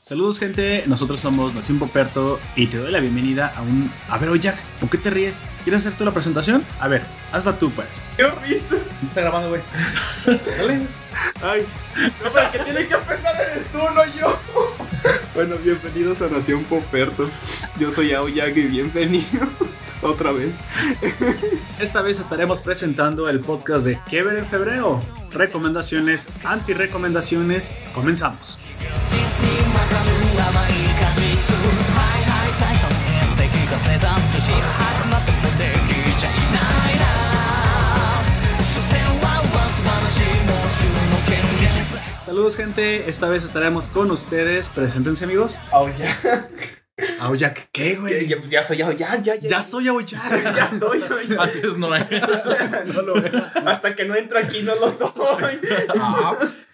Saludos gente, nosotros somos Nación Poperto y te doy la bienvenida a un... A ver, oye Jack, ¿por qué te ríes? ¿Quieres hacer tú la presentación? A ver, hazla tú pues. ¡Qué risa! ¿No está grabando, güey? Dale. Ay, no, pero el que tiene que empezar eres tú, no yo. Bueno, bienvenidos a Nación Poperto. Yo soy Aoyag y bienvenidos otra vez. Esta vez estaremos presentando el podcast de ¿Qué ver en febrero? Recomendaciones, anti-recomendaciones. Comenzamos. Saludos gente, esta vez estaremos con ustedes. Preséntense amigos. Aoyag. Aoyak, ¿qué güey? Ya, pues ya soy Aoyag, ya, ya. Ya soy Aoyak. Ya soy. Antes no era. No lo veo. Hasta que no entro aquí no lo soy.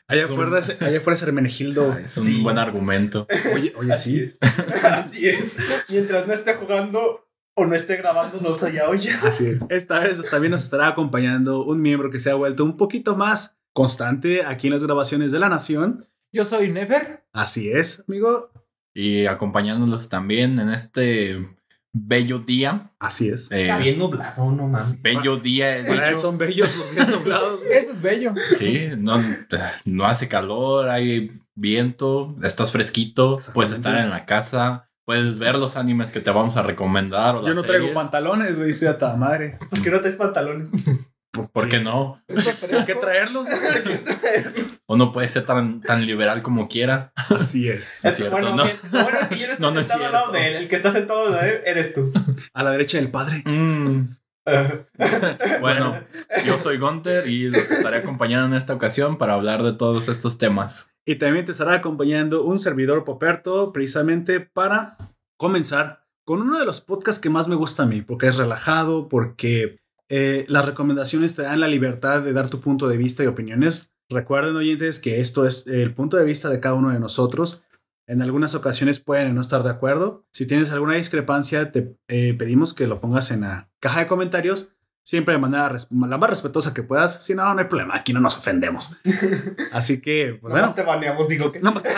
Allá afuera, es- allá afuera es Hermenegildo. Es un Sí. buen argumento. Oye, oye, Así sí. es. Así es. Mientras no esté jugando o no esté grabando, no soy Aoyag. Así es. Esta vez también nos estará acompañando un miembro que se ha vuelto un poquito más constante aquí en las grabaciones de La Nación. Yo soy Never. Así es, amigo. Y acompañándolos también en este bello día. Así es. eh, Está bien nublado, no mames. bello día. he Para dicho. eso son bellos los días nublados. Eso es bello. Sí, no, no hace calor, hay viento, estás fresquito, puedes estar en la casa, puedes ver los animes que te vamos a recomendar. O Yo no traigo series. pantalones, güey. Estoy a toda madre. ¿Por qué no traes pantalones? ¿Por qué no? ¿Por qué traerlos? Uno puede ser tan, tan liberal como quiera. Así es. Es cierto, bueno, ¿no? bien, bueno es que yo no estoy No, no es sentado al lado cierto. de él. El que está sentado al lado de él eres tú. A la derecha del padre. Mm. Bueno, yo soy Gunter y los estaré acompañando en esta ocasión para hablar de todos estos temas. Y también te estará acompañando un servidor Poperto precisamente para comenzar con uno de los podcasts que más me gusta a mí, porque es relajado, porque eh, las recomendaciones te dan la libertad de dar tu punto de vista y opiniones. Recuerden, oyentes, que esto es el punto de vista de cada uno de nosotros. En algunas ocasiones pueden no estar de acuerdo. Si tienes alguna discrepancia, te eh, pedimos que lo pongas en la caja de comentarios. Siempre de manera la más respetuosa que puedas. Si no, no hay problema. Aquí no nos ofendemos. Así que, pues, Nomás bueno. te baneamos, digo que. No más.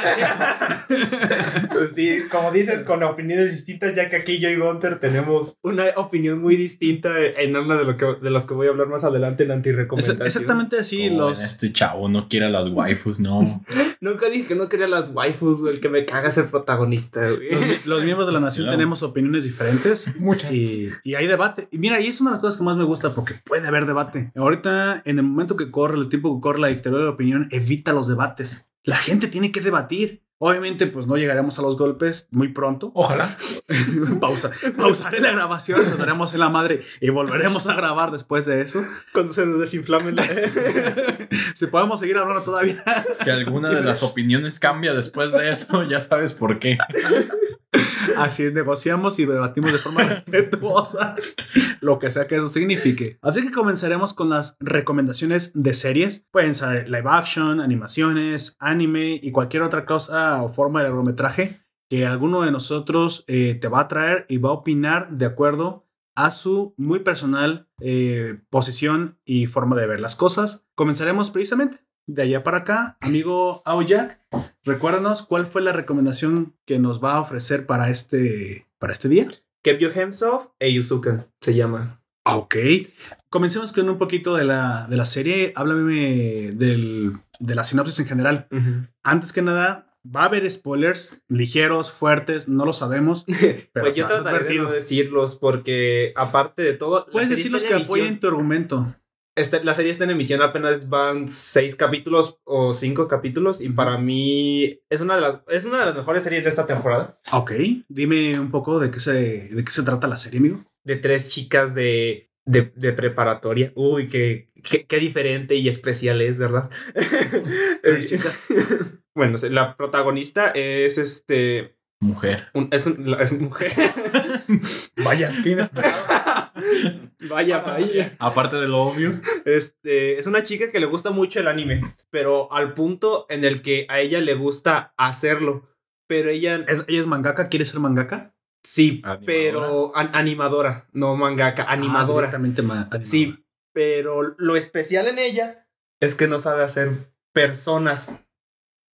Pues sí, como dices, con opiniones distintas, ya que aquí yo y Gunter tenemos una opinión muy distinta en una de, lo que, de las que voy a hablar más adelante en antirecomendación. exactamente así. Los, Este chavo no quiere a las waifus, no. Nunca dije que no quería las waifus, güey. El que me caga es el protagonista, güey. los, los miembros de la nación Claro. tenemos opiniones diferentes. Muchas. Y, y hay debate. Y mira, y es una de las cosas que más me gusta porque puede haber debate. Ahorita, en el momento que corre, el tiempo que corre la dictadura de la opinión, evita los debates. La gente tiene que debatir. Obviamente, pues no llegaremos a los golpes muy pronto. Ojalá. Pausa. Pausaré la grabación, nos daremos en la madre y volveremos a grabar después de eso. Cuando se nos desinflame la... si podemos seguir hablando todavía. Si alguna de las opiniones cambia después de eso, ya sabes por qué. Así es, negociamos y debatimos de forma respetuosa lo que sea que eso signifique. Así que comenzaremos con las recomendaciones de series. Pueden ser live action, animaciones, anime y cualquier otra cosa forma de largometraje que alguno de nosotros eh, te va a traer y va a opinar de acuerdo a su muy personal eh, posición y forma de ver las cosas. Comenzaremos precisamente de allá para acá, amigo Aoyak. Recuérdanos cuál fue la recomendación que nos va a ofrecer para este, para este día. Kevyo Hemsov e Yuzuka se llama. Ah, Ok. Comencemos con un poquito de la, de la serie. Háblame del, de la sinopsis en general. Antes que nada, va a haber spoilers ligeros, fuertes, no lo sabemos. Pero pues yo trataré de advertido. no decirlos porque aparte de todo... Puedes decir los que apoyen tu argumento. Este, la serie está en emisión, apenas van seis capítulos o cinco capítulos y para mí es una de las, es una de las mejores series de esta temporada. Ok. Dime un poco de qué se, de qué se trata la serie, amigo. De tres chicas de, de, de preparatoria. Uy, qué, qué, qué diferente y especial es, ¿verdad? Tres chicas. bueno, la protagonista es este... Mujer. un- es, un- es mujer. Vaya, qué inesperado. vaya, vaya. Aparte de lo obvio. Este, es una chica que le gusta mucho el anime, pero al punto en el que a ella le gusta hacerlo. Pero ella ¿Es- ¿Ella es mangaka? ¿Quiere ser mangaka? sí, Animadora. pero an- animadora, no mangaka, Ah, animadora. directamente ma- animadora. sí, pero lo especial en ella es que no sabe hacer personas.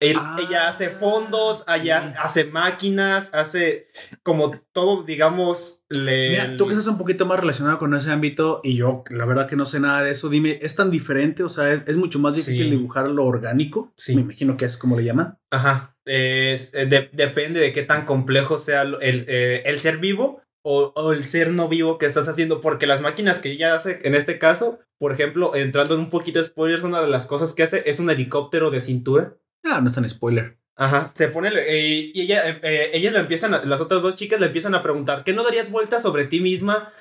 Él- Ah, ella hace fondos, ella ok. hace máquinas, hace como todo, digamos, le... Mira, tú que estás un poquito más relacionado con ese ámbito y yo, la verdad que no sé nada de eso, dime, ¿es tan diferente? O sea, ¿es, es mucho más difícil Sí. dibujar lo orgánico? Sí. Me imagino que es como le llaman. Ajá. Es- eh, de- depende de qué tan complejo sea lo- el, eh, el ser vivo o, o el ser no vivo que estás haciendo. Porque las máquinas que ella hace, en este caso, por ejemplo, entrando en un poquito de spoilers, una de las cosas que hace es un helicóptero de cintura. Ah, no es tan spoiler. Ajá, se pone eh, y ella, eh, eh, ellas le empiezan, a- las otras dos chicas le empiezan a preguntar, ¿qué no darías vueltas sobre ti misma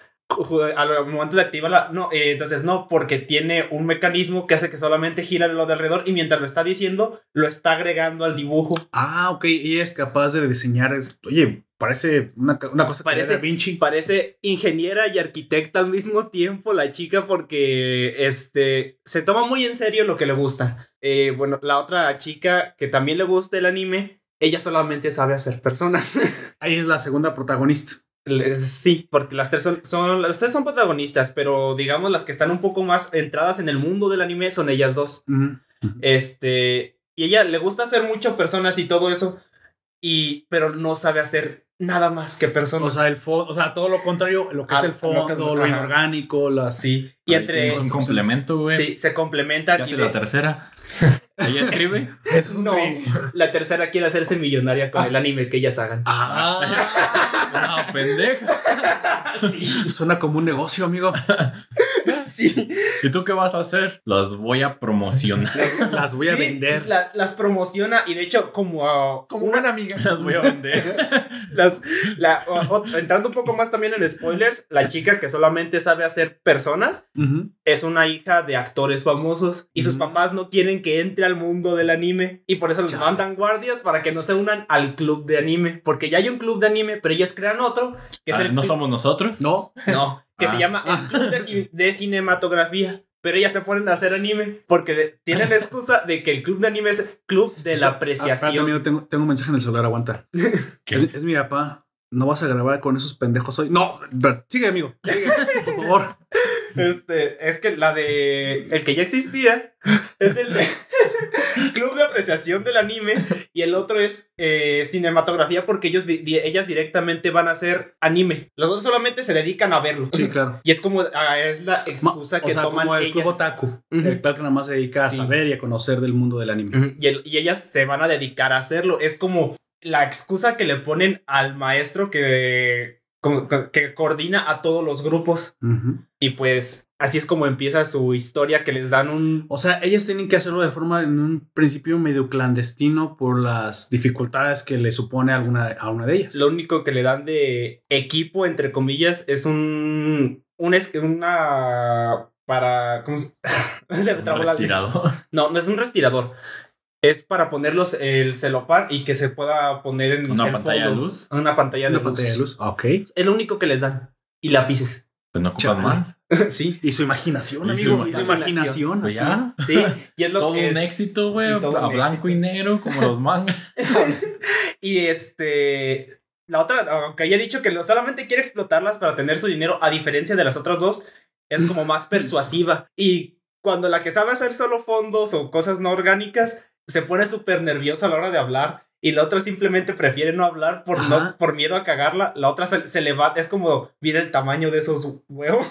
al momento de activarla? No, eh, entonces no, porque tiene un mecanismo que hace que solamente gira lo de alrededor y mientras lo está diciendo, lo está agregando al dibujo. Ah, ok, ella es capaz de diseñar esto. Oye, parece una, una cosa que Parece- Da Vinci. Parece ingeniera y arquitecta al mismo tiempo la chica porque este se toma muy en serio lo que le gusta. Eh, bueno, la otra chica que también le gusta el anime, ella solamente sabe hacer personas. Ahí es la segunda protagonista. Sí, porque las tres son, son- las tres son protagonistas, pero digamos las que están un poco más entradas en el mundo del anime son ellas dos. Este, y ella le gusta hacer mucho personas y todo eso, y pero no sabe hacer nada más que personas. O sea, el fondo, o sea, todo lo contrario, lo que Ah, es el lo que- fondo, lo ajá. inorgánico, las. sí, y entre tienes un complemento, güey. sí se ¿Qué complementan y hace de- la tercera? Ella escribe. Eso es un no, tri- la tercera quiere hacerse millonaria con Ah. el anime que ellas hagan. Ah, No, pendeja. sí, suena como un negocio, amigo. Sí. ¿Y tú qué vas a hacer? Las voy a promocionar. Las voy a Sí, vender. la- las promociona y de hecho como a una amiga Las voy a vender. Las, la, o- o- entrando un poco más también en spoilers, la chica que solamente sabe hacer personas Ujú. es una hija de actores famosos y sus Mm. papás no quieren que entre al mundo del anime y por eso les mandan guardias para que no se unan al club de anime, porque ya hay un club de anime, pero ellas crean otro que es Ah, el ¿No somos nosotros? No, no, que se Ah. llama el club de, ci- de cinematografía. Pero ellas se ponen a hacer anime porque tienen la excusa de que el club de anime es club de la Ah, espérate, apreciación. amigo, tengo, tengo un mensaje en el celular, aguanta. Es, es mi papá. No vas a grabar con esos pendejos hoy. No, sigue, amigo. Sigue, por favor. Este, es que la de. El que ya existía es el de Club de Apreciación del Anime y el otro es eh, cinematografía porque ellos di- di- ellas directamente van a hacer anime. Los otros solamente se dedican a verlo. Sí, claro. Y es como. ah, es la excusa Ma- o que sea, toman como el ellas. club otaku. Ujú. El club que nada más se dedica a Sí. saber y a conocer del mundo del anime. Y, el- y ellas se van a dedicar a hacerlo. Es como la excusa que le ponen al maestro que, que coordina a todos los grupos. Ujú. Y pues así es como empieza su historia, que les dan un... O sea, ellas tienen que hacerlo de forma en un principio medio clandestino por las dificultades que le supone a alguna a una de ellas. Lo único que le dan de equipo, entre comillas, es un... un es- una... Para... ¿Cómo se, Un respirador. No, no es un respirador. Es para ponerlos el celopán y que se pueda poner en Una el pantalla de luz. Una pantalla de Una luz. pantalla de luz. Ok. Es lo único que les dan. Y lápices. Pues no Chale. más. sí. Y su imaginación, Y su amigo. Y su imaginación. imaginación. Pues así. ya. Sí. Y es lo Todo que un es. éxito, güey. Sí, a un blanco y negro, como los mangas. y este. La otra, aunque haya dicho que no- solamente quiere explotarlas para tener su dinero, a diferencia de las otras dos, es como más persuasiva. Y cuando la que sabe hacer solo fondos o cosas no orgánicas, se pone súper nerviosa a la hora de hablar. Y la otra simplemente prefiere no hablar por, no, por miedo a cagarla. La otra se, se le va, es como, mira el tamaño de esos huevos.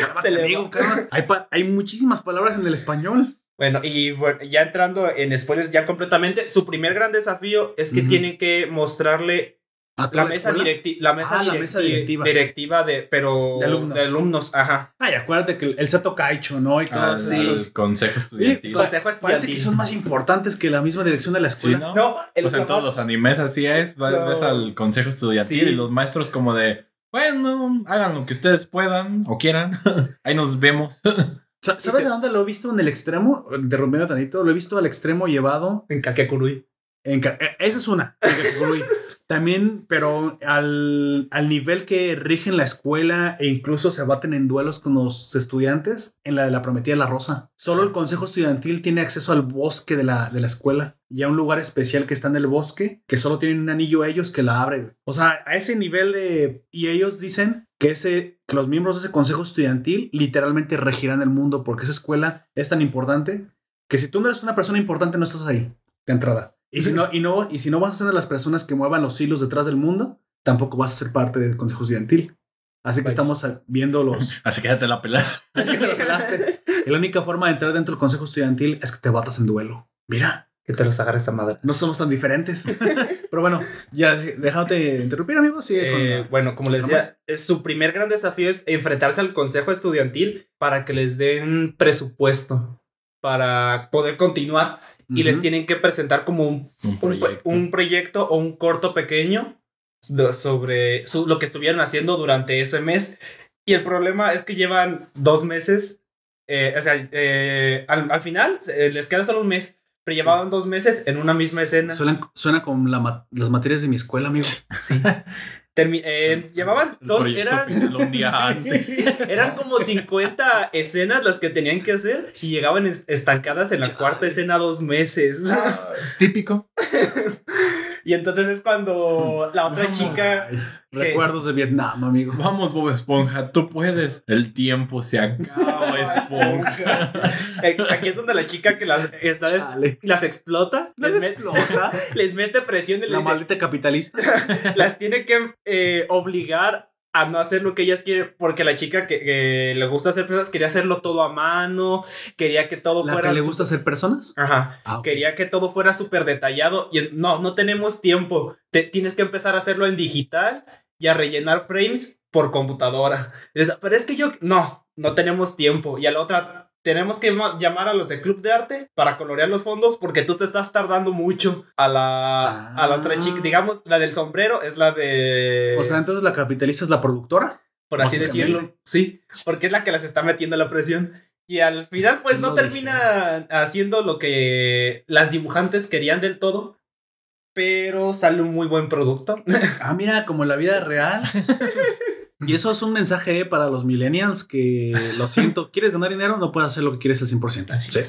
Cálmate, Se amigo. Hay, hay muchísimas palabras en el español. Bueno, y bueno, ya entrando en spoilers ya completamente, su primer gran desafío es que tienen que mostrarle A la mesa, directi la mesa, Ah, la directi- mesa directiva. directiva de, pero De alumnos. de alumnos, ajá. Ay, acuérdate que el, Sato Kaicho, ¿no? Y todo Ah, sí. El consejo estudiantil. Oye, Consejo Parece estudiantil. que son más importantes que la misma dirección de la Sí, escuela. ¿no? No, el Pues en todos los animes así es. Vas, No. ves al consejo estudiantil Sí. y los maestros como de, bueno, hagan lo que ustedes puedan o quieran. Ahí nos vemos. Sa- ¿Sabes de dónde lo he visto en el extremo? Interrumpiendo tantito, lo he visto al extremo llevado en Kakekurui. Eh, Esa es una. También, pero al, al nivel que rigen la escuela e incluso se baten en duelos con los estudiantes, en la de la Prometida de la Rosa. Solo el consejo estudiantil tiene acceso al bosque de la, de la escuela y a un lugar especial que está en el bosque, que solo tienen un anillo ellos que la abre. O sea, a ese nivel de... Y ellos dicen que, ese, que los miembros de ese consejo estudiantil literalmente regirán el mundo porque esa escuela es tan importante que si tú no eres una persona importante no estás ahí de entrada. Y si no, y no, y si no vas a ser de las personas que muevan los hilos detrás del mundo, tampoco vas a ser parte del consejo estudiantil. Así que Vaya. estamos viendo los... Así que ya te la pelada. Así que te lo pelaste. Y la única forma de entrar dentro del consejo estudiantil es que te batas en duelo. Mira, Que te los agarre esa madre. no somos tan diferentes. Pero bueno, ya déjate interrumpir, amigo. Sigue con Eh, la- bueno, como les decía, es su primer gran desafío es enfrentarse al consejo estudiantil para que les den presupuesto para poder continuar y les tienen que presentar como un, Un un, pro- proyecto. un proyecto o un corto pequeño sobre su- lo que estuvieron haciendo durante ese mes. Y el problema es que llevan dos meses, eh, o sea, eh, al, al final eh, les queda solo un mes, pero llevaban dos meses en una misma escena. Suenan- suena como la las materias de mi escuela, amigo. Sí. Termi- eh, llevaban, son, eran, final un día Sí. antes. eran como 50 escenas las que tenían que hacer y llegaban es- estancadas en la cuarta escena dos meses. Típico. y entonces es cuando la otra Vamos. chica Recuerdos de Vietnam, amigo. Vamos, Bob Esponja, tú puedes. El tiempo se acaba, Esponja. Eh, Aquí es donde la chica que las, está des- las explota, ¿No les, met- explota? les mete presión y les La dice- maldita capitalista. las tiene que eh, obligar a no hacer lo que ellas quieren, porque la chica que, que le gusta hacer cosas quería hacerlo todo a mano, quería que todo ¿La fuera... que le gusta hacer personas? Ajá. Ah, ok. Quería que todo fuera súper detallado y es- no, no tenemos tiempo. Te, tienes que empezar a hacerlo en digital y a rellenar frames por computadora. Pero es que yo, no, no tenemos tiempo. Y a la otra, tenemos que ma- llamar a los de Club de Arte para colorear los fondos porque tú te estás tardando mucho a la, a la otra Ah. chica. Digamos, la del sombrero es la de... O sea, entonces la capitalista es la productora. por así decirlo. Sí, porque es la que las está metiendo la presión. Y al final, pues no Lo termina haciendo lo que las dibujantes querían del todo. Pero sale un muy buen producto. Ah, mira, como la vida real. Y eso es un mensaje para los millennials que lo siento, quieres ganar dinero, no puedes hacer lo que quieres al 100%. Así Sí.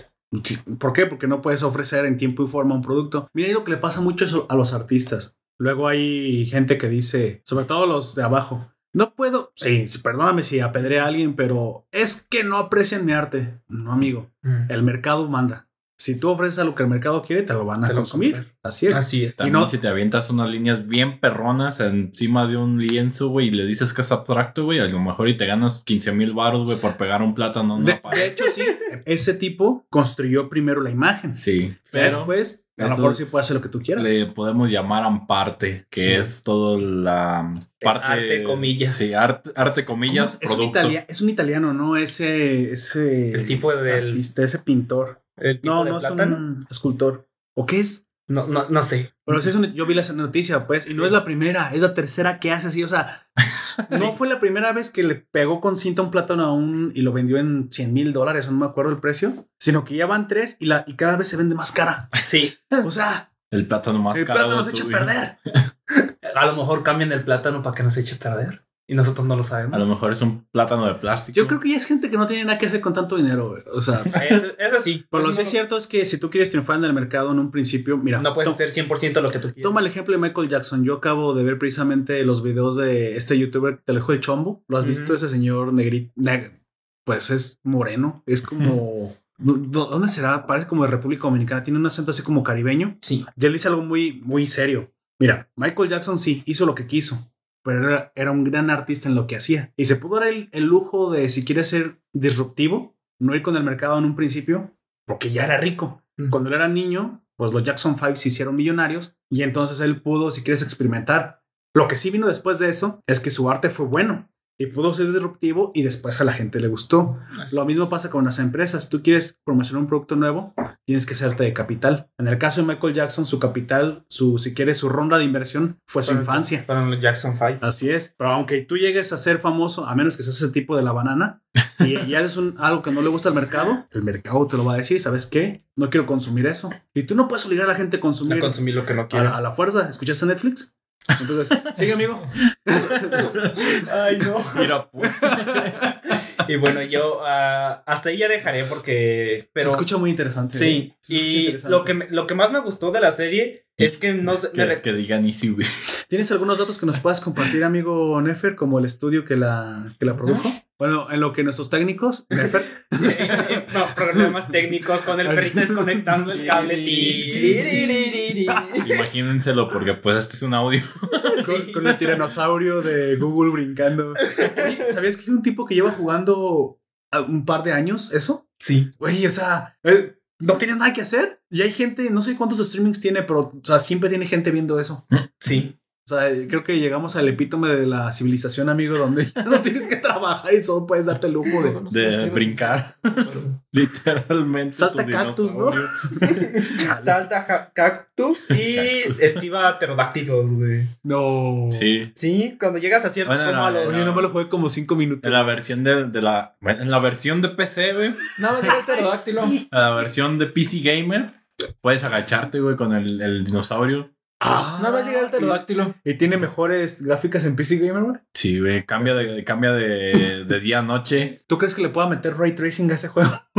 Sí. ¿Por qué? Porque no puedes ofrecer en tiempo y forma un producto. Mira, lo que le pasa mucho eso a los artistas. Luego hay gente que dice, sobre todo los de abajo, no puedo, sí, sí, perdóname si apedré a alguien, pero es que no aprecian mi arte. No, amigo, el mercado manda. Si tú ofreces a lo que el mercado quiere, te lo van a Te consumir. Así es. Así es. También no- si te avientas unas líneas bien perronas encima de un lienzo, güey, y le dices que es abstracto, güey, a lo mejor y te ganas 15 mil baros, güey, por pegar un plátano De, de hecho, sí, ese tipo construyó primero la imagen. Sí, Pero después, a lo mejor sí puede hacer lo que tú quieras. le podemos llamar amparte, que Sí. es todo la parte... arte, comillas. Sí, arte, arte ¿Cómo comillas, es? Producto. italia- es un italiano, ¿no? Ese, ese El tipo del- artista, ese pintor. El tipo No, de no es plátano. un escultor. ¿O qué es? No, no, no sé. Pero sí es un- yo vi la noticia, pues, y no es la primera, es la tercera que hace así, o sea, no fue la primera vez que le pegó con cinta un plátano a un y lo vendió en 100 mil dólares, no me acuerdo el precio, sino que ya van tres y, la, y cada vez se vende más cara. Sí. O sea, El plátano más el caro plátano de se echa a perder. A lo mejor cambian el plátano para que no se eche a perder. Y nosotros no lo sabemos. A lo mejor es un plátano de plástico. Yo creo que ya es gente que no tiene nada que hacer con tanto dinero, güey. o sea, Eso, eso sí. pero lo Eso que es cierto es que si tú quieres triunfar en el mercado en un principio, mira, No puedes hacer 100% lo que tú quieres. Toma el ejemplo de Michael Jackson. Yo acabo de ver precisamente los videos de este youtuber, te lo dejo el chombo. ¿Lo has visto? Ese señor negrito. pues es moreno. Es como. ¿Dó- ¿Dónde será? Parece como de República Dominicana. Tiene un acento así como caribeño. Sí. Y él dice algo muy, muy serio. Mira, Michael Jackson sí hizo lo que quiso, pero era, era un gran artista en lo que hacía. Y se pudo dar el, el lujo de, si quiere ser disruptivo, no ir con el mercado en un principio, porque ya era rico. Cuando él era niño, pues los Jackson Five se hicieron millonarios y entonces él pudo, si quieres, experimentar. Lo que sí vino después de eso es que su arte fue bueno y pudo ser disruptivo y después a la gente le gustó. Lo mismo pasa con las empresas. Tú quieres promocionar un producto nuevo, tienes que hacerte de capital. En el caso de Michael Jackson, su capital, su, si quieres, su ronda de inversión fue su infancia. Fueron los Jackson 5. Así es. Pero aunque tú llegues a ser famoso, a menos que seas ese tipo de la banana y, y haces un, algo que no le gusta al mercado, el mercado te lo va a decir. ¿Sabes qué? No quiero consumir eso. Y tú no puedes obligar a la gente a consumir consumir lo que no a, quiero. la, a la fuerza. ¿Escuchaste Netflix? Entonces, sigue, amigo. Ay, no. Mira, pues. Y bueno, yo ah, hasta ahí ya dejaré porque... Pero, Se escucha muy interesante. Sí, ¿eh? Y interesante. lo que, lo que más me gustó de la serie es que no sé... Que, que digan easy, güey. ¿Tienes algunos datos que nos puedas compartir, amigo Nefer, como el estudio que la, que la produjo? Bueno, en lo que nuestros técnicos, Nefer, no, problemas técnicos con el perrito desconectando el cable. Imagínenselo, porque pues este es un audio. con, con el tiranosaurio de Google brincando. Oye, ¿Sabías que hay un tipo que lleva jugando un par de años eso? Sí. Güey, o sea, eh, no tienes nada que hacer. Y hay gente, no sé cuántos streamings tiene, pero o sea, siempre tiene gente viendo eso. Sí. O sea, creo que llegamos al epítome de la civilización, amigo, donde ya no tienes que trabajar y solo puedes darte el lujo de... De brincar. Literalmente. Salta tu cactus, ¿no? Salta cactus y esquiva pterodáctilos. güey. No. Sí. Sí, cuando llegas a cierto Bueno, como no, a los- Oye, no me lo jugué como cinco minutos. En la versión de, de la. bueno, en la versión de PC, güey. Más llega el pterodáctilo. En la versión de PC Gamer. Puedes agacharte, güey, con el, el dinosaurio. Ah, Nada más llega el pterodáctilo. ¿Y tiene mejores gráficas en PC Gamer, güey? Sí, güey. Cambia de, cambia de, de día a noche. ¿Tú crees que le pueda meter ray tracing a ese juego?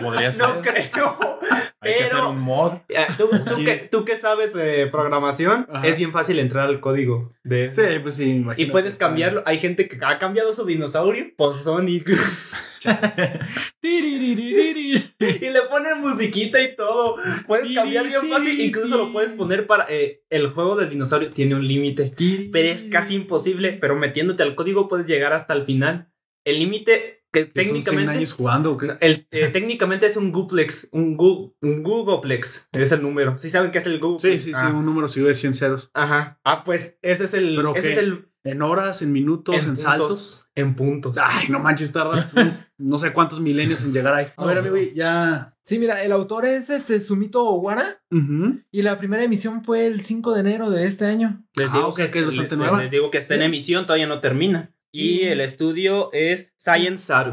Podría ser. No creo. Hay que hacer un mod. ¿Tú, tú, que, tú que sabes de programación, Ajá. es bien fácil entrar al código de Sí, pues sí, Y puedes cambiarlo. Hay gente que ha cambiado su dinosaurio por Sonic. Y le ponen musiquita y todo. Puedes cambiar bien fácil. Incluso lo puedes poner para. eh, el juego del dinosaurio tiene un límite. Pero es casi imposible. Pero metiéndote al código puedes llegar hasta el final. El límite que ¿Que son 100 técnicamente. años jugando o qué? El, eh, técnicamente es un Googleplex. Un, Gu- un Googleplex. Es el número. ¿Sí saben qué es el Google? Sí, sí, sí, Ah, un número sigo de 100 ceros. Ajá. Ah, pues ese es el. ¿Pero ese qué? es el. En horas, en minutos, en, puntos, saltos. En puntos. Ay, no manches, tardas unos no sé cuántos milenios en llegar ahí. A No, ver, amigo, ya. Sí, mira, el autor es este Sumito Owara Ujú. y la primera emisión fue el 5 de enero de este año. Les Ah, digo que, que es bastante les- nueva. Les digo que está en emisión, todavía no termina. Y Sí. el estudio es Science Saru.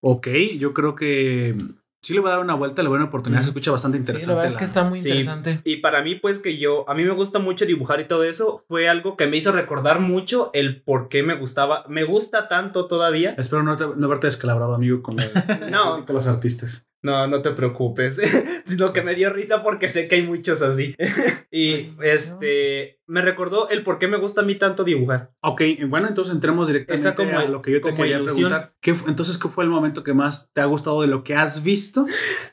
Ok, yo creo que sí le voy a dar una vuelta, le voy a dar una oportunidad. Se escucha bastante Sí, interesante. la verdad es que está muy Sí. interesante. Y para mí, pues que yo, a mí me gusta mucho dibujar y todo eso, fue algo que me hizo recordar mucho el por qué me gustaba, me gusta tanto todavía. Espero no, te- no haberte descalabrado, amigo, con, la- No. con los artistas. No, no te preocupes, sino que me dio risa porque sé que hay muchos así. y Sí. este, me recordó el por qué me gusta a mí tanto dibujar. Ok, bueno, entonces entremos directamente Esa como- a lo que yo te quería ilusión. preguntar. ¿Qué entonces, ¿qué fue el momento que más te ha gustado de lo que has visto?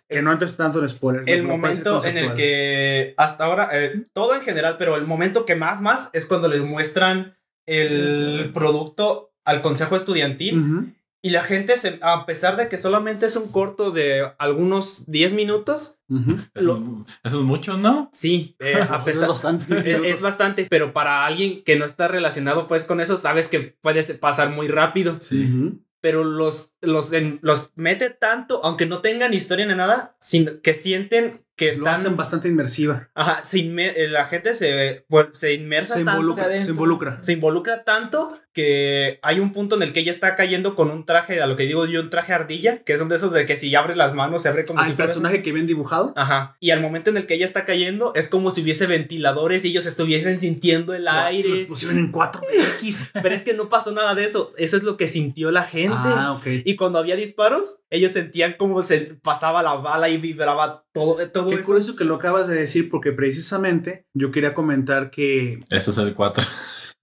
Que no entres tanto en spoilers. el momento en el que hasta ahora, eh, todo en general, pero el momento que más, más es cuando les muestran el producto al consejo estudiantil. Y la gente, se, a pesar de que solamente es un corto de algunos 10 minutos, Ujú. Eso, es- eso es mucho, ¿no? sí, eh, a Pues es pesar... bastante. Es, es bastante, pero para alguien que no está relacionado pues con eso, sabes que puede pasar muy rápido. Ujú. Pero los, los, en- los mete tanto, aunque no tengan historia ni nada, sin, que sienten que Lo están hacen bastante inmersiva. Ajá, se inme- eh, la gente se, pues, se inmersa Se tanto, involucra. adentro. Se involucra. se involucra tanto que hay un punto en el que ella está cayendo con un traje, a lo que digo yo, un traje ardilla, que son de esos de que si abres las manos se abre como Ah, si el fuera... personaje que bien dibujado. Ajá. Y al momento en el que ella está cayendo, es como si hubiese ventiladores y ellos estuviesen sintiendo el Se los aire. pusieron en 4DX. Pero es que no pasó nada de eso. Eso es lo que sintió la gente. ah, ok. Y cuando había disparos, ellos sentían como se pasaba la bala y vibraba todo, todo Qué eso. curioso que lo acabas de decir porque precisamente yo quería comentar que Eso es el 4.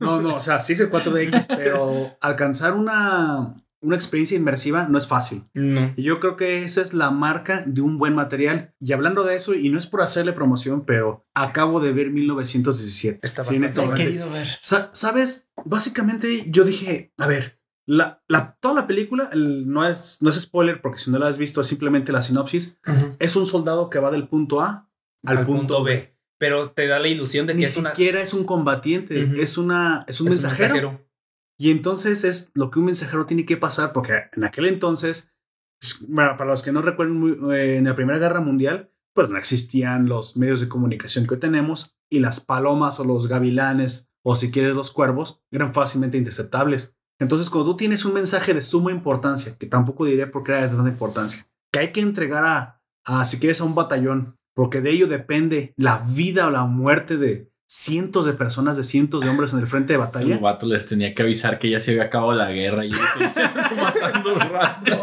no, no, o sea, sí es el 4DX, pero alcanzar una una experiencia inmersiva no es fácil. No. Y yo creo que esa es la marca de un buen material. Y hablando de eso, y no es por hacerle promoción, pero acabo de ver 1917. Está Sí, en este momento. querido ver. Sa- ¿Sabes? Básicamente yo dije, a ver, la, la, toda la película, el- no, es, no es spoiler porque si no la has visto es simplemente la sinopsis, es un soldado que va del punto A al, punto, B. Pero te da la ilusión de que Ni es una. siquiera es un combatiente, es, una, es un es mensajero. Y entonces es lo que un mensajero tiene que pasar, porque en aquel entonces, es- bueno, para los que no recuerden, muy- eh, en la Primera Guerra Mundial, pues no existían los medios de comunicación que hoy tenemos y las palomas o los gavilanes o si quieres los cuervos eran fácilmente interceptables. Entonces cuando tú tienes un mensaje de suma importancia, que tampoco diré por qué era de tanta importancia, que hay que entregar a, a si quieres, a un batallón, porque de ello depende la vida o la muerte de, cientos de personas, de cientos de hombres en el frente de El batalla. vato les tenía que avisar que ya se había acabado la guerra y matando razas.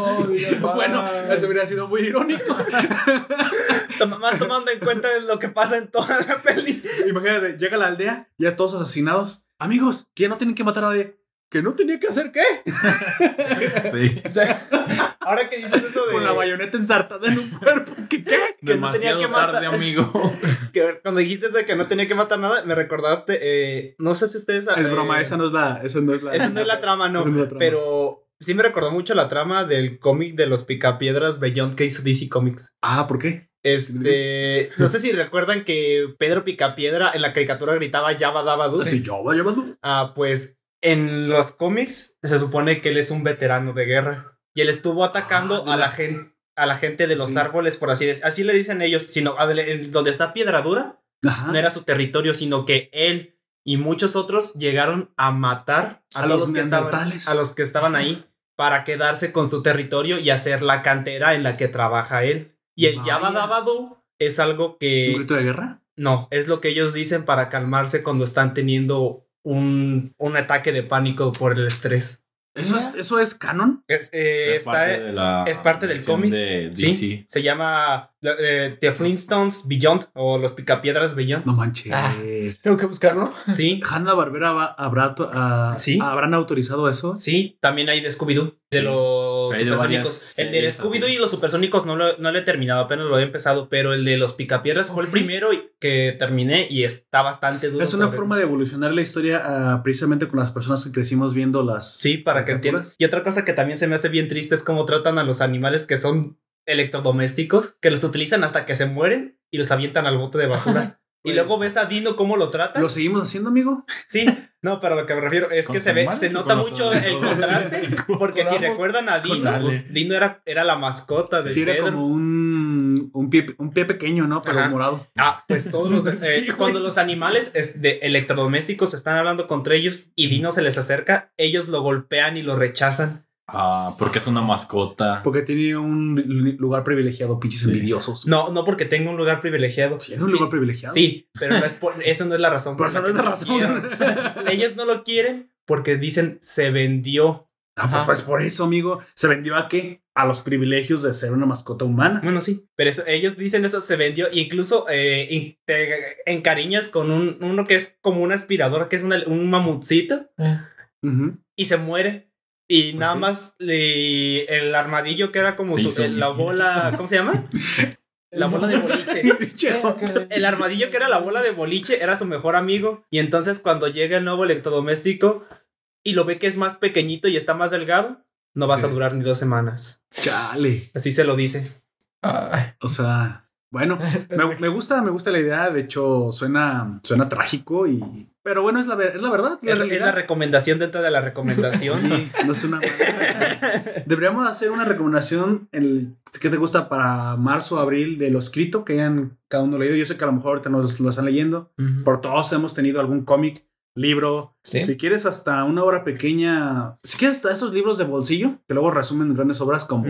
bueno, eso hubiera sido muy irónico. Más tomando en cuenta lo que pasa en toda la peli. Imagínate, llega a la aldea, ya todos asesinados. Amigos, que ya no tienen que matar a nadie. ¿Que no tenía que hacer qué? Sí. Ahora que dices eso de Con la bayoneta ensartada en un cuerpo. ¿Qué qué? Que no tenía Demasiado que matar. tarde, amigo. que cuando dijiste eso de que no tenía que matar nada, me recordaste, eh, no sé si ustedes... Es eh, broma, esa no es la. Esa no es la. Esa no es la trama, no. Esa no es la trama. Pero sí me recordó mucho la trama del cómic de los Picapiedras Beyond que hizo DC Comics. Ah, ¿por qué? Este, no sé si recuerdan que Pedro Picapiedra en la caricatura gritaba Yaba Daba Du. Así yo vaya llevando. Ah, pues en los cómics se supone que él es un veterano de guerra y él estuvo atacando Ah, a la gente a la gente de los Sí. árboles por así decirlo. Así le dicen ellos, sino donde está Piedra Dura Ajá. no era su territorio, sino que él y muchos otros llegaron a matar a, A todos los que estaban a los que estaban ahí para quedarse con su territorio y hacer la cantera en la que trabaja él. Y el Vaya. Yabadabadu es algo que ¿Un grito de guerra? no, es lo que ellos dicen para calmarse cuando están teniendo un, un ataque de pánico por el estrés. ¿Eso es, eso es canon? Es, eh, Es está, parte de la es parte del cómic. de sí, se llama eh, The Flintstones Beyond o Los Picapiedras Beyond. No manches. Ah. Tengo que buscarlo. Sí, Hanna Barbera habrá, ah, Sí. ¿Habrán autorizado eso? sí, también hay de Scooby-Doo, de Sí. los supersónicos. El de series Scooby-Doo y los supersónicos no lo, no lo he terminado, apenas lo he empezado, pero el de los Picapiedras fue el primero que terminé y está bastante duro. Es una sobre- forma de evolucionar la historia ah, precisamente con las personas que crecimos viendo las. Sí, para que entiendas. Y otra cosa que también se me hace bien triste es cómo tratan a los animales que son electrodomésticos, que los utilizan hasta que se mueren y los avientan al bote de basura. y Pues- luego ves a Dino cómo lo tratan. ¿Lo seguimos haciendo, amigo? Sí, no, pero lo que me refiero es ¿Con que se ve, se nota mucho el contraste. Porque si recuerdan a Dino, pues, Dino era, era la mascota de Sí, era Pedro. como un, un, pie, un pie pequeño, ¿no? Pero Ajá. morado. Ah, pues todos los Sí, eh, güey. cuando los animales es, de electrodomésticos están hablando contra ellos y Dino se les acerca, ellos lo golpean y lo rechazan. Ah, porque es una mascota. Porque tiene un lu- lugar privilegiado, pinches envidiosos. No, no porque tenga un lugar privilegiado. Tiene un Sí, lugar privilegiado. Sí, pero no es por, esa no es la razón. Por eso no es la razón. Ellos no lo quieren porque dicen se vendió. Ah, pues, pues por eso, amigo. ¿Se vendió a qué? A los privilegios de ser una mascota humana. Bueno, sí, pero eso- ellos dicen eso se vendió. E incluso eh, in- te encariñas con un, uno que es como una aspiradora, que es una- un mamutcito, Eh, y se muere. Y Pues nada sí. más le- el armadillo que era como su- la bola, ¿cómo se llama? La bola de boliche. El armadillo que era la bola de boliche era su mejor amigo. Y entonces cuando llega el nuevo electrodoméstico y lo ve que es más pequeñito y está más delgado, no vas Sí. a durar ni dos semanas. Chale. Así se lo dice. Ay. O sea, bueno, me, me gusta, me gusta la idea. De hecho, suena, suena trágico y. Pero bueno, es la, ver- es la verdad. La Es, es la recomendación dentro de la recomendación. Oye, no es una mala- Deberíamos hacer una recomendación en el que te gusta para marzo o abril de lo escrito que hayan cada uno leído. Yo sé que a lo mejor ahorita no lo están leyendo, pero todos hemos tenido algún cómic, libro. Sí. Si quieres hasta una obra pequeña, si quieres hasta esos libros de bolsillo que luego resumen grandes obras como.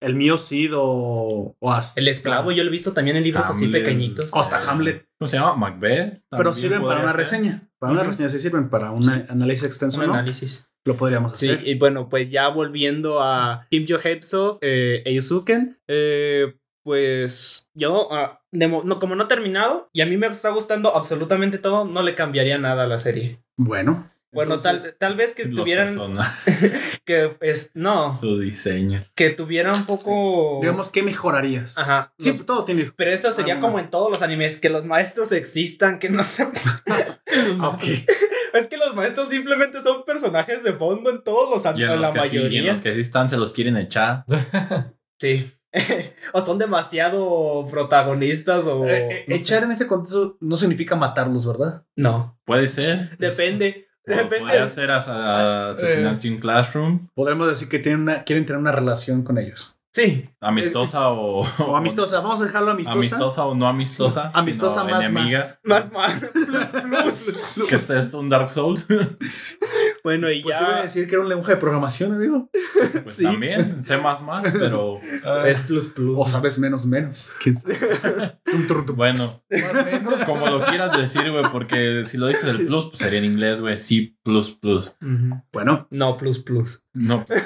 El mío Cid o, o hasta El esclavo yo lo he visto también en libros así pequeñitos. o hasta Hamlet, ¿Cómo se llama? Macbeth. pero sirven para una ser. reseña. Para una reseña sí sirven para un análisis extenso, Un ¿no? análisis. Lo podríamos Sí, hacer. y bueno, pues ya volviendo a Kim Jo Hepso, eh, Eisuken, eh, pues yo, ah, no, como no he terminado y a mí me está gustando absolutamente todo, no le cambiaría nada a la serie. Bueno, Bueno, Entonces, tal, tal vez que tuvieran, que es, no, su diseño. que tuviera un poco... digamos, ¿qué mejorarías? Ajá. Sí, los- todo tiene. pero esto sería Ah, como en todos los animes, que los maestros existan, que no se... Ok. es que los maestros simplemente son personajes de fondo en todos los en animes, los, la que sí, y en mayoría. los que sí están, se los quieren echar. Sí. o son demasiado protagonistas o... Eh, eh, no sé. echar en ese contexto no significa matarlos, ¿verdad? No, Puede ser. depende. Puede ser as- a- asesinato en classroom. Podremos decir que tienen una, quieren tener una relación con ellos. Sí. Amistosa o. O amistosa, vamos a dejarlo amistosa. Amistosa o no amistosa. Amistosa más, enemiga. más. Más más. Plus plus. ¿Qué es esto? ¿Un Dark Souls? Bueno, y Pues iba a ya decir que era un lenguaje de programación, amigo. Pues Sí. también, sé más más, pero es plus plus. O sabes menos menos. Bueno, Más menos. como lo quieras decir, güey, porque si lo dices el plus, pues sería en inglés, güey, C plus plus. Bueno, No, plus plus. No, pues,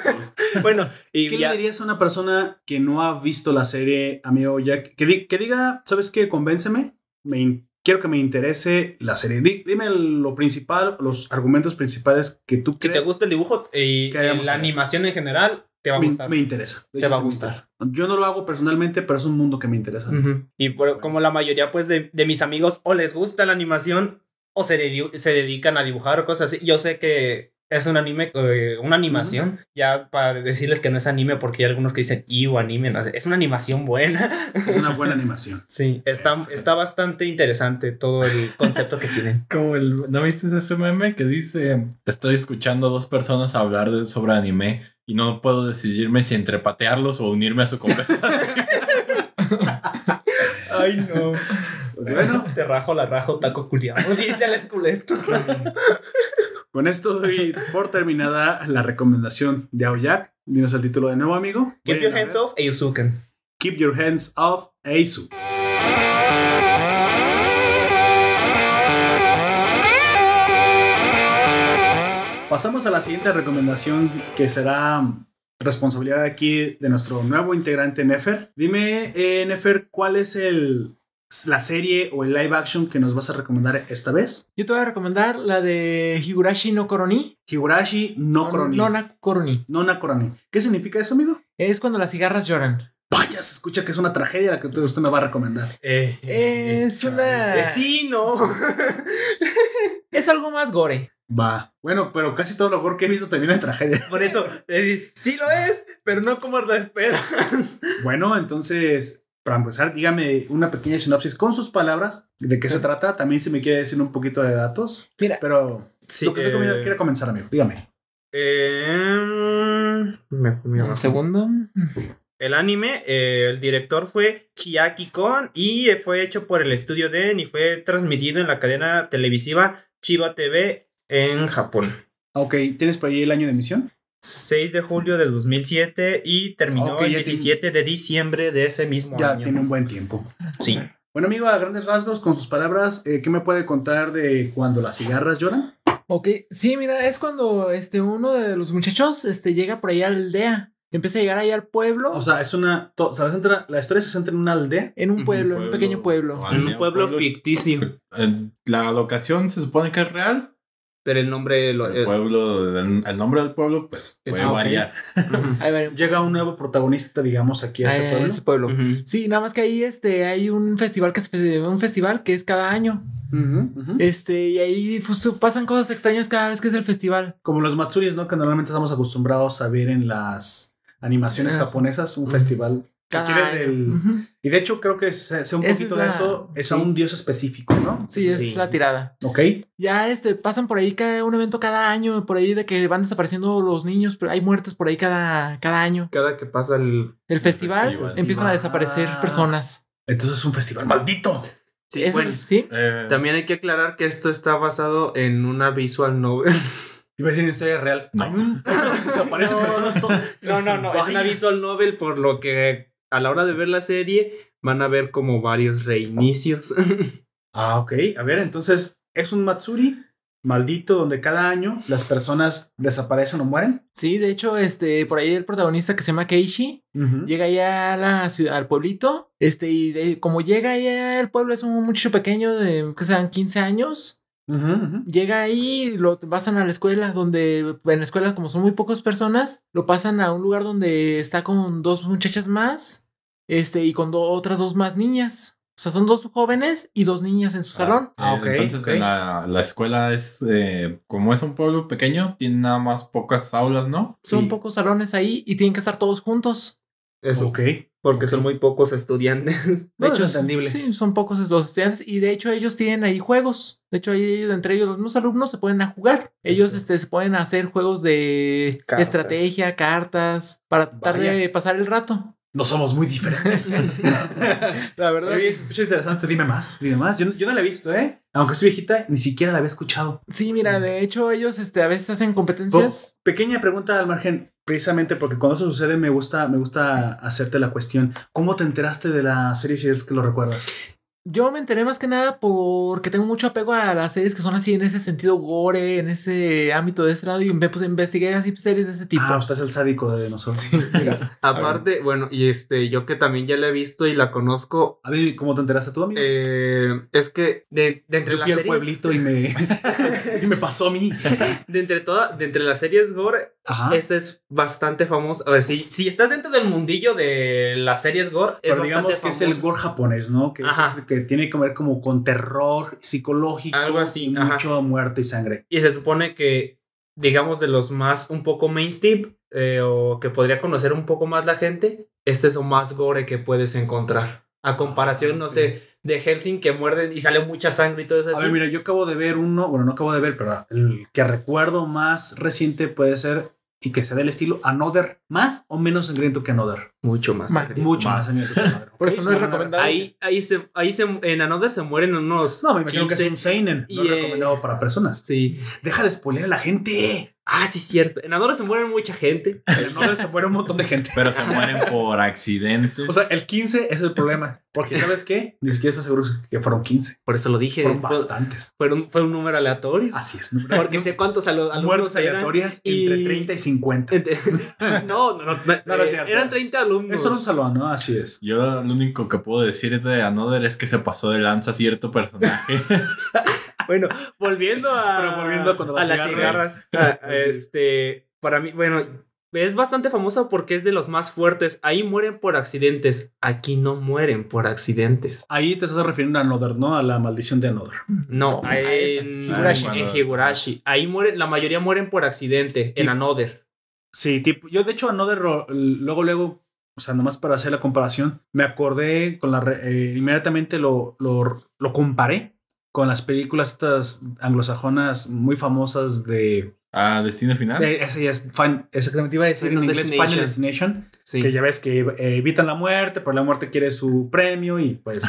Bueno, y ¿qué ya. le dirías a una persona que no ha visto la serie, amigo Jack? Que, di- que diga, ¿sabes qué? Convénceme. Me quiero que me interese la serie. Di- dime lo principal, los argumentos principales que tú Si te crees. gusta el dibujo y ¿Qué vamos la animación en general, te va a me, gustar. me interesa. De Te va a me gustar. interesa. Yo no lo hago personalmente, pero es un mundo que me interesa. Ujú. Y por- como la mayoría pues de, de mis amigos o les gusta la animación o se, dedi- se dedican a dibujar o cosas así. Yo sé que es un anime, eh, una animación, ya para decirles que no es anime porque hay algunos que dicen, o anime, no sé, es una animación buena. Es una buena animación. Sí, está, está bastante interesante todo el concepto que tienen. como el, ¿no viste ese meme que dice, estoy escuchando a dos personas hablar de, sobre anime y no puedo decidirme si entre patearlos o unirme a su conversación? Ay, no. Pues bueno, Te rajo la rajo, taco culiado. Dice el esqueleto. Con esto doy por terminada la recomendación de Aoyak. Dinos el título de nuevo, amigo. Keep Vayan your hands off Eisuken. Keep Your Hands Off Eisu. Pasamos a la siguiente recomendación que será responsabilidad aquí de nuestro nuevo integrante Nefer. Dime, eh, Nefer, ¿cuál es el, la serie o el live action que nos vas a recomendar esta vez? Yo te voy a recomendar la de Higurashi no Koroni. Higurashi no Koroni. Nona Koroni. Nona Koroni. ¿Qué significa eso, amigo? Es cuando las cigarras lloran. Vaya, se escucha que es una tragedia la que usted me va a recomendar. Eh, Es una. eh, sí, no. Es algo más gore. Va. Bueno, pero casi todo lo gore que he visto termina en tragedia. Por eso, eh, sí lo es, pero no como lo esperas. Bueno, entonces, para empezar, dígame una pequeña sinopsis con sus palabras de qué se trata. También si me quiere decir un poquito de datos. Mira, Pero Sí, lo que usted eh, quiere comenzar, amigo. Dígame. eh, me fui muy un segundo. El anime, eh, el director fue Chiaki Kon y fue hecho por el estudio Den y fue transmitido en la cadena televisiva Chiba TV en Japón. Ok, ¿tienes por ahí el año de emisión? 6 de julio de 2007 y terminó el ya tiene- 17 de diciembre de ese mismo Ya año. tiene un buen tiempo. Sí. Bueno, amigo, a grandes rasgos, con sus palabras, eh, ¿qué me puede contar de cuando las cigarras lloran? Ok, sí, mira, es cuando este uno de los muchachos este, llega por ahí a la aldea. Empieza a llegar ahí al pueblo. O sea, es una. to- o sea, la historia se centra en una aldea. en un pueblo, en un pequeño pueblo. En un pueblo ficticio. Eh, La locación se supone que es real. Pero el nombre lo, El pueblo, el, el nombre del pueblo, pues Es- puede ah, ok. variar. Llega un nuevo protagonista, digamos, aquí a este a pueblo. ese pueblo. Ujú. Sí, nada más que ahí este, hay un festival que es un festival que es cada año. Este, y ahí pues, pasan cosas extrañas cada vez que es el festival. Como los Matsuris, ¿no? Que normalmente estamos acostumbrados a ver en las animaciones Ah, japonesas, un Ujú. Si quieres, Ujú. Y de hecho, creo que sé un Esa poquito es de eso. Es a un dios específico, ¿no? Sí, Eso es la tirada. Ok. Ya este, pasan por ahí cada, un evento cada año, por ahí de que van desapareciendo los niños, pero hay muertes por ahí cada, cada año. Cada que pasa el. El festival, festival. empiezan a desaparecer Ah. personas. Entonces es un festival maldito. Sí, Es- bueno, sí. Eh, también hay que aclarar que esto está basado en una visual novel. Iba a decir una historia real. No. Desaparecen No. personas. to- No, no, no. Es una visual novel, por lo que a la hora de ver la serie van a ver como varios reinicios. Ah, ok. A ver, entonces es un Matsuri maldito donde cada año las personas desaparecen o mueren. Sí, de hecho, este, por ahí el protagonista que se llama Keishi llega allá a la ciudad, al pueblito, este, y de- como llega allá al pueblo, es un muchacho pequeño de, que sean 15 años, llega ahí, lo pasan a la escuela, donde en la escuela, como son muy pocas personas, lo pasan a un lugar donde está con dos muchachas más, este, y con do- otras dos más niñas. O sea, son dos jóvenes y dos niñas en su salón. Ah, ok, Entonces en la, la escuela es, eh, como es un pueblo pequeño, tiene nada más pocas aulas, ¿no? Son Sí. pocos salones ahí y tienen que estar todos juntos. Eso. Ok. Porque son muy pocos estudiantes. De hecho, es entendible. Sí, son pocos los estudiantes y de hecho ellos tienen ahí juegos. De hecho, ahí entre ellos los mismos alumnos se pueden a jugar. Ellos este, se pueden hacer juegos de Cartas. estrategia, cartas, para tratar de pasar el rato. No somos muy diferentes. La verdad. Oye, se escucha interesante. Dime más, dime más. Yo, yo no la he visto, ¿eh? Aunque soy viejita, ni siquiera la había escuchado. Sí, mira, de hecho, ellos este, a veces hacen competencias. Pequeña pregunta al margen, precisamente porque cuando eso sucede me gusta, me gusta hacerte la cuestión. ¿Cómo te enteraste de la serie si es que lo recuerdas? Yo me enteré más que nada porque tengo mucho apego a las series que son así en ese sentido gore, en ese ámbito de ese lado y me pues, investigué así series de ese tipo. Ah, usted es el sádico de nosotros. Mira, Aparte, bueno, y este, yo que también ya la he visto y la conozco, A ver, ¿cómo te enteraste tú, amigo? eh, es que de, de entre Yo las fui al series, pueblito y me, y me pasó a mí. de entre toda, de entre las series gore, Ajá. esta es bastante famosa. A ver, si, Si estás dentro del mundillo de las series gore, es Pero digamos que es el famoso. gore japonés, ¿no? Que, es este que tiene que ver como con terror psicológico. Algo así, Y ajá. mucho muerte y sangre. y se supone que, digamos, de los más un poco mainstream eh, o que podría conocer un poco más la gente, este es lo más gore que puedes encontrar. A comparación, no sé, de Helsing que muerden y sale mucha sangre y todo eso. A así. ver, mira, yo acabo de ver uno, bueno, no acabo de ver, pero el que recuerdo más reciente puede ser y que sea del estilo Another, más o menos sangriento que Another. Mucho más. Mucho más, Más. sangriento que Another. Por eso no es recomendado. Ahí, ahí, se, ahí se, en Another se mueren unos. No, me imagino que es 15. un Seinen, no y, es eh, recomendado para personas. Sí. Deja de spoiler a la gente. Ah, sí, cierto. En Another se mueren mucha gente. En Another se muere un montón de gente. Pero se mueren por accidente. O sea, el 15 es el problema. Porque, ¿sabes qué? Ni siquiera estás seguro que fueron 15. Por eso lo dije. Fueron Fue, bastantes. fue un, fue un número aleatorio. Así es. Porque sé cuántos alu- alumnos Muertes aleatorias y- entre 30 y 50. Ente- no, no, no. no, No, eh, eran 30 alumnos. Es solo un salón, ¿no? Así es. Yo lo único que puedo decir de Another es que se pasó de lanza cierto personaje. Bueno, volviendo a. Pero volviendo a cuando las las cigarras. este. Para mí, bueno. Es bastante famosa porque es de los más fuertes. Ahí mueren por accidentes. Aquí no mueren por accidentes. Ahí te estás refiriendo a Another, ¿no? A la maldición de Another. No, No, ahí está. en Higurashi. en Higurashi. Ahí mueren, la mayoría mueren por accidente. En. Another. Sí, tipo, yo de hecho Another, luego, luego, o sea, nomás para hacer la comparación, me acordé con la, re- eh, inmediatamente lo, lo, lo comparé con las películas estas anglosajonas muy famosas de, Ah, destino final. de- ese ya es fin- exactamente iba a decir Final en inglés Final Destination. Destination, Sí. que ya ves que eh, evitan la muerte, pero la muerte quiere su premio y pues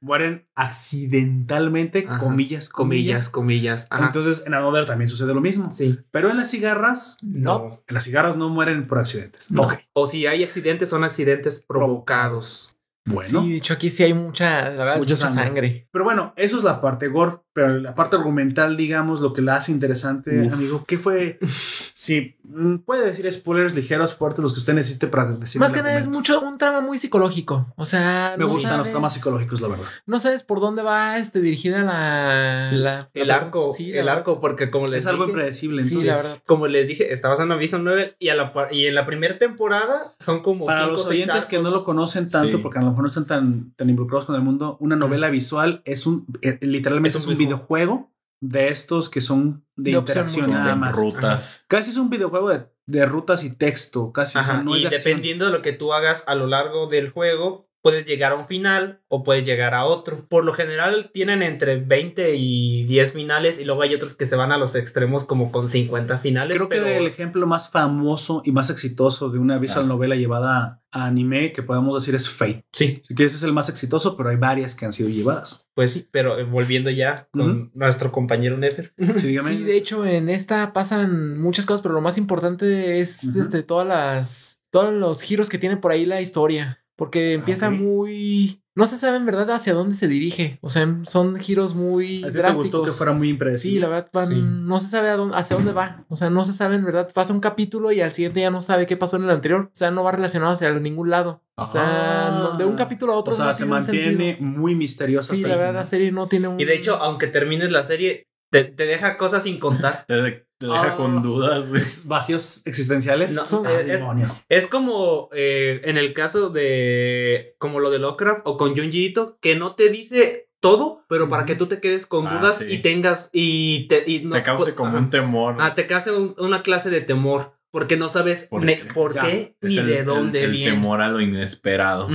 mueren accidentalmente, Ajá. comillas, comillas, comillas. Ajá. Entonces en Another también sucede lo mismo. sí. Pero en las cigarras, No. en las cigarras no mueren por accidentes. No. Ok. O si hay accidentes, son accidentes provocados. Bueno. Sí, de hecho aquí sí hay mucha, la verdad, Mucha mucha sangre. sangre. Pero bueno, eso es la parte gore, pero la parte argumental, digamos, lo que la hace interesante, Uf. amigo, ¿qué fue? Sí, mm, puede decir spoilers ligeros, fuertes, los que usted necesite para decir. Más que nada es mucho un trama muy psicológico. O sea, Me no gustan los temas psicológicos, la verdad. No sabes por dónde va este dirigida la, la- El la- arco, Sí, la el arco, porque como les Es algo dije, impredecible. Sí, entonces, la verdad. como les dije, está basado en visual novel y, a la, y en la primera temporada son como Para cinco los oyentes que no lo conocen tanto, Sí. porque a lo mejor no están tan, tan involucrados con el mundo, una novela visual es un, eh, literalmente Es es un videojuego de estos que son de, interacción nada más. rutas. Casi es un videojuego de, de rutas y texto, casi. o sea, Ajá, no es y acción. dependiendo de lo que tú hagas a lo largo del juego, puedes llegar a un final o puedes llegar a otro. Por lo general tienen entre 20 y 10 finales y luego hay otros que se van a los extremos como con 50 finales. Creo pero que el ejemplo más famoso y más exitoso de una visual Ah. novela llevada a anime que podemos decir es Fate. sí, Así que ese es el más exitoso, pero hay varias que han sido llevadas. pues sí, pero eh, volviendo ya con nuestro compañero Nefer. Sí, dígame. Sí, de hecho, en esta pasan muchas cosas, pero lo más importante es este, todas las, todos los giros que tiene por ahí la historia. Porque empieza ok. muy. No se sabe en verdad hacia dónde se dirige. O sea, son giros muy ¿A ti te drásticos. gustó que fuera muy impredecible? Sí, la verdad, van- Sí. no se sabe a dónde- hacia dónde va. O sea, no se sabe en verdad. Pasa un capítulo y al siguiente ya no sabe qué pasó en el anterior. O sea, no va relacionado hacia ningún lado. O sea, Ah. no- de un capítulo a O otro. sea, no se mantiene sentido. muy misteriosa. Sí, la verdad, final. la serie no tiene un. Y de hecho, aunque termines la serie, te, te deja cosas sin contar. Te, te deja Ah. con dudas, güey. ¿Es ¿Vacíos existenciales? No, Son- Ah, eh, es, demonios. es como eh, en el caso de como lo de Lovecraft o con Junji Ito, que no te dice todo, pero para que tú te quedes con Ah, dudas sí. y tengas y te, y no- te cause como ajá. un temor. Ah, te cause un- una clase de temor porque no sabes ¿Por ne- qué? por qué ni el- de el- dónde el, viene. temor a lo inesperado.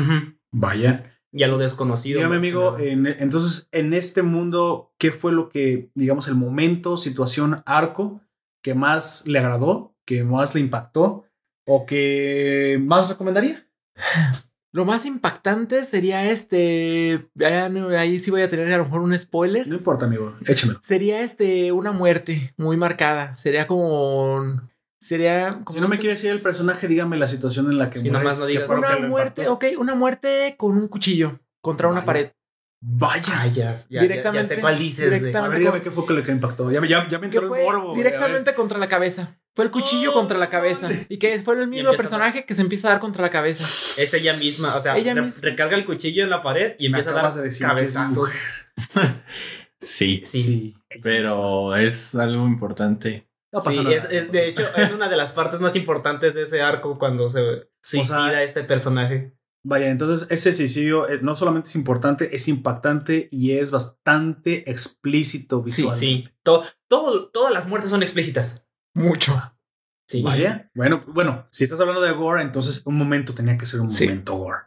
Vaya. Y a lo desconocido. Dígame, amigo, en- entonces, en este mundo, ¿qué fue lo que, digamos, el momento, situación, arco que más le agradó, que más le impactó o que más recomendaría? Lo más impactante sería este. Ahí sí voy a tener a lo mejor un spoiler. No importa, amigo. Échamelo. Sería este una muerte muy marcada. Sería como. Sería como. Si no me quiere decir el personaje, dígame la situación en la que Sí, mueres, nomás no digas. que Una muerte, ok, una muerte con un cuchillo contra una pared. Vaya. Ah, ya, Directamente- ya sé cuál dices. A ver, dígame qué fue lo que impactó. Ya, me- ya, ya me Que entró fue el morbo. directamente contra la cabeza. Fue el cuchillo Oh, contra la cabeza. madre. Y que fue el mismo a- personaje que se empieza a dar contra la cabeza. Es ella misma, o sea, Ella re- misma. recarga el cuchillo en la pared y Me empieza a dar de decir cabezazos. Sí, Sí, Sí. pero es algo importante. No pasa Sí, nada. es, es- de hecho, es una de las partes más importantes de ese arco cuando se suicida este personaje. Vaya, entonces ese suicidio eh, no solamente es importante, es impactante y es bastante explícito visual. Sí, to- todo, todas las muertes son explícitas. Mucho. Sí. Vaya. Bueno, bueno, si estás hablando de gore, entonces un momento tenía que ser un Sí. momento gore.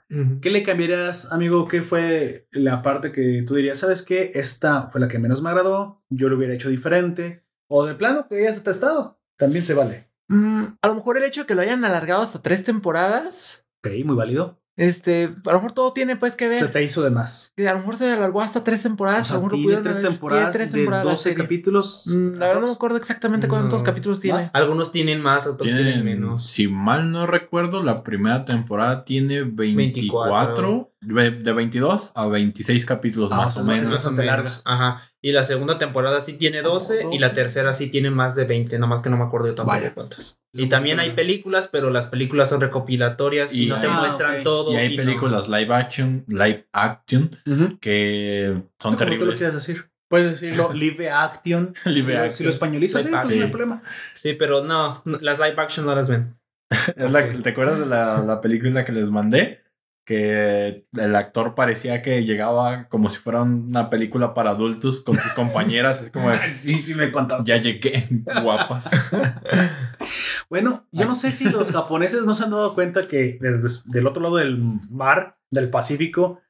¿Qué le cambiarías, amigo? ¿Qué fue la parte que tú dirías, sabes qué? Esta fue la que menos me agradó, yo lo hubiera hecho diferente. O de plano que hayas detestado. También se vale. Mm, a lo mejor el hecho de que lo hayan alargado hasta tres temporadas. Ok, muy válido. Este, a lo mejor todo tiene pues que ver. Se te hizo de más. Que a lo mejor se alargó hasta tres O temporadas. sea, a lo mejor tiene tres temporadas tiene tres de temporadas la 12 serie. capítulos. Mm, La verdad no me acuerdo exactamente cuántos No. capítulos tiene. ¿Más? Algunos tienen más, otros tienen, Tienen, menos. si mal no recuerdo, la primera temporada tiene 24, de de 22 a 26 capítulos Ah, más o menos. es bastante larga. Ajá. Y la segunda temporada sí tiene 12 y la 12. tercera sí tiene más de 20, nomás que no me acuerdo yo tampoco Vaya. cuántas. Y también hay películas, pero las películas son recopilatorias y, Y no te muestran Ah, todo. Y hay películas live action, live action, que son tú lo terribles. quieras decir. Puedes decirlo live action. Live Si lo- Si action. lo españolizas, Live sí, pues no hay action. problema. Sí, pero no, no, las live action no las ven. Es la- ¿Te acuerdas de la, la película que les mandé? Que el actor parecía que llegaba como si fuera una película para adultos con sus compañeras. Es como, de, Sí, sí me contaste. ya llegué, guapas. Bueno, yo no sé si los japoneses no se han dado cuenta que desde del otro lado del mar, del Pacífico,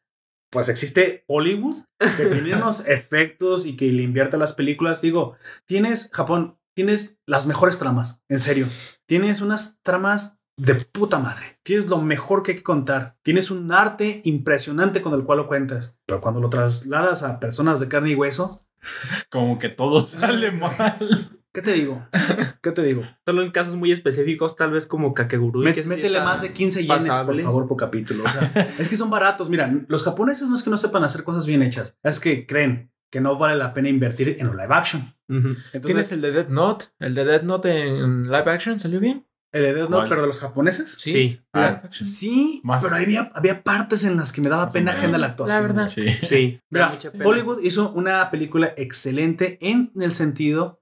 pues existe Hollywood, que tiene unos efectos y que le invierte a las películas. Digo, tienes Japón, tienes las mejores tramas, en serio. Tienes unas tramas de puta madre. Tienes lo mejor que hay que contar. Tienes un arte impresionante con el cual lo cuentas. Pero cuando lo trasladas a personas de carne y hueso, Como que todo sale mal. ¿qué te digo? ¿Qué te digo? Solo en casos muy específicos, tal vez como Kakegurui. Met- que métele más de 15 yenes, pasable. por favor, por capítulo. O sea, es que son baratos. Mira, los japoneses no es que no sepan hacer cosas bien hechas, es que creen que no vale la pena invertir en un live action. Tienes Entonces, el de Dead Note. El de Dead Note en live action salió bien. El de Death Note, ¿Cuál? pero de los japoneses. Sí. Live Ah. Sí, Más- pero había, había partes en las que me daba Más pena ajena la actuación. La verdad. Sí. Sí. Mira. Hollywood hizo una película excelente en el sentido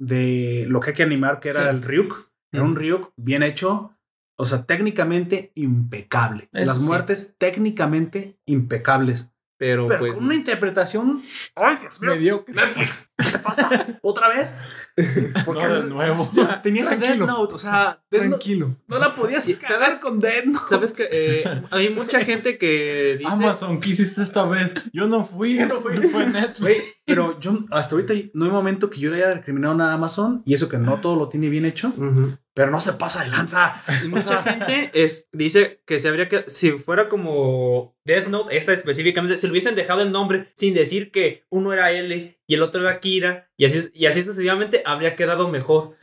de lo que hay que animar, que era Sí. el Ryuk. Era un Ryuk bien hecho, o sea, técnicamente impecable. Eso Las sí. muertes técnicamente impecables. Pero, Pero pues. con una interpretación. ¡Ay, Dios mío! Mediocre. Netflix, ¿qué te pasa? ¿Otra vez? Porque No, de nuevo. tenías Tranquilo. Note, o sea, Note Tranquilo. no la podías ¿sabes? con Death Note. ¿Sabes que eh, hay mucha gente que dice. Amazon, ¿qué hiciste esta vez? Yo no fui. Yo no fui. Fue Netflix. Pero yo hasta ahorita no hay momento que yo le haya recriminado nada a Amazon y eso que no todo lo tiene bien hecho, Ujú. Pero no se pasa de lanza. Y mucha gente es, dice que se habría que, si fuera como Death Note, esa específicamente, si le hubiesen dejado el nombre sin decir que uno era L y el otro era Kira, y así, y así sucesivamente, habría quedado mejor.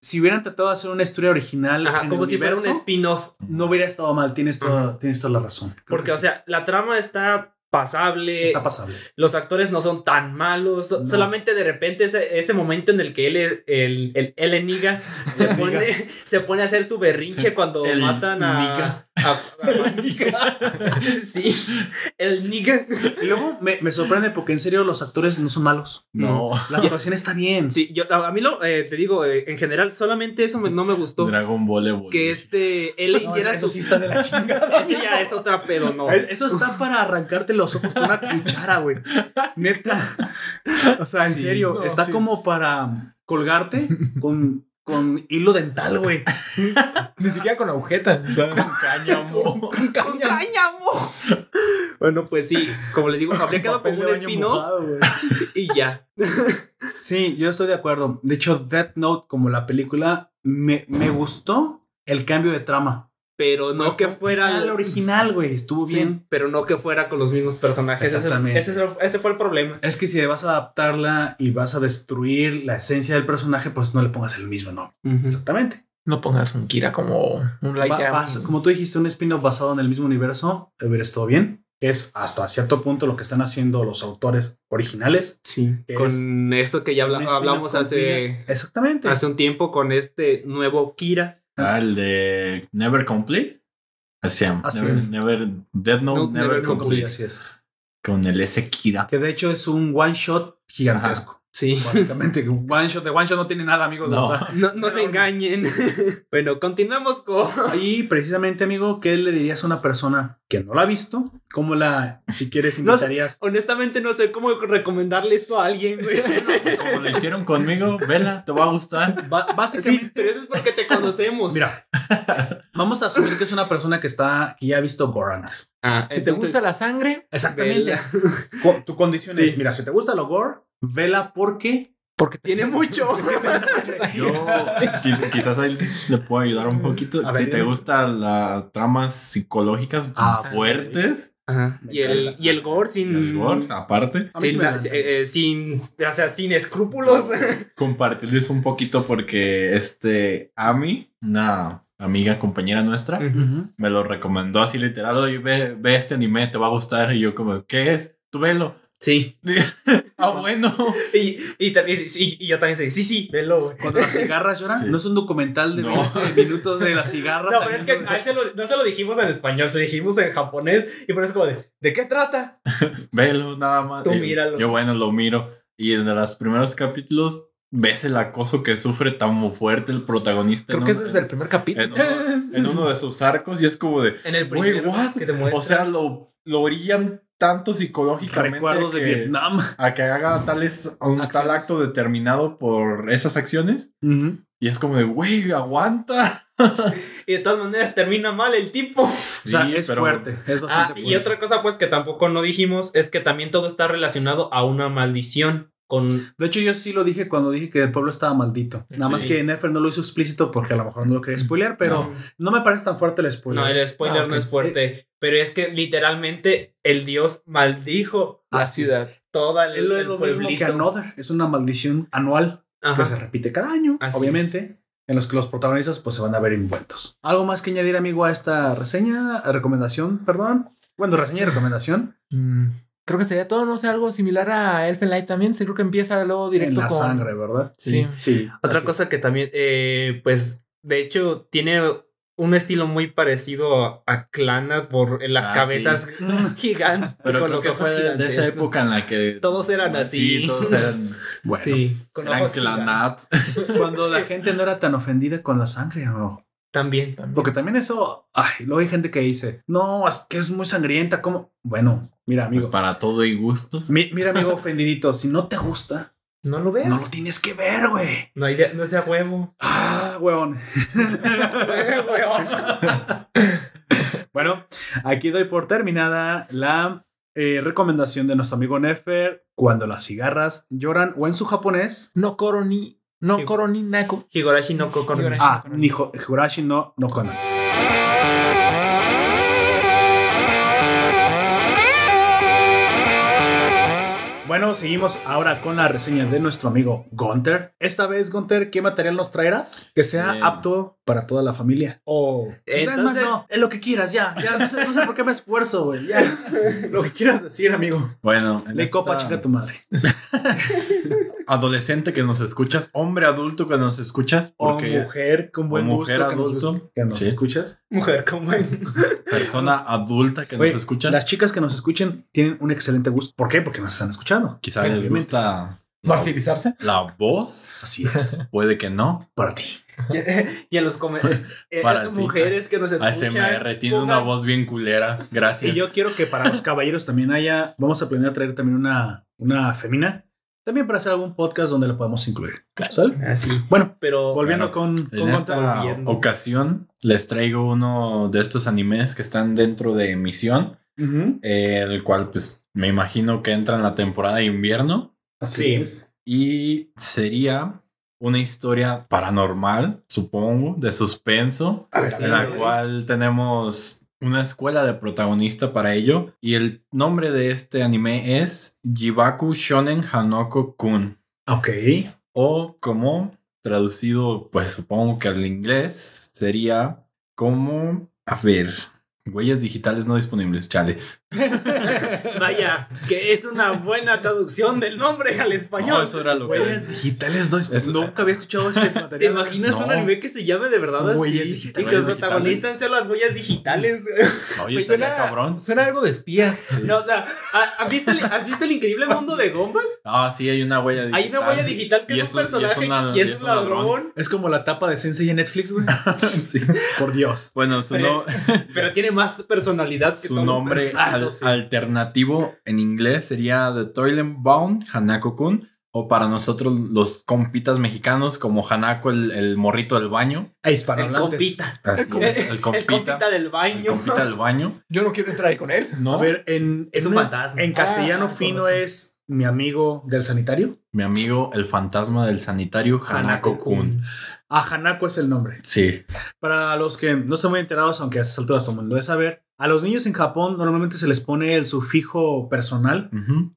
Si hubieran tratado de hacer una historia original, Ajá, en como el si fuera un spin-off. no hubiera estado mal. Tienes toda, tienes toda la razón. Creo Porque, que o sí. sea, la trama está pasable. está pasable. los actores no son tan malos. No. Solamente de repente ese, ese momento en el que él, es- el, el, el Eniga se pone, se pone a hacer su berrinche cuando El matan a. Niga. a- a- sí, el Niga. Y luego me, me sorprende porque en serio los actores no son malos. No. La actuación está bien. Sí, yo, a mí lo, eh, te digo, eh, en general, solamente eso me- no me gustó. Dragon Ball Evolution. Que este, él No, hiciera eso su. sí está de la chingada. Ese ya es otra pedo, no. Eso está para arrancarte los ojos con una cuchara, güey. Neta. O sea, en Sí, serio, no, está sí como para colgarte con, con hilo dental, güey. Ni siquiera con agujeta. O sea, Con cáñamo. Con cáñamo. Bueno, pues sí, como les digo, habría quedado como un güey. y ya. Sí, yo estoy de acuerdo. De hecho, Death Note, como la película, me, me gustó el cambio de trama. Pero no que fuera el original, güey. Estuvo Sí, bien. pero no que fuera con los mismos personajes. Exactamente. Ese, fue el problema. Es que si vas a adaptarla y vas a destruir la esencia del personaje, pues no le pongas el mismo nombre. Exactamente. No pongas un Kira como un like. Va- vas- como tú dijiste, un spin-off basado en el mismo universo, hubiera estado bien. Que es hasta cierto punto lo que están haciendo los autores originales. Sí. Que Con esto que ya habla- hablamos hace, Kira. Exactamente. hace un tiempo con este nuevo Kira. Ah, el de Never Complete. Así never, es. Never, Death Note, No, Never, Never Complete. Así es. Con el S Kira. Que de hecho es un one shot gigantesco. Sí. Básicamente, un one shot de one shot no tiene nada, amigos. No. No, no se engañen. bueno, continuamos con. Y precisamente, amigo, ¿qué le dirías a una persona que no la ha visto? ¿Cómo la, si quieres, No invitarías? Honestamente, no sé cómo recomendarle esto a alguien, güey. Como lo hicieron conmigo, vela, te va a gustar. Ba- básicamente, Sí, pero eso es porque te conocemos. mira, vamos a asumir que es una persona que está, que ya ha visto gore antes. Ah, Si te gusta la sangre, Exactamente. Vela. Tu condición Sí. es, mira, si te gusta lo gore, vela porque porque Tiene mucho. Yo quiz- quizás ahí le puedo ayudar un poquito. A ver, si te gustan las tramas psicológicas Ah, fuertes, Ajá. Y el, y el gore sin. el gore, aparte, sí eh, eh, sin, o sea, sin escrúpulos. compartirles un poquito porque este Ami, una amiga, compañera nuestra, me lo recomendó así literal, oye, ve, ve este anime, te va a gustar. Y yo como, ¿qué es? Tú velo. Sí. ah, bueno. Y, y también, sí, y yo también sé, sí, sí, velo, güey. Cuando las cigarras lloran, Sí. no es un documental de No. 20 minutos de las cigarras. No, pero es que a él se lo, no se lo dijimos en español, se lo dijimos en japonés. Y por eso es como de, ¿de qué trata? Velo nada más. Tú Y míralo. Yo bueno, lo miro. Y en los primeros capítulos ves el acoso que sufre tan fuerte el protagonista. creo que es un- desde el primer capítulo. en, uno, en uno de sus arcos y es como de, En el Güey, primero what? que te muestra. o sea, lo, lo orillan tanto psicológicamente Recuerdos a de que- Vietnam. a que haga tales, un tal acto determinado por esas acciones. Y es como de, güey, aguanta. y de todas maneras termina mal el tipo. o sea, es fuerte. Es Ah, y otra cosa, pues, que tampoco no dijimos es que también todo está relacionado a una maldición. Con. De hecho, yo sí lo dije cuando dije que el pueblo estaba maldito. Nada más que Nefer no lo hizo explícito porque a lo mejor no lo quería spoilear, pero no, me parece tan fuerte el spoiler. No, el spoiler Ah, no es fuerte. Pero es que literalmente el dios maldijo La ciudad. toda el, Es lo, el es lo mismo pueblito. que Another. Es una maldición anual Ajá. que se repite cada año, Así obviamente. En los que los protagonistas pues se van a ver envueltos. ¿Algo más que añadir, amigo, a esta reseña? recomendación, perdón. Bueno, reseña y recomendación. Mm, creo que sería todo, no sé, algo similar a Elfen Light también. Sí, creo que empieza luego directo en la con. sangre, ¿verdad? Sí. Sí. Otra así cosa que también, eh, pues, de hecho, tiene un estilo muy parecido a Clannad por las Ah, cabezas gigantes. Pero con creo los que ojos fue de, de esa época en la que... Todos eran así. Sí, todos eran... Bueno, Sí, con eran cuando la gente no era tan ofendida con la sangre, ¿no? También. Porque también eso, ay, luego hay gente que dice, no, es que es muy sangrienta, ¿cómo? Bueno, mira, Pues amigo, para todo y gustos. mi- mira, amigo ofendidito, si no te gusta, ¿No lo ves? no lo tienes que ver, güey. No, hay de- no es de a huevo. Ah, huevón. bueno, aquí doy por terminada la eh, recomendación de nuestro amigo Nefer, cuando las cigarras lloran, o en su japonés, No Koroni. No Sí. Koroni Nako. Higurashi no. Higurashi. ah, Nijo, Higurashi no, no Konan. Bueno, seguimos ahora con la reseña de nuestro amigo Gunter. Esta vez, Gunter, ¿qué material nos traerás? Que sea apto para toda la familia. O Entonces- más no, es lo que quieras, ya. Ya no sé, no sé por qué me esfuerzo, güey. Ya. Lo que quieras decir, amigo. Bueno, en Le copa, esta- chica tu madre. adolescente que nos escuchas, hombre adulto que nos escuchas, porque o mujer con buen o gusto mujer que nos, adulto. que nos Sí. escuchas. Mujer como en... persona adulta que nos escucha, Las chicas que nos escuchen tienen un excelente gusto. ¿Por qué? Porque nos están escuchando. quizá les gusta Martirizarse. la voz, Así es. puede que no. Para ti. y en los comentarios. Para mujeres que nos escuchan. ASMR tiene una voz bien culera. Gracias. Y yo quiero que para los caballeros también haya. Vamos a planear traer también una, una femina. También para hacer algún podcast donde la podamos incluir. ¿Sale? Ah, sí. Bueno, Pero. volviendo Bueno, con. En con esta volviendo. ocasión les traigo uno de estos animes que están dentro de emisión, Ujú. eh, el cual pues me imagino que entra en la temporada de invierno Así Sí. es. y sería una historia paranormal, supongo, de suspenso, A ver, en la cual tenemos una escuela de protagonista para ello. Y el nombre de este anime es Jibaku Shonen Hanoko Kun. Ok. O como traducido, pues supongo que al inglés sería como, a ver, huellas digitales no disponibles, chale. Vaya, que es una buena traducción del nombre al No, español. eso era lo que... Huellas digitales no es- Es- Nunca había escuchado ese material. ¿Te imaginas un No. anime que se llame de verdad así? Huellas Y digitales. que los protagonistas sean las huellas digitales. Oye, estaría suena, cabrón. suena algo de espías. No, o sea, ¿ha- ¿has visto, el, has visto el increíble mundo de Gumball? Ah, sí, hay una huella digital. Hay una huella digital que Y es un y es personaje una- y es y un es un ladrón. ladrón, Es como la tapa de Sensei en Netflix, güey. Sí. Por Dios. Bueno, su, Pero- no- pero tiene más personalidad que su todos los sí. alternativo en inglés sería The Toilet Bound Hanako-kun. O para nosotros, los compitas mexicanos, como Hanako, el, el morrito del baño. E El compita. Así es, el El compita. compita del El baño. compita del baño. Yo no quiero entrar ahí con él. No, A ver, en, Es en un una- fantasma. En castellano Ah, fino es mi amigo del sanitario. mi amigo, el fantasma del sanitario, Hanako-kun. Hanako es el nombre. Sí. Para los que no están muy enterados, aunque a estas alturas todo el mundo debe saber, a los niños en Japón normalmente se les pone el sufijo personal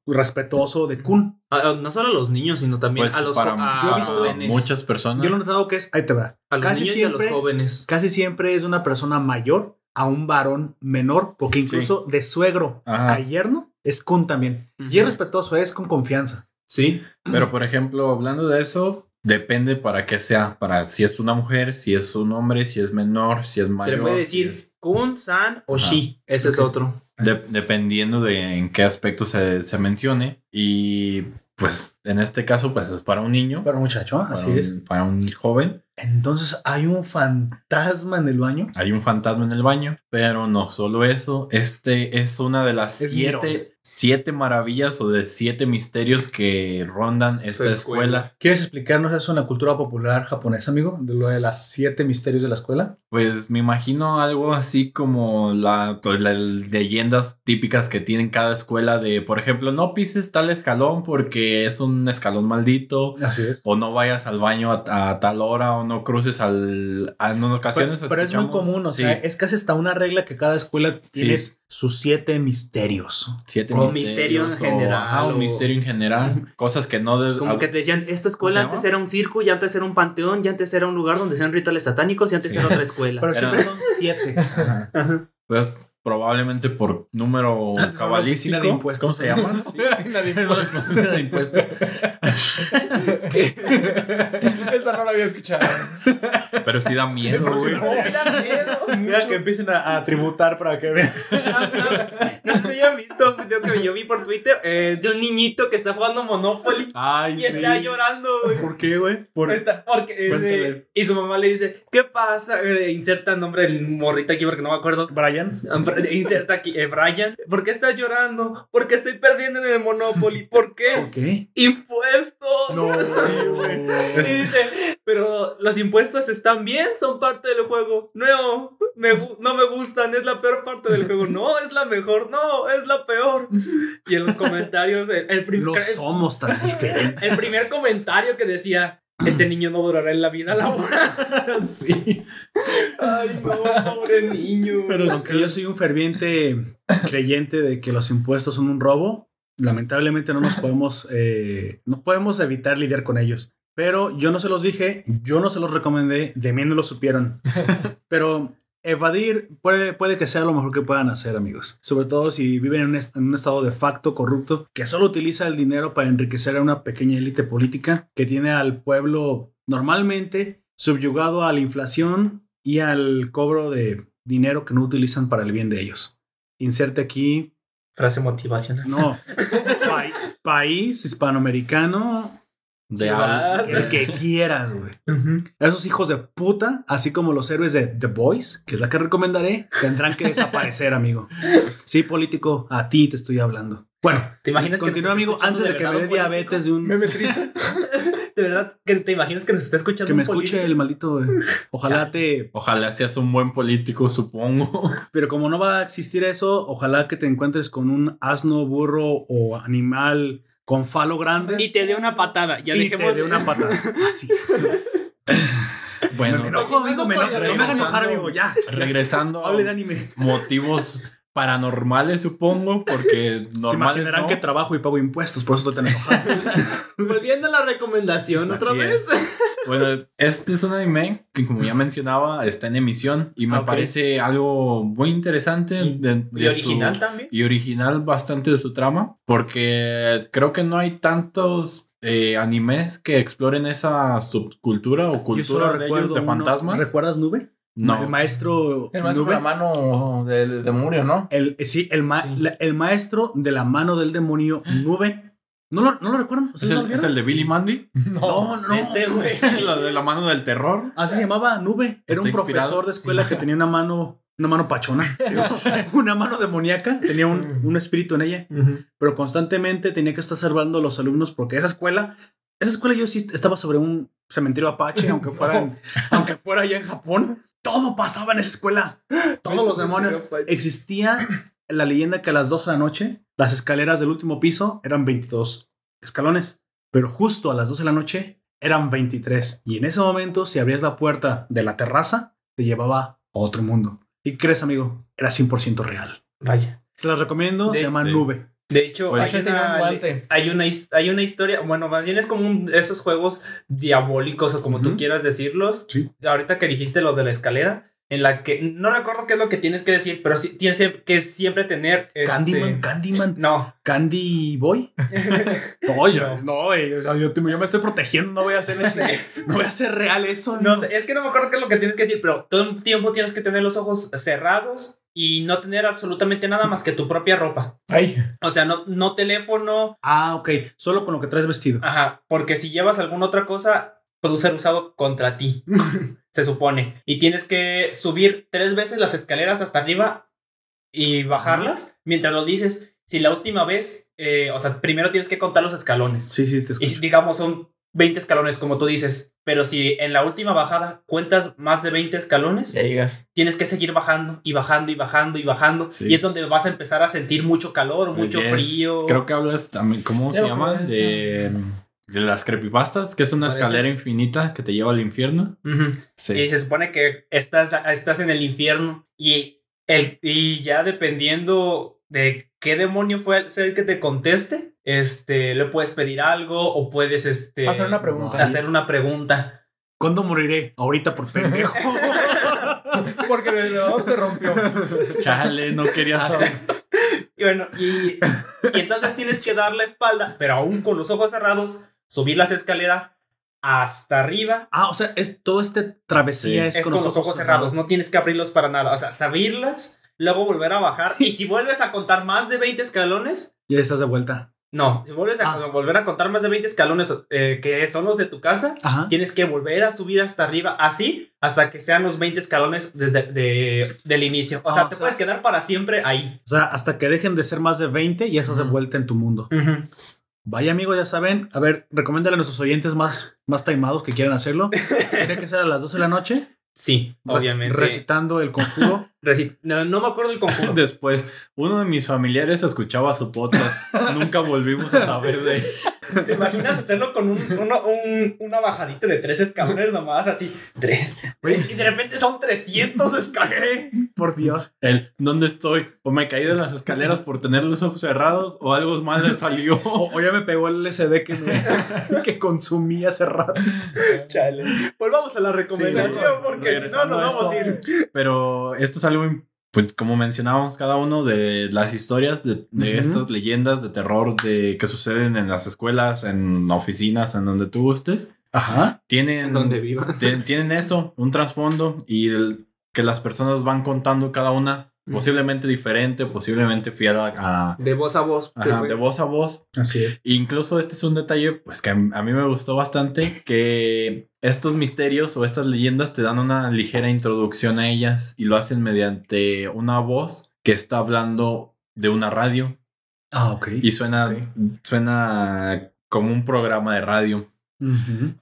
respetuoso de kun. A- a- no solo a los niños, sino también Pues a los para, a yo he visto jóvenes. muchas personas. Yo lo he notado que es, ahí te va. a los casi niños siempre- y a los jóvenes. Casi siempre es una persona mayor a un varón menor, porque incluso de suegro Ajá. a yerno es kun también. Y es respetuoso, es con confianza. Sí. Pero por ejemplo, hablando de eso, depende para qué sea. Para si es una mujer, si es un hombre, si es menor, si es mayor. Se puede si decir es- kun, san o Ajá. shi. Ese es otro. de- dependiendo de en qué aspecto se, se mencione. Y pues en este caso, pues es para un niño. Para un muchacho, para así un- es. Para un joven. Entonces hay un fantasma en el baño. Hay un fantasma en el baño, pero no solo eso. Este es una de las Es siete. Siete maravillas o de siete misterios que rondan esta escuela. escuela. ¿Quieres explicarnos eso en la cultura popular japonesa, amigo? De lo de las siete misterios de la escuela. Pues me imagino algo así como la, pues, las leyendas típicas que tienen cada escuela de, por ejemplo, no pises tal escalón porque es un escalón maldito. Así es. O no vayas al baño a, a tal hora o no cruces al... En ocasiones Pero, pero es muy común, o sí, sea, es casi hasta una regla que cada escuela tienes sus siete misterios. siete o misterios. misterio en o, general, ajá, un o- misterio en general. Cosas que no... de- Como que te decían, esta escuela ¿Cómo se antes era un circo, y antes era un panteón, y antes era un lugar donde hacían rituales satánicos, y antes Sí. era otra escuela. Pero siempre son siete. Ajá. Pues probablemente por número oficina cabalístico. de impuestos. ¿Cómo se llama? Oficina de impuestos. Oficina de impuestos. Esa no la había escuchado. Pero sí da miedo, güey. Me da miedo. Mira que empiecen a, a tributar para que vean. No sé si hayan visto un video que yo vi por Twitter eh, de un niñito que está jugando Monopoly Ay, y está llorando, güey. ¿Por qué, güey? Por... Está- porque y su mamá le dice, ¿qué pasa? Eh, inserta el nombre del morrito aquí porque no me acuerdo. Brian. Inserta aquí, eh, Brian. ¿Por qué estás llorando? Porque estoy perdiendo en el Monopoly. ¿Por qué? ¿Por qué? Impuestos. No, güey. Y dice, pero los impuestos están bien, son parte del juego. No, me, no me gustan, es la peor parte del juego. No, es la mejor, no, es la peor. Y en los comentarios, el, el prim- No el- somos tan diferentes. el primer comentario que decía, este niño no durará en la vida laboral. sí. Ay, no, pobre niño. Pero aunque yo soy un ferviente creyente de que los impuestos son un robo, lamentablemente no nos podemos, eh, no podemos evitar lidiar con ellos. Pero yo no se los dije, yo no se los recomendé, de mí no lo supieron. Pero evadir puede, puede que sea lo mejor que puedan hacer, amigos. Sobre todo si viven en un, est- en un estado de facto corrupto que solo utiliza el dinero para enriquecer a una pequeña élite política que tiene al pueblo normalmente subyugado a la inflación y al cobro de dinero que no utilizan para el bien de ellos. Inserte aquí, Frase motivacional. no, pa- país hispanoamericano, De algo. el que quieras, güey. Esos hijos de puta, así como los héroes de The Boys, que es la que recomendaré, tendrán que desaparecer, amigo. Sí, político, a ti te estoy hablando. Bueno, ¿Te imaginas que continúa, amigo, antes de que me dé diabetes de un... Meme triste. político? De verdad, que te imaginas que nos está escuchando Que me un escuche el maldito... eh. Ojalá te... Ojalá seas un buen político, supongo. Pero como no va a existir eso, ojalá que te encuentres con un asno, burro o animal con falo grande Y te dé una patada. Ya y dejemos te dé una patada. Así es. Bueno, me enojo, amigo, me enojo. No me enojar, amigo, ya. regresando a Hable de anime. motivos paranormales, supongo, porque Se normales imaginarán no. que trabajo y pago impuestos, por eso estoy tan enojado. Volviendo a la recomendación otra vez. Bueno, este es un anime que, como ya mencionaba, está en emisión y me Ah, parece algo muy interesante. Y- de- Y de original su- también. y original bastante de su trama, porque creo que no hay tantos eh, animes que exploren esa subcultura o Yo cultura solo de, ellos, recuerdo de uno- fantasmas. ¿Recuerdas Nube? No. El maestro El maestro Nube. con la mano del demonio, ¿no? El, sí, el, ma- Sí. la- el maestro de la mano del demonio Nube. ¿No lo, no lo recuerdan? ¿Es ¿Ustedes no el, es el de Billy Mandy? No, no, no. Este, güey. la de la mano del terror. Así se llamaba Nube. Era Está un inspirado. profesor de escuela que tenía una mano, una mano pachona, una mano demoníaca, tenía un, un espíritu en ella, pero constantemente tenía que estar salvando a los alumnos porque esa escuela, esa escuela yo sí estaba sobre un cementerio apache, aunque fuera, en- aunque fuera allá en Japón, todo pasaba en esa escuela, todos los demonios. Existía la leyenda que a las 2 de la noche las escaleras del último piso eran 22 escalones, pero justo a las 12 de la noche eran 23. Y en ese momento, si abrías la puerta de la terraza, te llevaba a otro mundo. ¿Y crees, amigo? Era 100% real. Vaya. Se las recomiendo, se De- llama sí. Nube. De hecho, Pues- hay, un una, guante. hay, una, his- hay una historia, bueno, más bien es como un, esos juegos diabólicos o como tú quieras decirlos. Sí. Ahorita que dijiste lo de la escala, en la que no recuerdo qué es lo que tienes que decir, pero sí tienes que siempre tener... este- Candyman, Candyman, No. Candy Boy. No, yo, No. no, güey, o sea, yo, yo me estoy protegiendo, no voy a hacer no voy a hacer real eso. No amigo. sé, es que no me acuerdo qué es lo que tienes que decir, pero todo el tiempo tienes que tener los ojos cerrados y no tener absolutamente nada más que tu propia ropa. Ay, O sea, no, no teléfono, Ah, ok, solo con lo que traes vestido. Ajá, porque si llevas alguna otra cosa, puede ser usado contra ti, se supone. Y tienes que subir tres veces las escaleras hasta arriba y bajarlas mientras lo dices. Si la última vez, eh, o sea, primero tienes que contar los escalones. Sí, sí, te Y si, escucho. digamos son 20 escalones, como tú dices, pero si en la última bajada cuentas más de 20 escalones, ya llegas. tienes que seguir bajando y bajando y bajando y bajando. Sí. Y es donde vas a empezar a sentir mucho calor, mucho Yes. frío. Creo que hablas también, ¿cómo Ya se llama? de las creepypastas, que es una Parece. escalera infinita que te lleva al infierno. Ujú. Sí. Y se supone que estás, estás en el infierno y, el, y ya dependiendo de qué demonio fue el, sea el que te conteste, este, le puedes pedir algo o puedes este, Hacer una pregunta. hacer una pregunta. ¿Cuándo moriré? Ahorita por pendejo. Porque el elevador se rompió. Chale, no quería hacer. Y bueno, y, y entonces tienes que dar la espalda, pero aún con los ojos cerrados, subir las escaleras hasta arriba. ah, o sea, es todo este travesía Sí. es, Es con los ojos cerrados, no tienes que abrirlos para nada. O sea, abrirlas, luego volver a bajar. Y si vuelves a contar más de 20 escalones, Ya estás de vuelta. No, si vuelves a Ah. volver a contar más de 20 escalones eh, que son los de tu casa, Ajá. tienes que volver a subir hasta arriba, así hasta que sean los 20 escalones desde de, del inicio. O Ah, sea, o te sea- puedes quedar para siempre ahí. O sea, hasta que dejen de ser más de 20 y estás de Ujú. vuelta en tu mundo. Vaya amigos, ya saben. A ver, recomiéndale a nuestros oyentes más, más timados que quieran hacerlo. Tiene que ser a las 12 de la noche. Sí, obviamente. Recitando el conjuro. Reci- no, no me acuerdo el conjuro. Después, uno de mis familiares escuchaba su podcast. Nunca volvimos a saber de ¿Te imaginas hacerlo con un, uno- un- una bajadita de tres escalones nomás? Así, tres. Y de repente son 300 escalones. Por Dios. él. ¿Dónde estoy? O me caí de las escaleras por tener los ojos cerrados o algo mal le salió. O, o ya me pegó el LSD que, me, que consumí hace rato. Chale. Volvamos a la recomendación Sí, porque si no nos vamos a ir. Pero esto es algo, pues como mencionábamos cada uno de las historias de, estas leyendas de terror de que suceden en las escuelas, en oficinas, en donde tú gustes, Ajá. tienen, Donde vivas. tien- tienen eso, un trasfondo y el- que las personas van contando cada una. Posiblemente diferente, posiblemente fiel a, a- De voz a voz. ajá, pues. de voz a voz. Así es. Incluso este es un detalle pues que a mí me gustó bastante que estos misterios o estas leyendas te dan una ligera introducción a ellas y lo hacen mediante una voz que está hablando de una radio Ah, ok. y suena suena como un programa de radio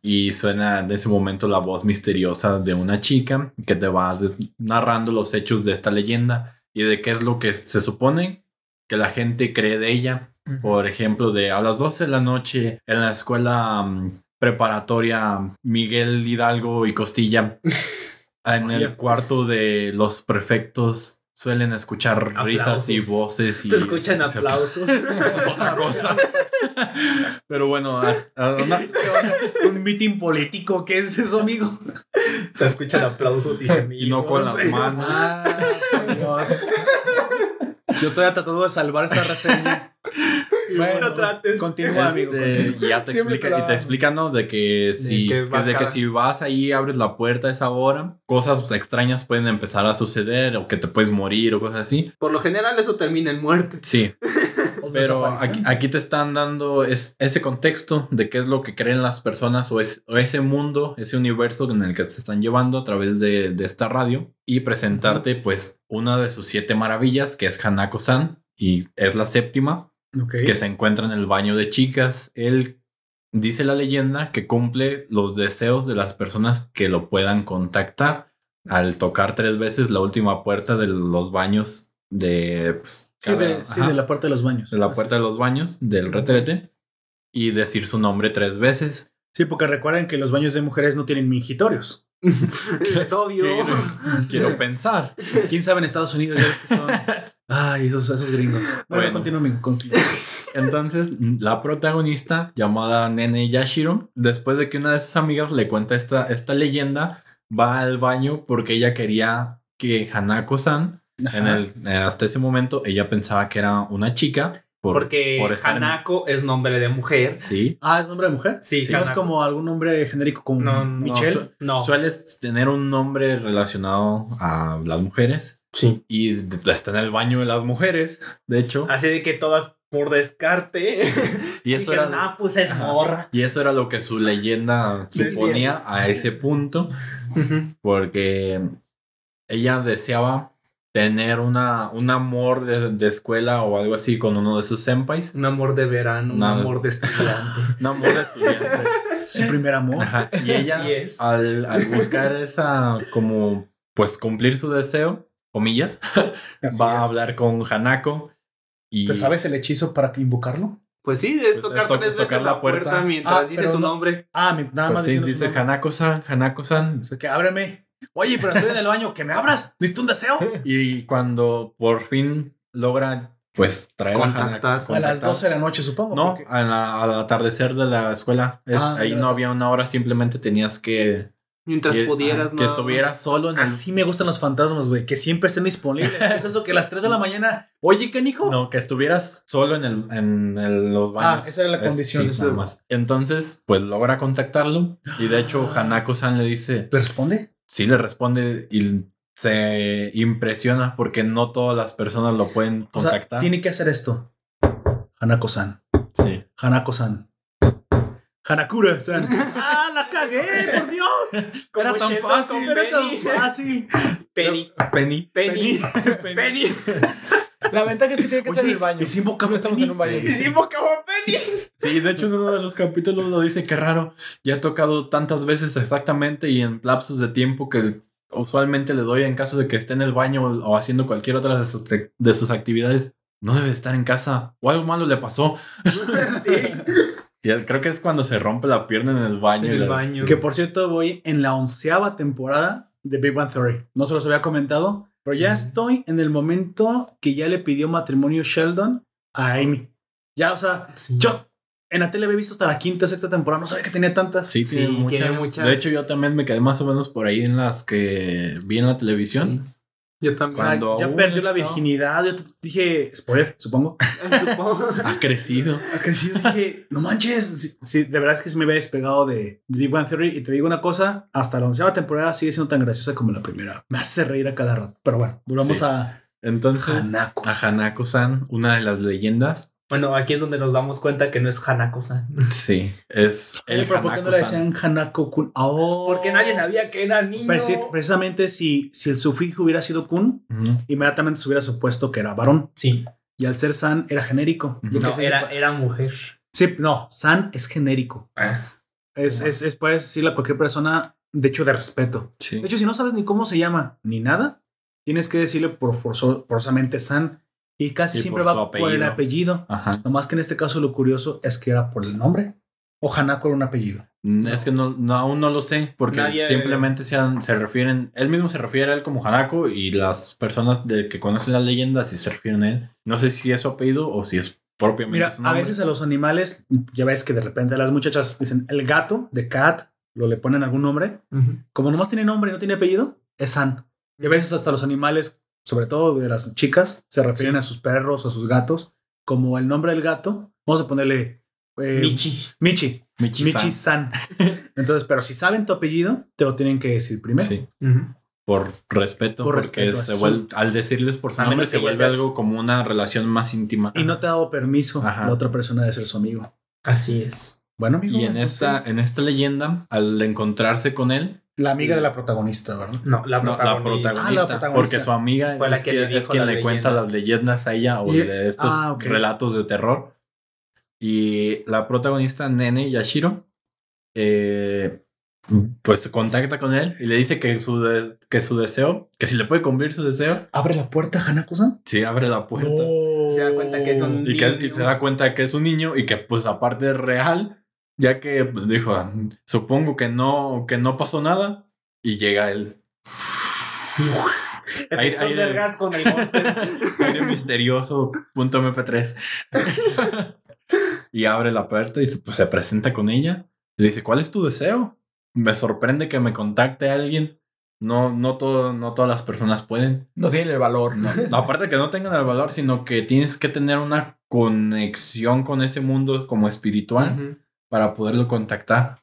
y suena en ese momento la voz misteriosa de una chica que te va narrando los hechos de esta leyenda y de qué es lo que se supone que la gente cree de ella Por ejemplo, de a las 12 de la noche en la escuela mm, preparatoria Miguel Hidalgo y Costilla, en el cuarto de los prefectos suelen escuchar risas y voces y Se escuchan aplausos. Eso es otra cosa. Pero bueno, una- Un meeting político, ¿qué es eso, amigo? Se escuchan aplausos y gemidos. y no con las manos. Dios. Yo todavía tratando de salvar esta reseña. No trates. Continúa, amigo. Este, y ya te Siempre explica, y te explican, ¿no? De que si, que si vas ahí, abres la puerta a esa hora, cosas pues, extrañas pueden empezar a suceder, o que te puedes morir, o cosas así. Por lo general eso termina en muerte. Sí, pero aquí, aquí te están dando es, ese contexto de qué es lo que creen las personas o, es, o ese mundo, ese universo en el que se están llevando a través de, de esta radio y presentarte pues una de sus siete maravillas, que es Hanako-san, y es la séptima, que se encuentra en el baño de chicas. Él dice la leyenda que cumple los deseos de las personas que lo puedan contactar. Al tocar tres veces la última puerta de los baños de... pues, Sí, cada- de, sí, de la puerta de los baños. de la puerta de los baños del retrete y decir su nombre tres veces. Sí, porque recuerden que los baños de mujeres no tienen mingitorios. es obvio. Quiero, quiero pensar. ¿Quién sabe en Estados Unidos? Ya ves que son. Ay, esos, esos gringos. Bueno, Bueno. continúa. Entonces, la protagonista, llamada Nene Yashiro, después de que una de sus amigas le cuenta esta, esta leyenda, va al baño porque ella quería que Hanako-san, en el, eh, hasta ese momento, ella pensaba que era una chica. por- Porque por en- Hanako es nombre de mujer. Sí. Ah, ¿es nombre de mujer? Sí, no es como algún nombre genérico como No, no, Michelle. su- No. Sueles tener un nombre relacionado a las mujeres Sí. y está en el baño de las mujeres, de hecho. Así de que todas por descarte. Y eso dijeron, era, ah, pues es morra. y eso era lo que su leyenda suponía a ese punto. porque ella deseaba tener una, un amor de, de escuela o algo así con uno de sus senpais. Un amor de verano, un amor de estudiante. Un amor de estudiante. Su primer amor. Ajá, Y ella, Así es. al, al buscar esa, como, pues cumplir su deseo, comillas, Así va a hablar con Hanako. Y ¿Te sabes el hechizo para invocarlo? Pues sí, es Pues tocar es to- tres veces tocar la puerta. puerta, mientras Ah, dice su no- nombre. Ah, nada más Pues sí, diciendo su dice. Hanako-san, Hanako-san. O sea, que ábreme. Oye, pero estoy en el baño. Que me abras. ¿Necesito un deseo? Y cuando por fin logra, pues, traer Contactar. a A las contactar. 12 de la noche, supongo. No, porque- a la- al atardecer de la escuela. Es- Ah, ahí no había una hora, simplemente tenías que. Mientras pudieras, ¿no? Que estuvieras solo en el. Así me gustan los fantasmas, güey. Que siempre estén disponibles. ¿Qué es eso? Que a las 3 de la mañana. Oye, ¿qué hijo? No, que estuvieras solo en, el, en el- los baños. Ah, esa era la Es- condición. sí, nada más. Entonces, pues logra contactarlo. Y de hecho, Ah. Hanako-san le dice. ¿Le responde? Sí, le responde y se impresiona porque no todas las personas lo pueden O sea, contactar. tiene que hacer esto. Hanako-san. Sí. Hanako-san. Hanakura-san. ¡Ah, la cagué! ¡Por Dios! Como Era tan fácil. Era tan Penny. fácil. Penny. Penny. Penny. Penny. La ventaja es que tiene que ser en el baño. invoca no estamos en un baño. Y sí invocaba a Penny. Sí, de hecho en uno de los capítulos lo dice que raro. Ya he tocado tantas veces exactamente y en lapsos de tiempo que usualmente le doy en caso de que esté en el baño o haciendo cualquier otra de sus, de sus actividades. No debe de estar en casa o algo malo le pasó. Sí. Creo que es cuando se rompe la pierna en el baño. En el le- baño. Que por cierto, voy en la onceava temporada de Big Bang Theory. No se los había comentado, pero ya estoy en el momento que ya le pidió matrimonio Sheldon a Amy. Ya, o sea, yo en la tele había visto hasta la quinta, sexta temporada. No sabía que tenía tantas. Sí, tiene, Sí, muchas. tiene muchas. De hecho, yo también me quedé más o menos por ahí en las que vi en la televisión. Yo O también. sea, Cuando ya perdió la virginidad. Yo dije, spoiler, supongo. Supongo. Ha crecido. Ha crecido. Dije, no manches. Sí, sí, de verdad es que sí me había despegado de, de Big Bang Theory. Y te digo una cosa: hasta la onceava temporada sigue siendo tan graciosa como la primera. Me hace reír a cada rato. Pero bueno, volvamos Sí. a Entonces, Hanako. a Hanako-san, una de las leyendas. Bueno, aquí es donde nos damos cuenta que no es Hanako-san. Sí, es el pero ¿por qué no le decían Hanako Kun? Oh. Porque nadie sabía que era niño. Preci- precisamente si, si el sufijo hubiera sido Kun, inmediatamente se hubiera supuesto que era varón. Sí. Y al ser San era genérico. No, era, era mujer. Sí, no, San es genérico. Ah. Es, es, es, puedes decirle a cualquier persona, de hecho, de respeto. Sí. De hecho, si no sabes ni cómo se llama ni nada, tienes que decirle por forzo- forzosamente San. Y casi Y siempre por va por el apellido. Ajá. Nomás que en este caso lo curioso es que era por el nombre. O Hanako era un apellido. Mm, Es que no, no, aún no lo sé, porque Nadie- simplemente se, han- se refieren, él mismo se refiere a él como Hanako y las personas de que conocen la leyenda sí se refieren a él. No sé si es su apellido o si es propiamente Mira, su a veces a los animales, ya ves que de repente las muchachas dicen el gato de cat, lo le ponen algún nombre. Como nomás tiene nombre y no tiene apellido, es San. Y a veces hasta los animales, sobre todo de las chicas, se refieren a sus perros o a sus gatos como el nombre del gato. Vamos a ponerle eh, Michi. Michi. Michi-san. Michi-san. Entonces, pero si saben tu apellido, te lo tienen que decir primero. Sí, por respeto, Por porque respeto, se así vuelve- al decirles por su nombre se vuelve seas- algo como una relación más íntima. Y no te ha dado permiso Ajá. la otra persona de ser su amigo. Así es. Bueno, amigo. Y en esta, en esta leyenda, al encontrarse con él, La amiga de la protagonista, ¿verdad? No, la no, la protagonista. protagonista, Ah, la protagonista. porque su amiga Fue la es, que que- le es quien la le cuenta leyenda. las leyendas a ella o Y- de estos ah, ok. relatos de terror. Y la protagonista, Nene Yashiro, eh, pues se contacta con él y le dice que su, de- que su deseo, que si le puede cumplir su deseo, Abre la puerta, Hanako-san. sí abre la puerta. Se da cuenta que es un- Y, que, niño. y se da cuenta que es un niño y que pues aparte es real, ya que pues, dijo, "Ah, supongo que no, que no pasó nada y llega él. Ahí- Efectos ahí- vergas con el. Aire misterioso punto mp3 y abre la puerta y se, pues, se presenta con ella y le dice ¿cuál es tu deseo? Me sorprende que me contacte alguien no no todo no todas las personas pueden No tiene el valor. no, aparte de que no tengan el valor sino que tienes que tener una conexión con ese mundo como espiritual. Para poderlo contactar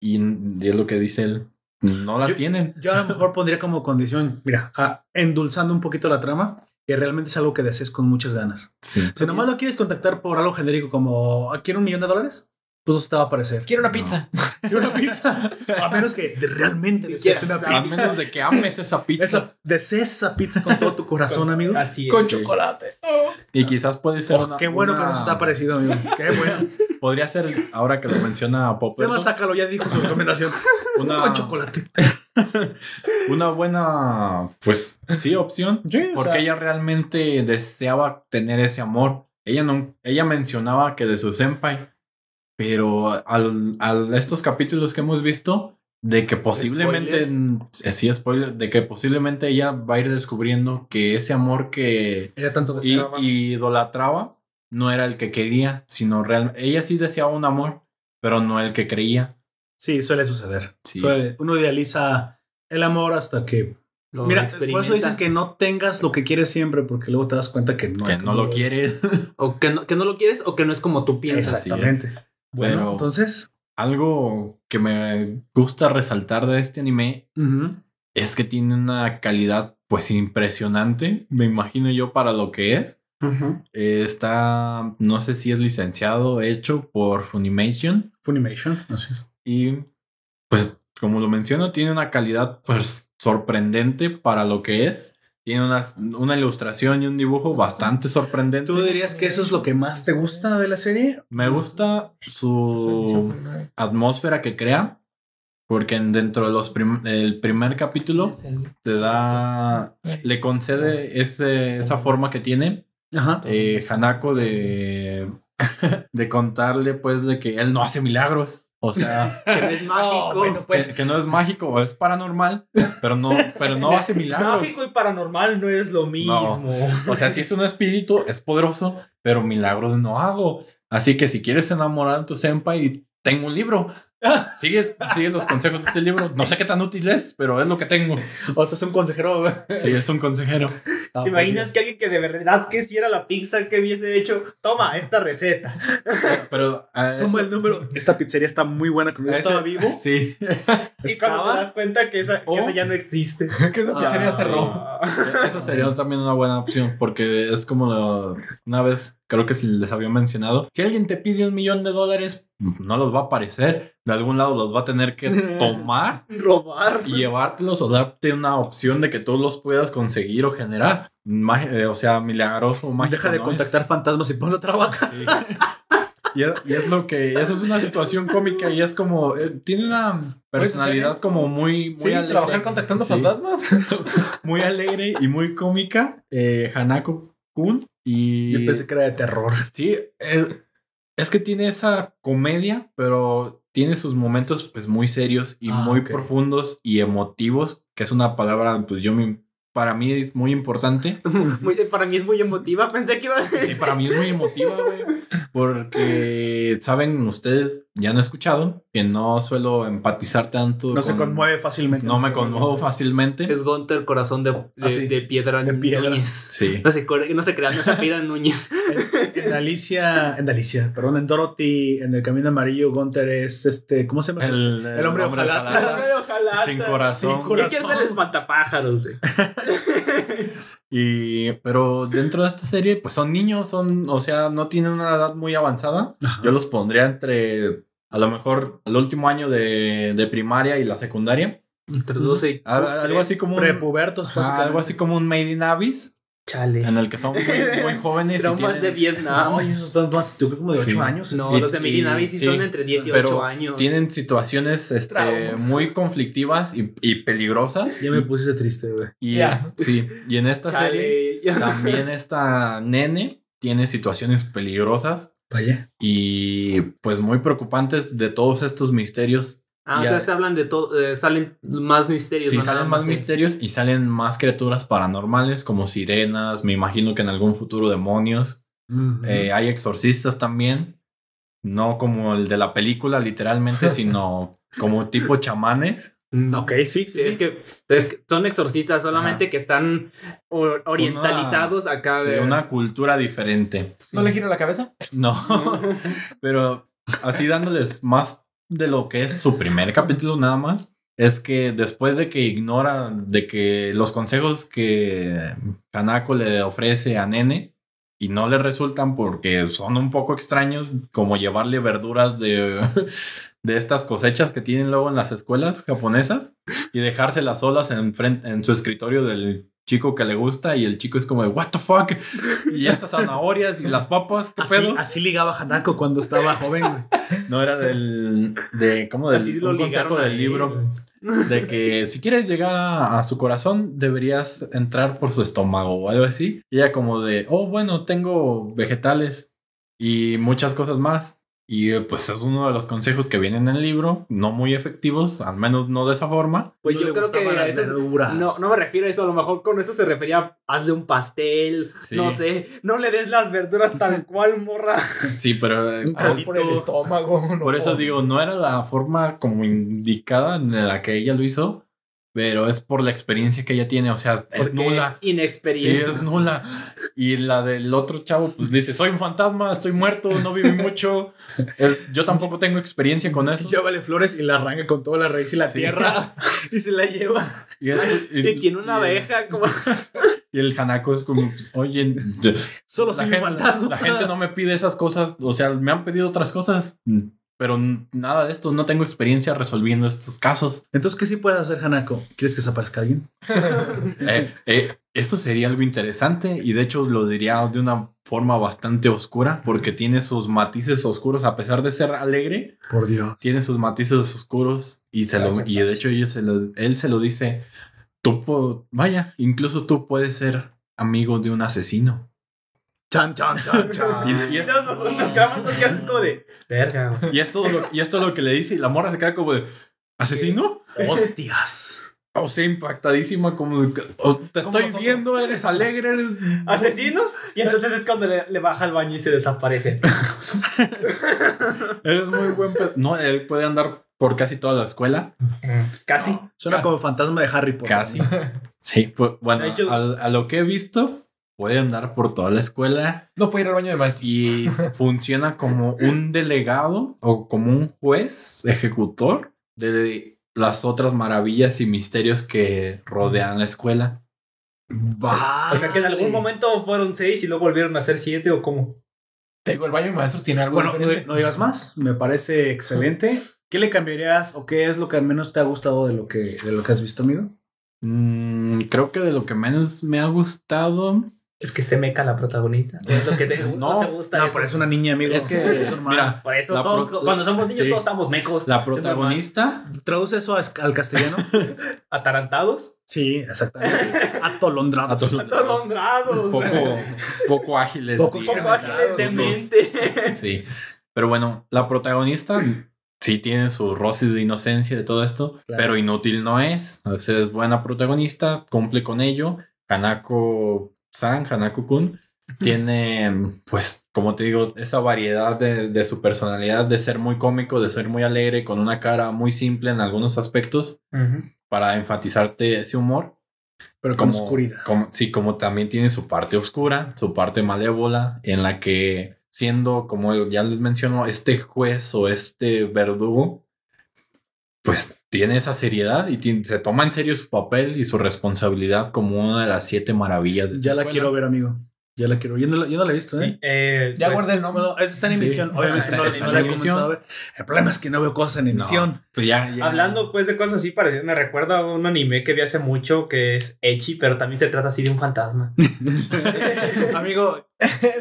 y, y es lo que dice él no la Yo- tienen Yo a lo mejor pondría como condición, mira, ah, endulzando un poquito la trama, que realmente es algo que desees con muchas ganas. sí Si nomás lo quieres contactar por algo genérico como "Ah, quiero un millón de dólares, pues no se te va a aparecer. Quiero una pizza. Quiero una pizza. A menos que realmente desees una a pizza. menos de que ames esa pizza Esa- desees esa pizza con todo tu corazón, amigo. Así es. Con Sí. chocolate. y quizás puede ser Oh, una- qué bueno que una- nos te ha parecido, amigo. Qué bueno. Podría ser, ahora que lo menciona Popper, Además, sácalo, ya dijo su recomendación. Una- Con chocolate. una buena, pues sí, opción. Sí, o Porque sea- ella realmente deseaba tener ese amor. Ella no, ella mencionaba que de su senpai, pero al, al estos capítulos que hemos visto, de que posiblemente, eh, sí, spoiler, de que posiblemente ella va a ir descubriendo que ese amor que Ella tanto y, deseaba. y idolatraba no era el que quería, sino realmente, ella sí deseaba un amor, pero no el que creía. Sí, suele suceder. Sí. Suele- uno idealiza el amor hasta que. Lo Mira, por eso dicen que no tengas lo que quieres siempre, porque luego te das cuenta que no que es no lo quiere. O que no, que no lo quieres o que no es como tú piensas. Exactamente. Bueno, Pero- entonces. Algo que me gusta resaltar de este anime es que tiene una calidad pues impresionante, me imagino yo para lo que es. Eh, está, no sé si es licenciado, hecho por Funimation Funimation, así es. y pues como lo menciono tiene una calidad pues sorprendente para lo que es. Tiene una, una ilustración y un dibujo bastante sorprendente. ¿Tú dirías que eso es lo que más te gusta de la serie? Me gusta su atmósfera que crea, porque en- dentro de los prim- del primer capítulo te da, le concede ese, esa forma que tiene Ajá. eh, Hanako de, de contarle pues de que él no hace milagros. O sea, Que no es mágico. Oh, bueno, pues. que, que no es mágico o es paranormal, pero no, pero no hace milagros. Mágico y paranormal no es lo mismo. O sea, si es un espíritu, es poderoso, pero milagros no hago. Así que si quieres enamorar a tu senpai, tengo un libro. Sigue, sigue los consejos de este libro. No sé qué tan útil es, pero es lo que tengo. O sea, es un consejero. Sí, es un consejero. Ah, ¿Te imaginas que alguien que de verdad quisiera la pizza que hubiese hecho? Toma esta receta. Pero ah, Toma eso- el número. Esta pizzería está muy buena. Yo estaba vivo. Sí. Y cuando te das cuenta que esa, que Oh. esa ya no existe. que esa pizzería Ah, cerró. Ah. Esa sería también una buena opción porque es como lo- una vez, creo que si les había mencionado, si alguien te pide un millón de dólares, no los va a aparecer. De algún lado los va a tener que tomar Robar. y llevártelos o darte una opción de que tú los puedas conseguir o generar. Mag- eh, o sea, milagroso o mágico. Deja de ¿no? contactar fantasmas y ponlo a trabajar. Sí. Y es, y es lo que, eso es una situación cómica y es como, eh, tiene una personalidad como muy, muy Sí, alegre. trabajar contactando Sí, fantasmas. Muy alegre y muy cómica. Eh, Hanako Kun. Y Yo pensé que era de terror. sí, es, es que tiene esa comedia, pero tiene sus momentos pues muy serios y Ah, muy profundos y emotivos, que es una palabra pues yo me- para mí es muy importante. Muy- para mí es muy emotiva. Pensé que iba a Sí, decir. para mí es muy emotiva, güey. Porque, saben, ustedes ya han escuchado que no suelo empatizar tanto. No se con- conmueve fácilmente. No me conmuevo fácilmente. Es Gunter, corazón de, de, Ah, sí. de piedra De piedra. Núñez. Sí. No se, no se crean, no se pidan Núñez. En, en Alicia, en Alicia, perdón, en Dorothy, en el camino amarillo, Gunther es este, ¿cómo se llama? El, El hombre ojalá. Ojalá. Sin corazón. Sin Es que es del espantapájaros. eh. Y, pero dentro de esta serie, pues son niños, son, o sea, no tienen una edad muy avanzada. Ajá. Yo los pondría entre, a lo mejor, el último año de, de primaria y la secundaria. Entre 12 y Al- Algo así como un, Prepubertos, Ajá, algo así como un Made in Abyss, Chale. en el que son muy, muy jóvenes. y Traumas tienen- de Vietnam. No, y esos están más, tú como de 8 Sí. años. No, Y- los de Medinavis sí, y- son entre 10 y 8 pero años. tienen situaciones este, Trauma. muy conflictivas y, y peligrosas. Ya me puse triste, güey. Y, Ya. sí, y en esta serie también esta nene tiene situaciones peligrosas Vaya. y pues muy preocupantes de todos estos misterios. Ah, o sea, se hablan de todo, eh, salen más misterios. Sí, salen más misterios y salen más criaturas paranormales como sirenas, me imagino que en algún futuro demonios. Eh, hay exorcistas también. No como el de la película, literalmente, sino como tipo chamanes. Mm. ok, sí. sí, Sí, es sí. que, es que son exorcistas solamente Ajá. que están o- orientalizados acá Sí, de una cultura diferente. Sí. ¿No le gira la cabeza? No, pero así dándoles más de lo que es su primer capítulo nada más. Es que después de que ignora de que los consejos que Kanako le ofrece a Nene y no le resultan porque son un poco extraños, como llevarle verduras de, de estas cosechas que tienen luego en las escuelas japonesas y dejárselas solas en, frente, en su escritorio del chico que le gusta y el chico es como de what the fuck y estas zanahorias y las papas ¿qué Así, pedo? así ligaba Hanako cuando estaba joven, güey. no era del de como del Así lo un consejo del él. libro de que si quieres llegar a, a su corazón deberías entrar por su estómago o algo así y ella como de oh bueno tengo vegetales y muchas cosas más y eh, pues es uno de los consejos que vienen en el libro no muy efectivos al menos no de esa forma Pues No yo creo que no, no me refiero a eso, a lo mejor con eso se refería hazle un pastel, Sí. no sé, no le des las verduras tal cual, morra. sí pero eh, Un Por el estómago. no. Por eso digo, no era la forma como indicada en la que ella lo hizo, pero es por la experiencia que ella tiene, o sea, es Porque nula. es Sí, inexperiencia. es nula. Y la del otro chavo, pues dice, soy un fantasma, estoy muerto, no viví mucho. Es- yo tampoco tengo experiencia con eso. Llévale flores y la arranca con toda la raíz y la Sí. tierra y se la lleva. Y, es- y- Y tiene una y- abeja como... Y el Hanako es como, pues, oye, Solo soy un fantasma. la gente no me pide esas cosas, o sea, me han pedido otras cosas, pero nada de esto, no tengo experiencia resolviendo estos casos. Entonces, ¿qué sí puedes hacer, Hanako? ¿Quieres que se aparezca alguien? Eh, eh, eso sería algo interesante y de hecho lo diría de una forma bastante oscura porque tiene sus matices oscuros a pesar de ser alegre Por Dios. tiene sus matices oscuros y se lo y de hecho ella se lo- él se lo dice tú vaya incluso tú puedes ser amigo de un asesino Chan, chan, chan, chan. y, y es, esas nos, quedamos dos días como de... Verga, güey. y es todo lo, y esto es lo que le dice y la morra se queda como de asesino Hostias. o sea impactadísima como de, "Oh, te estoy viendo eres alegre eres ¿Asesino? Y entonces es cuando le, le baja al baño y se desaparece. eres muy buen no él puede andar por casi toda la escuela Casi. Suena como fantasma de Harry Potter. Casi. Sí, pues, bueno, hecho- a, lo que he visto, puede andar por toda la escuela No puede ir al baño de maestros. y funciona como un delegado o como un juez ejecutor de las otras maravillas y misterios que rodean la escuela. Va. O sea que en algún momento fueron seis y luego volvieron a ser siete o cómo. Te digo, el baño de maestros tiene algo Bueno, diferente. no digas más. Me parece excelente. ¿Qué le cambiarías o qué es lo que al menos te ha gustado de lo que, de lo que has visto, amigo? Mm, creo que de lo que menos me ha gustado Es que esté meca la protagonista. Es lo que te, no, No, te gusta. No, eso. pero es una niña, amigo. es que, normal. mira, Por eso todos, pro- cuando somos niños, sí. todos estamos mecos. la Es protagonista ¿Traduce eso a- al castellano? ¿Atarantados? sí, exactamente. atolondrados. Atolondrados. Poco, poco ágiles. Poco. Poco ágiles de mente. Sí. Pero bueno, la protagonista sí tiene sus roces de inocencia de todo esto, Claro. pero inútil no es. Es buena protagonista, cumple con ello. Hanako-san, Hanako-kun, tiene, pues, como te digo, esa variedad de, de su personalidad, de ser muy cómico, de ser muy alegre, con una cara muy simple en algunos aspectos, para enfatizarte ese humor. Pero con Como- oscuridad. Como, sí, como también tiene su parte oscura, su parte malévola, en la que siendo, como ya les menciono, este juez o este verdugo, pues tiene esa seriedad y tiene- se toma en serio su papel y su responsabilidad como una de las siete maravillas de Ya la escuela. quiero ver, amigo. Ya la quiero. Yo no la, yo no la he visto, ¿eh? Sí, eh, Ya pues, guardé el nombre. Bueno, esa está en Sí. emisión. Obviamente Está- no, está no en la he emisión. comenzado a ver. El problema es que no veo cosas en No, emisión. pues ya, ya- Hablando pues de cosas así me recuerda a un anime que vi hace mucho que es Echi, pero también se trata así de un fantasma. Amigo,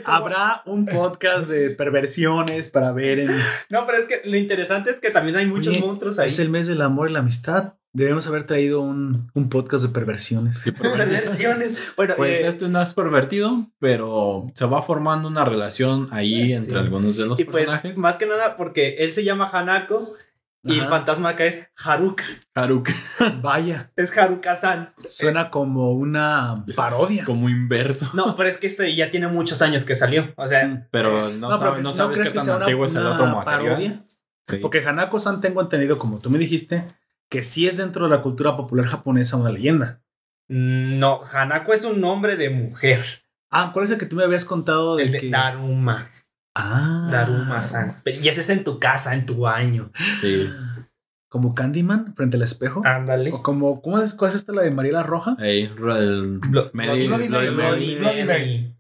habrá un podcast de perversiones para ver en. No, pero es que lo interesante es que también hay muchos Oye, monstruos ahí. Es el mes del amor y la amistad. Debemos haber traído un, un podcast de perversiones. Sí, pero- Perversiones. Bueno, Pues eh, este no es pervertido, pero se va formando una relación ahí entre Sí. algunos de los y pues personajes. más que nada porque él se llama Hanako y el Ajá. fantasma acá es Haruka. Haruka, Vaya, Es Haruka-san. suena como una parodia. como inverso. No, pero es que este ya tiene muchos años que salió. O sea, Pero no, No, sabe- pero no ¿no sabes qué que tan sea una- antiguo es el otro material. parodia? Sí. Porque Hanako-san tengo entendido, como tú me dijiste, que sí es dentro de la cultura popular japonesa una leyenda. no, Hanako es un nombre de mujer. Ah, ¿cuál es el que tú me habías contado El del de que... Daruma. Ah. Daruma-san. Y ese es en tu casa, en tu año. Sí. Como Candyman frente al espejo. Ándale. O como, ¿cómo es, ¿cuál es esta la de Mariela Roja? Ahí, el Bloody Mary.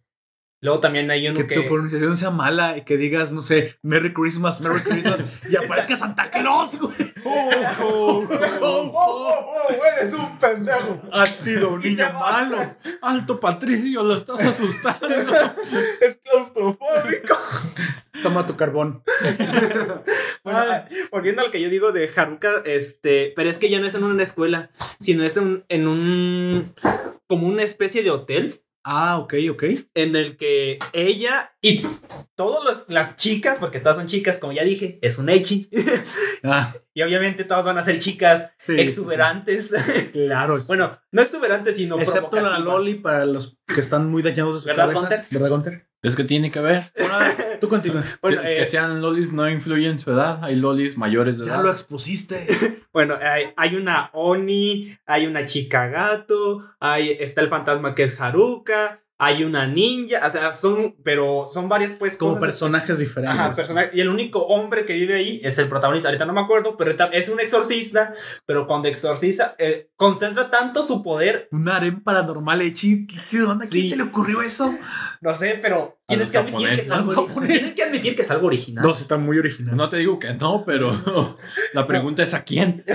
Luego también hay uno Que que. tu pronunciación sea mala y que digas, no sé, Merry Christmas, Merry Christmas y aparezca Santa Claus, güey. ¡Oh, oh, oh! ¡Eres un pendejo! Has sido un niño malo. Alto Patricio, lo estás asustando. Es claustrofóbico. Toma tu carbón. Bueno, ah, volviendo al que yo digo de Haruka, este, pero es que ya no es en una escuela, sino es en, en un como una especie de hotel Ah, ok, ok. en el que ella y todas las chicas, porque todas son chicas, como ya dije, es un echi. Ah, y obviamente todas van a ser chicas sí. exuberantes. sí, sí. Claro. sí. bueno, no exuberantes, sino excepto la. Loli para los que están muy dañados de su ¿Verdad, cabeza. Gunter? ¿Verdad, Gunter? es que tiene que ver. Bueno, tú continúa. Bueno, que, eh, que sean lolis no influye en su edad. Hay lolis mayores de Ya edad. lo expusiste. Bueno, hay, hay una Oni, hay una chica gato, hay, está el fantasma que es Haruka, hay una ninja, o sea, son, pero son varias pues Como cosas. personajes diferentes. Ajá, y el único hombre que vive ahí es el protagonista, ahorita no me acuerdo, pero es un exorcista, pero cuando exorciza, eh, concentra tanto su poder, Un harem paranormal, Echi. ¿Qué, qué onda? ¿Quién Sí. se le ocurrió eso? No sé, pero tienes que admitir que es algo, tienes que admitir que es algo original. No, sí está muy original. No te digo que no, pero la pregunta es a quién.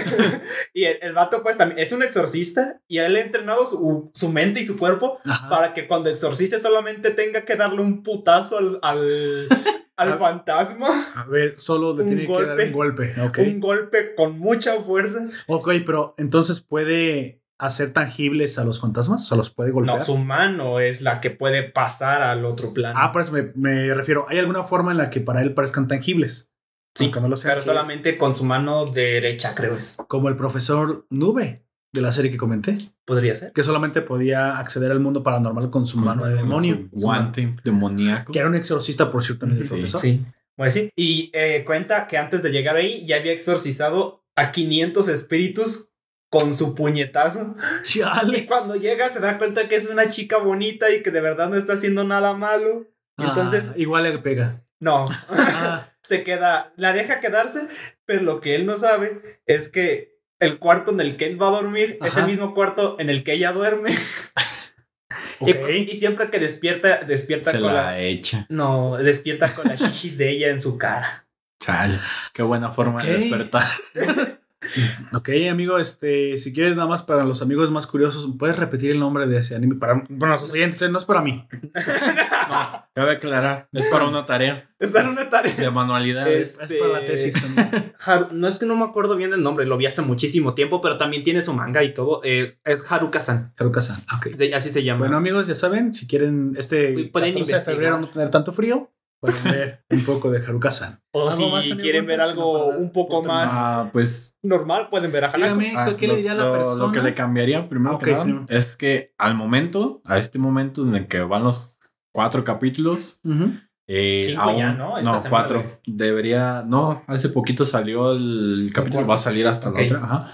Y el, el vato pues también es un exorcista y él ha entrenado su, su mente y su cuerpo Ajá. para que cuando exorcice solamente tenga que darle un putazo al, al, al fantasma. A ver, solo le Un tiene que dar golpe. un golpe. Un golpe con mucha fuerza. Ok, pero entonces puede hacer tangibles a los fantasmas. O sea, los puede golpear. No, su mano es la que puede pasar al otro plano. Ah, por eso me, me refiero. ¿Hay alguna forma en la que para él parezcan tangibles? Sí, Aunque no lo sea. pero es solamente con su mano derecha, creo es. Como el profesor Nube de la serie que comenté, Podría ser. que solamente podía acceder al mundo paranormal con su mano de demonio. Su guante demoníaco. Que era un exorcista, por cierto, también el Sí. profesor. Sí. Bueno, sí. Y eh, cuenta que antes de llegar ahí ya había exorcizado a 500 espíritus con su puñetazo. Y cuando llega se da cuenta que es una chica bonita y que de verdad no está haciendo nada malo. Y entonces, Ah, igual le pega. no, Ah, se queda, la deja quedarse, pero lo que él no sabe es que el cuarto en el que él va a dormir es el mismo cuarto en el que ella duerme. ok. Y, y siempre que despierta, despierta Se con la... la echa. No, despierta con las shishis de ella en su cara. Chale. Qué buena forma de despertar. Ok, amigo, este, si quieres nada más para los amigos más curiosos, ¿puedes repetir el nombre de ese anime? Para, para nuestros oyentes, ¿eh? no es para mí. Cabe aclarar, es para una tarea Está en una tarea. de manualidades. Este- Es para la tesis. amigo. Haru- no es que no me acuerdo bien el nombre, lo vi hace muchísimo tiempo, pero también tiene su manga y todo. eh, es Haruka-san. Haruka-san. Ok. Sí, Así se llama. Bueno, amigos, ya saben, si quieren este pueden 14 de investigar. febrero no tener tanto frío, pueden ver un poco de Haruka-san. o ¿algo si más, quieren ver algo un poco más Ah, pues normal, pueden ver a Hanako. Dígame, ah, ¿qué le lo- diría a la lo- persona? Lo que le cambiaría primero Ah, que nada primero. es que al momento, a este momento en el que van los cuatro capítulos, Ujú. eh, Cinco aún- ya, ¿no? Esta No, cuatro. güey. Debería, no, hace poquito salió el capítulo, va a salir hasta Ok. la otra. Ajá.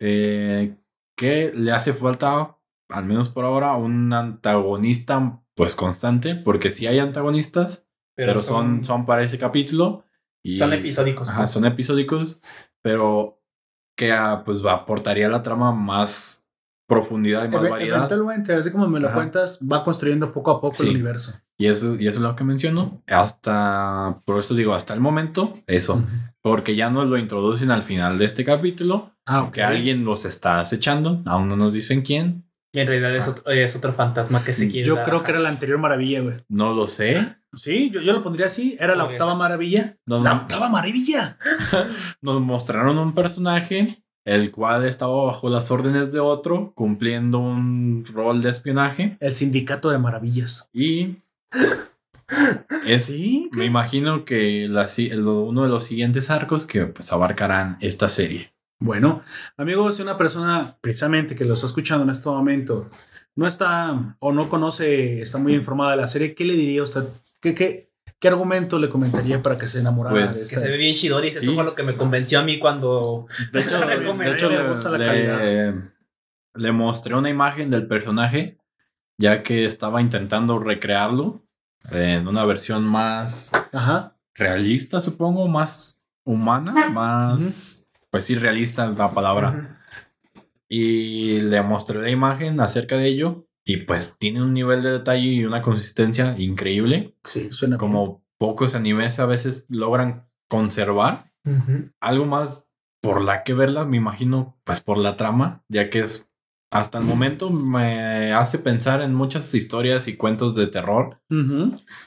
Eh, que le hace falta, al menos por ahora, un antagonista pues constante, porque sí hay antagonistas, pero, son, son para ese capítulo. Y, son episódicos. Ajá, son episódicos, pero que ah, pues va, aportaría a la trama más profundidad y más Eve- variedad. Eventualmente, así como me lo Ajá. cuentas, va construyendo poco a poco Sí. el universo. Y eso, y eso es lo que menciono. Hasta, por eso digo, hasta el momento, eso. Ujú. Porque ya nos lo introducen al final de este capítulo. Ah, ok. Que alguien los está acechando. Aún no nos dicen quién. En realidad es, Ah. otro, es otro fantasma que se quiere. Yo dar creo que era la anterior maravilla, güey. No lo sé. Sí, yo, yo lo pondría así. Era la octava ser. maravilla. Nos, La octava maravilla. nos mostraron un personaje. El cual estaba bajo las órdenes de otro. Cumpliendo un rol de espionaje. El sindicato de maravillas. Y. Es, Sí. Me imagino que la uno de los siguientes arcos que pues abarcarán esta serie. Bueno, amigos, si una persona precisamente que lo está escuchando en este momento no está o no conoce, está muy informada de la serie, ¿qué le diría a usted? ¿Qué, qué, qué argumento le comentaría para que se enamorara Pues, de Que esta? se ve bien Shidoris. Sí. Eso fue lo que me convenció a mí cuando. De hecho, Me de comenté, hecho, me le, gusta la le- calidad. le mostré una imagen del personaje, ya que estaba intentando recrearlo en una versión más Ajá. realista, supongo, más humana, más, pues sí, realista la palabra. Y le mostré la imagen acerca de ello. Y pues tiene un nivel de detalle y una consistencia increíble, Sí, suena como pocos animes a veces logran conservar algo más por la que verla, me imagino, pues por la trama, ya que es hasta el momento me hace pensar en muchas historias y cuentos de terror,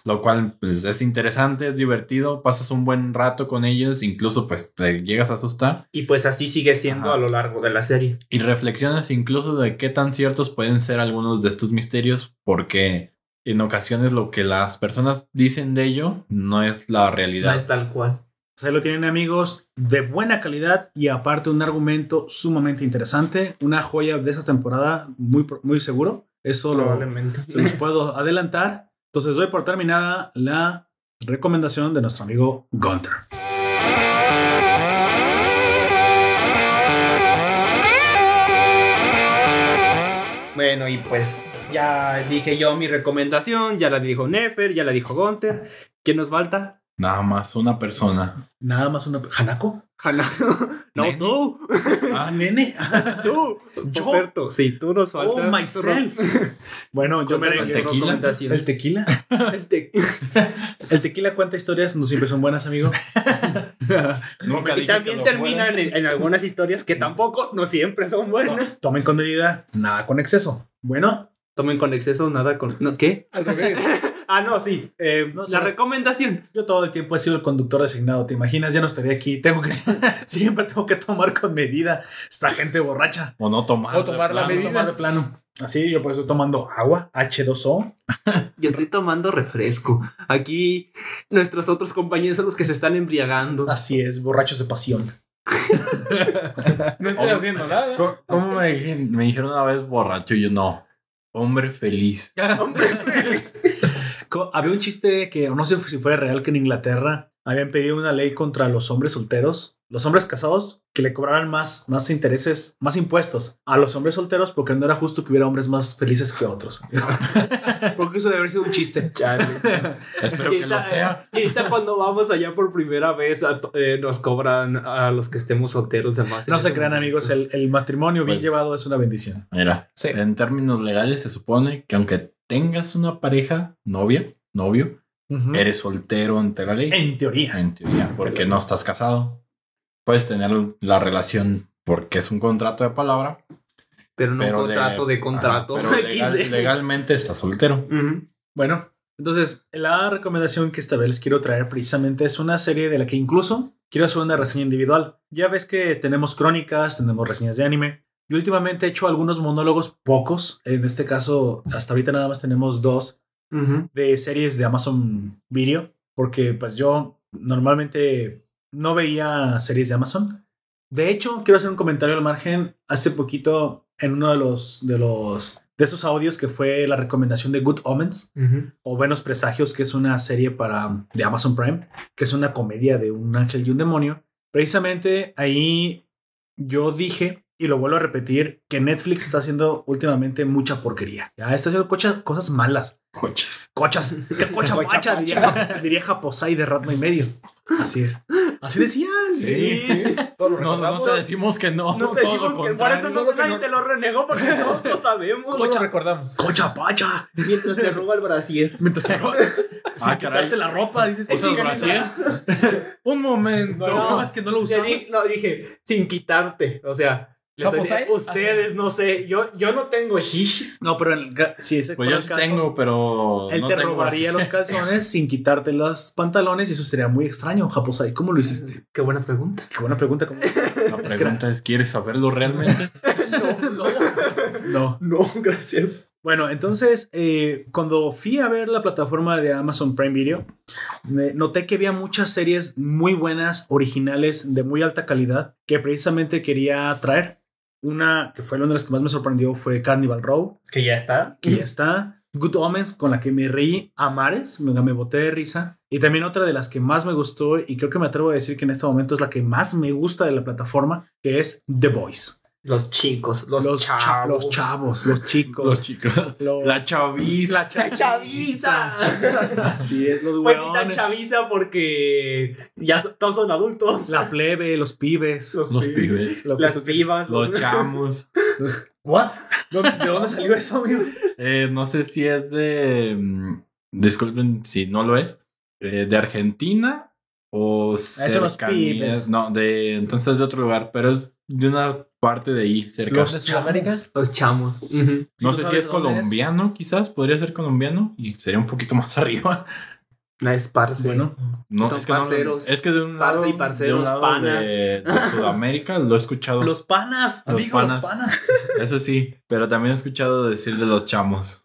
lo cual pues, es interesante, es divertido, pasas un buen rato con ellos, incluso pues te llegas a asustar Y pues así sigue siendo Ajá. a lo largo de la serie. y reflexionas incluso de qué tan ciertos pueden ser algunos de estos misterios, porque en ocasiones lo que las personas dicen de ello no es la No realidad. es tal cual. Pues ahí lo tienen amigos, de buena calidad y aparte un argumento sumamente interesante, una joya de esa temporada, muy, muy seguro. Eso lo, Probablemente. se los puedo adelantar. Entonces doy por terminada la recomendación de nuestro amigo Gunter. Bueno, y pues ya dije yo mi recomendación, ya la dijo Nefer, ya la dijo Gunter. ¿Quién nos falta? Nada más una persona. Nada más una... ¿Hanako? Hanna. no, Nene. tú. Ah, nene. Tú. Yo. Roberto, sí, tú nos faltas. Oh, myself. Bueno, yo merengue. tu tequila. El tequila. El te- El tequila cuenta historias, no siempre son buenas, amigo. Nunca Y también terminan en, en algunas historias que tampoco no siempre son buenas. Tomen con medida, nada con exceso. Bueno, Tomen con exceso, nada con. ¿No? ¿Qué? Al revés. Ah, no, sí. eh, No, la recomendación. yo todo el tiempo he sido el conductor designado, ¿te imaginas? Ya no estaría aquí. Tengo que siempre tengo que tomar con medida esta gente borracha. O no tomar. O tomar la plano. medida. Tomar de plano. Así, yo por eso estoy tomando agua, H2O. Yo estoy tomando refresco. Aquí nuestros otros compañeros son los que se están embriagando. Así es, borrachos de pasión. No estoy haciendo nada. ¿Cómo, cómo me, me dijeron una vez borracho? Y yo no. Hombre feliz. Había un chiste que no sé si fuera real que en Inglaterra habían pedido una ley contra los hombres solteros, los hombres casados, que le cobraran más, más intereses, más impuestos a los hombres solteros porque no era justo que hubiera hombres más felices que otros. porque eso debe haber sido un chiste. Chale. Espero que lo sea. Y ahorita cuando vamos allá por primera vez a eh, nos cobran a los que estemos solteros de más. No se crean amigos, el, el matrimonio bien Pues- llevado es una bendición. Mira, Sí. en términos legales se supone que aunque tengas una pareja, novia, novio, eres soltero ante la ley. En teoría. En teoría, porque no estás casado. puedes tener la relación porque es un contrato de palabra. Pero no Pero un contrato de contrato. pero legal- XD. legalmente estás soltero. Bueno, entonces la recomendación que esta vez les quiero traer precisamente es una serie de la que incluso quiero hacer una reseña individual. Ya ves que tenemos crónicas, tenemos reseñas de anime. Y últimamente he hecho algunos monólogos, pocos. En este caso, hasta ahorita nada más tenemos dos de series de Amazon Video, porque pues yo normalmente no veía series de Amazon. De hecho, quiero hacer un comentario al margen. Hace poquito, en uno de los de los de esos audios que fue la recomendación de Good Omens o Buenos Presagios, que es una serie para de Amazon Prime, que es una comedia de un ángel y un demonio. Precisamente ahí yo dije y lo vuelvo a repetir que Netflix está haciendo últimamente mucha porquería. Ya está haciendo cocha- cosas malas. Coches. Cochas. ¿Qué cocha Cocha pacha? pacha. Diría, diría Japosai de Ratma y medio. Así es. Así decían. Sí, sí. Todos lo No, no recordamos. te decimos que no. No te decimos que por eso no, nadie te lo renegó porque todos lo sabemos. ¿Cómo lo recordamos? Cocha pacha. Mientras te roba el brasier. Mientras te ro- sin Ah, quitarte la ropa, dices. ¿Usas "Sí, brasier? Un momento. No, es que no lo di- usamos. no, dije, sin quitarte. O sea, les ¿Japosai? diría, ustedes, no sé, yo, yo no tengo shishis. No, pero en el si ese Pues yo el sí caso, tengo, pero. Él no te tengo robaría los calzones sin quitarte los pantalones y eso sería muy extraño, Japosai. ¿Cómo lo hiciste? Qué buena pregunta. Qué buena pregunta. ¿cómo? La pregunta es: ¿quieres saberlo realmente? No. No, gracias. Bueno, entonces, eh, cuando fui a ver la plataforma de Amazon Prime Video, me noté que había muchas series muy buenas, originales, de muy alta calidad, que precisamente quería traer. Una que fue una de las que más me sorprendió fue Carnival Row, Que ya está. que ya está. Good Omens, con la que me reí a mares, me, me boté de risa. Y también otra de las que más me gustó, y creo que me atrevo a decir que en este momento es la que más me gusta de la plataforma, que es The Boys. Los chicos, los, Los, cha- chavos. los chavos, los chicos. Los chicos. los- La chaviza. la La chaviza. Así es, los hueones. chaviza porque ya todos son adultos. La plebe, los pibes. los, Los pi- pibes. Las pibas. Los chamos. los- ¿What? ¿Dónde- ¿De dónde salió eso, amigo? Eh, no sé si es de. mm, Disculpen si no lo es. eh, de Argentina o son los cercanías. pibes. No, de entonces de otro lugar, pero es de una parte de ahí, cerca. Los ¿De Sudamérica? Los chamos. No ¿tú sé si es es? colombiano, quizás podría ser colombiano y sería un poquito más arriba. Nice parce. Bueno, No, Son es que no parceros. es que de un Parce lado, y parceros, de, un lado pana. de, de Sudamérica lo he escuchado. los panas, Los amigo, panas. los panas. Eso sí, pero también he escuchado decir de los chamos.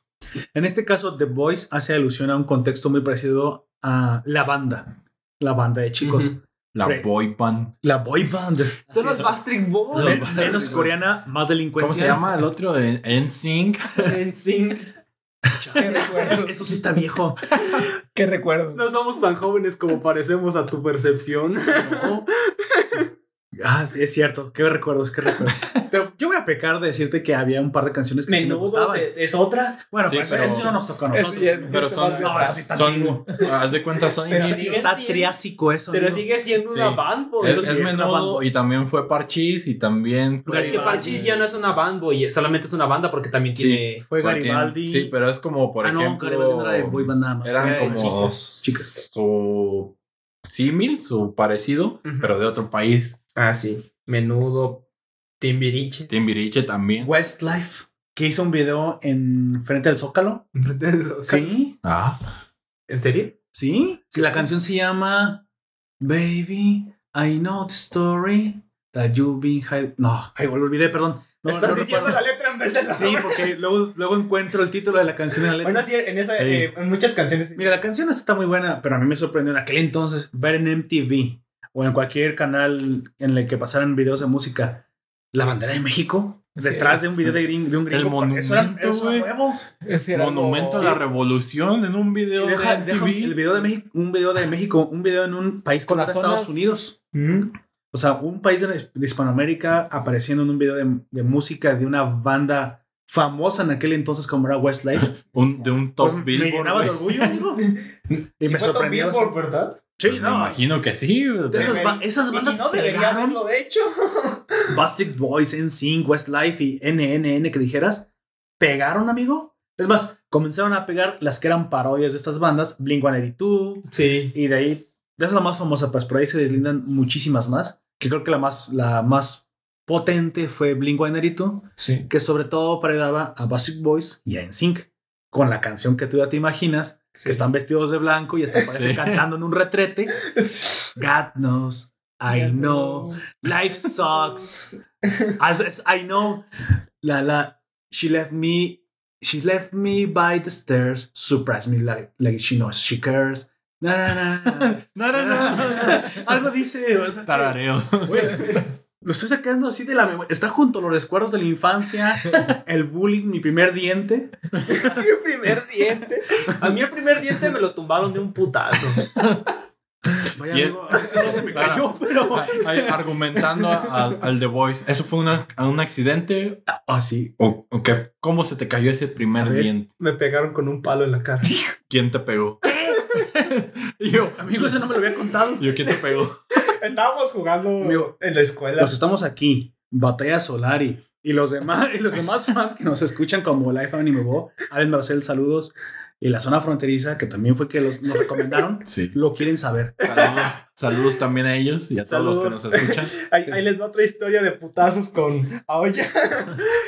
En este caso, The Boys hace alusión a un contexto muy parecido a la banda. La banda de chicos. La Pre- boy band. La boy band. Son los es. Bastric Boys. Men- Menos coreana, más delincuencia. ¿Cómo se llama el otro? En- NSYNC. En sync. Eso, eso sí está viejo. ¿Qué recuerdo? No somos tan jóvenes como parecemos a tu percepción. No. Ah, sí, es cierto. Qué recuerdos, qué recuerdos. Pero yo voy a pecar de decirte que había un par de canciones que sí me Menudo gustaban. es, es otra. Bueno, Sí, pero, eso- pero- eso no nos toca a nosotros. es Pero son, No, eso sí está son, antiguo. haz de cuenta, son Pero inicios. sigue Está siendo- triásico eso. Pero amigo. sigue siendo Sí. una band boy. Es, Eso sí, es menudo band. y también fue Parchis y también fue. es que Parchis ya no es una band boy, solamente es una banda porque también Sí. tiene. Fue Garibaldi. Sí, pero es como, por ah, no, ejemplo. Garibaldi no era de boy band nada más. Eran como chicas. su símil, su parecido, pero de otro país. Ah, sí. Menudo. Timbiriche. Timbiriche también. Westlife, que hizo un video en frente al Zócalo. Sí, Ah, ¿En serio? sí. Sí, la canción se llama Baby, I know the story that you've been hiding. No, ay, lo olvidé, perdón. No, Estás no diciendo recuerdo. la letra en vez de la Sí, porque luego, luego encuentro el título de la canción en la letra. Bueno, sí, en, esa, Sí. eh, en muchas canciones. sí. Mira, la canción está muy buena, pero a mí me sorprendió en aquel entonces ver en MTV o en cualquier canal en el que pasaran videos de música la bandera de México Sí, detrás es- de un video de, gring- de un gringo. El eso era, monumento, eso era güey. nuevo. Ese era Monumento a la Revolución en un video Y deja, de deja MTV. el video de México, un video de México, un video en un país Con como las Estados zonas- Unidos. Mm. O sea, un país de, de Hispanoamérica apareciendo en un video de, de música de una banda famosa en aquel entonces como era Westlife. Un- de un top Pues me llenaba de orgullo, amigo. Y Sí me sorprendía. Billboard, bastante. ¿verdad? Sí, Me no. imagino que sí. Esas, ba- esas Y bandas si no, debería pegaron. haberlo hecho. Backstreet Boys, NSYNC, Westlife y NNN que dijeras, pegaron, amigo. Es más, comenzaron a pegar las que eran parodias de estas bandas, Blink-182 Sí. y de ahí, esa es la más famosa, pues por ahí se deslindan muchísimas más. que creo que la más, la más potente fue Blink 182, Sí. que sobre todo paredaba a Basic Boys y a NSYNC con la canción que tú ya te imaginas, que están vestidos de blanco y están parece Sí. cantando en un retrete. God knows, I know, life sucks. As, as I know, la la, she left me, she left me by the stairs, surprised me like, like she knows she cares. Na, na, na, na, na, na, na. Algo dice, o sea, que- Tarareo. Lo estoy sacando así de la memoria. Está junto a los recuerdos de la infancia, el bullying, mi primer diente. mi primer diente. A mí el primer diente me lo tumbaron de un putazo. Vaya el- amigo, a veces no se me cayó, Claro. pero. Ay, argumentando al- al The Voice, ¿eso fue una- un accidente? Ah, sí. ¿O, o qué? ¿Cómo se te cayó ese primer ver. diente? Me pegaron con un palo en la cara. ¿Quién te pegó? Y yo, Amigo, eso no me lo había contado. yo, ¿quién te pegó? Estábamos jugando Amigo, en la escuela. Los que estamos aquí, Batalla Solari y los demás, y los demás fans que nos escuchan como Life Anime Bo, Alex Marcel, saludos. Y la zona fronteriza, que también fue que los, nos recomendaron, Sí. lo quieren saber. Saludos, saludos también a ellos y a todos los que nos escuchan. Ahí, Sí. ahí les va otra historia de putazos con Aoya.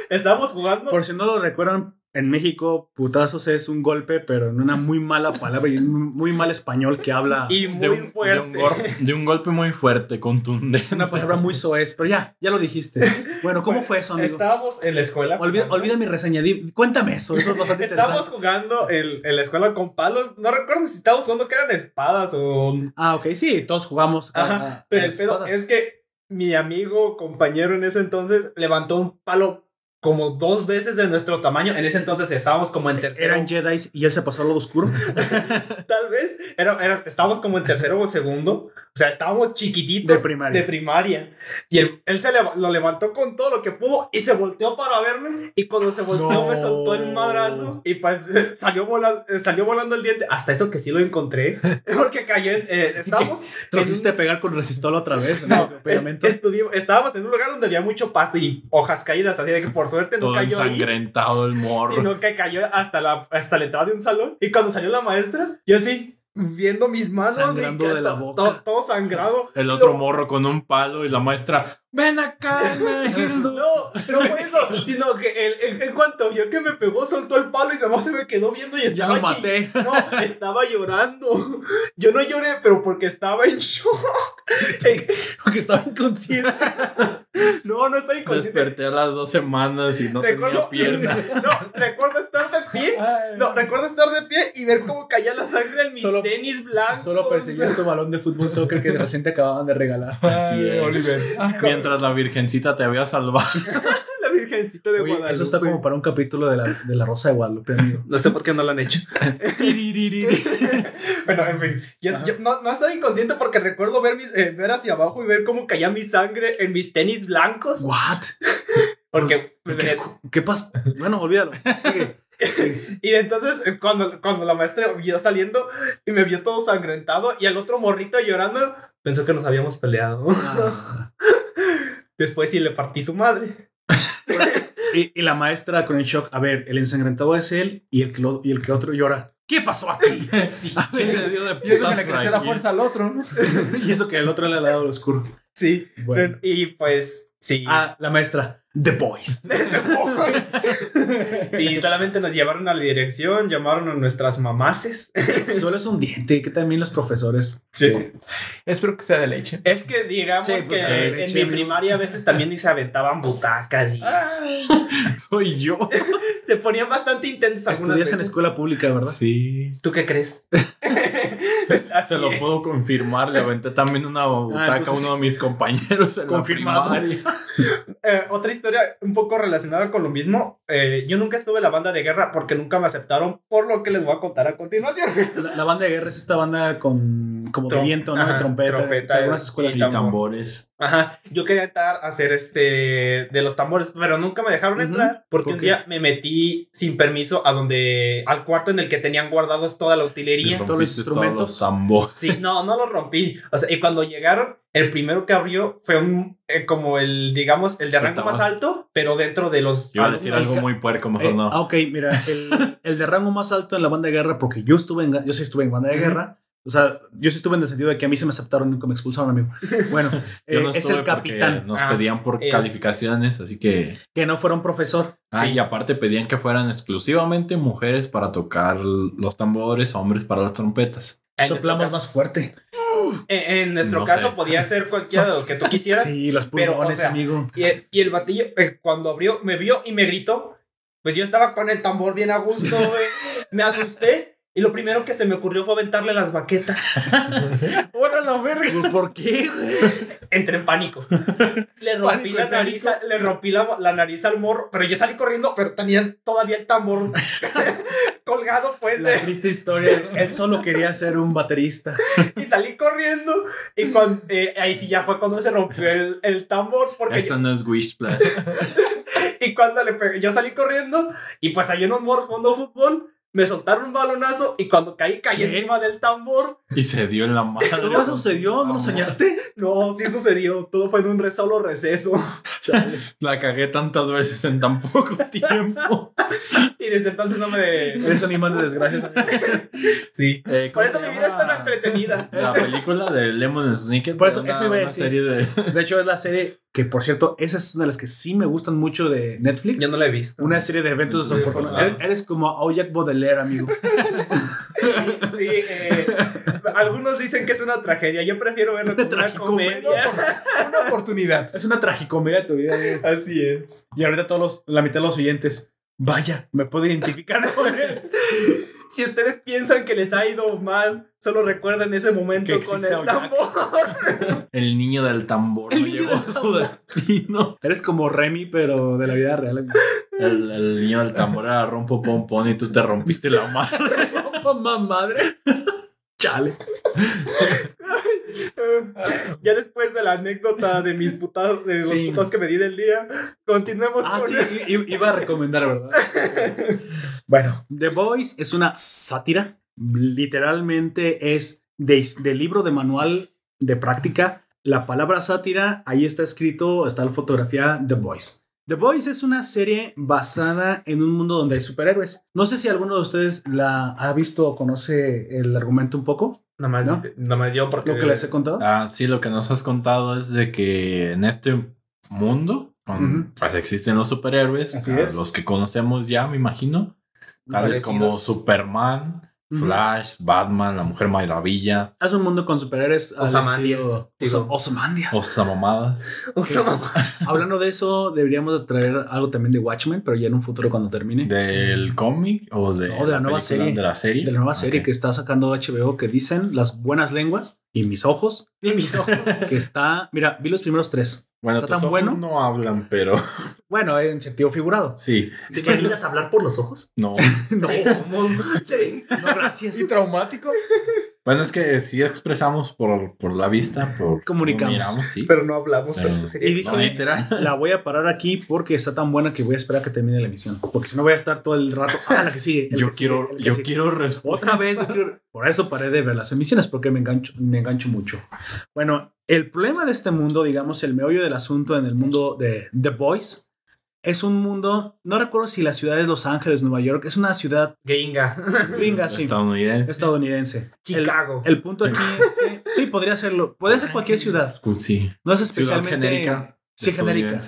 Estábamos jugando. Por si no lo recuerdan, en México, putazos es un golpe, pero en una muy mala palabra y en un muy mal español que habla y muy De un, de, fuerte. un gor- de un golpe muy fuerte, contundente. una palabra muy soez, pero ya, ya lo dijiste. Bueno, ¿cómo fue eso, amigo? Estábamos en la escuela. Olvida, olvida mi reseña, di- cuéntame eso, eso es bastante Estábamos jugando en, en la escuela con palos. No recuerdo si estábamos jugando que eran espadas o. Ah, ok, sí, todos jugamos. a- Ajá. a- Pero el pedo es que mi amigo, compañero en ese entonces, levantó un palo como dos veces de nuestro tamaño. En ese entonces estábamos como en tercero. Eran Jedi y él se pasó al lado oscuro. Tal vez. Era, era- estábamos como en tercero o segundo. O sea, estábamos chiquititos. De primaria. De primaria. Y él, él se leva- lo levantó con todo lo que pudo y se volteó para verme. Y cuando se volteó No. me soltó el madrazo. Y pues eh, salió, volando, salió volando el diente. Hasta eso que sí lo encontré. Porque cayó. eh, estábamos. Te lo en un- quisiste pegar con resistol otra vez. no, amigo, es- estuvimos- estábamos en un lugar donde había mucho pasto y hojas caídas, así de que por suerte no Todo cayó ahí, ensangrentado el morro. sino que cayó hasta la, hasta la entrada de un salón. Y cuando salió la maestra, yo así, viendo mis manos, Sangrando de la boca. to- todo sangrado. El otro Lo- morro con un palo y la maestra, ven acá, Hermenegildo". No, no fue eso, sino que el, el- en cuanto vio que me pegó, soltó el palo y además se me quedó viendo y Ya estaba lo chi- maté. No, estaba llorando. Yo no lloré, pero porque estaba en shock. Porque estaba inconsciente. No, no estaba inconsciente. Desperté a las dos semanas y no recuerdo, tenía pierna. No, recuerdo estar de pie. No, recuerdo estar de pie y ver cómo caía la sangre en mis Solo- tenis blancos. Solo perseguías tu balón de fútbol soccer que recién te acababan de regalar. Así es. Oliver. Mientras la virgencita te había salvado. La virgencita de Oye, Guadalupe. eso está como para un capítulo de la, de la Rosa de Guadalupe, amigo. No sé por qué no lo han hecho. bueno, en fin. Yo, yo no, no estaba inconsciente porque recuerdo ver, mis, eh, ver hacia abajo y ver cómo caía mi sangre en mis tenis blancos. What? Porque. ¿Qué, es- qué pasa? Bueno, olvídalo. Sigue. Sigue. Y entonces, eh, cuando, cuando la maestra vio saliendo y me vio todo sangrentado y al otro morrito llorando, pensó que nos habíamos peleado. Ah. Después sí le partí su madre. Y, y la maestra con el shock. A ver, el ensangrentado es él y el que, lo- y el que otro llora. ¿Qué pasó aquí? Sí. A ver, le dio de Y eso que le creció la fuerza al otro. ¿no? y eso que el otro le ha dado lo oscuro. Sí. Bueno. Y pues, sí. Ah, la maestra. The Boys. Sí, solamente nos llevaron a la dirección, llamaron a nuestras mamaces. Solo es un diente que también los profesores. Sí. Espero que sea de leche. Es que digamos Sí, pues, que en leche, mi amigo. primaria a veces también ni se aventaban butacas y Soy yo. se ponían bastante intensos algunas Estudias en veces. escuela pública, ¿verdad? Sí. ¿Tú qué crees? Así Te lo es. puedo confirmar. Le aventé también una butaca a entonces- uno de mis compañeros en Confirmado. la primaria. Eh, otra historia un poco relacionada con lo mismo. Eh, yo nunca estuve en la banda de guerra porque nunca me aceptaron por lo que les voy a contar a continuación. La, la banda de guerra es esta banda con como de viento, ¿no? ajá, de trompeta. trompeta, que algunas y escuelas Y tambores. Ajá, yo quería entrar a hacer este de los tambores, pero nunca me dejaron entrar porque ¿Por un día me metí sin permiso a donde al cuarto en el que tenían guardados toda la utilería. todos los instrumentos. los tambores. Sí, no, no los rompí. O sea, y cuando llegaron, el primero que abrió fue un eh, como el digamos el de rango más alto, pero dentro de los Iba a decir algo muy puerco, mejor Eh, no. ah, ok, mira, el, el de rango más alto en la banda de guerra, porque yo estuve en, yo sí estuve en banda de guerra, O sea, yo sí estuve en el sentido de que a mí se me aceptaron y nunca me expulsaron, amigo. Bueno, Yo eh, no es el capitán, Nos Ah, pedían por eh. calificaciones, así que. que no fuera un profesor. Ah, Sí. y aparte pedían que fueran exclusivamente mujeres para tocar los tambores, hombres para las trompetas. En nuestro Soplamos caso- más fuerte. En, en nuestro No caso sé. podía ser cualquiera de lo que tú quisieras. Sí, los pero, o pulmones, sea, amigo. Y el, y el batillo, eh, cuando abrió, me vio y me gritó, pues yo estaba con el tambor bien a gusto, güey. Me asusté y lo primero que se me ocurrió fue aventarle las baquetas. ¡Hola la verga! ¿Por qué, güey? Entré en pánico. Le rompí Pánico la nariz, le rompí la, la nariz al morro, pero yo salí corriendo, pero tenía todavía el tambor colgado, pues, La de- triste historia. Él solo quería ser un baterista. y salí corriendo. Y cuando, eh, ahí sí ya fue cuando se rompió el, el tambor, porque Esta no es Wish Splash. Y cuando le pegué, yo salí corriendo y pues hay unos morros jugando fútbol, me soltaron un balonazo y cuando caí, caí ¿Qué? encima del tambor. y se dio en la madre. ¿Todo eso sucedió? ¿No lo soñaste? No, sí sucedió, todo fue en un re solo receso. La cagué tantas veces en tan poco tiempo. Y desde entonces no me... Eres un animal de desgracias. Sí. Eh, Por ¿cómo eso mi vida es tan entretenida. La película de Lemon Snicket. Por eso- una, eso iba a decir. serie de. De hecho, es la serie que, por cierto, esa es una de las que sí me gustan mucho de Netflix. Yo no la he visto. Una serie de eventos desafortunados. Eres, eres como Aujak Baudelaire, amigo. Sí, eh, algunos dicen que es una tragedia. Yo prefiero verlo como una tragicomedia. comedia. Una oportunidad. Es una tragicomedia de tu vida, amigo. Así es. Y ahorita todos los, la mitad de los oyentes, vaya, me puedo identificar con él. Si ustedes piensan que les ha ido mal, solo recuerden ese momento Que con el tambor. El niño del tambor El no niño llegó a del su tambor. destino. Eres como Remy, pero de la vida real. El, el niño del tambor era rompo pompón y tú te rompiste la madre. Madre. Chale. ya después de la anécdota de mis putados, de los Sí. putados que me di del día, continuemos Ah, con sí, iba a recomendar, ¿verdad? bueno, The Voice es una sátira. Literalmente es de, de libro de manual de práctica. La palabra sátira, ahí está escrito, está la fotografía The Voice. The Voice es una serie basada en un mundo donde hay superhéroes. No sé si alguno de ustedes la ha visto o conoce el argumento un poco, Nada más, ¿No? nada más yo porque... lo que les he contado. Ah, sí, lo que nos has contado es de que en este mundo con- pues existen los superhéroes, Así a es. los que conocemos ya, me imagino. Tales como Superman, Flash, Batman, la Mujer Maravilla, Es un mundo con superhéroes digo. Osa- Ozymandias. Osamamadas. O sea, mamá. Hablando de eso, deberíamos de traer algo también de Watchmen, pero ya en un futuro cuando termine. ¿Del cómic o de, No, de la nueva película? serie. De la serie. de la nueva serie que está sacando HBO que dicen las buenas lenguas y mis ojos Y mis ojos. que está mira vi los primeros tres Bueno, está tus tan ojos bueno. no hablan, pero bueno en sentido figurado sí. ¿Te imaginas hablar por los ojos? No. no, ¿Cómo? Sí. no gracias traumático? Bueno, es que sí expresamos por, por la vista, por Comunicamos. miramos, sí. Pero no hablamos. Pero- y dije No, literal. la voy a parar aquí porque está tan buena que voy a esperar a que termine la emisión porque si no voy a estar todo el rato ah la que sigue Yo que sigue, quiero, que yo sigue. quiero respuesta. Otra vez, yo quiero- por eso paré de ver las emisiones, porque me engancho, me engancho mucho. Bueno, el problema de este mundo, digamos, el meollo del asunto en el mundo de The Boys, es un mundo, no recuerdo si la ciudad es Los Ángeles, Nueva York, es una ciudad Gringa. gringa, sí, Estadounidense. estadounidense. El, Chicago. el punto aquí es que, sí, podría serlo, podría ser cualquier ciudad, sí. no es Ciudad especialmente... genérica. Sí, genérica.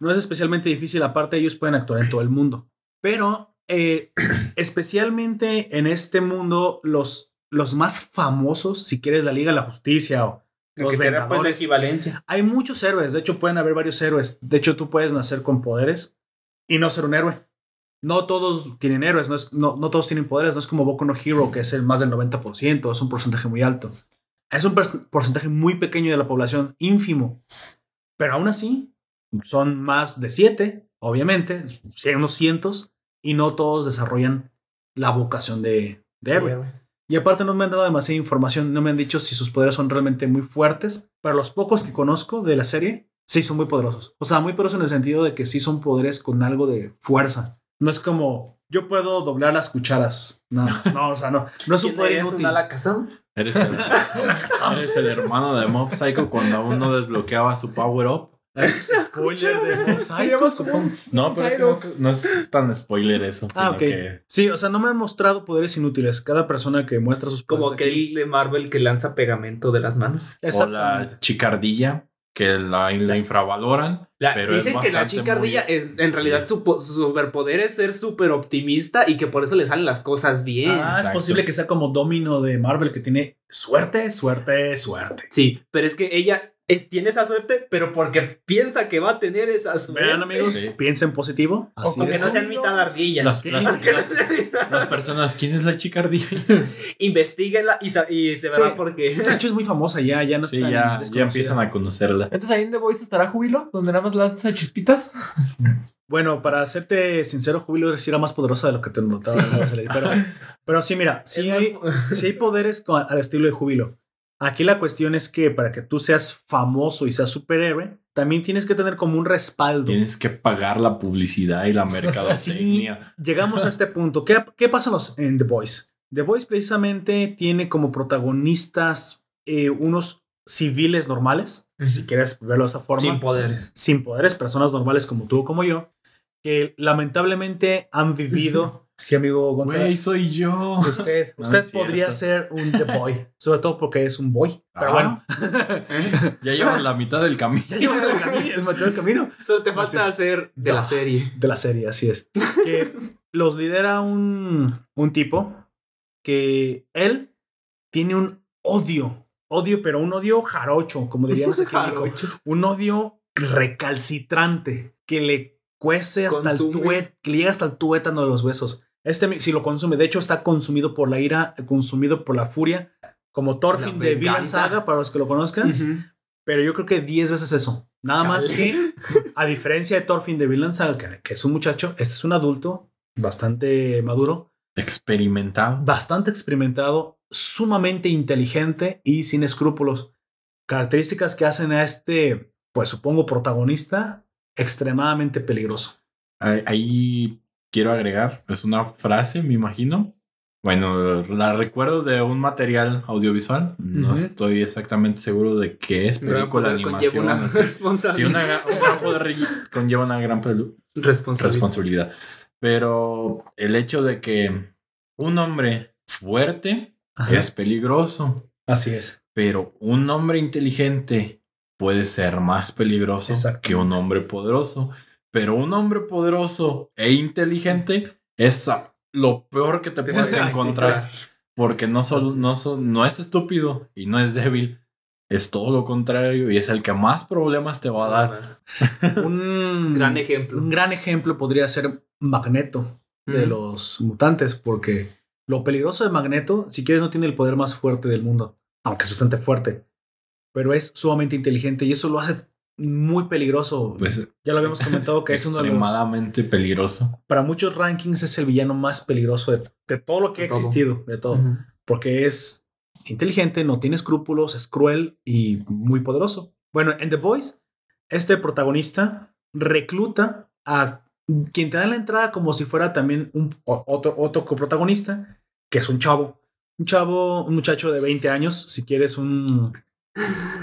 No es especialmente difícil, aparte ellos pueden actuar en todo el mundo. Pero eh, especialmente en este mundo, los, los más famosos, si quieres la Liga de la Justicia o los que será pues equivalencia. hay muchos héroes. De hecho, pueden haber varios héroes. De hecho, tú puedes nacer con poderes y no ser un héroe. No todos tienen héroes, no, es- no, no todos tienen poderes. No es como Boku no Hero, que es el más del 90%, es un porcentaje muy alto. Es un porcentaje muy pequeño de la población, ínfimo. Pero aún así, son más de 7, obviamente, unos cientos, y no todos desarrollan la vocación de, de héroe. Y aparte no me han dado demasiada información, no me han dicho si sus poderes son realmente muy fuertes, pero los pocos que conozco de la serie, sí son muy poderosos. O sea, muy poderosos en el sentido de que sí son poderes con algo de fuerza. No es como, yo puedo doblar las cucharas. No, no, o sea, no, no es un ¿Quién poder es inútil. un alakazam? Eres el, eres el hermano de Mob Psycho cuando aún no desbloqueaba su power up. Spoiler de Mob Psycho, supongo. No, pero es que no, es- no es tan spoiler eso. Ah, sino ok. que- Sí, o sea, no me han mostrado poderes inútiles. Cada persona que muestra sus poderes. Como que aquí- el de Marvel que lanza pegamento de las manos. o Exactamente. la chicardilla, que la, la infravaloran. La- Pero es dicen que la chicardilla muy- es en realidad su, po- su superpoder es ser súper optimista y que por eso le salen las cosas bien. Ah, es posible que sea como Domino de Marvel que tiene suerte, suerte, suerte. Sí, pero es que ella tiene esa suerte, pero porque piensa que va a tener esa suerte. Vean, amigos, Sí. piensen positivo. O Así con que no sean mitad ardilla. Las, las- las- las personas, ¿quién es la chicardilla? Investíguenla y, y se verá Sí. por qué. De hecho, es muy famosa ya, ya no Sí, está ya, ya empiezan a conocerla. Entonces ahí en The Voice estará Júbilo, donde nada más lanza chispitas. Bueno, para serte sincero, Júbilo sí era más poderosa de lo que te notaba. en la serie, Pero, pero sí, mira, sí hay, sí hay poderes con- al estilo de Júbilo. Aquí la cuestión es que para que tú seas famoso y seas superhéroe, también tienes que tener como un respaldo. Tienes que pagar la publicidad y la mercadotecnia. Llegamos a este punto. ¿Qué, qué pasa en The Voice? The Voice precisamente tiene como protagonistas eh, unos civiles normales, si quieres verlo de esta forma. Sin poderes. sin poderes, personas normales como tú o como yo, que lamentablemente han vivido. sí, amigo Gonzalo. Güey, soy yo. Usted, No usted podría ser un The Boy, sobre todo porque es un boy. Pero Ah. bueno, Ya llevas la mitad del camino. ya llevas el camino, el del camino Solo te falta hacer de la Ah. serie. de la serie, así es. Que los lidera un, un tipo que él tiene un odio, odio, pero un odio jarocho, como diríamos aquí un odio recalcitrante que le cuece hasta el Consume. tuét, que le llega hasta el tuétano de los huesos. Este, si lo consume, de hecho, está consumido por la ira, consumido por la furia, como Thorfinn de venganza. Saga, para los que lo conozcan. Pero yo creo que 10 veces eso. Nada más que, a diferencia de Thorfinn de Vinland Saga, que, que es un muchacho, este es un adulto bastante maduro, Experimentado. bastante experimentado, sumamente inteligente y sin escrúpulos. Características que hacen a este, pues supongo, protagonista extremadamente peligroso. Ahí quiero agregar, es una frase, me imagino. Bueno, la recuerdo de un material audiovisual. No Ujú. estoy exactamente seguro de qué es película, poder conlleva animación. una así. responsabilidad. Sí, una, poder conlleva una gran responsabilidad. responsabilidad. Pero el hecho de que un hombre fuerte Ajá. es peligroso, Así es. pero un hombre inteligente puede ser más peligroso que un hombre poderoso. Pero un hombre poderoso e inteligente es lo peor que te puedes encontrar. Porque no, solo, no, no es estúpido y no es débil. Es todo lo contrario y es el que más problemas te va a dar. Un Gran ejemplo. Un gran ejemplo podría ser Magneto de los mutantes, porque lo peligroso de Magneto, si quieres, no tiene el poder más fuerte del mundo, aunque es bastante fuerte, pero es sumamente inteligente y eso lo hace muy peligroso. Pues ya lo habíamos comentado que es uno de los, extremadamente peligroso. para muchos rankings es el villano más peligroso de, de todo lo que De ha todo. existido, de todo, porque es inteligente, no tiene escrúpulos, es cruel y muy poderoso. Bueno, en The Boys, este protagonista recluta a quien te da la entrada como si fuera también un otro, otro coprotagonista, que es un chavo. Un chavo, un muchacho de 20 años, si quieres un...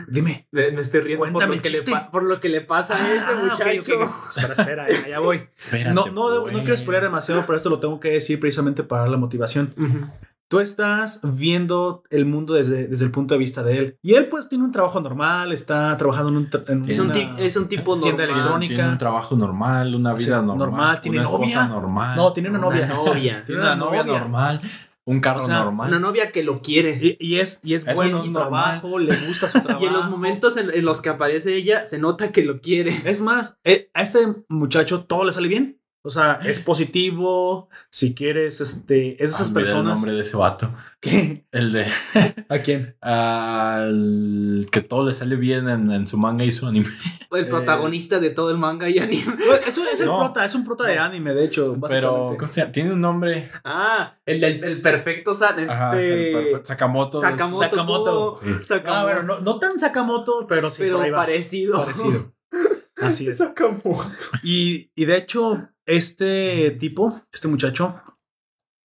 Dime. Me, me estoy riendo por lo, que le por lo que le pasa a ese Ah, muchacho. ok, ok. Espera, espera, ya, ya voy. Espérate, No, no, no pues. quiero spoiler demasiado, pero esto lo tengo que decir precisamente para la motivación. Ujú. Tú estás viendo el mundo desde, desde el punto de vista de él. Y él pues tiene un trabajo normal, está trabajando en un... en Es, un una- tip- es un tipo tienda normal. electrónica. Tiene un trabajo normal, una O sea, vida normal. normal, tiene una novia. normal. No, tiene una Una novia. novia. Tiene una novia, normal. Un carro O sea, normal. Una novia que lo quiere. Y, y es, y es Eso bueno no en su trabajo, le gusta su trabajo. Y en los momentos en, en los que aparece ella, se nota que lo quiere. Es más, eh, a este muchacho todo le sale bien. O sea, es positivo. Si quieres, este, es de esas Ah, mira el personas. nombre de ese vato. que El de. ¿A quién? al que todo le sale bien en, en su manga y su anime. El Eh. protagonista de todo el manga y anime. Eso es el No. prota, es un prota de anime, de hecho. Pero, básicamente. ¿cómo se llama? Tiene un nombre. Ah, el del el perfecto San. Este. Ajá, el perfecto- Sakamoto. Sakamoto. Sakamoto. ¿cómo? Sí. Sakamoto. Ah, bueno, no, no tan Sakamoto, pero sí, pero por ahí va. parecido. Parecido. Así es. Sakamoto. Y, y de hecho, este tipo, este muchacho,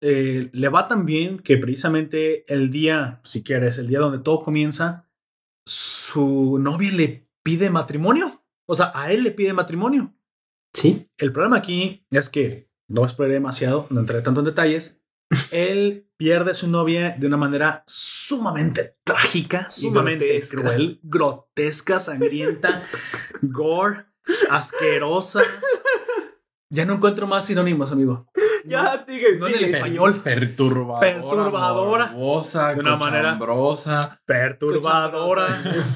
eh, le va tan bien que precisamente el día, si quieres, el día donde todo comienza, su novia le pide matrimonio. O sea, a él le pide matrimonio. Sí. El problema aquí es que no exploré demasiado, no entré tanto en detalles. Él pierde a su novia de una manera sumamente trágica, sumamente grotesca. cruel, grotesca, sangrienta, gore, asquerosa. Ya no encuentro más sinónimos, amigo. Ya, sigue. no en el sigue. español. Perturbadora. Perturbadora. morbosa, De una manera-. Perturbadora.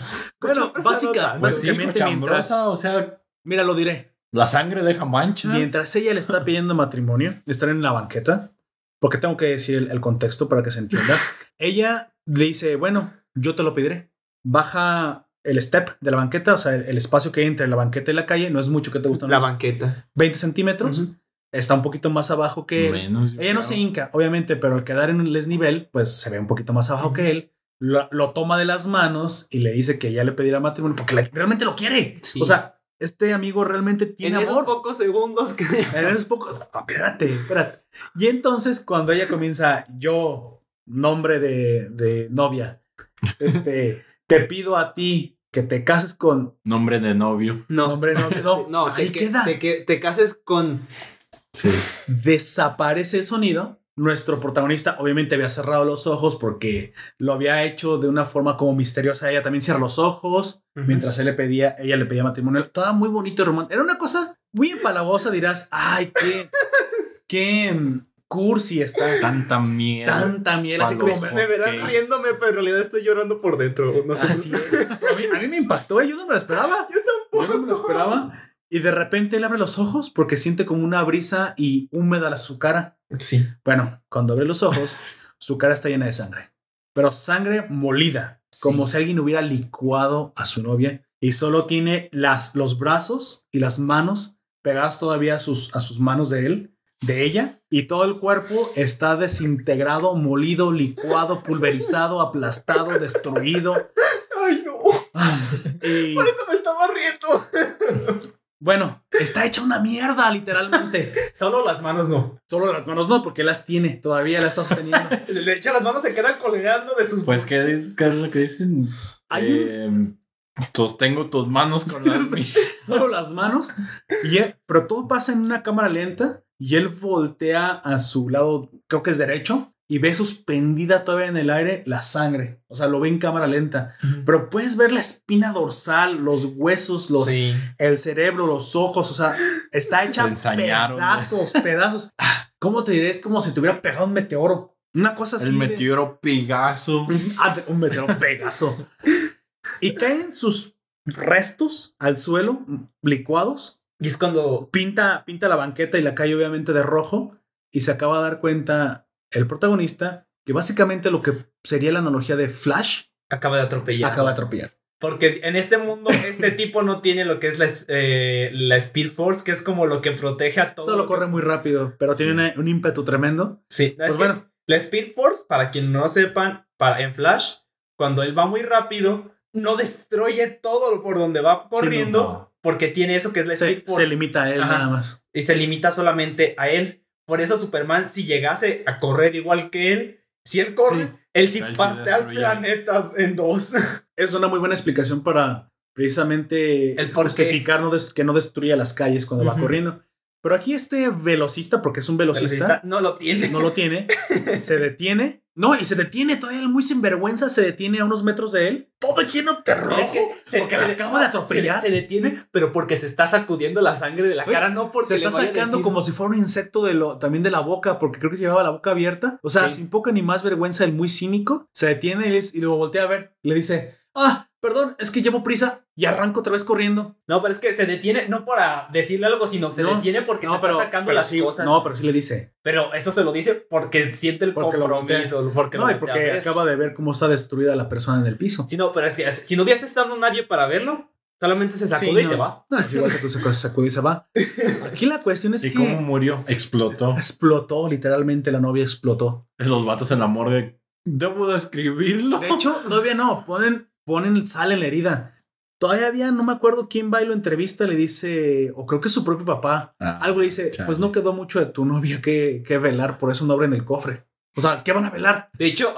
bueno, básica, Pues sí, básicamente mientras. o sea, Mira, lo diré. la sangre deja manchas. Mientras ella le está pidiendo matrimonio, están en la banqueta, porque tengo que decir el, el contexto para que se entienda. ella le dice, bueno, yo te lo pediré. Baja el step de la banqueta, o sea, el, el espacio que hay entre la banqueta y la calle, no es mucho que te gustan La banqueta. 20 centímetros, está un poquito más abajo que él. Menos, Ella no se hinca, obviamente, pero al quedar en un desnivel, pues se ve un poquito más abajo que él. Lo, lo toma de las manos y le dice que ya le pedirá matrimonio porque le- realmente lo quiere. Sí. O sea, este amigo realmente En tiene esos amor. pocos segundos que. En esos pocos. Espérate, espérate. Y entonces, cuando ella comienza, yo, nombre de, de novia, este, te pido a ti que te cases con Nombre de novio. No. nombre de novia. No, No, ahí te, que- queda. te que te cases con. Sí. Desaparece el sonido. Nuestro protagonista obviamente había cerrado los ojos porque lo había hecho de una forma como misteriosa. Ella también cierra los ojos mientras él le pedía, ella le pedía matrimonio. Todo muy bonito y romántico. Era una cosa muy empalagosa. Dirás, ay, qué, qué mm, cursi está. Tanta mierda. Tanta miel, así como me, verán riéndome, pero en realidad estoy llorando por dentro. No sé. Así. A mí, a mí me impactó, ¿eh? yo no me lo esperaba. Yo tampoco. Yo no me lo esperaba. Y de repente él abre los ojos porque siente como una brisa y húmeda la- su cara. Sí. Bueno, cuando abre los ojos, su cara está llena de sangre. Pero sangre molida, Sí. como si alguien hubiera licuado a su novia. Y solo tiene las, los brazos y las manos pegadas todavía a sus, a sus manos de él, de ella. Y todo el cuerpo está desintegrado, molido, licuado, pulverizado, aplastado, destruido. Ay, no. Y Por eso me estaba riendo. bueno, está hecha una mierda, literalmente. Solo las manos no. Solo las manos no, porque las tiene, todavía las está sosteniendo. De hecho, las manos se quedan colgando de sus. Pues, ¿qué, es- qué es lo que dicen? Hay un- Eh, sostengo tus manos con las mías. Solo las manos. Y él- pero todo pasa en una cámara lenta y él voltea a su lado, creo que es derecho, y ve suspendida todavía en el aire la sangre. O sea, lo ve en cámara lenta. Pero puedes ver la espina dorsal, los huesos, los, Sí. el cerebro, los ojos. O sea, está hecha Se ensañaron, pedazos, pedazos. Ah, ¿Cómo te diré? Es como si te hubiera pegado un meteoro. Una cosa así. El de- meteoro Pegaso. Ah, de- un meteoro pegaso. y caen sus restos al suelo, licuados. Y es cuando. Pinta, pinta la banqueta y la calle, obviamente, de rojo. Y se acaba de dar cuenta el protagonista que básicamente lo que sería la analogía de Flash Acaba de atropellar. acaba de atropellar. Porque en este mundo, este tipo no tiene lo que es la, eh, la Speed Force, que es como lo que protege a todo. Solo corre muy rápido, pero Sí. tiene una- un ímpetu tremendo. Sí, no, Pues es que bueno. La Speed Force, para quien no sepan, para, en Flash, cuando él va muy rápido, no destruye todo por donde va corriendo, no. Porque tiene eso que es la Se, Speed Force. se limita a él Ajá. nada más. y se limita solamente a él. Por eso Superman, si llegase a correr igual que él, si él corre, Sí. él sí Él sí parte al planeta en dos. Es una muy buena explicación para precisamente El justificar no que no destruya las calles cuando va corriendo. Pero aquí este velocista, porque es un velocista, Velocista no lo tiene. no lo tiene, se detiene. No, y se detiene todavía él muy sinvergüenza, se detiene a unos metros de él, todo lleno de rojo, Es que se, porque se- le acabo de atropellar. Se, se detiene, pero porque se está sacudiendo la sangre de la cara, no porque se está sacando como si fuera un insecto de lo, también de la boca, porque creo que llevaba la boca abierta. O sea, Sí. sin poca ni más vergüenza, el muy cínico, se detiene y, les- y luego voltea a ver, le dice, ah, perdón, es que llevo prisa y arranco otra vez corriendo. No, pero es que se detiene no para decirle algo, sino se No, detiene porque no, se está sacando pero las sí, cosas. No, pero sí le dice. Pero eso se lo dice porque siente el Porque lo compromiso. porque no, lo y porque acaba de ver cómo está destruida la persona en el piso. Sí, no, pero es que si no hubiese estado nadie para verlo, solamente se sacude Sí, y no. se va. Sí, igual se, se, se sacude y se va. Aquí la cuestión es ¿Y que cómo murió? Explotó. explotó, literalmente la novia explotó. Los vatos en la morgue. Debo de escribirlo. De hecho, todavía no, ponen, ponen sal en la herida. Todavía no me acuerdo quién va y lo entrevista, le dice, o creo que es su propio papá. Ah, Algo le dice, chale. pues no quedó mucho de tu novia que, que velar, por eso no abren el cofre. O sea, ¿qué van a velar? De hecho,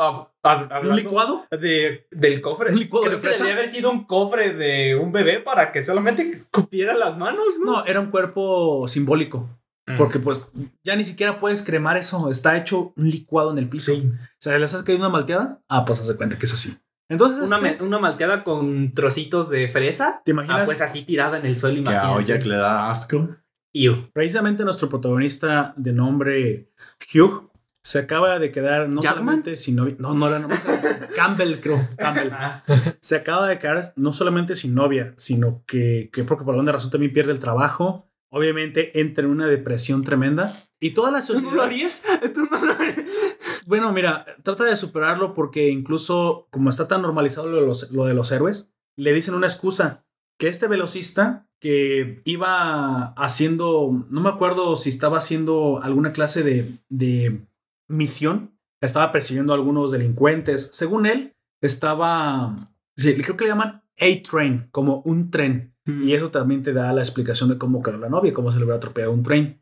¿Un licuado? de, del cofre. ¿Un licuado de Creo que fresa? debía haber sido un cofre de un bebé para que solamente cupiera las manos, ¿no? No, era un cuerpo simbólico. Mm. Porque pues ya ni siquiera puedes cremar eso. Está hecho un licuado en el piso. Sí. O sea, ¿les has caído una malteada? Ah, pues haz de cuenta que es así. Entonces, Una, este, una malteada con trocitos de fresa. ¿te Ah, imaginas? pues así tirada en el suelo, Que a imagínense. Oya que le da asco. Ew. Precisamente nuestro protagonista de nombre Hugh se acaba de quedar no ¿Jackman? solamente sin novia. No, no era nomás Campbell, creo. Campbell. Ah, Se acaba de quedar no solamente sin novia, sino que, que porque por alguna razón también pierde el trabajo. Obviamente entra en una depresión tremenda. Y toda la ¿Tú no lo sociedad. harías? ¿Tú no lo harías? Bueno, mira, trata de superarlo porque incluso como está tan normalizado lo de los, lo de los héroes, le dicen una excusa que este velocista que iba haciendo, no me acuerdo si estaba haciendo alguna clase de, de misión, estaba persiguiendo a algunos delincuentes. Según él, estaba, sí, creo que le llaman A-Train, como un tren. Y eso también te da la explicación de cómo quedó la novia, cómo se le hubiera atropellado un tren.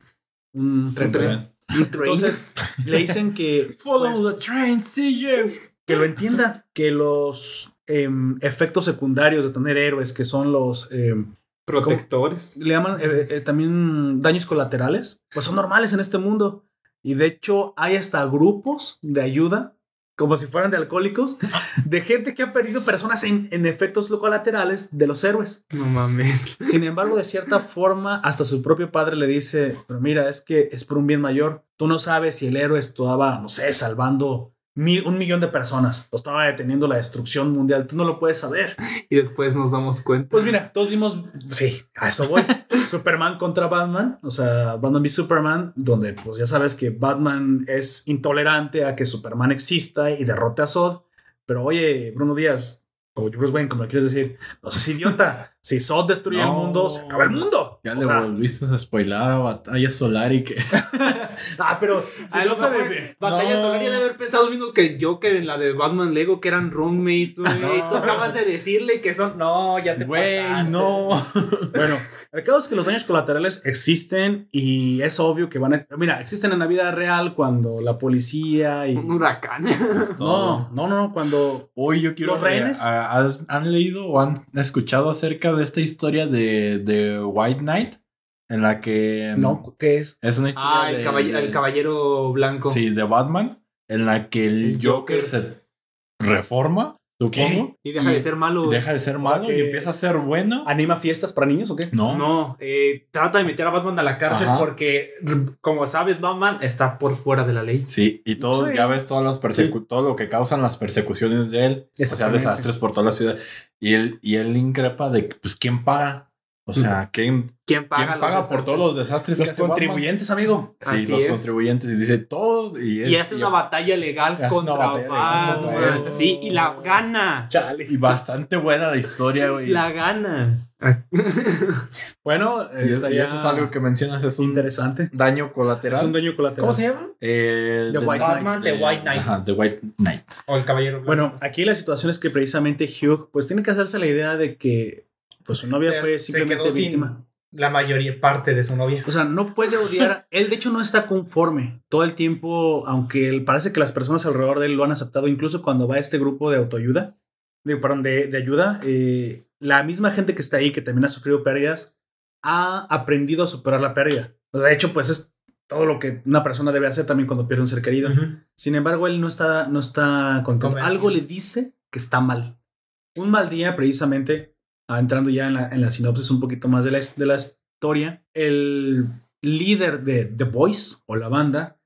Un tren. tren. Entonces le dicen que Follow pues, the train, CJ. que lo entienda, que los em, efectos secundarios de tener héroes, que son los em, Protectores. le llaman eh, eh, también daños colaterales, pues son normales en este mundo. Y de hecho hay hasta grupos de ayuda, como si fueran de alcohólicos, de gente que ha perdido personas en, en efectos colaterales de los héroes. No mames. Sin embargo, de cierta forma, hasta su propio padre le dice, pero mira, es que es por un bien mayor. Tú no sabes si el héroe estaba, no sé, salvando mil- un millón de personas o estaba deteniendo la destrucción mundial. Tú no lo puedes saber. Y después nos damos cuenta. Pues mira, todos vimos, sí, a eso voy. Superman contra Batman, o sea, Batman v Superman, donde pues ya sabes que Batman es intolerante a que Superman exista y derrote a Zod. Pero oye, Bruno Díaz, o Bruce Wayne, como le quieres decir, no seas idiota. Si Zod destruye el mundo, se acaba el mundo. Ya O le sea, volviste a spoilar a Batalla Solar y que. ah, pero si no lo sabe mejor bien. Batalla No. Solar ya de haber pensado lo mismo que Joker en la de Batman Lego, que eran roommates, güey. No. Tú acabas de decirle que son. No, ya te Güey, pasaste. no. Bueno, el caso es que los daños colaterales existen y es obvio que van a... Mira, existen en la vida real cuando la policía y... Un huracán. No, no, no, cuando... Hoy yo quiero. ¿Los rehenes? ¿has- ¿Han leído o han escuchado acerca de esta historia de, de White Knight? En la que. No, ¿qué es? Es una historia. Ah, el, de- caball- de- el caballero blanco. Sí, de Batman. En la que el, El Joker, Joker. se reforma, supongo. Y deja de ser malo. Deja de ser malo que- y empieza a ser bueno. ¿Anima fiestas para niños o qué? No. No, eh, trata de meter a Batman a la cárcel Ajá. porque, como sabes, Batman está por fuera de la ley. Sí, y todo, Sí. ya ves todas las persecu todo lo que causan las persecuciones de él. O sea, desastres por toda la ciudad. Y él, y él increpa de pues, ¿quién paga? O sea, ¿quién, ¿Quién paga, ¿quién los paga por todos los desastres Los que hace Batman? contribuyentes, amigo. Sí, Así los es. contribuyentes. Y dice todos. Y, es- Y hace una batalla legal contra una batalla legal contra Batman. Sí, y la gana. Chale. y bastante buena la historia, güey. La gana. Bueno, y, está y ya eso es algo que mencionas, es un interesante. daño colateral. Es un daño colateral. ¿Cómo se llama? Eh, The de- White Batman, Knight. The White Knight. Ajá, The White Knight. O el caballero blanco. Bueno, aquí la situación es que precisamente Hugh, pues tiene que hacerse la idea de que pues su novia fue simplemente víctima. La mayoría, parte de su novia. O sea, no puede odiar. él, de hecho, no está conforme. Todo el tiempo, aunque él- parece que las personas alrededor de él lo han aceptado, incluso cuando va a este grupo de autoayuda, de, perdón, de, de ayuda, eh, la misma gente que está ahí, que también ha sufrido pérdidas, ha aprendido a superar la pérdida. O sea, de hecho, pues es todo lo que una persona debe hacer también cuando pierde un ser querido. Sin embargo, él no está, no está contento. Algo le dice que está mal. Un mal día, precisamente, entrando ya en la, en la sinopsis un poquito más de la, de la historia, el líder de The Boys o la banda,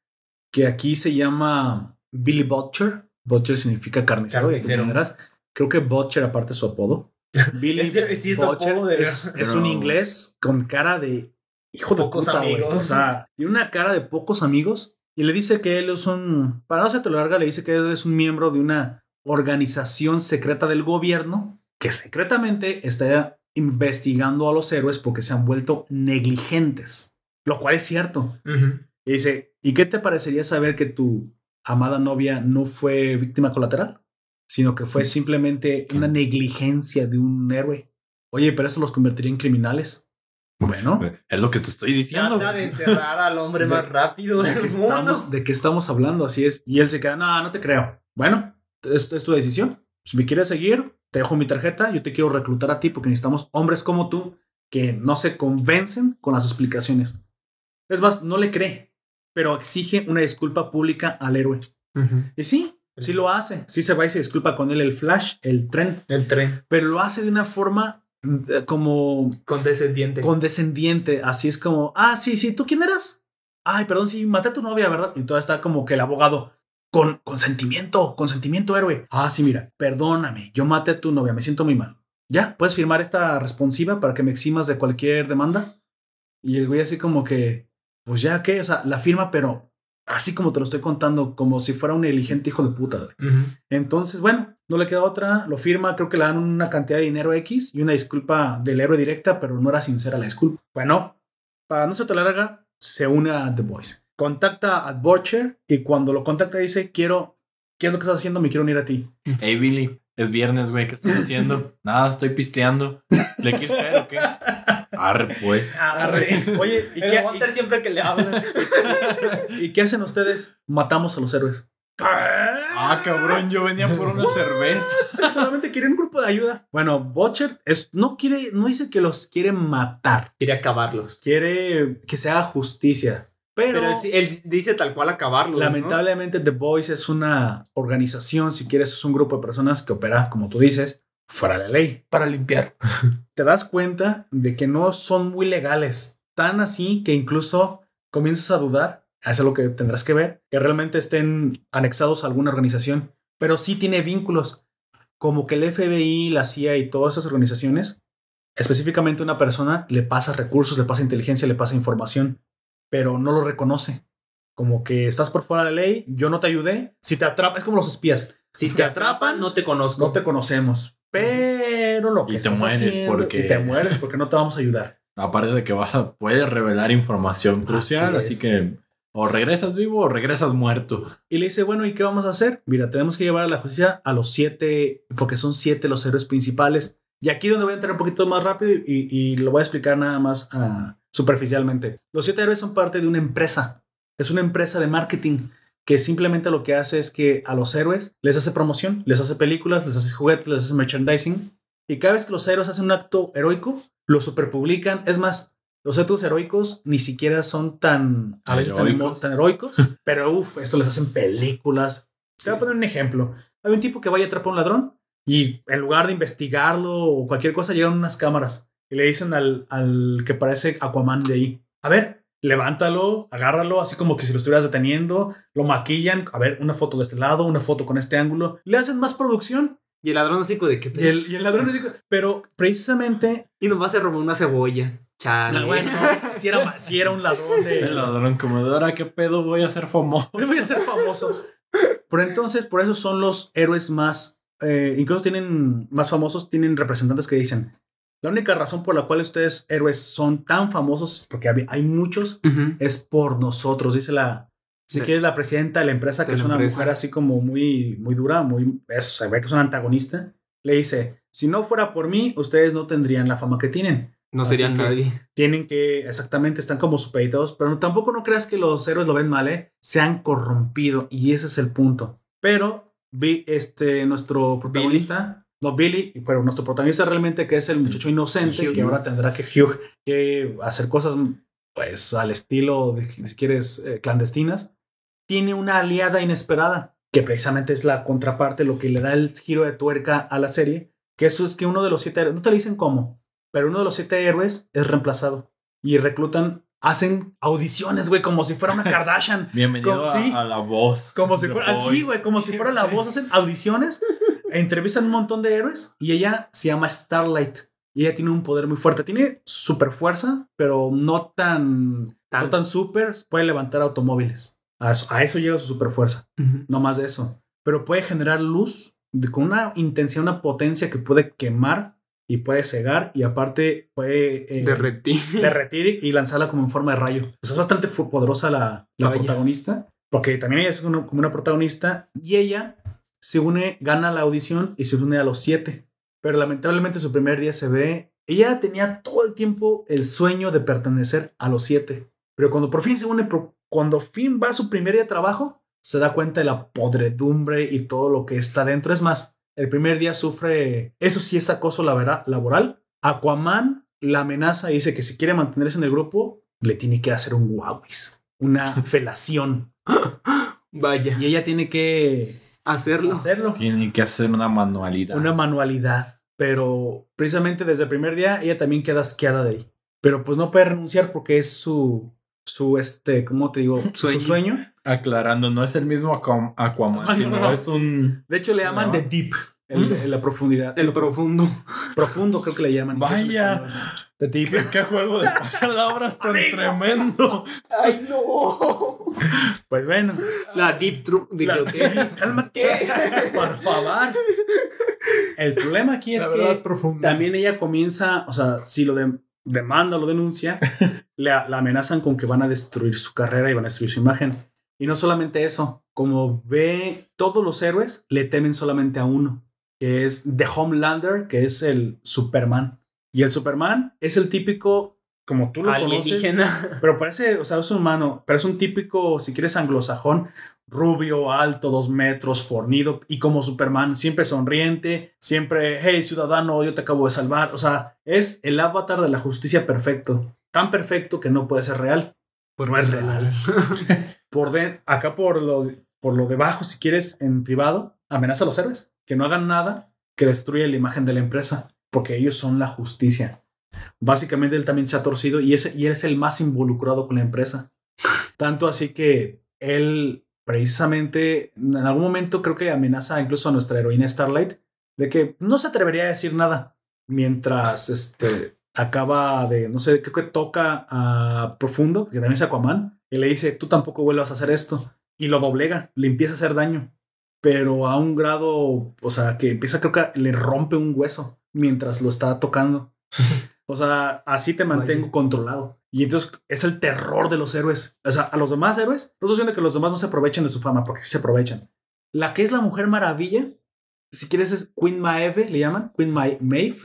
que aquí se llama Billy Butcher. Butcher significa carnicero, de Carnicero. maneras. Creo que Butcher, aparte es su apodo. Billy es de- es, un inglés con cara de hijo de Pocos puta, güey. O sea, tiene una cara de pocos amigos y le dice que él es un, para no hacerte larga, le dice que él es un miembro de una organización secreta del gobierno que secretamente está investigando a los héroes porque se han vuelto negligentes, lo cual es cierto. Y dice, ¿y qué te parecería saber que tu amada novia no fue víctima colateral? Sino que fue simplemente una negligencia de un héroe. Oye, pero eso los convertiría en criminales. Bueno, Es lo que te estoy diciendo. Trata de encerrar al hombre De- más rápido ¿de del qué, mundo. estamos, ¿de qué estamos hablando? Así es. Y él se queda, no, no te creo. Bueno, esto es tu decisión. Si me quieres seguir, te dejo mi tarjeta. Yo te quiero reclutar a ti porque necesitamos hombres como tú que no se convencen con las explicaciones. Es más, no le cree, pero exige una disculpa pública al héroe. Y sí, sí lo hace. Sí se va y se disculpa con él el Flash, el tren, El tren pero lo hace de una forma eh, como condescendiente. condescendiente. Así es como, ah, sí, sí, ¿tú quién eras? Ay, perdón, sí, maté a tu novia, ¿verdad? Y todo está como que el abogado, con consentimiento, consentimiento héroe. Ah, sí, mira, perdóname, yo maté a tu novia, me siento muy mal. ¿Ya? ¿Puedes firmar esta responsiva para que me eximas de cualquier demanda? Y el güey así como que, pues ya, ¿qué? O sea, la firma, pero así como te lo estoy contando, como si fuera un inteligente hijo de puta. Entonces, bueno, no le queda otra, lo firma, creo que le dan una cantidad de dinero X y una disculpa del héroe directa, pero no era sincera la disculpa. Bueno, para no ser tan larga, se une a The Voice. Contacta a Butcher y cuando lo contacta dice, quiero, ¿qué es lo que estás haciendo? Me quiero unir a ti. Hey, Billy, es viernes, güey. ¿Qué estás haciendo? Nada, estoy pisteando. ¿Le quieres caer o qué? Arre, pues. Arre. Oye, ¿y qué, siempre que le y- y qué hacen ustedes? Matamos a los héroes. Ah, cabrón, yo venía por una cerveza. Solamente quieren un grupo de ayuda. Bueno, Butcher es, no quiere, no dice que los quiere matar. Quiere acabarlos. Quiere que se haga justicia. Pero, Pero él, sí- él dice tal cual acabarlos. ¿no? lamentablemente The Voice es una organización, si quieres, es un grupo de personas que opera, como tú dices, fuera de la ley. Para limpiar. Te das cuenta de que no son muy legales. Tan así que incluso comienzas a dudar, eso es lo que tendrás que ver, que realmente estén anexados a alguna organización, pero sí tiene vínculos, como que el FBI, la CIA y todas esas organizaciones, específicamente una persona le pasa recursos, le pasa inteligencia, le pasa información, pero no lo reconoce. Como que estás por fuera de la ley, yo no te ayudé, si te atrapan, es como los espías, Si te te atrapan, no te conozco. no te conocemos, pero lo que Y te mueres haciendo- porque- y te mueres porque no te vamos a ayudar. Aparte de que vas a puedes revelar información crucial, Así así, que o regresas vivo o regresas muerto. Y le dice, bueno, ¿y qué vamos a hacer? Mira, tenemos que llevar a la justicia a los siete, porque son siete los héroes principales. Y aquí donde voy a entrar un poquito más rápido y, y lo voy a explicar nada más ah, superficialmente. Los siete héroes son parte de una empresa. Es una empresa de marketing que simplemente lo que hace es que a los héroes les hace promoción, les hace películas, les hace juguetes, les hace merchandising. Y cada vez que los héroes hacen un acto heroico, lo superpublican. Es más, los actos heroicos ni siquiera son tan, a veces tan, Heroicos. tan heroicos, pero uff, esto les hacen películas. Te voy a poner un ejemplo. Hay un tipo que vaya a atrapar a un ladrón y en lugar de investigarlo o cualquier cosa, llegan unas cámaras y le dicen al, al que parece Aquaman de ahí, a ver, levántalo, agárralo, así como que si lo estuvieras deteniendo, lo maquillan, a ver, una foto de este lado, una foto con este ángulo, le hacen más producción. Y el ladrón así como de que. Y el, y el ladrón dice, pero precisamente, Y nomás se robó una cebolla. Chale. no, bueno, si, era, si era un ladrón de... El ladrón como de ahora qué pedo voy a ser famoso. Voy a ser famoso. Pero entonces, por eso son los héroes más, eh, incluso tienen más famosos, tienen representantes que dicen, la única razón por la cual ustedes héroes son tan famosos, porque hay muchos, Ujú. es por nosotros, dice la, si quieres, la presidenta de la empresa, que de es una empresa. mujer así como muy, muy dura, muy, es, se ve que es una antagonista, le dice, si no fuera por mí, ustedes no tendrían la fama que tienen. No Así serían nadie. Tienen que, exactamente, están como supeditados, pero tampoco no creas que los héroes lo ven mal, ¿eh? Se han corrompido y ese es el punto. Pero, vi, este, nuestro protagonista, no Billy, pero nuestro protagonista realmente que es el muchacho inocente, Hugh. que ahora tendrá que Hugh, que hacer cosas, pues, al estilo, de, si quieres, eh, clandestinas, tiene una aliada inesperada, que precisamente es la contraparte, lo que le da el giro de tuerca a la serie, que eso es que uno de los siete héroes, no te lo dicen cómo, pero uno de los siete héroes es reemplazado y reclutan, hacen audiciones, güey, como si fuera una Kardashian, Bienvenido Como- a, sí. a la voz. como si fuera así, güey, como si fuera la voz, hacen audiciones, entrevistan un montón de héroes y ella se llama Starlight y ella tiene un poder muy fuerte, tiene super fuerza, pero no tan, Tan- no tan super, puede levantar automóviles. A eso, a eso llega su super fuerza no más de eso. Pero puede generar luz de- con una intensidad, una potencia que puede quemar y puede cegar y aparte puede eh, Derretí. derretir y lanzarla como en forma de rayo. Sea, es bastante poderosa la, la protagonista, porque también ella es una- como una protagonista y ella se une, gana la audición y se une a los siete. Pero lamentablemente su primer día se ve ella tenía todo el tiempo el sueño de pertenecer a los siete. Pero cuando por fin se une, cuando fin va a su primer día de trabajo, se da cuenta de la podredumbre y todo lo que está dentro. Es más, el primer día sufre, eso sí es acoso labora- laboral. Aquaman la amenaza y dice que si quiere mantenerse en el grupo, le tiene que hacer un guauis, una felación. Vaya. Y ella tiene que Hacerlo. hacerlo. Tiene que hacer una manualidad. Una manualidad. Pero precisamente desde el primer día ella también queda asqueada de ahí. Pero pues no puede renunciar porque es su, su este, ¿cómo te digo? Su Sueño. Aclarando, no es el mismo Aquam- Aquaman, Ah, no, sino no. es un. De hecho le llaman No. The Deep, el- en la profundidad. El profundo. profundo creo que le llaman. Vaya. español. The Deep. ¿Qué juego de palabras tan tremendo? ¡Ay, no! Pues bueno. La Deep Truth. La- Cálmate. Por favor. El problema aquí es que también ella comienza, o sea, si lo de- demanda o lo denuncia, le, la amenazan con que van a destruir su carrera y van a destruir su imagen. Y no solamente eso, como ve todos los héroes, le temen solamente a uno, que es The Homelander, que es el Superman. Y el Superman es el típico, como tú lo conoces, pero parece, o sea, es humano, pero es un típico, si quieres, anglosajón, rubio, alto, dos metros, fornido, y como Superman, siempre sonriente, siempre, hey, ciudadano, yo te acabo de salvar. O sea, es el avatar de la justicia perfecto. Tan perfecto que no puede ser real. Pero es real. Por de, acá por lo, por lo debajo, si quieres, en privado, amenaza a los héroes. Que no hagan nada que destruya la imagen de la empresa. Porque ellos son la justicia. Básicamente él también se ha torcido y, ese, y él es el más involucrado con la empresa. Tanto así que él precisamente en algún momento creo que amenaza incluso a nuestra heroína Starlight de que no se atrevería a decir nada mientras este acaba de, no sé, creo que toca a Profundo, que también es Aquaman, y le dice, tú tampoco vuelvas a hacer esto. Y lo doblega, le empieza a hacer daño. Pero a un grado, o sea, que empieza, creo que le rompe un hueso mientras lo está tocando. O sea, así te mantengo Vaya. controlado. Y entonces es el terror de los héroes. O sea, a los demás héroes, no estoy que los demás no se aprovechen de su fama, porque sí se aprovechan. La que es la Mujer Maravilla, si quieres es Queen Maeve, le llaman, Queen Ma Maeve,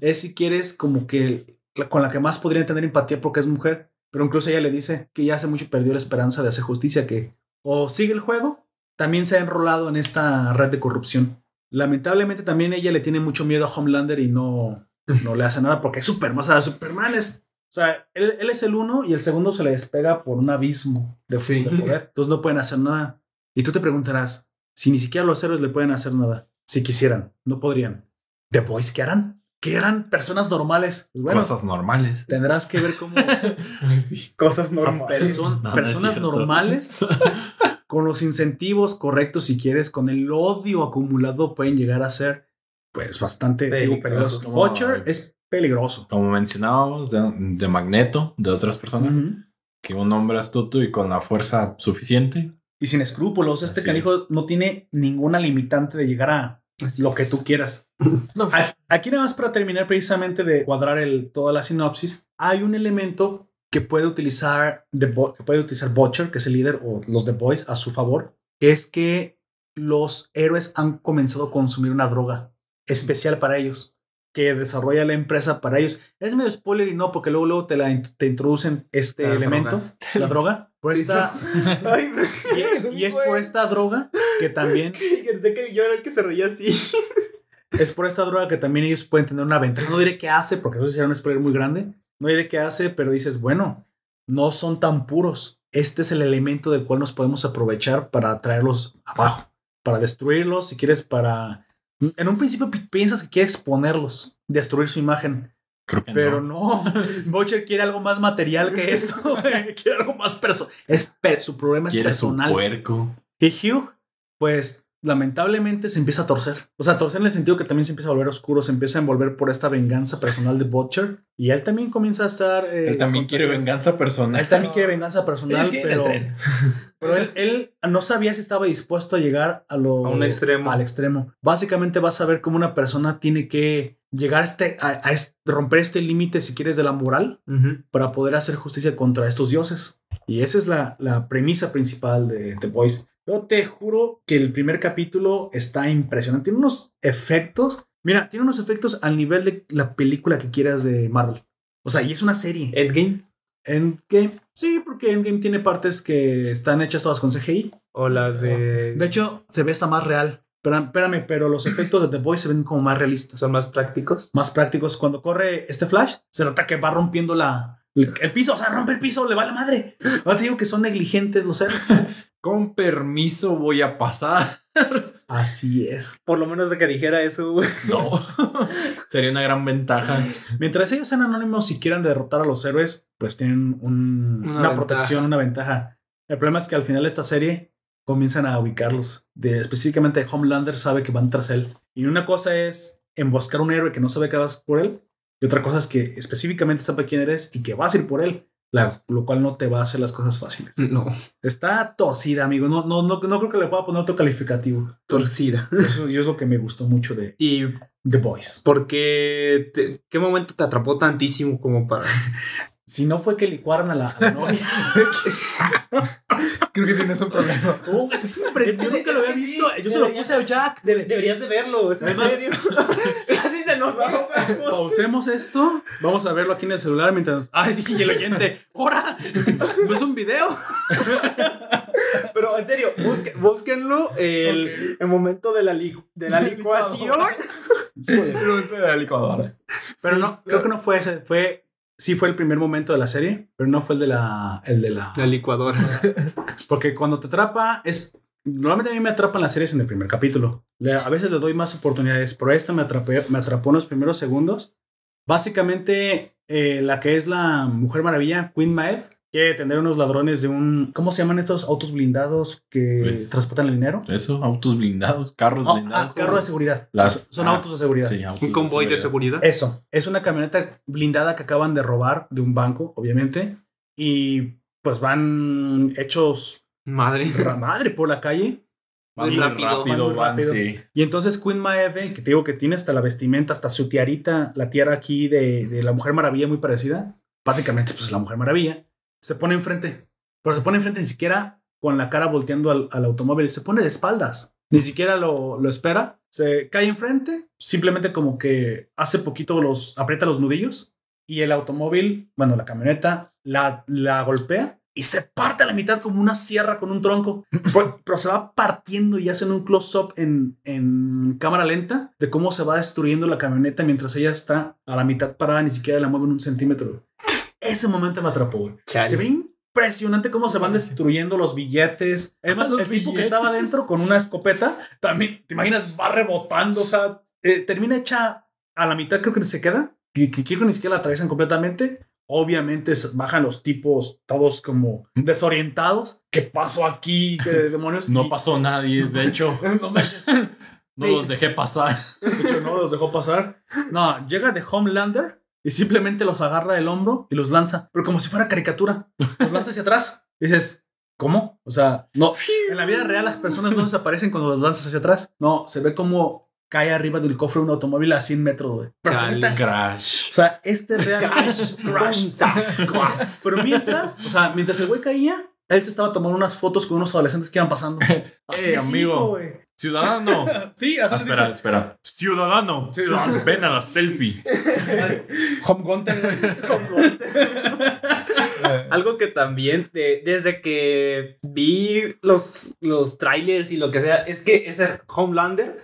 es si quieres como que la- con la que más podrían tener empatía porque es mujer. Pero incluso ella le dice que ya hace mucho perdió la esperanza de hacer justicia, que o sigue el juego, también se ha enrolado en esta red de corrupción. Lamentablemente también ella le tiene mucho miedo a Homelander y no, no le hace nada porque es Superman. O sea, Superman es... O sea, él, él es el uno y el segundo se le despega por un abismo de, Sí. de poder. Entonces no pueden hacer nada. Y tú te preguntarás, si ni siquiera los héroes le pueden hacer nada, si quisieran, no podrían. ¿The Boys qué harán? ¿Qué harán personas normales? Pues bueno, Cosas normales. tendrás que ver cómo Cosas a normales. perso- No, no es personas normales con los incentivos correctos, si quieres, con el odio acumulado, pueden llegar a ser pues bastante Peligrosos. Butcher es peligroso. Como mencionábamos, de, de Magneto, de otras personas, Ujú. que un hombre astuto y con la fuerza suficiente. Y sin escrúpulos, este Así canijo es. no tiene ninguna limitante de llegar a lo que tú quieras. No, Aquí nada más para terminar precisamente de cuadrar el, toda la sinopsis, hay un elemento que puede utilizar The que puede utilizar Butcher, que es el líder, o los The Boys a su favor, que es que los héroes han comenzado a consumir una droga especial para ellos, que desarrolla la empresa para ellos. Es medio spoiler y no, porque luego, luego te, la, te introducen este La elemento, droga. la droga, por esta, y, y es por esta droga que también Pensé que yo era el que se reía así. es por esta droga que también ellos pueden tener una ventaja. No diré qué hace, porque eso sería un spoiler muy grande. No diré qué hace, pero dices, bueno, no son tan puros. Este es el elemento del cual nos podemos aprovechar para traerlos abajo, para destruirlos, si quieres, para... En un principio pi- piensas que quiere exponerlos, destruir su imagen, Creo que pero no. no. Butcher quiere algo más material que esto. quiere algo más personal. Es per- su problema es Quiere su personal. puerco. Y Hugh, pues lamentablemente se empieza a torcer. O sea, torcer en el sentido que también se empieza a volver oscuro, se empieza a envolver por esta venganza personal de Butcher. Y él también comienza a estar. eh, Él también quiere venganza. personal. Él también quiere venganza personal, Es que en el pero, pero él, él no sabía si estaba dispuesto a llegar a lo A un extremo. Al extremo. Básicamente vas a ver cómo una persona tiene que llegar a este, a, a este- romper este límite, si quieres, de la moral para poder hacer justicia contra estos dioses. Y esa es la, la premisa principal de The Boys. Yo te juro que el primer capítulo está impresionante. Tiene unos efectos Mira, tiene unos efectos al nivel de la película que quieras de Marvel. O sea, y es una serie. Endgame Endgame, sí, porque Endgame tiene partes que están hechas todas con CGI. o la de. De hecho, se ve hasta más real. Pero, espérame, pero los efectos de The Boys se ven como más realistas, son más prácticos. más prácticos. Cuando corre este Flash, se nota que va rompiendo la, el, el piso, o sea, rompe el piso, le va la madre. Ahora te digo que son negligentes los héroes. Con permiso voy a pasar. Así es. Por lo menos de que dijera eso, güey. No. Sería una gran ventaja. Mientras ellos sean anónimos y quieran derrotar a los héroes, pues tienen un- Una protección, una ventaja. El problema es que al final de esta serie comienzan a ubicarlos. De, específicamente Homelander sabe que van tras él. Y una cosa es emboscar a un héroe que no sabe que vas por él. Y otra cosa es que específicamente sabe quién eres y que vas a ir por él. La- lo cual no te va a hacer las cosas fáciles. No, Está torcida, amigo. No, no, no, no creo que le pueda poner otro calificativo. torcida. Eso y es lo que me gustó mucho de ¿Y The Boys. por qué? te- ¿Qué momento te atrapó tantísimo como para.? Si no fue que licuaran a la, a la novia. Creo que tienes un problema. Oh, es que siempre, Es yo nunca lo había sí, visto. Yo se lo puse a Jack. Debe- deberías de verlo, es en Además- serio. Casi se nos ahoga. Pausemos esto. Vamos a verlo aquí en el celular mientras. Ay, sí, y el oyente. ¡Hora! ¿No es un video? Pero en serio, busque- búsquenlo. El, el momento de la, li- de la licuación. El momento de la licuadora. Pero Sí, no, creo que no fue ese. Fue. Sí fue el primer momento de la serie, pero no fue el de la. El de la. La licuadora. Porque cuando te atrapa es. Normalmente a mí me atrapan las series en el primer capítulo. Le- a veces le doy más oportunidades, pero esta me, atrapé, me atrapó en los primeros segundos. Básicamente, eh, la que es la Mujer Maravilla, Queen Maeve, quiere tener unos ladrones de un... ¿Cómo se llaman estos autos blindados que Pues- transportan el dinero? Eso, autos blindados, carros Oh, blindados. ah, carro de seguridad. Las- Son ah, autos de seguridad. Sí, autos Un convoy de seguridad. Eso, es una camioneta blindada que acaban de robar de un banco, obviamente, y pues van hechos Madre. ra- madre por la calle. Van Muy rápido, rápido, van muy van, rápido. sí. Y entonces Queen Maeve, que te digo que tiene hasta la vestimenta, hasta su tiarita, la tiara aquí de, de la Mujer Maravilla muy parecida, básicamente pues es la Mujer Maravilla, se pone enfrente, pero se pone enfrente ni siquiera con la cara volteando al, al automóvil, se pone de espaldas, ni siquiera lo, lo espera, se cae enfrente, simplemente como que hace poquito los, aprieta los nudillos y el automóvil, bueno, la camioneta la, la golpea y se parte a la mitad como una sierra con un tronco. Pero, pero se va partiendo y hacen un close-up en, en cámara lenta de cómo se va destruyendo la camioneta mientras ella está a la mitad parada, ni siquiera la mueven un centímetro. Ese momento me atrapó, güey. Se ve impresionante cómo se van destruyendo los billetes. Además, Los el tipo que billetes. estaba adentro con una escopeta, también, ¿te imaginas? Va rebotando, o sea, eh, termina hecha a la mitad, creo que se queda, que, que ni siquiera la atraviesan completamente. Obviamente bajan los tipos todos como desorientados. ¿Qué pasó aquí? ¿Qué demonios? No Y- pasó nadie, de hecho. no manches. No los dejé pasar. De hecho, no los dejó pasar. No, llega de Homelander y simplemente los agarra del hombro y los lanza, pero como si fuera caricatura. Los lanza hacia atrás. Y dices, ¿cómo? O sea, no. En la vida real las personas no desaparecen cuando los lanzas hacia atrás. No, se ve como cae arriba del cofre un automóvil a 100 metros, güey. Crash. O sea, este real Crash. crash. Crash. Pero mientras, o sea, mientras el güey caía, él se estaba tomando unas fotos con unos adolescentes que iban pasando. Así de amigo. Ciudadano. Sí, Ah, así espera, dice. espera. Ciudadano. Ciudadano. Ven a la selfie. Home Gunter. Algo que también, de- desde que vi los, los trailers y lo que sea, es que ese Homelander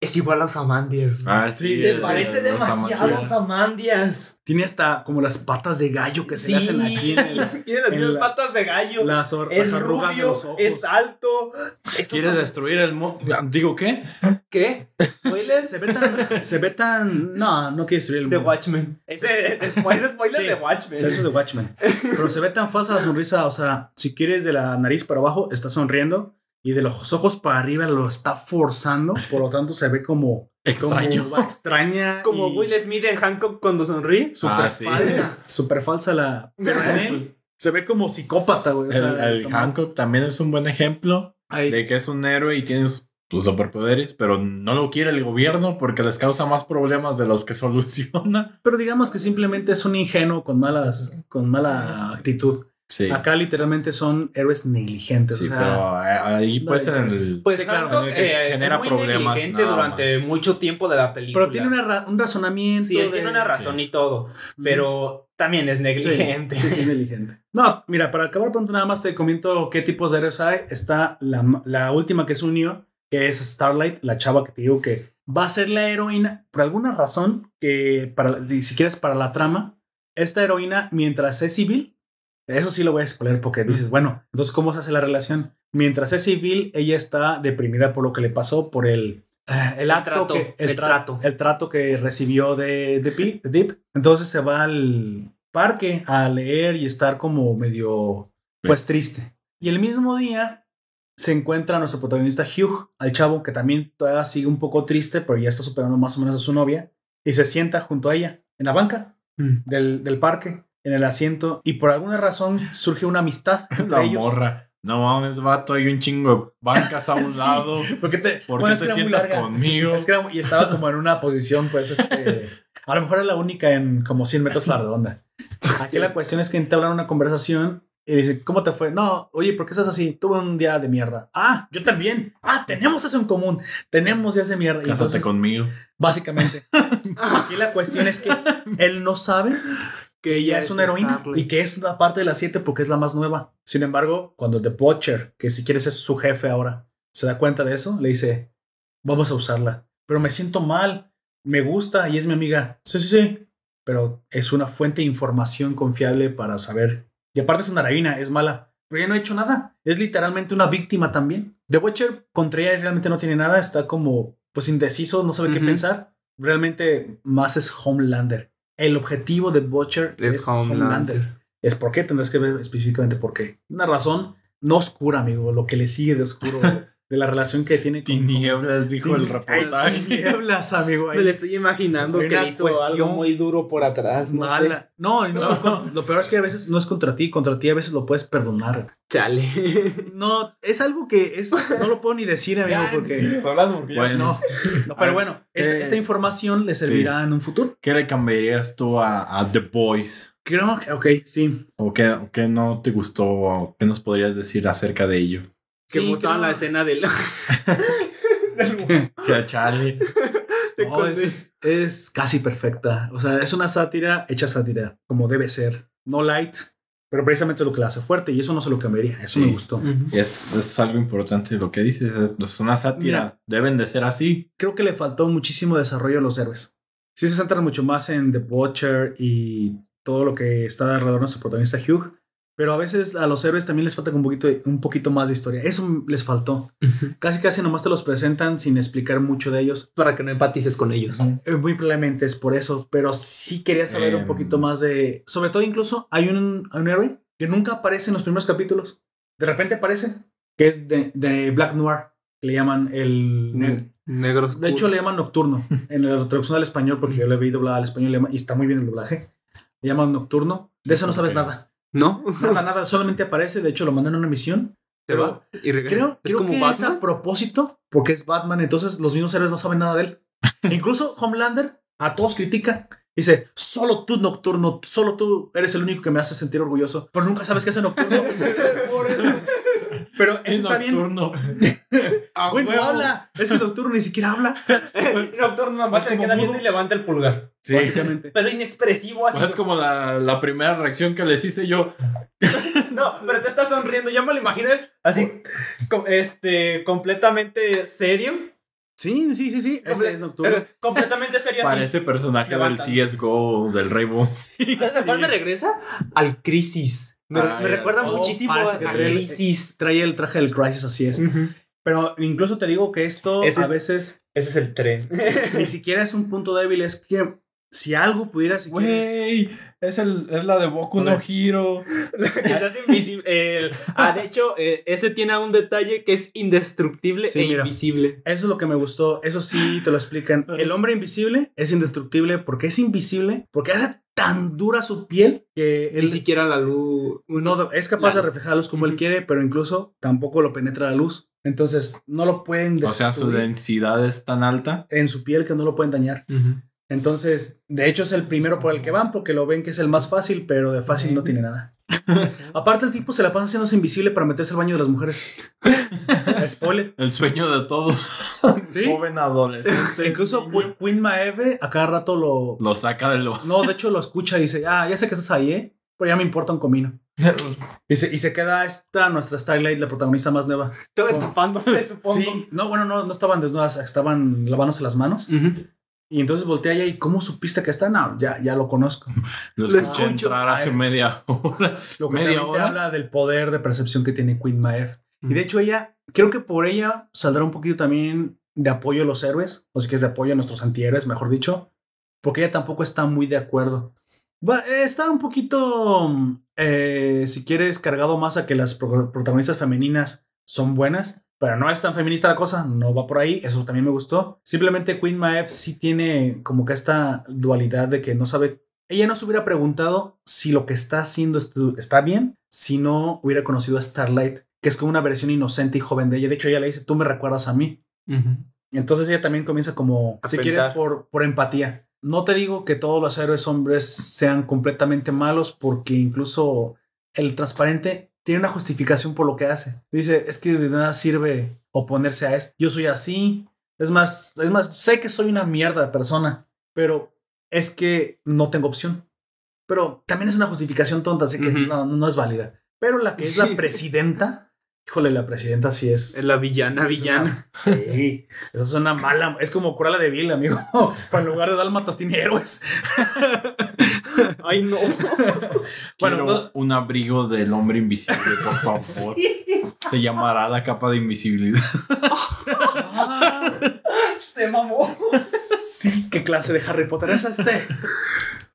es igual a Ozymandias. Ah, Sí, Se sí, parece sí, demasiado a Ozymandias. Ozymandias. Tiene hasta como las patas de gallo que se le hacen aquí en el- Tiene las en mismas la- patas de gallo. las, or- es las arrugas de rubio, los ojos. es alto. Es ¿Quieres destruir el mundo? Digo, ¿qué? ¿Qué? ¿Spoilers? Se ve tan, se ve tan, no, no quiere destruir el The mundo. Watchmen. Ese es, es spoiler Sí. de Watchmen. Eso es de Watchmen. Pero se ve tan falsa la sonrisa, o sea, si quieres de la nariz para abajo, está sonriendo y de los ojos para arriba lo está forzando, por lo tanto se ve como Extraño. como extraña, Como y Will Smith en Hancock cuando sonríe. Súper Ah, sí. falsa, súper falsa la. Pero en él Pues, se ve como psicópata, güey. O el, sea, el mal. Hancock también es un buen ejemplo Ay, de que es un héroe y tiene sus superpoderes, pero no lo quiere el gobierno porque les causa más problemas de los que soluciona. Pero digamos que simplemente es un ingenuo con malas, con mala actitud. Sí. Acá literalmente son héroes negligentes. Sí, o sea, pero eh, ahí no pues en el... Pues claro, Hancock, en el que eh, genera es muy problemas negligente durante más. mucho tiempo de la película. pero tiene una ra- un razonamiento. Sí, él de- tiene una razón y todo, pero también es negligente. Sí, sí, sí, negligente. No, mira, para acabar pronto nada más te comento qué tipos de héroes hay. Está la, la última que se unió, que es Starlight, la chava que te digo que va a ser la heroína, por alguna razón, que para, si quieres para la trama, esta heroína, mientras es civil, eso sí lo voy a spoiler porque dices, bueno, entonces, ¿cómo se hace la relación? Mientras es civil, ella está deprimida por lo que le pasó, por el, eh, el acto, trato, que, el tra- trato. el trato que recibió de, de Deep. Entonces se va al parque a leer y estar como medio, pues triste. Y el mismo día se encuentra nuestro protagonista Hugh, al chavo que también todavía sigue un poco triste, pero ya está superando más o menos a su novia, y se sienta junto a ella en la banca Mm. del, del parque, en el asiento, y por alguna razón surge una amistad entre La ellos. morra. No mames, vato, hay un chingo de bancas a un Sí. lado. ¿Por qué te, ¿Por bueno, qué te sientas conmigo? Es que era- y estaba como en una posición, pues, este. A lo mejor era la única en como 100 metros a la redonda. Aquí la cuestión es que entablan una conversación y dice, ¿cómo te fue? No, oye, ¿por qué estás así? Tuve un día de mierda. Ah, yo también. Ah, tenemos eso en común. Tenemos días de mierda. Cásate entonces, conmigo. básicamente, aquí la cuestión es que él no sabe que ella es una heroína y que es una parte de las siete porque es la más nueva. Sin embargo, cuando The Butcher, que si quieres es su jefe ahora, se da cuenta de eso, le dice, vamos a usarla. Pero me siento mal, me gusta y es mi amiga. Sí, sí, sí. Pero es una fuente de información confiable para saber. Y aparte es una heroína, es mala. Pero ella no ha hecho nada. Es literalmente una víctima también. The Butcher contra ella realmente no tiene nada. Está como, pues indeciso, no sabe qué pensar. Realmente más es Homelander. El objetivo de Butcher es, Es Homelander. Homelander. Es por qué tendrás que ver específicamente por qué. Una razón no oscura, amigo, lo que le sigue de oscuro de la relación que tiene con Tinieblas, dijo el Ay, reportaje. Tinieblas, amigo. Me lo estoy imaginando que le hizo cuestión algo muy duro por atrás. No sé. No, lo peor es que a veces no es contra ti, contra ti a veces lo puedes perdonar. Chale. No, es algo que es, no lo puedo ni decir, amigo, porque Bueno, no, no, pero Ah, bueno, esta, ¿qué? esta información le servirá en un futuro. ¿qué le cambiarías tú a, a The Boys? Creo que, ok, sí. ¿O qué, o qué no te gustó? ¿O qué nos podrías decir acerca de ello? Que Sí, mostraban creo- la escena del. Que chale. No, es, es, es casi perfecta. O sea, es una sátira hecha sátira, como debe ser. No light, pero precisamente lo que la hace fuerte y eso no se lo cambiaría. Eso Sí. me gustó. Y es, es algo importante lo que dices. Es, es una sátira. Mira. Deben de ser así. Creo que le faltó muchísimo desarrollo a los héroes. Sí se centran mucho más en The Butcher y todo lo que está alrededor de nuestro protagonista Hugh. Pero a veces a los héroes también les falta un poquito, un poquito más de historia. Eso les faltó. Casi casi nomás te los presentan sin explicar mucho de ellos. Para que no empatices con ellos. Eh, Muy probablemente es por eso, pero sí quería saber un Em. poquito más de. Sobre todo, incluso hay un, hay un héroe que nunca aparece en los primeros capítulos. De repente aparece, que es de, de Black Noir, que le llaman el. Ne- Negro de hecho, le llaman Nocturno en la traducción al español, porque yo le vi doblada al español y está muy bien el doblaje. Le llaman Nocturno. De eso no sabes nada. ¿No? Nada, nada, solamente aparece. De hecho, lo mandan a una misión. Se va y regresa. Creo, es creo como que es Batman. a propósito, porque es Batman, entonces los mismos héroes no saben nada de él. Incluso Homelander a todos critica. Dice, solo tú, Nocturno, solo tú eres el único que me hace sentir orgulloso. Pero nunca sabes qué hace Nocturno. Pero eso está bien. nocturno. Ah, Güey, no habla. Es que Nocturno ni siquiera habla. Nocturno nada más se le queda viendo y levanta el pulgar. Sí. Básicamente. Pero inexpresivo así. Pues es como la, la primera reacción que les hice yo. No, pero te estás sonriendo. Ya me lo imagino él así, este, completamente serio. Sí, sí, sí, sí. Ese es Nocturno. Completamente serio así. Parece personaje Levanta. del CSGO, del Rainbow Six. ¿Sabes a cuál me regresa? Al Crisis. Me, Ah, me recuerda Oh, muchísimo a, que trae el- Crisis. Trae el traje del Crisis, así es. Pero incluso te digo que esto Ese a es- veces Ese es el tren. ni siquiera es un punto débil. Es que si algo pudiera, si quieres- es, el, es la de Boku no se hace invisible. El- ah, de hecho, eh, ese tiene un detalle que es indestructible Sí, e mira. invisible. Eso es lo que me gustó. Eso sí te lo explican. El hombre invisible es indestructible porque es invisible, porque hace tan dura su piel que Ni él siquiera la luz. no es capaz la- de reflejar la luz como él quiere, pero incluso tampoco lo penetra la luz. Entonces no lo pueden O sea, su destruir densidad es tan alta. en su piel que no lo pueden dañar. Entonces, de hecho es el primero por el que van porque lo ven que es el más fácil, pero de fácil no tiene nada. Aparte el tipo se la pasa haciéndose invisible para meterse al baño de las mujeres. Spoiler. El sueño de todo Sí. joven adolescente. Incluso Qu- Queen Maeve a cada rato lo... lo saca del. No, de hecho lo escucha y dice, ah, ya sé que estás ahí, ¿eh? Pero ya me importa un comino. Y se, y se queda esta, nuestra Starlight, la protagonista más nueva. Todo Oh. tapándose, supongo. Sí, no, bueno, no, no estaban desnudas, estaban lavándose las manos. Ujú. Y entonces voltea ella y ¿cómo supiste que está? No, ya, ya lo conozco. Lo escuché escucho. entrar hace media hora. Lo que Media hora. habla del poder de percepción que tiene Queen Maeve. Y de hecho ella, creo que por ella saldrá un poquito también de apoyo a los héroes, o si que es de apoyo a nuestros antihéroes, mejor dicho, porque ella tampoco está muy de acuerdo. Va, está un poquito, eh, si quieres, cargado más a que las pro- protagonistas femeninas son buenas, pero no es tan feminista la cosa, no va por ahí, eso también me gustó. Simplemente Queen Maeve sí tiene como que esta dualidad de que no sabe ella no se hubiera preguntado si lo que está haciendo está bien si no hubiera conocido a Starlight, que es como una versión inocente y joven de ella. De hecho, ella le dice, tú me recuerdas a mí. Entonces ella también comienza como, A si pensar. quieres, por, por empatía. No te digo que todos los héroes hombres sean completamente malos, porque incluso el transparente tiene una justificación por lo que hace. Dice, es que de nada sirve oponerse a esto. Yo soy así. Es más, es más, sé que soy una mierda de persona, pero es que no tengo opción. Pero también es una justificación tonta, así que no, no es válida. Pero la que es la presidenta, híjole, la presidenta sí es. Es la villana, es villana. una- Sí, esa es una mala. Es como Cruella de Vil, amigo. Pero en lugar de dálmatas tiene héroes. Ay, no. Bueno, Quiero un abrigo del hombre invisible, por favor. Se llamará la capa de invisibilidad. Se mamó. sí, qué clase de Harry Potter es este.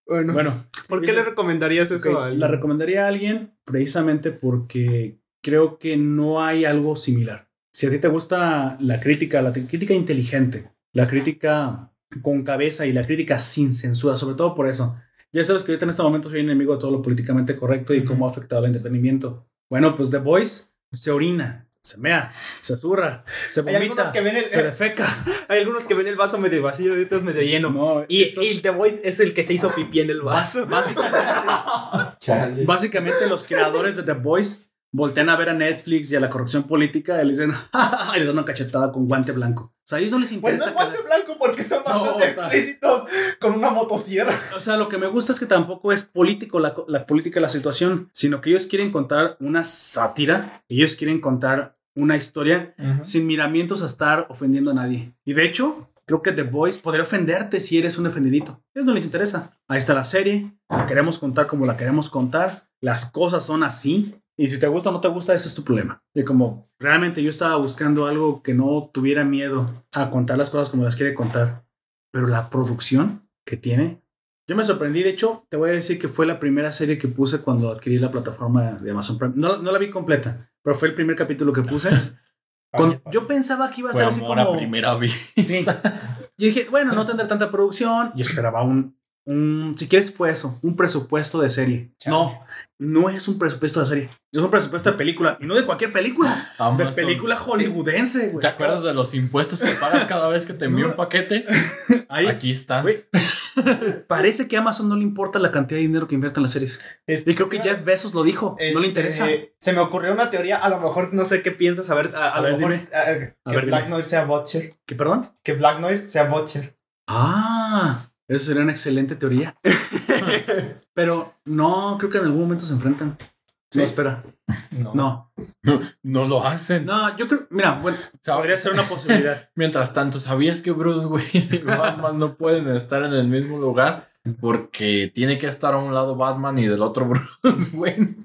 Bueno, Bueno, ¿por qué le recomendarías eso a alguien? la recomendaría a alguien precisamente porque creo que no hay algo similar. Si a ti te gusta la crítica, la crítica inteligente, la crítica con cabeza y la crítica sin censura, sobre todo por eso. Ya sabes que ahorita en este momento soy enemigo de todo lo políticamente correcto y cómo ha afectado al entretenimiento. Bueno, pues The Voice se orina, se mea, se zurra, se Hay algunos vomita, que ven el, se defeca. hay algunos que ven el vaso medio vacío y otros medio lleno. No, y, estos- y The Voice es el que se hizo pipí en el vaso. Básicamente, básicamente los creadores de The Voice voltean a ver a Netflix y a la corrección política y le dicen, y le dan una cachetada con guante blanco. O sea, a ellos no les Pues no interesa. es guante blanco porque son No, bastante está. explícitos con una motosierra. O sea, lo que me gusta es que tampoco es político la, la política la situación, sino que ellos quieren contar una sátira, ellos quieren contar una historia sin miramientos a estar ofendiendo a nadie. Y de hecho, creo que The Voice podría ofenderte si eres un ofendidito. A ellos no les interesa. Ahí está la serie, la queremos contar como la queremos contar, las cosas son así. Y si te gusta o no te gusta, ese es tu problema. Y como realmente yo estaba buscando algo que no tuviera miedo a contar las cosas como las quiere contar, pero la producción que tiene, yo me sorprendí. De hecho, te voy a decir que fue la primera serie que puse cuando adquirí la plataforma de Amazon Prime. No, no la vi completa, pero fue el primer capítulo que puse. Con- yo pensaba que iba a ser así como. primera vista. Sí. Yo dije, bueno, no tendrá tanta producción. Yo esperaba un, un. Si quieres, fue eso, un presupuesto de serie. Chale. No, no es un presupuesto de serie. Es un presupuesto de película. Y no de cualquier película. De Amazon. película hollywoodense, güey. ¿Te acuerdas de los impuestos que pagas cada vez que te envío No. un paquete? Ahí. Aquí. Güey, Parece que a Amazon no le importa la cantidad de dinero que invierte en las series. Y creo que Jeff Bezos lo dijo. no le Este, interesa. Se me ocurrió una teoría, a lo mejor no sé qué piensas, a ver, a, a A lo ver, mejor dime. a- que ver, Black. Noir sea Butcher. ¿Qué, perdón? Que Black Noir sea Butcher. Ah, eso sería una excelente teoría. Pero no, creo que en algún momento se enfrentan. ¿Sí? No, espera. No. No lo hacen. No, yo creo, mira, bueno, sea, podría ser una posibilidad. Mientras tanto, ¿sabías que Bruce Wayne y Batman no pueden estar en el mismo lugar? Porque tiene que estar a un lado Batman y del otro Bruce Wayne.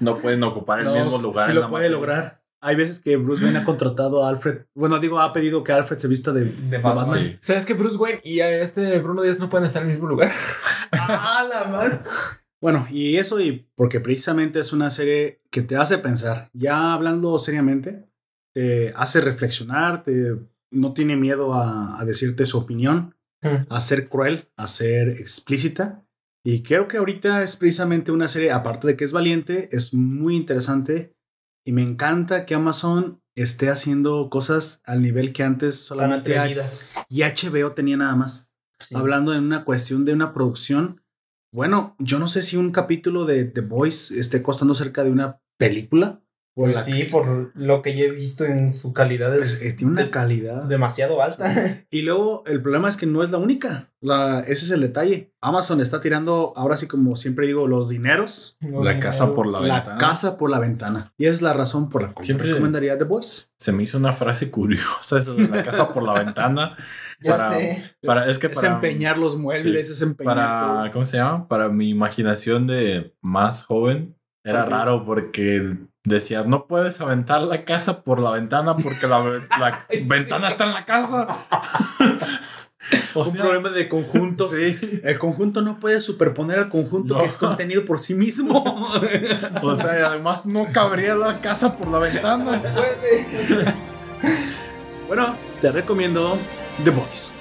No pueden ocupar el No, mismo lugar. sí en lo la puede materia. lograr. Hay veces que Bruce Wayne ha contratado a Alfred. Bueno, digo, ha pedido que Alfred se vista de, de Batman. Batman. Sí. ¿Sabes que Bruce Wayne y este Bruno Díaz no pueden estar en el mismo lugar? ¡Ah, la madre! Bueno, y eso, y porque precisamente es una serie que te hace pensar. Ya hablando seriamente, te hace reflexionar, te, no tiene miedo a, a decirte su opinión, Mm. a ser cruel, a ser explícita. Y creo que ahorita es precisamente una serie, aparte de que es valiente, es muy interesante. Y me encanta que Amazon esté haciendo cosas al nivel que antes solamente y HBO tenía nada más. Sí. hablando en una cuestión de una producción. Bueno, yo no sé si un capítulo de The Voice esté costando cerca de una película. Pues la- sí, por lo que yo he visto en su calidad pues, es eh, tiene una de- calidad. demasiado alta. Y luego el problema es que no es la única. O sea, ese es el detalle. Amazon está tirando, ahora sí como siempre digo, los dineros, La casa por la, la ventana. casa por la ventana. Y esa es la razón por la cual Siempre- recomendaría The Voice. Se me hizo una frase curiosa eso de la casa por la ventana. Ya para, sé. para- es que Es para, empeñar los muebles, es empeñar para todo. ¿cómo se llama? Para mi imaginación de más joven era Ah, sí. raro porque decías no puedes aventar la casa por la ventana porque la, la ventana está en la casa. o un sea, problema de conjunto. sí. El conjunto no puede superponer al conjunto No. que es contenido por sí mismo. O sea, además no cabría la casa por la ventana. Puede. bueno, te recomiendo The Voice.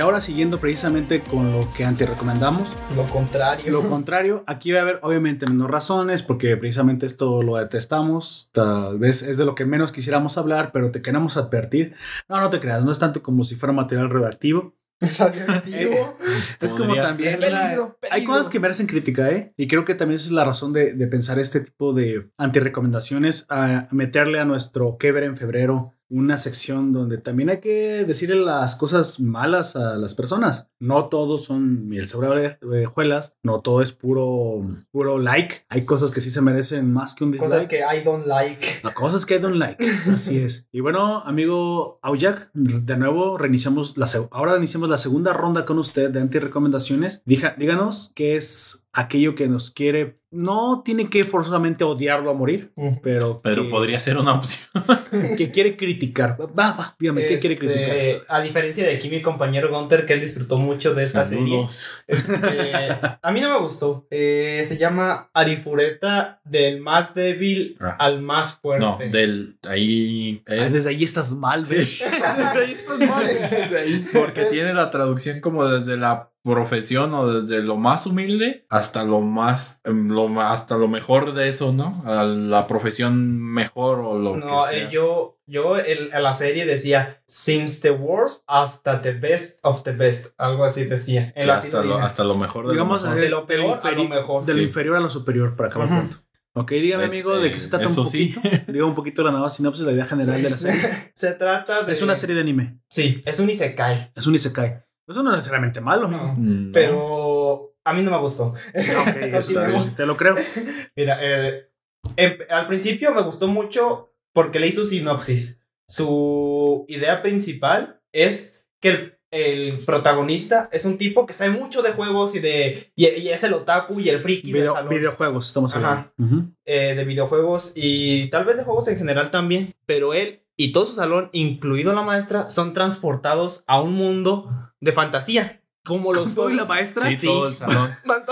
Y ahora siguiendo precisamente con lo que antes recomendamos, Lo contrario. lo contrario, aquí va a haber obviamente menos razones porque precisamente esto lo detestamos, tal vez es de lo que menos quisiéramos hablar, pero te queremos advertir. No, no te creas, no es tanto como si fuera material radioactivo. Radioactivo. Es como también la- Peligro, hay peligro. cosas que merecen crítica, ¿eh? Y creo que también esa es la razón de, de pensar este tipo de antirecomendaciones, a meterle a nuestro que ver en febrero una sección donde también hay que decirle las cosas malas a las personas. No todos son miel sobre hojuelas, no todo es puro, puro like. Hay cosas que sí se merecen más que un dislike. Cosas que I don't like. La cosa es que I don't like. Así es. Y bueno, amigo Aujak, de nuevo reiniciamos la ahora iniciamos la segunda ronda con usted de anti-recomendaciones. Dija- díganos qué es aquello que nos quiere. No tiene que forzosamente odiarlo a morir, pero, Pero que, podría ser una opción. que quiere criticar. Va, va, dígame, ¿qué quiere Este, criticar esta vez? A diferencia de aquí, mi compañero Gunter, que él disfrutó mucho de esta serie. Este, a mí no me gustó. Eh, se llama Arifureta del más débil Ah. al más fuerte. No, del ahí Ah, es Desde ahí estás mal, ¿ves? Ahí estás mal. porque tiene la traducción como desde la profesión o desde lo más humilde hasta lo más em, lo hasta lo mejor de eso, ¿no? A la profesión mejor o lo No, que eh, sea. yo, yo el- en la serie decía since the worst hasta the best of the best. Algo así decía. Sí, En hasta, lo hasta lo mejor de Digamos, lo mejor. de lo de lo peor a lo mejor. De lo inferior a lo superior, para acabar Ujú. pronto. Ok, dígame, amigo, de qué se Este, trata un eso sí. poquito. Diga un poquito la nueva sinopsis, la idea general de la serie. Se trata de. Es una serie de anime. Sí, es un Isekai. Es un Isekai. Eso no es necesariamente malo. No, Mm, pero a mí no me gustó. Ok, eso te lo creo. Mira, eh, em- al principio me gustó mucho porque leí su sinopsis. Su idea principal es que el, el protagonista es un tipo que sabe mucho de juegos y de y, y es el otaku y el friki del Video- salón, videojuegos, estamos Ajá. hablando. Ujú. eh, de videojuegos y tal vez de juegos en general también. Pero él y todo su salón, incluido la maestra, son transportados a un mundo de fantasía. Como los ¿Tú y la maestra? Sí, sí. todo el salón.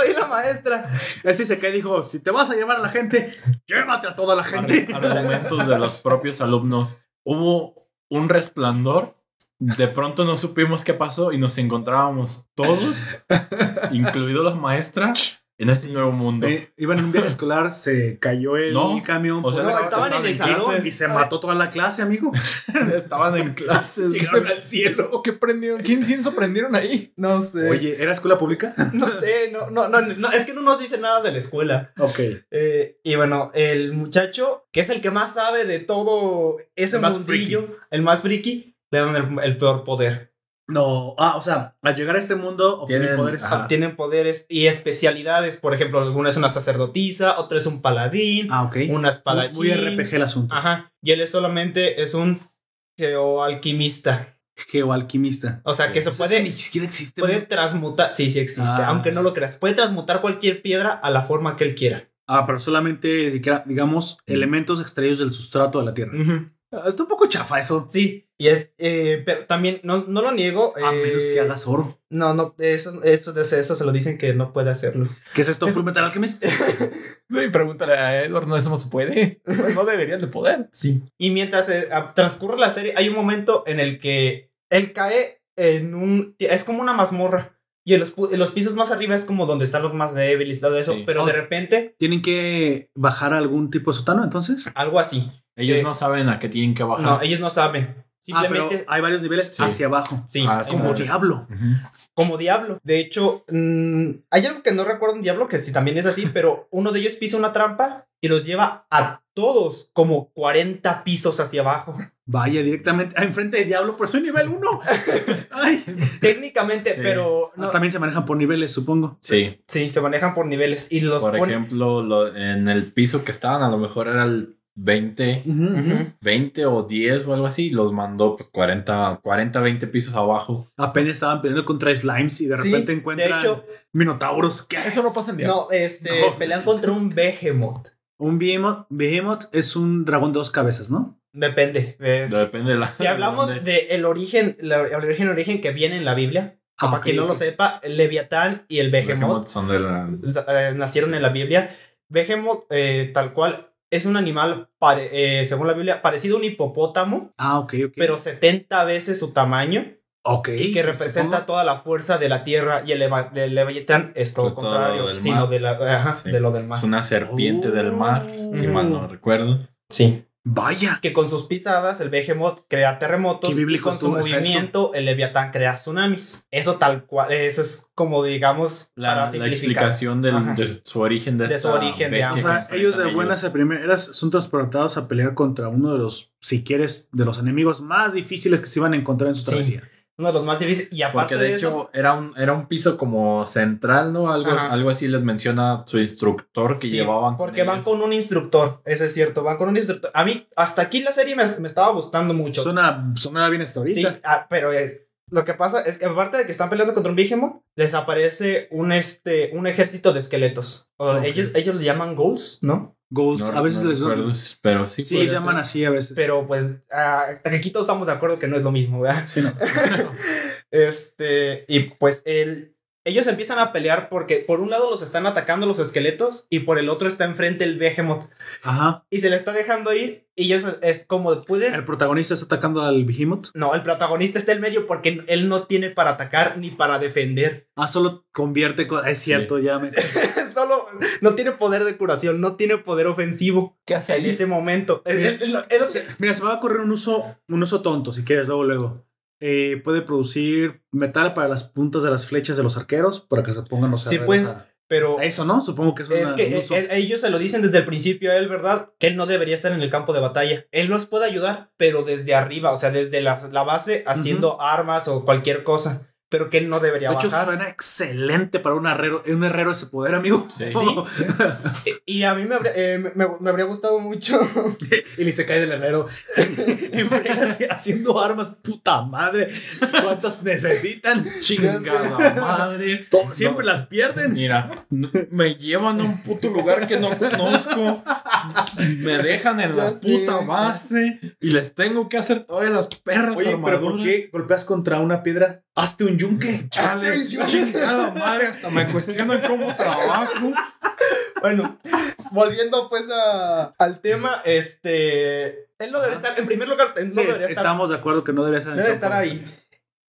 Y la maestra. Ese Isekai dijo, si te vas a llevar a la gente, llévate a toda la gente. Ar- argumentos de los propios alumnos. Hubo un resplandor. De pronto no supimos qué pasó y nos encontrábamos todos, incluido la maestra, en este nuevo mundo. Eh, iban en un viaje escolar, se cayó el No, camión. o sea, por- No, estaban en el salón. y se mató toda la clase, amigo. Estaban en clases. Llegaron al cielo. ¿Qué prendieron? ¿Qué incienso prendieron ahí? No sé. Oye, ¿era escuela pública? No sé, no, no, no, no, es que no nos dice nada de la escuela. Ok. Eh, y bueno, el muchacho, que es el que más sabe de todo ese El más mundillo, el más friki, le dan el, el peor poder. No, ah, o sea, al llegar a este mundo obtienen Tienen- poderes. ajá. Tienen poderes y especialidades. Por ejemplo, alguno es una sacerdotisa, otro es un paladín, Ah, ok. una espadachín. Muy RPG el asunto. Ajá. Y él es solamente es un geoalquimista. Geoalquimista. O sea, que se puede, ni siquiera existe. puede transmutar. Sí, sí existe. Ah. Aunque no lo creas. Puede transmutar cualquier piedra a la forma que él quiera. Ah, pero solamente, digamos, elementos extraídos del sustrato de la Tierra. Ah, Está un poco chafa eso. Sí, y es, eh, pero también no, no lo niego. A menos eh, que hagas oro. No, no, eso, eso, eso, eso se lo dicen que no puede hacerlo. ¿Qué es esto? Full Metal Alchemist. Pregúntale a Edward, no, eso no se puede. No deberían de poder. Sí. Y mientras eh, transcurre la serie, hay un momento en el que él cae en un. Es como una mazmorra. Y en los, en los pisos más arriba es como donde están los más débiles y todo eso. Sí. Pero Oh. de repente, ¿Tienen que bajar a algún tipo de sótano entonces? algo así. Ellos Eh, no saben a qué tienen que bajar. No, ellos no saben. Ah, pero Simplemente hay varios niveles Sí. hacia abajo. sí, Ah, Como diablo. Como Diablo. De hecho, mm, hay algo que no recuerdo en Diablo, que sí también es así, pero uno de ellos pisa una trampa y los lleva a todos como 40 pisos hacia abajo. Vaya directamente ah, enfrente de diablo, pero soy nivel 1. Ay. Técnicamente, Sí. pero no, También se manejan por niveles, supongo. Sí. sí, se manejan por niveles y los Por ejemplo, lo- en el piso que estaban, a lo mejor era el 20, Ujú. 20 o 10 o algo así. Los mandó pues 40, 40 20 pisos abajo. Apenas estaban peleando contra slimes y de Sí, repente de encuentran hecho, minotauros. ¿Qué? Eso no pasa en Diablo. no, este, No. pelean contra un Behemoth. Un Behemoth, Behemoth es un dragón de dos cabezas, ¿no? Depende. es- Depende de la. si hablamos de de el origen, la- el origen, origen que viene en la Biblia, Ah, para ok, quien no lo sepa, el Leviatán y el Behemoth Behemoth son de la. eh, nacieron en la Biblia. Behemoth, eh, tal cual, es un animal, pare- eh, según la Biblia, parecido a un hipopótamo, Ah, ok, ok. pero 70 veces su tamaño ok. y que representa supongo. toda la fuerza de la tierra. Y el, Leviatán es todo lo todo lo contrario, sino de, la, ajá, Sí. de lo del mar. Es una serpiente del mar, si Oh. mal no recuerdo. Sí. Vaya. Que con sus pisadas el Behemoth crea terremotos y con su esto. movimiento el Leviatán crea tsunamis. Eso tal cual, eso es como digamos La, para la simplificar. explicación del- de su origen de, De su origen, de O sea, ellos de buenas a primeras son transportados a pelear contra uno de los, si quieres, de los enemigos más difíciles que se iban a encontrar en su Sí. Uno de los más difíciles. Y aparte Porque de, de, hecho eso, era un, era un piso como central, ¿no? Algo, Ajá. algo así les menciona su instructor que Sí, llevaban. con Porque van ellos. con un instructor, eso es cierto, van con un instructor. A mí, hasta aquí la serie me, me estaba gustando mucho. Suena, suena bien hasta sí, ah, pero es. Lo que pasa es que aparte de que están peleando contra un Behemoth, les aparece un, este, un ejército de esqueletos. Ellos, ellos le llaman ghouls, ¿no? Goals, No- a veces no les recuerdo, pero sí. Sí, llaman ser. así a veces. Pero pues aquí todos estamos de acuerdo que no es lo mismo, ¿verdad? Sí, no. Este, y pues el, ellos empiezan a pelear porque por un lado los están atacando los esqueletos y por el otro está enfrente el Behemoth Ajá. y se le está dejando ir y ellos es como pueden El protagonista está atacando al Behemoth. No, el protagonista está en medio porque él no tiene para atacar ni para defender. Ah, solo convierte. co- Es cierto, ya me. Solo no tiene poder de curación, no tiene poder ofensivo ¿Qué hace en ahí? ese momento. Mira. se va a correr un uso, un uso tonto, si quieres, luego, luego. Eh, puede producir metal para las puntas de las flechas de los arqueros para que se pongan los Sí, pues, a- pero a Eso, ¿no? Supongo que es, es una- que un él- ellos se lo dicen desde el principio a él, ¿verdad? Que él no debería estar en el campo de batalla. Él nos puede ayudar, pero desde arriba, o sea, desde la, la base haciendo armas o cualquier cosa. Pero que él no debería de hecho, bajar. suena excelente para un herrero, un herrero ese poder, amigo. Sí. Y a mí me habría, eh, me- me habría gustado mucho y ni se cae del herrero. y frega así, haciendo armas, puta madre. ¿Cuántas necesitan? Chingada madre. Siempre las pierden. Mira, me llevan a un puto lugar que no conozco. Me dejan en la puta base y les tengo que hacer todas las perras Oye, pero ¿por qué golpeas contra una piedra? Hazte un yunque. Chale, Hazte un yunque. chingada madre, hasta me cuestionan cómo trabajo. Bueno, volviendo pues a- al tema, este. Él no debe estar, en primer lugar, no Sí, debería estar, estamos de acuerdo que no debería estar debe estar ahí.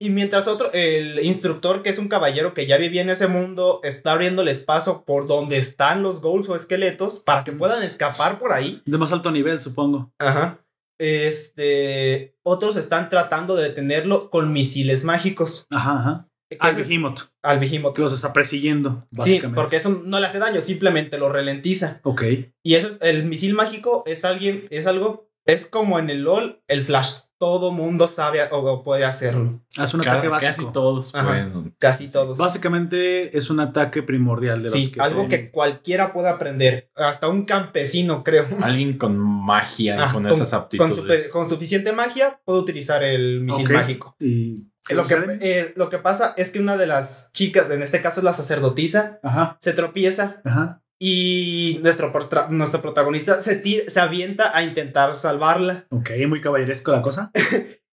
Y mientras otro, el instructor, que es un caballero que ya vivía en ese mundo, está abriéndoles paso por donde están los ghouls o esqueletos para que puedan escapar por ahí. De más alto nivel, supongo. Ajá. Este. Otros están tratando de detenerlo con misiles mágicos. Ajá, ajá. Que Al Behemoth, al Behemoth. que los está persiguiendo, Sí, básicamente. porque eso no le hace daño, simplemente lo ralentiza. Ok. Y eso es, el misil mágico es alguien, es algo, es como en el LOL, el Flash. Todo mundo sabe o, puede hacerlo. Hace un ataque Casi básico. todos Ajá. pueden. Casi todos. Básicamente es un ataque primordial de los Sí, que algo pueden- que cualquiera puede aprender. Hasta un campesino, creo. Alguien con magia y con, con- esas Con, aptitudes. su- con suficiente magia puede utilizar el misil mágico. Y ¿qué Lo que, sucede? eh, lo que pasa es que una de las chicas, en este caso es la sacerdotisa, Ajá, se tropieza ajá. Y nuestro, nuestro protagonista se, ti- se avienta a intentar salvarla. Ok, muy caballeresco la cosa.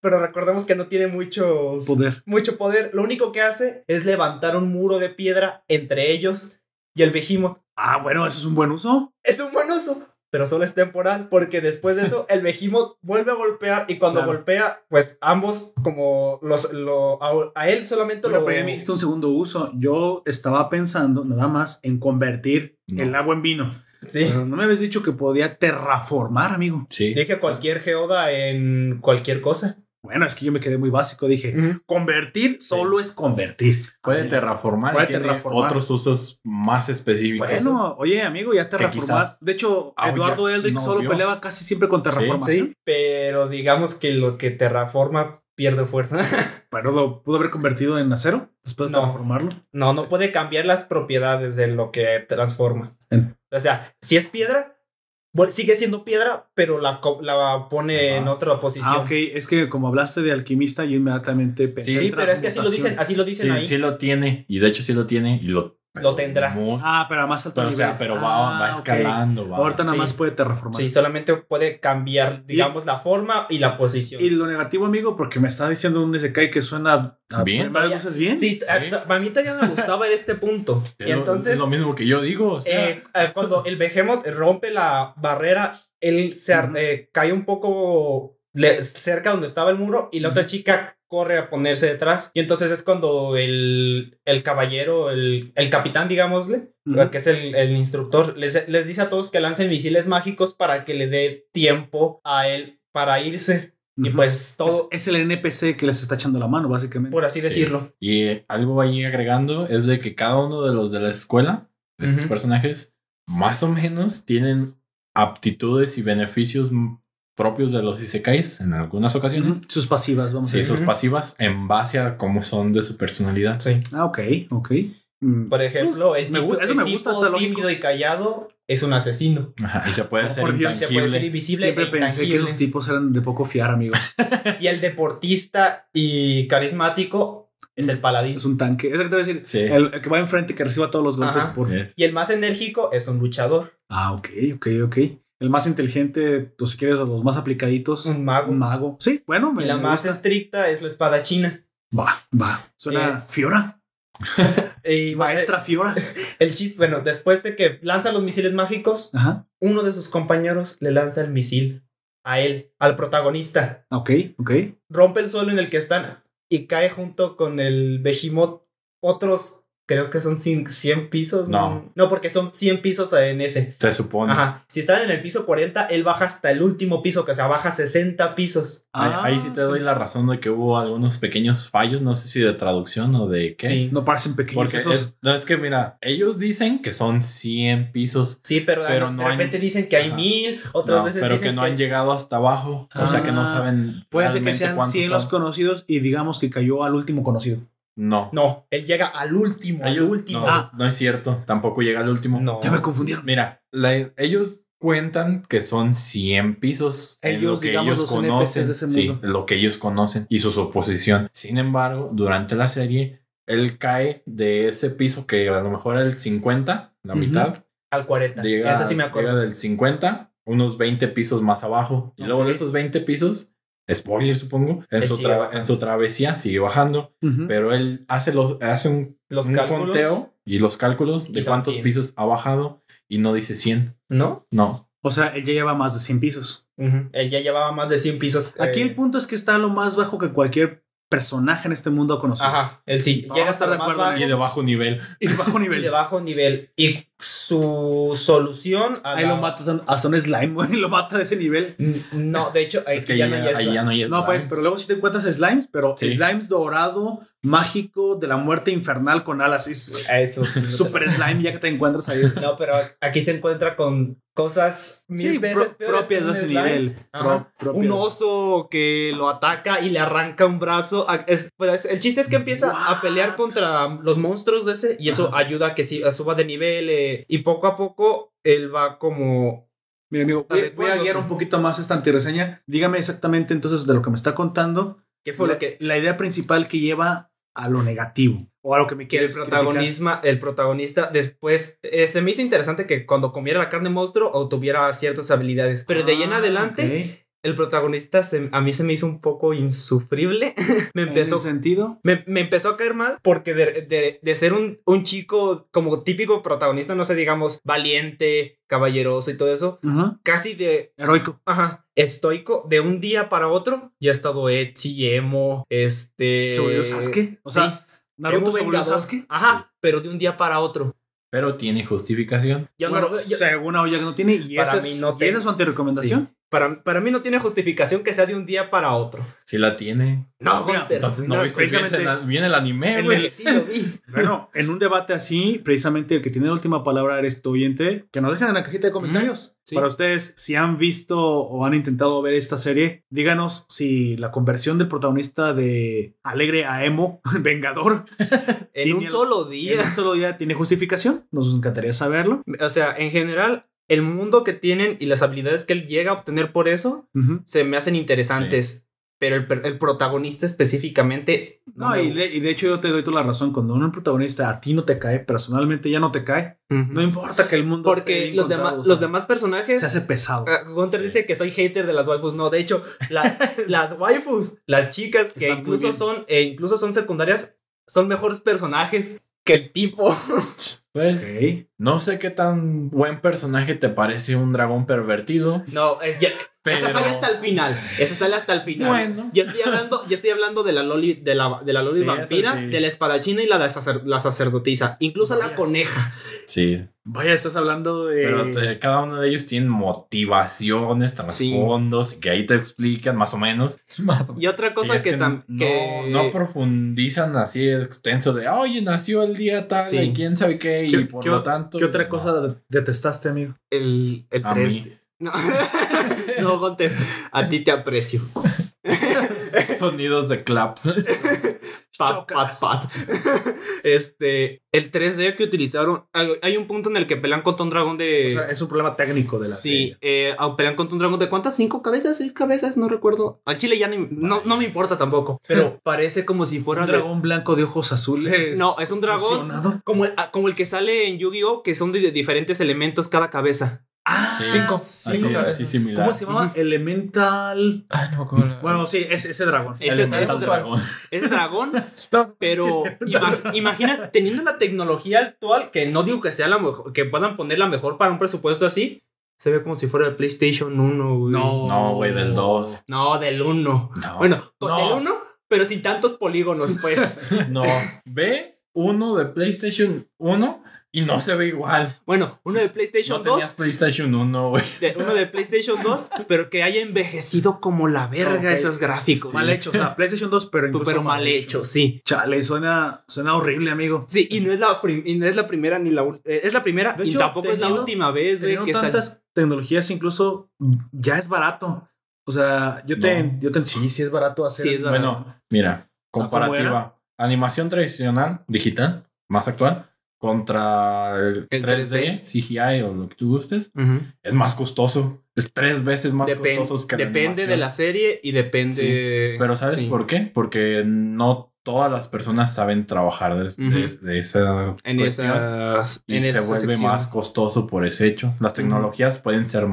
Pero recordemos que no tiene muchos, Poder. mucho poder. Lo único que hace es levantar un muro de piedra entre ellos y el Behemoth. Ah, bueno, eso es un buen uso. Es un buen uso, pero solo es temporal, porque después de eso el Behemoth vuelve a golpear y cuando Claro. golpea, pues ambos, como los, lo, a, a él solamente Bueno, lo... pero ya me un segundo uso. Yo estaba pensando nada más en convertir No. el agua en vino. Sí. Pero no me habías dicho que podía terraformar, amigo. Sí. Dije cualquier geoda en cualquier cosa. Bueno, es que yo me quedé muy básico. Dije, convertir solo es convertir. Puede terraformar Puede terraformar. otros usos más específicos. Bueno, oye, amigo, ya terraformar. De hecho, Ah, Eduardo Eldrick no solo vio. peleaba casi siempre con terraformación. Sí, pero digamos que lo que terraforma pierde fuerza. Pero lo pudo haber convertido en acero después de No. terraformarlo. No, no puede cambiar las propiedades de lo que transforma. En- O sea, si es piedra, sigue siendo piedra, pero la, la pone Ajá. en otra posición. Ah, ok. Es que como hablaste de alquimista, yo inmediatamente pensé Sí, en pero es que así lo dicen, así lo dicen Sí, ahí. sí lo tiene. Y de hecho sí lo tiene. Y lo, Lo tendrá. muy- Ah, pero a más alto pero, o sea, pero va, Ah, va ok. escalando. va- Ahorita nada Sí. más puede terraformar. Sí, solamente puede cambiar, digamos, la forma y la posición. Y lo negativo, amigo, porque me está diciendo un Isekai que suena a Bien. ¿Varias veces bien? Sí, a- Sí. a mí todavía me gustaba en este punto. Es y lo- entonces, es lo mismo que yo digo. O sea, eh, eh, cuando el Behemoth rompe la barrera, él se eh, cae un poco le- cerca donde estaba el muro y la otra chica corre a ponerse detrás. Y entonces es cuando el, el caballero, el, el capitán, digámosle, que es el, el instructor, les, les dice a todos que lancen misiles mágicos para que le dé tiempo a él para irse. Y pues todo, Es, es el NPC que les está echando la mano, básicamente. por así decirlo. Y eh, algo ahí agregando es de que cada uno de los de la escuela, de estos personajes, más o menos tienen aptitudes y beneficios propios de los isekais en algunas ocasiones. Sus pasivas, vamos Sí, a sus decir. Ujú. pasivas en base a cómo son de su personalidad. Sí. Ah, ok, ok. Mm. Por ejemplo, el me tipo, gu- eso el me tipo gusta, lógico. tímido y callado es un asesino. Ajá, y se puede Oh, ser por Dios, Y se puede ser intangible. invisible Siempre e pensé que intangible. esos tipos eran de poco fiar, amigos. Y el deportista y carismático es el paladín. es un tanque. Es lo que te voy a decir. Sí. El, el que va enfrente y que reciba todos los golpes por. Es- Y el más enérgico es un luchador, Ah, ok, ok, ok. El más inteligente, o si quieres, los más aplicaditos. un mago. Un mago. Sí, bueno, me Y la más estricta es la espada china. Va, va. Suena Fiora. Y Maestra Fiora. El chiste, bueno, después de que lanza los misiles mágicos, Ajá. uno de sus compañeros le lanza el misil a él, al protagonista. Ok, ok. Rompe el suelo en el que están y cae junto con el Behemoth otros, creo que son cin- 100 pisos. No. No, porque son 100 pisos en ese. Se supone. Ajá. Si están en el piso 40, él baja hasta el último piso, que o sea, baja 60 pisos. Ahí, Ah, ahí sí te doy la razón de que hubo algunos pequeños fallos, no sé si de traducción o de qué. Sí. No parecen pequeños Porque esos. es, no, es que mira, ellos dicen que son 100 pisos, Sí, pero, Pero de han- repente dicen que hay Ajá. mil, otras no, veces pero dicen que no han llegado hasta abajo. o sea que no Ah, saben. Puede ser que sean cuántos 100 los conocidos y digamos que cayó al último conocido. No. No, él llega al último, al último. No, Ah. no es cierto. Tampoco llega al último. No. Ya me confundieron. Mira, la- ellos cuentan que son 100 pisos en Ellos, lo que digamos, ellos los NPCs conocen. de ese sí, mundo. lo que ellos conocen y su suposición. Sin embargo, durante la serie, él cae de ese piso que a lo mejor era el 50, la mitad. Al 40. Llega, Ese sí me acuerdo. llega del 50, unos 20 pisos más abajo. Y luego de esos 20 pisos, spoiler supongo, en, Él su, tra- en su travesía sigue bajando. Pero él hace, los, hace un, Los un conteo y los cálculos de Y cuántos 100. pisos ha bajado y no dice 100. ¿No? No. O sea, él ya lleva más de 100 pisos. Él ya llevaba más de 100 pisos. Aquí eh, el punto es que está lo más bajo que cualquier personaje en este mundo ha conocido. Ajá, él sí. Llega a estar de acuerdo bajo Y de bajo nivel. Y de bajo y nivel. de bajo nivel. Y su solución a Ahí la- lo mata hasta un slime, güey. Lo mata de ese nivel. No, de hecho, ahí Es que ya no ya, hay ahí ya no hay No, pues, slimes. pero luego sí te encuentras slimes, pero Sí. slimes dorado, mágico, de la muerte infernal con alas. Es A Eso sí, no super slime ya que te encuentras ahí. No, pero aquí se encuentra con cosas mil Sí, veces pro- propias de un ese slime. nivel. Ajá. Pro- propias. Un oso que lo ataca y le arranca un brazo. A- es- pues, el chiste es que empieza a pelear contra los monstruos de ese y eso ayuda a que sí- suba de nivel eh, y poco a poco él va como... Mira, amigo, voy, voy a guiar un poquito más esta antireseña. Dígame exactamente entonces de lo que me está contando. ¿Qué fue la, lo que... la idea principal que lleva a lo negativo o a lo que me el quieres protagonismo, el protagonista después eh, se me hizo interesante que cuando comiera la carne monstruo obtuviera ciertas habilidades. Pero de ahí en Ah, adelante, el protagonista se- a mí se me hizo un poco insufrible. me empezó ¿En sentido? Me, me empezó a caer mal porque de, de- de ser un, un chico como típico protagonista, no sé, digamos, valiente, caballeroso y todo eso, Ajá. casi de, Heroico. ajá, estoico, de un día para otro, ya ha estado Etsy, emo, este... ¿Se volvió Sasuke? O sea, sí, Naruto emo se volvió. Sasuke. Ajá, pero de un día para otro. pero tiene justificación. Yo no bueno, yo- según Aoya que no tiene, y Para esa mí es, no y te- esa es su antirecomendación. Para, para mí no tiene justificación que sea de un día para otro. Sí la tiene. No, Mira, Entonces no, no, viste bien, precisamente- bien el anime, en güey. Sí, lo vi. Bueno, en un debate así, precisamente el que tiene la última palabra eres tu oyente, que nos dejen en la cajita de comentarios. sí. Para ustedes, si han visto o han intentado ver esta serie, díganos si la conversión del protagonista de Alegre a Emo, Vengador, En un el- solo en día. un solo día tiene justificación. Nos encantaría saberlo. O sea, en general, el mundo que tienen y las habilidades que él llega a obtener por eso se me hacen interesantes. Pero el, el protagonista específicamente. No, me y de, y de hecho yo te doy toda la razón. Cuando un protagonista a ti no te cae, personalmente ya no te cae, no importa que el mundo esté Porque bien los, demás o sea, los demás personajes. se hace pesado. Ah, Gunter Sí. dice que soy hater de las waifus. No, de hecho, la- las waifus, las chicas que Están incluso son, e incluso son secundarias, son mejores personajes que el tipo. Pues no sé qué tan buen personaje te parece un dragón pervertido, No, es ya. pero Esa sale hasta el final. Esa sale hasta el final. bueno. Yo estoy hablando, yo estoy hablando de la Loli, de la, de la Loli Sí, vampira, sí. de la espadachina y la, de sacer- la sacerdotisa. Incluso la coneja. Sí, Vaya, estás hablando de. pero te- cada uno de ellos tiene motivaciones, trasfondos, que ahí te explican más o menos. Más o menos. Y otra cosa Sí, es que, tam- no, que- no profundizan así extenso de, oye, nació el día tal, Sí. y quién sabe qué, y ¿Qué, por qué- lo tanto... qué otra no. cosa de- detestaste, amigo? el, el A 3. mí. No, no Gunter, a ti te aprecio. Sonidos de claps. Pat, pat, pat. Este, el 3D que utilizaron, hay un punto en el que pelean contra un dragón de... O sea, es un problema técnico de la Sí, serie. eh, pelean contra un dragón de cuántas, cinco cabezas, seis cabezas, no recuerdo. Al chile ya ni, no, no me importa tampoco, pero parece como si fuera Un de- dragón blanco de ojos azules. No, es un dragón. fusionado. como, ah, como el que sale en Yu-Gi-Oh, que son de diferentes elementos cada cabeza. Ah, Sí, Cinco. así, Cinco así similar. ¿Cómo se llamaba? Elemental. Ay, no me acuerdo. la- Bueno, sí, es ese dragón. Ese- Elemental ese- dragón. Es dragón, No, pero ima- imagina, teniendo la tecnología actual, que no digo que sea la mejor, que puedan ponerla mejor para un presupuesto así, se ve como si fuera el PlayStation 1. güey. No, güey, del 2. No, del 1. No. Bueno, con- No. del 1, pero sin tantos polígonos, pues. No, ve uno de PlayStation 1 y no se ve igual. bueno, uno de PlayStation No 2, tenías PlayStation 1, güey. uno de PlayStation 2, pero que haya envejecido como la verga esos gráficos. Mal hecho. O sea, PlayStation 2, pero Pero, incluso mal hecho, sí. Chale, suena, suena horrible, amigo. Sí, y no es la, prim- y no es la primera ni la eh, Es la primera De y hecho, tampoco es la última vez, güey, que sal- tantas tecnologías, incluso ya es barato. O sea, yo te, No. yo te sí, sí es barato hacer. Sí, es barato. Bueno, mira, ¿cómo comparativa. Animación tradicional, digital, más actual, contra el, El 3D, CGI o lo que tú gustes, es más costoso. Es tres veces más Depen- costoso que la depende de la serie y depende. Pero ¿sabes sí. por qué? Porque no todas las personas saben trabajar de, de- Ujú. de esa En cuestión. esas. y en se esa vuelve sección. más costoso por ese hecho. Las tecnologías pueden ser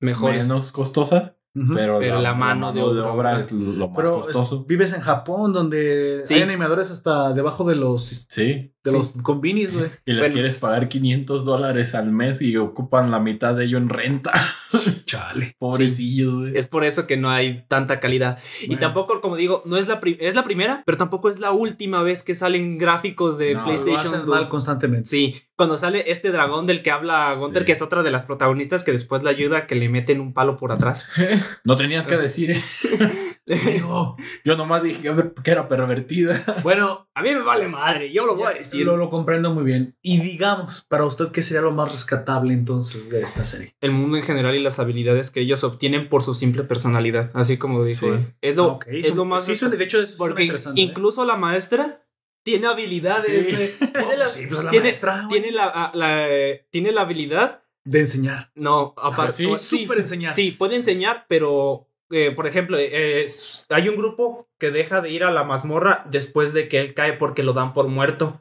Mejores. menos costosas, pero, Pero la, la mano de obra. es lo más Pero costoso. es- vives en Japón, donde Sí. hay animadores hasta debajo de los, Sí. De Sí. los combinis, güey. Y les Bueno. quieres pagar 500 dólares al mes y ocupan la mitad de ello en renta. Chale. Pobrecillos, güey. Es por eso que no hay tanta calidad. Y tampoco, como digo, no es la, es la primera, pero tampoco es la última vez que salen gráficos de No, Lo PlayStation. hacen 2. mal constantemente. Sí, cuando sale este dragón del que habla Gunter, Sí. que es otra de las protagonistas que después le ayuda a que le meten un palo por atrás. No tenías que decir. ¿eh? Amigo. Yo nomás dije que era pervertida. Bueno, A mí me vale madre, yo lo voy a ya, decir. lo, lo comprendo muy bien. Y digamos, para usted, ¿qué sería lo más rescatable entonces de esta serie? El mundo en general y las habilidades que ellos obtienen por su simple personalidad, así como dijo. Sí. Es lo, Ok, es son- lo más Sí, suena- de hecho, es Porque interesante. ¿eh? incluso la maestra tiene habilidades. Sí. eh, No, tiene, la, sí, pues la tiene- maestra, tiene la, a- la, eh, tiene la habilidad. de enseñar. No, aparte. sí, Súper enseñar. Sí, puede enseñar, pero eh, por ejemplo, eh, hay un grupo que deja de ir a la mazmorra después de que él cae porque lo dan por muerto.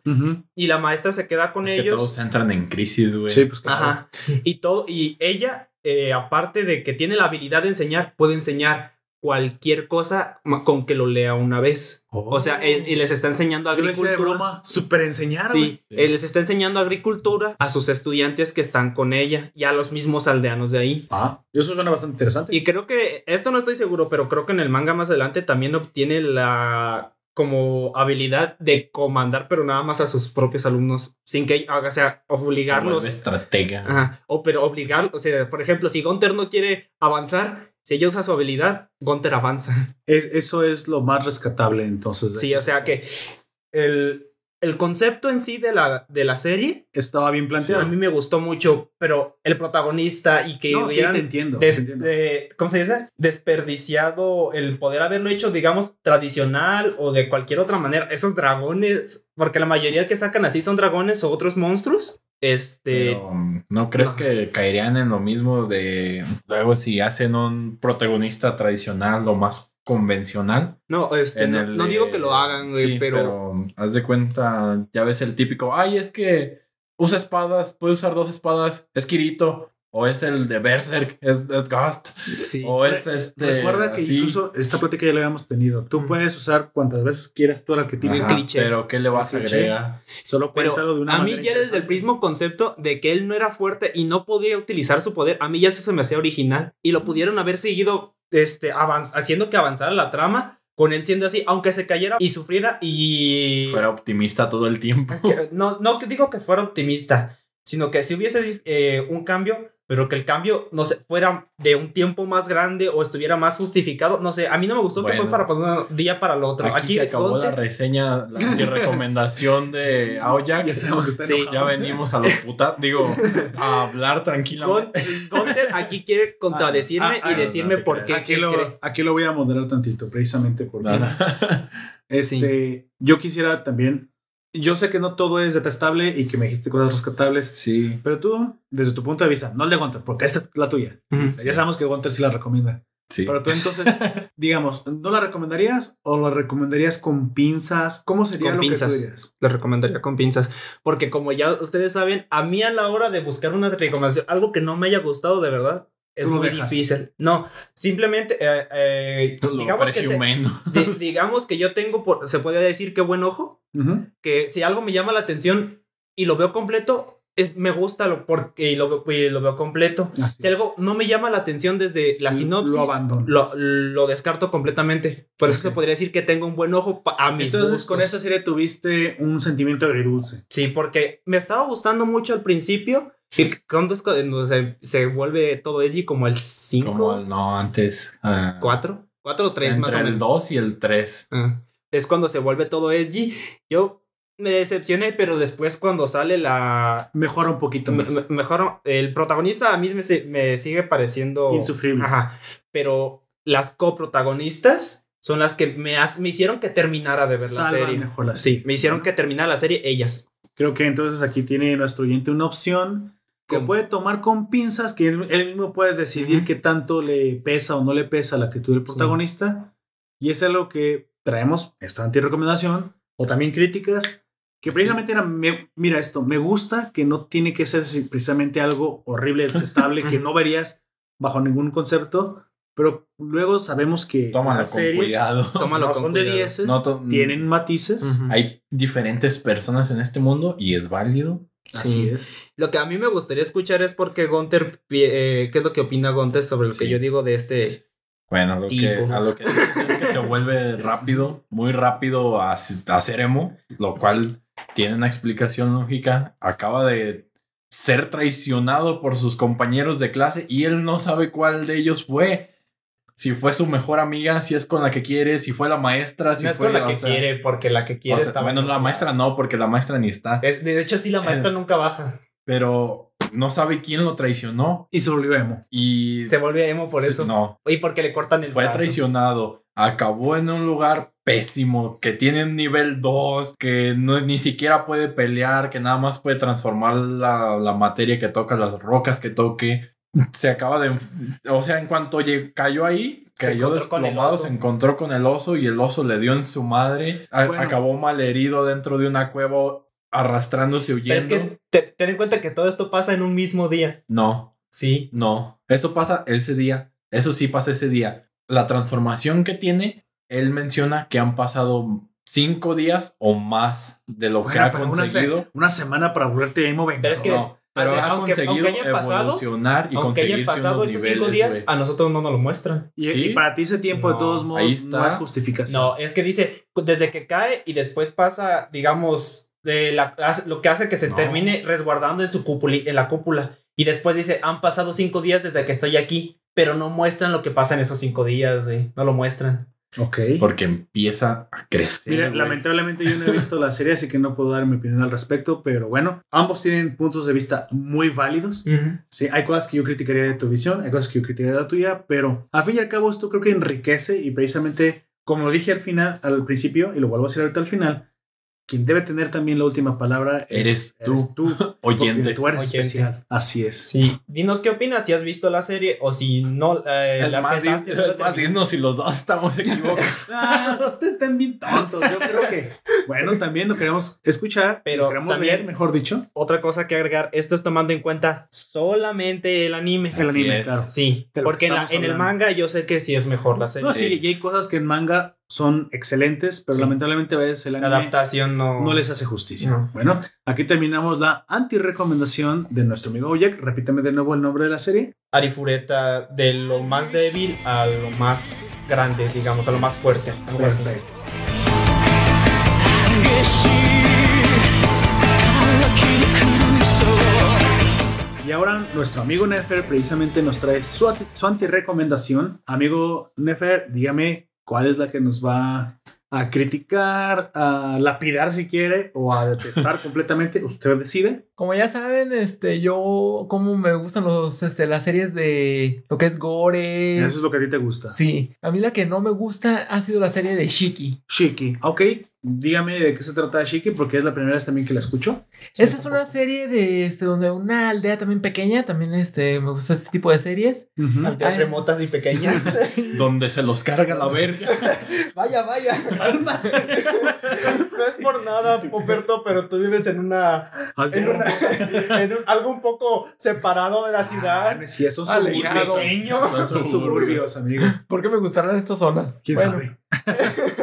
Y la maestra se queda con Es que ellos. todos entran en crisis, güey. Sí, pues claro. Ajá. Y todo, y ella, eh, aparte de que tiene la habilidad de enseñar, puede enseñar cualquier cosa con que lo lea una vez. O sea, eh, y les está enseñando agricultura. broma súper enseñar, Sí, eh, les está enseñando agricultura a sus estudiantes que están con ella y a los mismos aldeanos de ahí. Ah, eso suena bastante interesante. Y creo que, esto no estoy seguro, pero creo que en el manga más adelante también obtiene la como habilidad de comandar, pero nada más a sus propios alumnos, sin que, o sea, Se obligarlos. estratega. Ajá, o pero obligar, o sea, por ejemplo, si Gunter no quiere avanzar, si ella usa su habilidad, Gunter avanza. Es- eso es lo más rescatable entonces. Sí, o sea que el, el concepto en sí de la, de la serie Estaba bien planteado. a mí me gustó mucho, pero el protagonista y que no, sí, hubieran te entiendo. des- te entiendo. de- ¿cómo se dice? Desperdiciado el poder haberlo hecho, digamos, tradicional o de cualquier otra manera. Esos dragones, porque la mayoría que sacan así son dragones o otros monstruos. Este, Pero, um, ¿no crees no. que caerían en lo mismo de luego si hacen un protagonista tradicional o más convencional? no, este, no, el no de- digo que lo hagan, güey, sí, pero, um, haz de cuenta, ya ves el típico, ay, es que usa espadas, puede usar dos espadas, es Kirito, o es el de Berserk, es, es Gast, sí. o es este. Recuerda que así. incluso esta plática ya la habíamos tenido. Tú Ujú. puedes usar cuantas veces quieras tú el arquetipo. Ajá. Cliché. Pero ¿qué le vas a agregar? Solo Pero cuéntalo de una a mí ya desde el mismo concepto de que él no era fuerte y no podía utilizar su poder, a mí ya eso se me hacía original y lo pudieron haber seguido este, avanz- haciendo que avanzara la trama con él siendo así, aunque se cayera y sufriera y... Fuera optimista todo el tiempo. que- no, no digo que fuera optimista, sino que si hubiese eh, un cambio, pero que el cambio, no sé, fuera de un tiempo más grande o estuviera más justificado, no sé, a mí no me gustó que fue para pasar un día para el otro. Aquí, se acabó la reseña, la anti-recomendación de Aoyak. Ya sabemos que está Sí. Ya venimos a los putas, digo, a hablar tranquilamente. Gun- Gunter aquí quiere contradecirme Ah, ah, y ah, decirme no por qué. Aquí lo, cree. aquí lo voy a moderar tantito, precisamente porque Nada. este, yo quisiera también. Yo sé que no todo es detestable y que me dijiste cosas rescatables, Sí. pero tú, desde tu punto de vista, no el de Gunter, porque esta es la tuya. Ya sabemos que Gunter sí la recomienda. Sí. Pero tú entonces, digamos, ¿no la recomendarías o la recomendarías con pinzas? ¿Cómo sería Con lo que pinzas. tú dirías? Lo recomendaría con pinzas. Porque como ya ustedes saben, a mí a la hora de buscar una recomendación, algo que no me haya gustado de verdad, es lo muy dejas. difícil. No, simplemente, eh, eh, Lo digamos, que te- di- digamos que yo tengo, por, se puede decir que buen ojo, que si algo me llama la atención y lo veo completo, es- me gusta lo, porque y lo, lo veo completo. Así Si algo no me llama la atención desde la Lo sinopsis, abandonas. lo, lo descarto completamente. Por eso se podría decir que tengo un buen ojo a mis Entonces, gustos. con esta serie tuviste un sentimiento agridulce. Sí, porque me estaba gustando mucho al principio. Y cuando es cuando se, se vuelve todo edgy como el 5, Como el- no, antes. ah, 4, 4 o 3 más o Entre el menos. 2 y el 3. Ah, Es cuando se vuelve todo edgy. Yo me decepcioné, pero después cuando sale la... Mejora un poquito más. me- mejor, el protagonista a mí me, se- me sigue pareciendo... Insufrible. Ajá, pero las coprotagonistas son las que me, has- me hicieron que terminara de ver la serie. mejor la serie. Sí, me hicieron que terminara la serie ellas. Creo que entonces aquí tiene nuestro oyente una opción que ¿Cómo? puede tomar con pinzas, que él, él mismo puede decidir Ujú. qué tanto le pesa o no le pesa la actitud del protagonista. Y es algo que traemos esta anti-recomendación o también críticas. Que precisamente era, me- mira esto, me gusta que no tiene que ser precisamente algo horrible, detestable, que no verías bajo ningún concepto, pero luego sabemos que Tómalo las con series cuidado. Tómalo no con son de. 10, No tienen matices. Ujú. Hay diferentes personas en este mundo y es válido. Así Sí. es. Lo que a mí me gustaría escuchar es porque Gunter, eh, ¿qué es lo que opina Gunter sobre lo que yo digo de este? Bueno, lo que, Tipo. a lo que es que se vuelve rápido, muy rápido a, a hacer emo, lo cual tiene una explicación lógica. Acaba de ser traicionado por sus compañeros de clase y él no sabe cuál de ellos fue. Si fue su mejor amiga, si es con la que quiere, si fue la maestra, si no es fue con la o que sea, quiere, porque la que o quiere sea, está bueno, la maestra no, porque la maestra ni está. Es- de hecho, sí, la maestra Eh. nunca baja. Pero no sabe quién lo traicionó Y se volvió emo. y Se vuelve emo por Sí, eso. No, Y porque le cortan el fue brazo. traicionado, acabó en un lugar pésimo, que tiene un nivel 2, que no, ni siquiera puede pelear, que nada más puede transformar la, la materia que toca, las rocas que toque. Se acaba de... O sea, en cuanto cayó ahí, Se cayó el desplomado, se encontró con el oso y el oso le dio en su madre. A- Bueno. Acabó mal herido dentro de una cueva, arrastrándose, Pero es huyendo. que te- ten en cuenta que todo esto pasa en un mismo día. No, Sí. no, eso pasa ese día. Eso sí pasa ese día. La transformación que tiene, él menciona que han pasado cinco días o más de lo que Bueno, ha pero una, se- conseguido. una semana para volverte emo vengador. Pero es que No, Pero ha aunque, conseguido aunque hayan pasado, evolucionar y aunque hayan conseguirse pasado unos esos niveles, cinco días, güey. a nosotros no nos lo muestran. Y, Sí. y para ti ese tiempo, de No, todos modos, ahí está. no es justificación. No, es que dice, pues, desde que cae y después pasa, digamos, de la, lo que hace que se No. termine resguardando en su cúpula, en la cúpula. Y después dice, han pasado cinco días desde que estoy aquí, pero no muestran lo que pasa en esos cinco días, güey. No lo muestran. Ok. Porque empieza a crecer. Mira, lamentablemente yo no he visto la serie, así que no puedo dar mi opinión al respecto, pero bueno, ambos tienen puntos de vista muy válidos. Sí, hay cosas que yo criticaría de tu visión, hay cosas que yo criticaría de la tuya, pero al fin y al cabo esto creo que enriquece y precisamente, como lo dije al final, al principio, y lo vuelvo a decir ahorita al final, quien debe tener también la última palabra es- Eres tú. tú, Oyente. tú eres Oyente. especial. Así es. Sí. Dinos qué opinas, si has visto la serie o si no eh, la más, di- no más, dinos si los dos estamos equivocados. Ah, ustedes están bien tontos. Yo creo que, bueno, también lo queremos escuchar, Pero lo queremos también- leer, mejor dicho, Otra cosa que agregar, esto es tomando en cuenta solamente el anime. el Así anime, es. claro. Sí, porque en, la- en el manga yo sé que sí es mejor la serie. No, sí, y hay cosas que en manga son excelentes, pero Sí. lamentablemente a veces el La anime adaptación no... no les hace justicia. No. Bueno, aquí terminamos la anti-recomendación de nuestro amigo Jack. Repítame de nuevo el nombre de la serie. Arifureta de lo más débil a lo más grande, digamos, a lo más fuerte. algo así. Perfecto. Y ahora nuestro amigo Nefer precisamente nos trae su, su anti-recomendación. Amigo Nefer, dígame cuál es la que nos va a criticar, a lapidar si quiere o a detestar completamente. Usted decide. Como ya saben, este, yo, como me gustan los, este, las series de lo que es gore. Eso es lo que a ti te gusta. Sí, a mí la que no me gusta ha sido la serie de Shiki. Shiki. Ok, dígame de qué se trata Shiki porque es la primera vez también que la escucho. Esta es una serie de, este, donde una aldea también pequeña, también, este, me gusta este tipo de series. Aldeas Ay. remotas y pequeñas. Donde se los carga la verga. vaya, vaya. no es por nada, Poperto, pero tú vives en una... En, una- en un- algo un poco separado de la ciudad. Ah, sí, suburbios. Pequeño. Son Son suburbios, amigo. ¿Por qué me gustaron estas zonas? ¿Quién Bueno, sabe?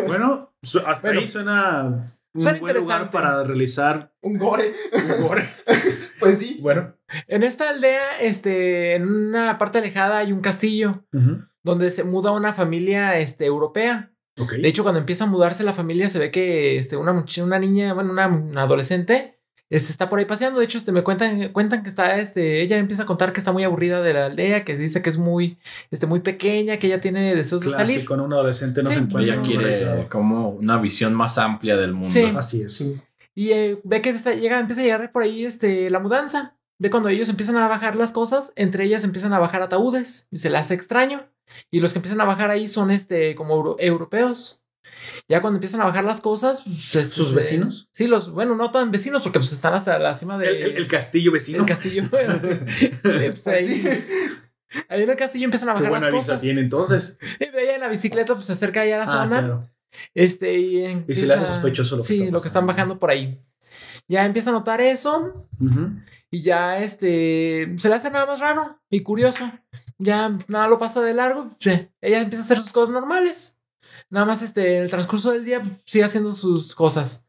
bueno, hasta Bueno. ahí suena un Suena buen lugar para realizar Un gore. un gore. Pues sí. bueno. En esta aldea, este, en una parte alejada hay un castillo donde se muda una familia, este, europea. De hecho, cuando empieza a mudarse la familia, se ve que este, una, much- una niña, bueno, una, una adolescente, este, está por ahí paseando. De hecho, este, me cuentan, cuentan que está, este, ella empieza a contar que está muy aburrida de la aldea, que dice que es muy, este, muy pequeña, que ella tiene deseos de salir. Clásico, ¿no? un adolescente no Sí. se encuentra Ella quiere como una visión más amplia del mundo. Sí. Así es. Y eh, ve que está- llega, empieza a llegar por ahí, este, la mudanza. Ve cuando ellos empiezan a bajar las cosas, entre ellas empiezan a bajar ataúdes y se le hace extraño. Y los que empiezan a bajar ahí son, este, como euro- europeos. Ya cuando empiezan a bajar las cosas, pues, este, ¿Sus vecinos? Sí, los, bueno, no tan vecinos porque pues están hasta la cima El, del el- el castillo vecino. el castillo. bueno, sí. Pues, ahí, ahí en el castillo empiezan a Qué bajar buena las vista cosas. tiene entonces. Y ve ella en la bicicleta, pues se acerca ahí a la Ah, zona. claro. Este, y, Y se le empieza- hace sospechoso lo que Sí, está lo que están bajando por ahí. Ya empieza a notar eso. Y ya este se le hace nada más raro y curioso. Ya nada lo pasa de largo. sí, Ella empieza a hacer sus cosas normales. Nada más este, en el transcurso del día sigue haciendo sus cosas.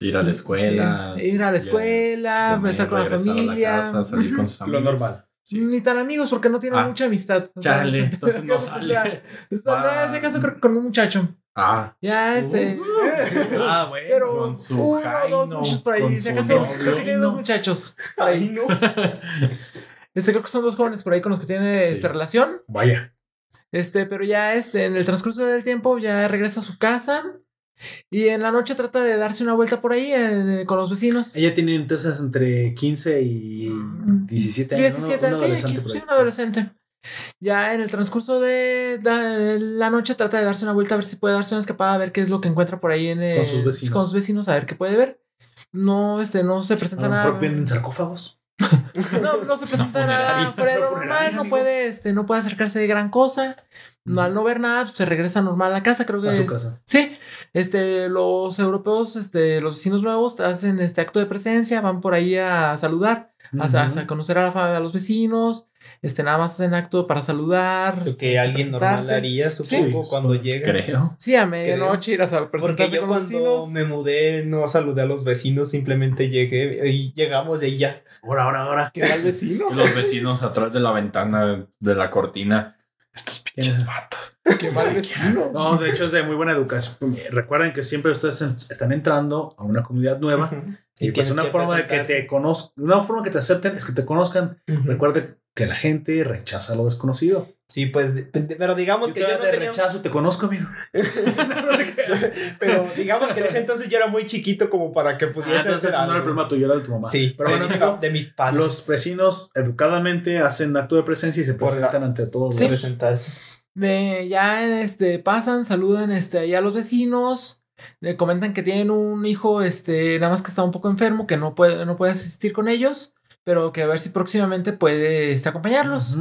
Ir a la escuela. Eh, Ir a la escuela, comer, estar con la regresar a familia. casa, salir con sus Lo amigos. normal. Sí. Ni tan amigos porque no tiene Ah, mucha amistad. O sea, chale, entonces no sale. Acaso, creo que con un muchacho. Ah. Ya, este. Ah, bueno. pero con su uno dos muchachos por ahí. novio. creo que tiene dos muchachos. por ahí. No. Este, creo que son dos jóvenes por ahí con los que tiene Sí. esta relación. Vaya. Este, pero ya este, en el transcurso del tiempo ya regresa a su casa y en la noche trata de darse una vuelta por ahí eh, con los vecinos. Ella tiene entonces entre 15 y 17 años. ¿no? 17 Un años, adolescente sí, sí, un adolescente. Ya en el transcurso de la, de la noche trata de darse una vuelta a ver si puede darse una escapada, a ver qué es lo que encuentra por ahí en Con sus vecinos. con sus vecinos, a ver qué puede ver. No, este, no se A presenta lo nada. mejor venden sarcófagos. No, no se presenta nada fuera de lo normal, no puede, este, no puede acercarse de gran cosa. No, al no ver nada, pues, se regresa normal a la casa, creo que A su es- casa. Sí, este, los europeos, este, los vecinos nuevos hacen este acto de presencia, van por ahí a saludar, a, a- Ujú. a conocer a, a los vecinos, este, nada más hacen acto para saludar. Lo que este, alguien normal presentarse. haría, supongo, Sí, cuando llega. Creo. Sí, a medianoche ir a sa- Porque presentarse yo con cuando vecinos. me mudé no saludé a los vecinos, simplemente llegué y llegamos y ya. Ahora, ahora, ahora. Va el vecino. Los vecinos atrás de la ventana de la cortina. Estos pinches vatos. Que va el vecino. No, de hecho es de muy buena educación. Recuerden que siempre ustedes es- están entrando a una comunidad nueva y, pues una forma de que te conozcan, una forma que te acepten es que te conozcan. Ujú. Recuerde que la gente rechaza lo desconocido. Sí, pues, pero digamos Yo que yo no te tenía... rechazo, te conozco, amigo. Pero digamos que en ese entonces yo era muy chiquito como para que Ah, pudiese entonces hacer no era el problema tuyo, era de tu mamá. Sí, pero bueno, de, mis, amigo, pa- de mis padres. los vecinos educadamente hacen acto de presencia y se Por la- presentan ante todos Sí. presentarse. De- ya este, pasan, saludan este, ahí a los vecinos, le comentan que tienen un hijo, este, nada más que está un poco enfermo, que no puede, no puede asistir con ellos, pero que a ver si próximamente puede este, acompañarlos.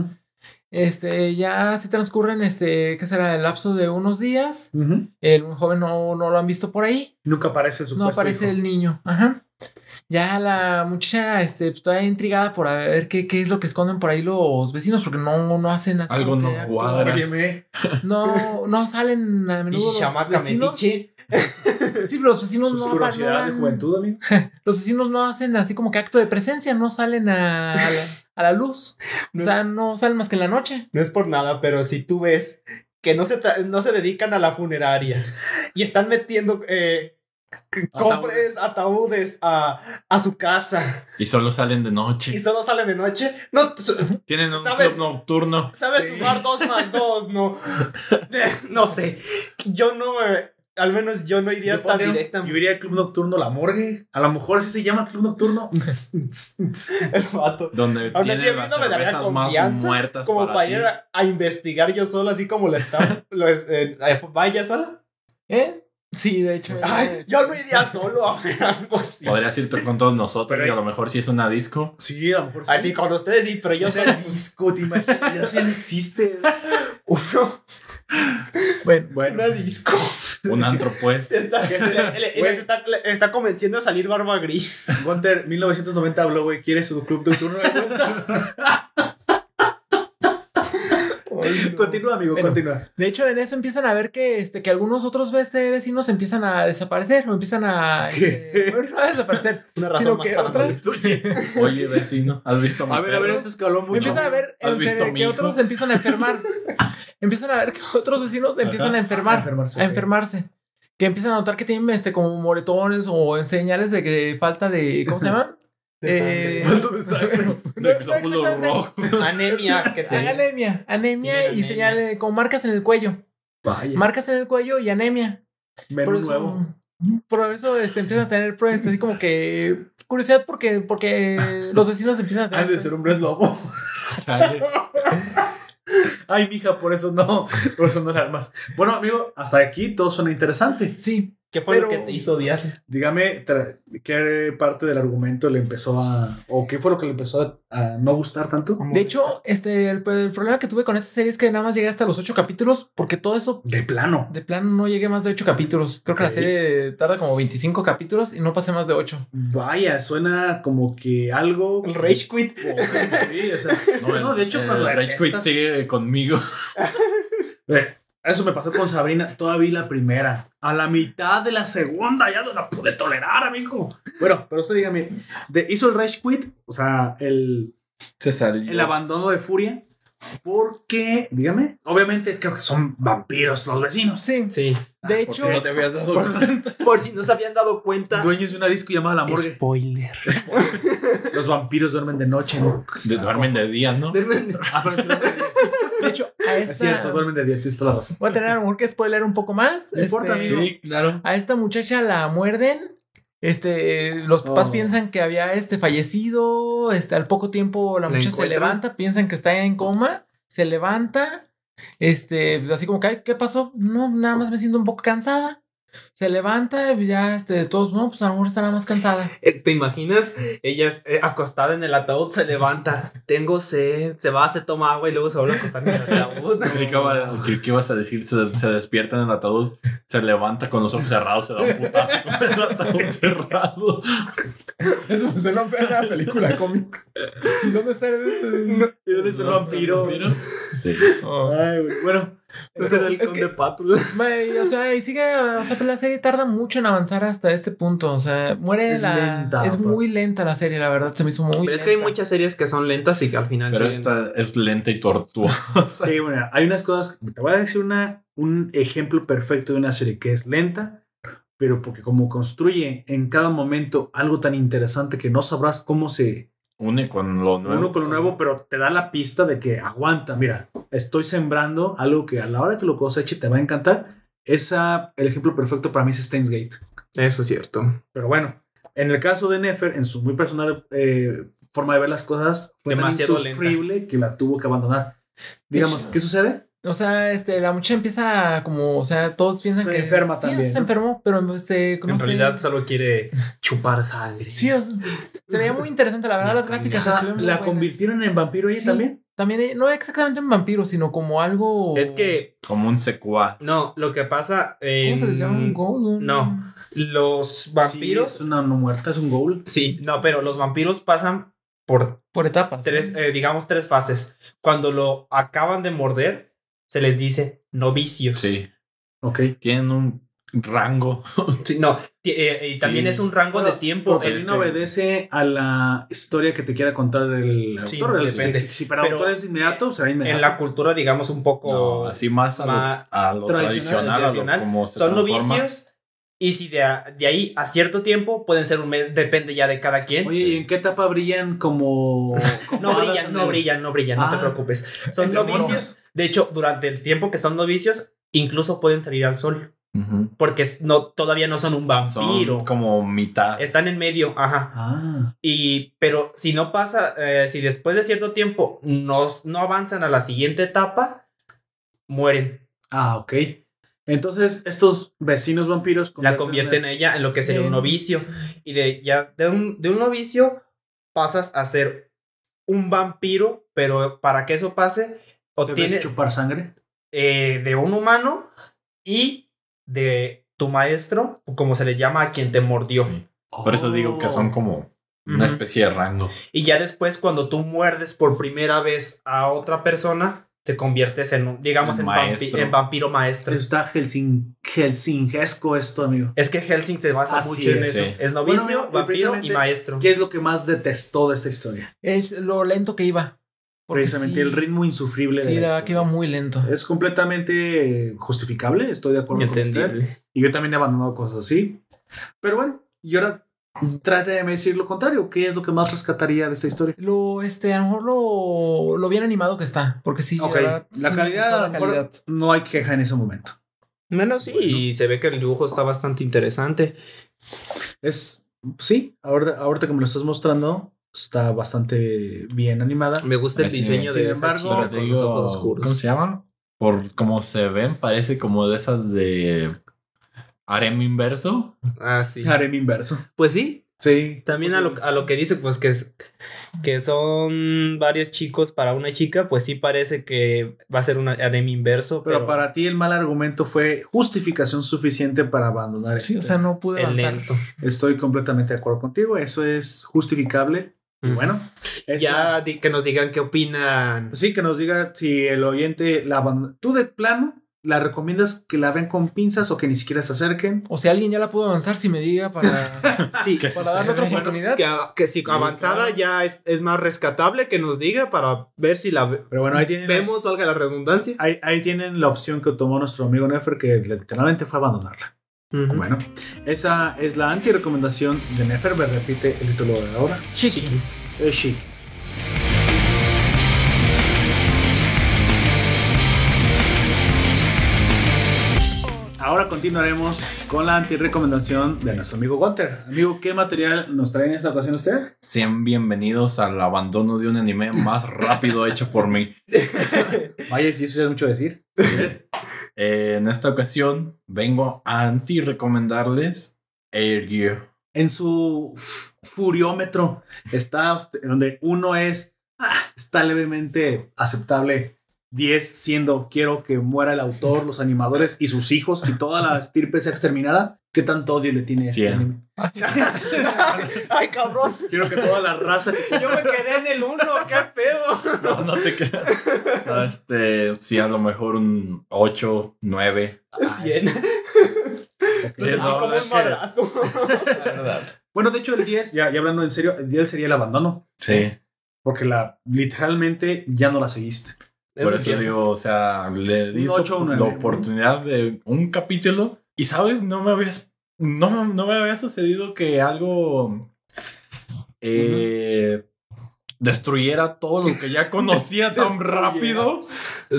Este, ya se transcurren, este, ¿qué será? El lapso de unos días. El joven no, no lo han visto por ahí. Nunca aparece el No aparece hijo. el niño. Ajá. Ya la muchacha, este, pues, todavía intrigada por a ver qué, qué es lo que esconden por ahí los vecinos, porque no, no hacen así Algo no que acto- cuadra. Óyeme. No, no salen a Y menudo los vecinos. metiche. Sí, pero los vecinos Tus no, curiosidad no de dan- juventud, amigo. Los vecinos no hacen así como que acto de presencia, no salen a, a la, a la luz. No o sea, no salen más que en la noche. No es por nada, pero si tú ves que no se, no se dedican a la funeraria y están metiendo eh, cofres, ataúdes a, a su casa Y solo salen de y noche. solo salen de noche, no, Tienen un ¿Sabes? club nocturno. sabes Sí. sumar dos más dos, no. No sé. Yo no, eh, al menos yo no iría Yo tan directamente. Yo iría al club nocturno La Morgue. A lo mejor así se llama club nocturno. El vato. Donde Aún así, a mí no me daría confianza muertas Como para ti. ir a, a investigar yo solo, así como lo está. lo es- eh, ¿Vaya sola? ¿Eh? Sí, de hecho. Ay, yo no iría solo a ver algo así. Podrías irte con todos nosotros Pero- y a lo mejor si es una disco. Sí, a lo mejor sí. Así con ustedes sí, pero yo soy disco, te imaginas. Ya sí no existe. uno, Bueno, Bueno, una disco. Un antro, pues. Está, que se le- le- Güey. les está, le está convenciendo a salir barba gris. Gunter, 1990 habló, güey. ¿Quieres su club nocturno de Continúa, amigo, Bueno. continúa. de hecho, en eso empiezan a ver que, este, que algunos otros este, vecinos empiezan a desaparecer o empiezan a. ¿Qué? este, bueno, no a desaparecer. Una razón sino más que para otra- morir. Oye, vecino, ¿has visto a mi A ver, a ver, perro? esto escaló mucho. Empiezan a ver ¿Has visto a mi que hijo? otros empiezan a enfermar. empiezan a ver que otros vecinos empiezan Ajá. a enfermar. A enfermarse, a enfermarse. Que empiezan a notar que tienen este como moretones o señales de que falta de. ¿Cómo se llama? De Eh, sangre. De sangre. De No, no glóbulos exactamente. rojos. Anemia. Que Sí, Anemia, anemia y anemia. señales como marcas en el cuello. Vaya. Marcas en el cuello y anemia. Eso, nuevo. Por eso este, empiezan a tener pues, así como que curiosidad porque, porque los vecinos empiezan a tener. Han de ser hombres lobo. Ay, mija, por eso no. Por eso no la armas. Bueno, amigo, hasta aquí todo suena interesante. Sí, ¿Qué fue Pero- lo que te hizo odiar? Dígame qué parte del argumento le empezó a. o qué fue lo que le empezó a, a no gustar tanto. de hecho, este, el, el problema que tuve con esta serie es que nada más llegué hasta los ocho capítulos porque todo eso De plano. de plano no llegué más de ocho capítulos. Creo que la serie tarda como 25 capítulos y no pasé más de ocho. Vaya, suena como que algo. El Rage Quit. Sí, o sea, No, no, de hecho, el cuando Rage Quit sigue conmigo. Eso me pasó con Sabrina. Todavía la primera. A la mitad de la segunda ya no la pude tolerar, amigo. Bueno, pero usted dígame, de, ¿hizo el Rage Quit? O sea, el, Se salió. el abandono de Furia. Porque, dígame, obviamente creo que son vampiros los vecinos. Sí, Sí. de Por hecho, si no te habías dado cuenta. Por si no se habían dado cuenta. Dueños de una disco llamada La Morgue. Spoiler. Los vampiros duermen de noche, ¿no? De- duermen de día, ¿no? Ah, pero sí, duermen de- de hecho, a esta. es cierto, duermen de día, tienes toda la razón. Voy a tener a lo mejor que spoiler un poco más. No importa, Este, amigo. Sí, claro. A esta muchacha la muerden. Este, los papás Oh. piensan que había este fallecido. Este, al poco tiempo la ¿La muchacha se levanta, piensan que está en coma, se levanta. Este, así como que, "Ay, ¿qué pasó? No, nada más me siento un poco cansada. Se levanta y ya, este, de todos, no, pues a lo mejor está nada más cansada. Eh, ¿Te imaginas? Ella eh, acostada en el ataúd se levanta. Tengo sed. Se va, se toma agua y luego se vuelve a acostar en el ataúd. Que ibas a decir, se, se despierta en el ataúd, se levanta con los ojos cerrados, se da un putazo con el ataúd cerrado. Eso me suena a una película cómica. ¿Y dónde está el.? ¿Y dónde está el vampiro? Sí. Ay, güey. Bueno, El Es conde que- Pátula. Güey, o sea, y sigue, o sea, pues la serie tarda mucho en avanzar hasta este punto. O sea, muere Es la. lenta, es muy lenta la serie, la verdad. Se me hizo muy. Pero es que hay muchas series que son lentas y que al final Pero esta es lenta y tortuosa. sí, bueno, hay unas cosas. Te voy a decir una, un ejemplo perfecto de una serie que es lenta, pero porque como construye en cada momento algo tan interesante que no sabrás cómo se Une con lo nuevo. uno con lo nuevo, pero te da la pista de que aguanta. Mira, estoy sembrando algo que a la hora que lo coseche te va a encantar. Esa, el ejemplo perfecto para mí es Steins Gate. Eso es cierto. Pero bueno, en el caso de Nefer, en su muy personal eh, forma de ver las cosas, fue Demasiado tan insufrible que la tuvo que abandonar. Digamos, ¿qué sucede? O sea, este, la muchacha empieza como, o sea, todos piensan Se que enferma sí, también, se ¿no? enfermó, pero este, en sé. realidad solo quiere chupar sangre. Sí, o sea, se veía muy interesante, la verdad, las gráficas O sea, estuvieron muy ¿La buenas. convirtieron en vampiro ella Sí. también? También, eh, no exactamente en vampiro, sino como algo. Es que, Como un secuaz. no, lo que pasa. ¿Cómo se les llama? Un golem. no. Los vampiros. Sí, es una no muerta, es un ghoul. Sí, no, pero los vampiros pasan por Por etapas. tres, eh, digamos, tres fases. Cuando lo acaban de morder, se les dice novicios. Sí. Ok. Tienen un rango. Sí, no, eh, y también Sí. es un rango de tiempo. También obedece a la historia que te quiera contar el Sí, autor. El- depende. Si, para Pero, autor es inmediato, será inmediato. En la cultura, digamos, un poco. No, así más a lo, ma- a lo tradicional, tradicional, a lo como se son novicios. Y si de, a- de ahí a cierto tiempo pueden ser un mes, depende ya de cada quien. Oye, ¿y en qué etapa brillan como. como no brillan, no el- brillan, no brillan, no te Ah. preocupes. Son novicios. De hecho, durante el tiempo que son novicios, incluso pueden salir al sol. Porque no, todavía no son un vampiro. Son como mitad. Están en medio, ajá. Ah. Y, pero si no pasa, eh, si después de cierto tiempo nos, no avanzan a la siguiente etapa, mueren. Ah, ok. Entonces, estos vecinos vampiros La convierten a ella en lo que sería un novicio. sí. Y de ya de un, de un novicio pasas a ser un vampiro, pero para que eso pase, ¿Debes obtienes chupar sangre? eh, de un humano y de tu maestro, como se le llama a quien te mordió. Sí. Por eso digo que son como una especie de rango. Y ya después, cuando tú muerdes por primera vez a otra persona, te conviertes en, un- digamos, En vampi- vampiro maestro. Está Helsing, helsingesco esto, amigo. Es que Helsing se basa Así mucho en es, eso. sí. Es novicio, Bueno, amigo, y vampiro y maestro. ¿Qué es lo que más detestó de esta historia? Es lo lento que iba. Porque Precisamente sí- el ritmo insufrible Sí, de la la verdad que iba muy lento. Es completamente justificable, estoy de acuerdo con usted. Entendible. Y yo también he abandonado cosas así. Pero bueno, y ahora trate de decir lo contrario. ¿Qué es lo que más rescataría de esta historia? Lo, este, a lo mejor lo, lo bien animado que está. Porque sí, ok, la sí calidad, la calidad. no hay queja en ese momento. Bueno, sí, y se ve que el dibujo está bastante interesante. Es, sí, ahora, ahorita que me lo estás mostrando, está bastante bien animada. Me gusta el Sí, diseño sin de embargo, Pero te con los digo, ojos oscuros. ¿cómo se llama? Por como se ven, parece como de esas de harem inverso. Ah, sí. Harem inverso. Pues sí, Sí. también a lo, a lo que dice, pues que, es, que son varios chicos para una chica, pues sí parece que va a ser un harem inverso. Pero, Pero, para ti el mal argumento fue justificación suficiente para abandonar Sí, o este. sea, no pude el avanzar. lento. Estoy completamente de acuerdo contigo. Eso es justificable. Y bueno, esa- Ya di- que nos digan qué opinan. sí, que nos diga si el oyente la abandonó. Tú de plano la recomiendas que la ven con pinzas o que ni siquiera se acerquen. O sea, alguien ya la pudo avanzar, si me diga para, Sí, ¿Qué para darle otra oportunidad. que, que si avanzada claro. ya es, es más rescatable que nos diga para ver si la ve- Pero bueno, ahí tienen, vemos, valga la redundancia. ahí, ahí tienen la opción que tomó nuestro amigo Nefer, que literalmente fue abandonarla. Bueno, esa es la anti-recomendación de Nefer. Me repite el título de ahora. Chiqui. Es chic. Ahora continuaremos con la anti-recomendación de nuestro amigo Gunter. Amigo, ¿qué material nos trae en esta ocasión usted? Sean bienvenidos al abandono de un anime más rápido hecho por mí. Vaya, si eso es mucho decir. Eh, en esta ocasión vengo a anti-recomendarles Air Gear. En su furiómetro está usted- donde uno es, ah, está levemente aceptable. 10 siendo quiero que muera el autor, los animadores y sus hijos y toda la estirpe sea exterminada. ¿Qué tanto odio le tiene este anime? Ay, cabrón. Quiero que toda la raza Yo me quedé en el uno, qué pedo. No, no te creas. No, Este, sí, a lo mejor un 8, 9. 100. Sí, Ah, no, como un que- madrazo. la verdad. Bueno, de hecho, el 10, ya, ya hablando en serio, el 10 sería el abandono. Sí, Porque la literalmente ya no la seguiste. Por es eso digo, o sea, le di la oportunidad de un capítulo y, ¿sabes? No me habías. No, no me había sucedido que algo. eh, Destruyera todo lo que ya conocía tan rápido.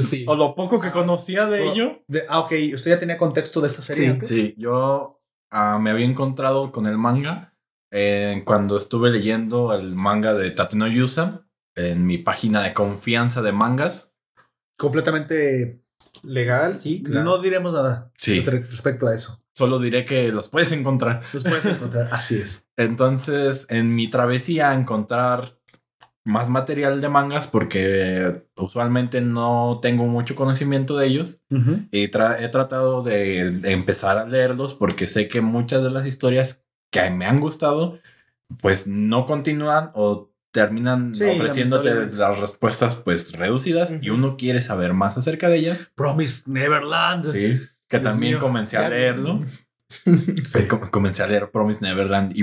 Sí. O lo poco que conocía de ello. De- ah, ok. ¿Usted ya tenía contexto de esta serie Sí, antes? Sí, yo ah, me había encontrado con el manga eh, cuando estuve leyendo el manga de Tateno Yusa en mi página de confianza de mangas. Completamente. Legal, sí, claro. No diremos nada Sí, respecto a eso. solo diré que los puedes encontrar. Los puedes encontrar. Así es. Entonces, en mi travesía a encontrar más material de mangas, porque usualmente no tengo mucho conocimiento de ellos, y tra- he tratado de, de empezar a leerlos porque sé que muchas de las historias que me han gustado, pues no continúan o terminan Sí, ofreciéndote las respuestas pues reducidas y Ujú. uno quiere saber más acerca de ellas. Promise Neverland. Sí, que Dios también mío. comencé a leerlo. Sí, com- comencé a leer Promise Neverland y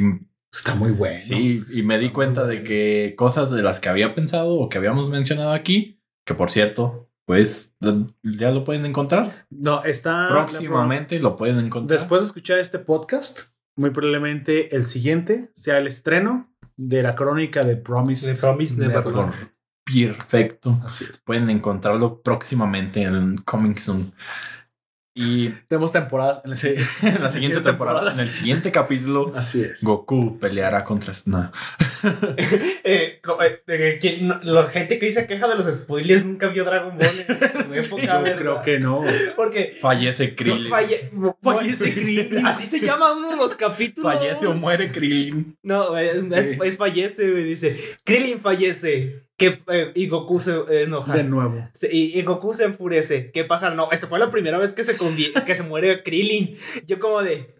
Está muy bueno. Sí, y me di cuenta de que cosas de las que había pensado o que habíamos mencionado aquí, que por cierto, pues ya lo pueden encontrar. No, está. Próximamente lo pueden encontrar. Después de escuchar este podcast, muy probablemente el siguiente sea el estreno de la crónica de Promise. Neverland. Por perfecto. Así es. Pueden encontrarlo próximamente en Coming Soon. Y Tenemos temporadas en la sí, en la siguiente temporada, en el siguiente capítulo, Así es. Goku peleará contra... No. Eh, eh, eh, ¿quién no- la gente que dice queja de los spoilers nunca vio Dragon Ball en su época, Yo ¿verdad? creo que no. Porque Fallece Krillin. falle- Fallece Krillin. Así se llama uno de los capítulos. Fallece o muere Krillin. No, es, Sí. es fallece, güey. Dice, Krillin fallece. Que, eh, y Goku se eh, enoja. De nuevo. Se- y, y Goku se enfurece. ¿Qué pasa? No, esta fue la primera vez que se, que se muere Krillin. Yo como de...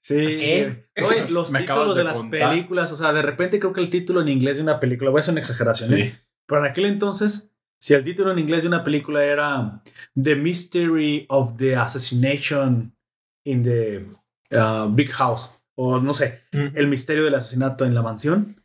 Sí. ¿Qué? Oye, los Me títulos de, de las contar. películas, o sea, de repente creo que el título en inglés de una película, voy a hacer una exageración, ¿eh? Sí. pero en aquel entonces, si el título en inglés de una película era The Mystery of the Assassination in the uh, Big House, o no sé, El misterio del asesinato en la mansión,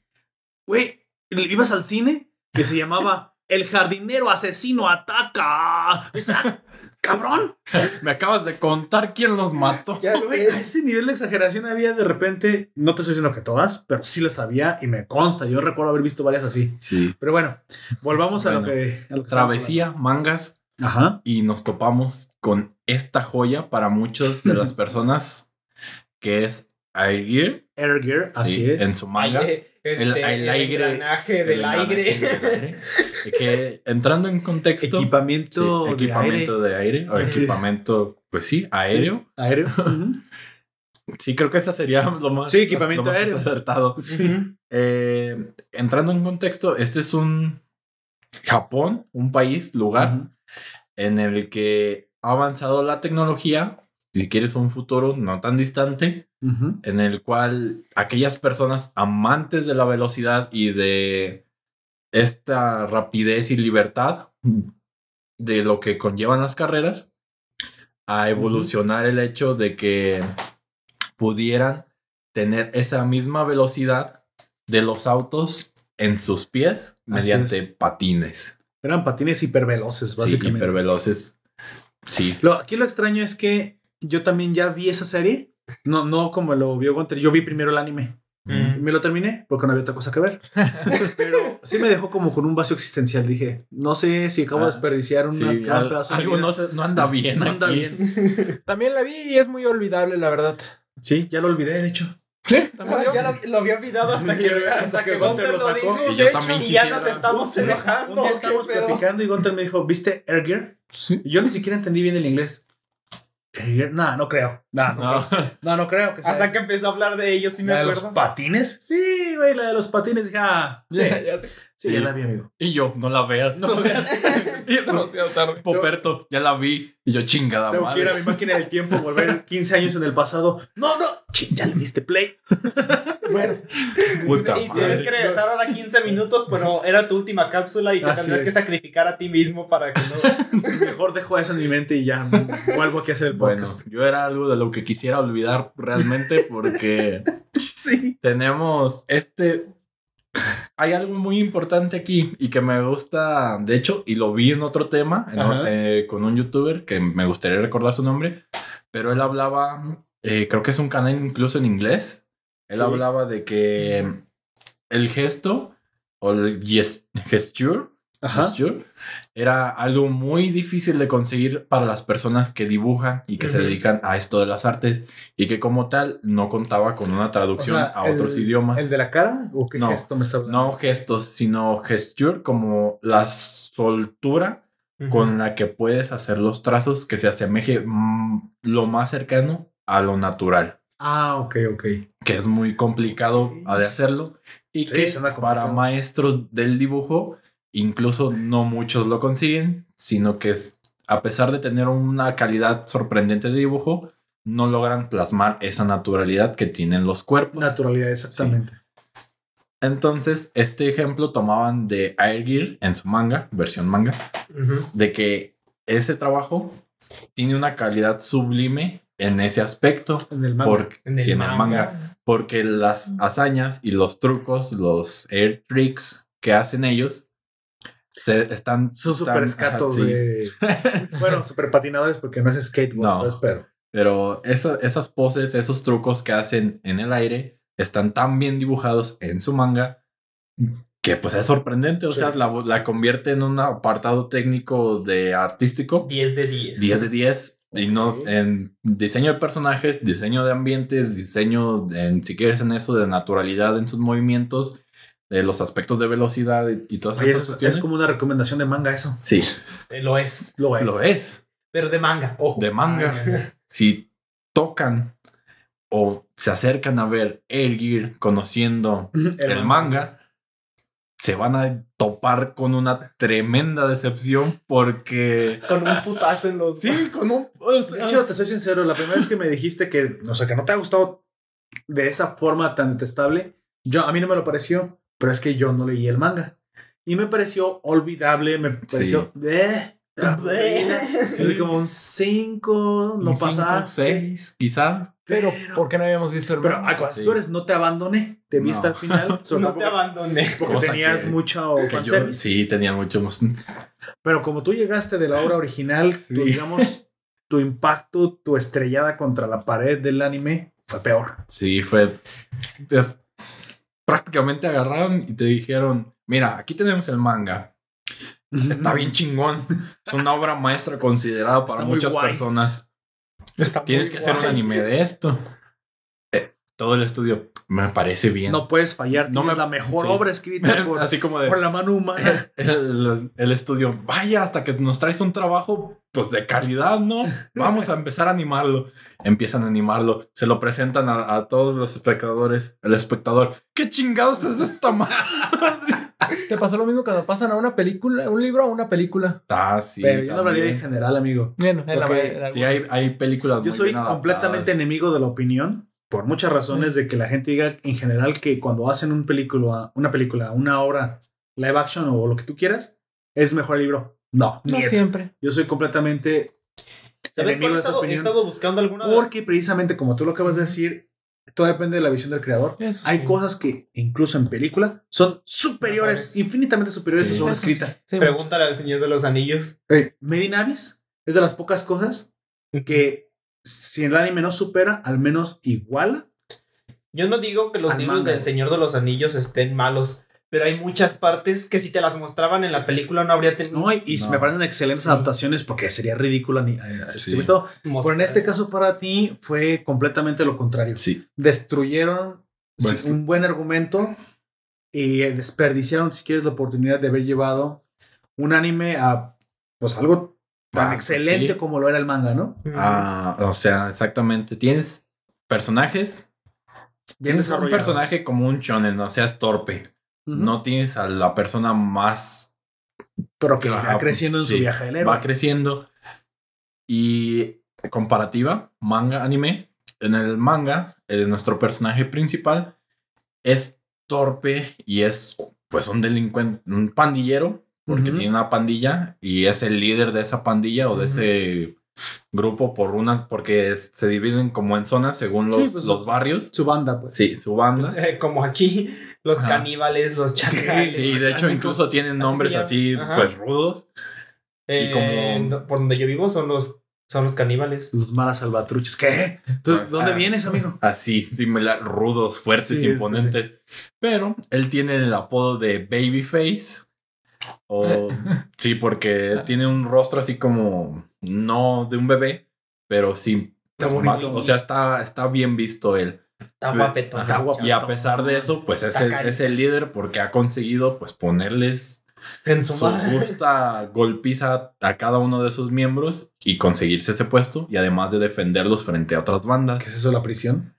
güey, ibas al cine que se llamaba El jardinero asesino ataca. O sea, cabrón. Me acabas de contar quién los mató. Ya Güey, sé. a ese nivel de exageración había de repente, no te estoy diciendo que todas, pero sí las había y me consta. Yo recuerdo haber visto varias así. Sí. Pero bueno, volvamos a lo que. a lo que estábamos Travesía, mangas. Ajá. Y nos topamos con esta joya para muchas de las personas que es Air Gear. Air Gear, así sí, es. en su manga. Aire, este, El- el, el aire- engranaje El del engranaje aire. aire. Que entrando en contexto. Equipamiento, sí, de equipamiento de aire. o equipamiento, pues sí, aéreo. aire. Aéreo. Sí, creo que esa sería lo más, Sí, equipamiento lo más aéreo. acertado. Eh, entrando en contexto, este es un Japón, un país, lugar en el que ha avanzado la tecnología, si quieres un futuro no tan distante, en el cual aquellas personas amantes de la velocidad y de esta rapidez y libertad de lo que conllevan las carreras, a evolucionar el hecho de que pudieran tener esa misma velocidad de los autos en sus pies Así mediante patines. Eran patines hiperveloces, Sí, básicamente. hiperveloces. Sí. Lo, aquí lo extraño es que yo también ya vi esa serie. No, no como lo vio Gunter. Yo vi primero el anime. Mm. Me lo terminé porque no había otra cosa que ver. Pero sí me dejó como con un vacío existencial. Dije, no sé si acabo de Ah, desperdiciar una, Sí, un al- pedazo algo no, se- no anda bien No anda bien. También la vi y es muy olvidable, la verdad. Sí, ya lo olvidé, de hecho. Sí, Ah, ya lo, lo había olvidado hasta que, hasta que Gunter lo dijo. Y yo De también Y ya nos estamos Un enojando. Un día ¿qué estábamos platicando y Gunter me dijo, ¿viste Air Gear? Sí. Y yo ni siquiera entendí bien el inglés. No, no creo. No, no, No. creo. no, no creo que sea Hasta eso. que empezó a hablar de ellos, sí me ¿La de los acuerdo. patines? Sí, güey, la de los patines. Dije, ah, sí, Ya, ya sé. sí, ya la vi, amigo. Y yo, no la veas. No lo veas. Y el Demasiado tarde. Poperto, ya la vi. Y yo, chingada Tengo que ir a madre. mi máquina del tiempo, volver 15 años en el pasado. No, no, ya le diste play. bueno, Puta Y madre. tienes que regresar ahora 15 minutos, pero era tu última cápsula y te Así tendrías es. que sacrificar a ti mismo para que no. mejor dejo eso en mi mente y ya vuelvo aquí a hacer el Bueno, podcast. yo era algo de lo que quisiera olvidar realmente porque Sí. tenemos este... Hay algo muy importante aquí y que me gusta, de hecho, y lo vi en otro tema, en eh, con un youtuber que me gustaría recordar su nombre, pero él hablaba, eh, creo que es un canal incluso en inglés, él Sí. hablaba de que el gesto o el ges- gesture gesture, era algo muy difícil de conseguir para las personas que dibujan y que se Ujú. dedican a esto de las artes y que como tal no contaba con una traducción O sea, a otros el- idiomas. ¿El de la cara? ¿O qué No, gesto me está hablando? No gestos, sino gesture como la soltura con la que puedes hacer los trazos que se asemeje mm, lo más cercano a lo natural, Ah, ok, ok. que es muy complicado de hacerlo y Sí, que para maestros del dibujo incluso no muchos lo consiguen, sino que a pesar de tener una calidad sorprendente de dibujo, no logran plasmar esa naturalidad que tienen los cuerpos. Naturalidad, exactamente. Entonces, este ejemplo tomaban de Air Gear en su manga, versión manga, de que ese trabajo tiene una calidad sublime en ese aspecto. En el manga. Porque, En el sí, en el manga. manga. Porque las hazañas y los trucos, los air tricks que hacen ellos, se están. Son super escatos ajá, sí. de. bueno, super patinadores porque no es skateboard, No. pues, pero. Pero esa- esas poses, esos trucos que hacen en el aire, están tan bien dibujados en su manga que pues es sorprendente. O Sí. sea, la, la convierte en un apartado técnico de artístico 10 de 10. 10 de 10. Y no en diseño de personajes, diseño de ambientes, diseño, en, si quieres en eso, de naturalidad en sus movimientos, de los aspectos de velocidad y, todas Oye, esas es, cuestiones. es como una recomendación de manga eso. Sí, Eh, Lo es. Lo es. lo es. Pero de manga. Ojo. De manga. Si tocan o se acercan a ver Air Gear conociendo el, manga, se van a topar con una tremenda decepción porque... Con un putazo en los. Sí, con un... De hecho, te soy sincero, la primera vez que me dijiste que, o sea, que no te ha gustado de esa forma tan detestable, yo a mí no me lo pareció, pero es que yo no leí el manga. Y me pareció olvidable, me pareció... Eh, sí, como un 5, no un cinco, pasa. seis, quizás. Pero, Pero- ¿por qué no habíamos visto el Pero hay cosas Sí. peores, no te abandoné, te vi No. hasta el final. No te abandoné. Porque Cosa tenías que- mucho Que yo, sí, tenía mucho más. Pero como tú llegaste de la obra original, Sí. tu, digamos, tu impacto, tu estrellada contra la pared del anime fue peor. Sí, fue. es- prácticamente agarraron y te dijeron: Mira, aquí tenemos el manga. Está bien chingón. Es una obra maestra considerada para muchas guay. personas. Está Tienes que hacer un anime de esto. Eh, todo el estudio me parece bien. No puedes fallar, No me- la mejor sí. obra escrita por, Así como de. por la mano humana. el, el estudio, vaya, hasta que nos traes un trabajo, pues de calidad, ¿no? Vamos a empezar a animarlo. Empiezan a animarlo, se lo presentan a, a todos los espectadores. El espectador, ¿qué chingados es esta madre? ¿Te pasó lo mismo cuando pasan a una película, un libro a una película? Ah, sí. Pero yo no hablaría en general, amigo. Bueno, en la- en Sí, hay, hay películas Yo muy soy bien completamente enemigo de la opinión por muchas razones de que la gente diga en general que cuando hacen un película, una película, una obra live action o lo que tú quieras, es mejor el libro. No, No niet. siempre. Yo soy completamente ¿Sabes cuál he estado, he estado buscando alguna? Porque precisamente como tú lo acabas de decir, todo depende de la visión del creador. Eso Hay sí. cosas que incluso en película son superiores, Mejores. infinitamente superiores Sí. a su obra escrita. Sí, Pregúntale al Señor de los Anillos. Eh, Made in Abyss es de las pocas cosas que si el anime no supera, al menos iguala Yo no digo que los libros manga. del Señor de los Anillos estén malos, pero hay muchas partes que si te las mostraban en la película no habría tenido. No, y, y No. me parecen excelentes Sí. adaptaciones porque sería ridículo ni, eh, Sí. escribir todo. Pero en este eso. caso para ti fue completamente lo contrario. Sí. Destruyeron sí, un buen argumento y desperdiciaron, si quieres, la oportunidad de haber llevado un anime a pues algo tan Ah, excelente sí. como lo era el manga, ¿no? Ah, o sea, exactamente. Tienes personajes. Bien Tienes un personaje como un shonen, no seas torpe. No tienes a la persona más pero que va creciendo en su viaje del héroe. va creciendo. Y comparativa, manga, anime. En el manga, eh, nuestro personaje principal es torpe y es pues un delincuente, un pandillero, porque tiene una pandilla y es el líder de esa pandilla o de ese grupo por unas, porque es- se dividen como en zonas según los, Sí, pues, los barrios. Su banda, pues. Sí, su banda. Pues, eh, como aquí, los Ajá. caníbales, los chacales. Sí, de hecho incluso tienen nombres así, pues rudos. Eh, y como- do- por donde yo vivo son los, son los caníbales. Los malas salvatruches. ¿Qué? ¿Tú- Pues, ¿Dónde ah. vienes, amigo? así, similar, rudos, fuertes, Sí, sí, imponentes. Pero él tiene el apodo de Babyface. O sí, porque tiene un rostro así como no de un bebé, pero sí. Está más- bonito. o sea, está, está bien visto él. Está guapetón. Ajá, guapetón. Y a pesar de eso, pues es el, es el líder porque ha conseguido pues ponerles En su su justa golpiza a cada uno de sus miembros y conseguirse ese puesto y además de defenderlos frente a otras bandas. ¿Qué es eso, la prisión?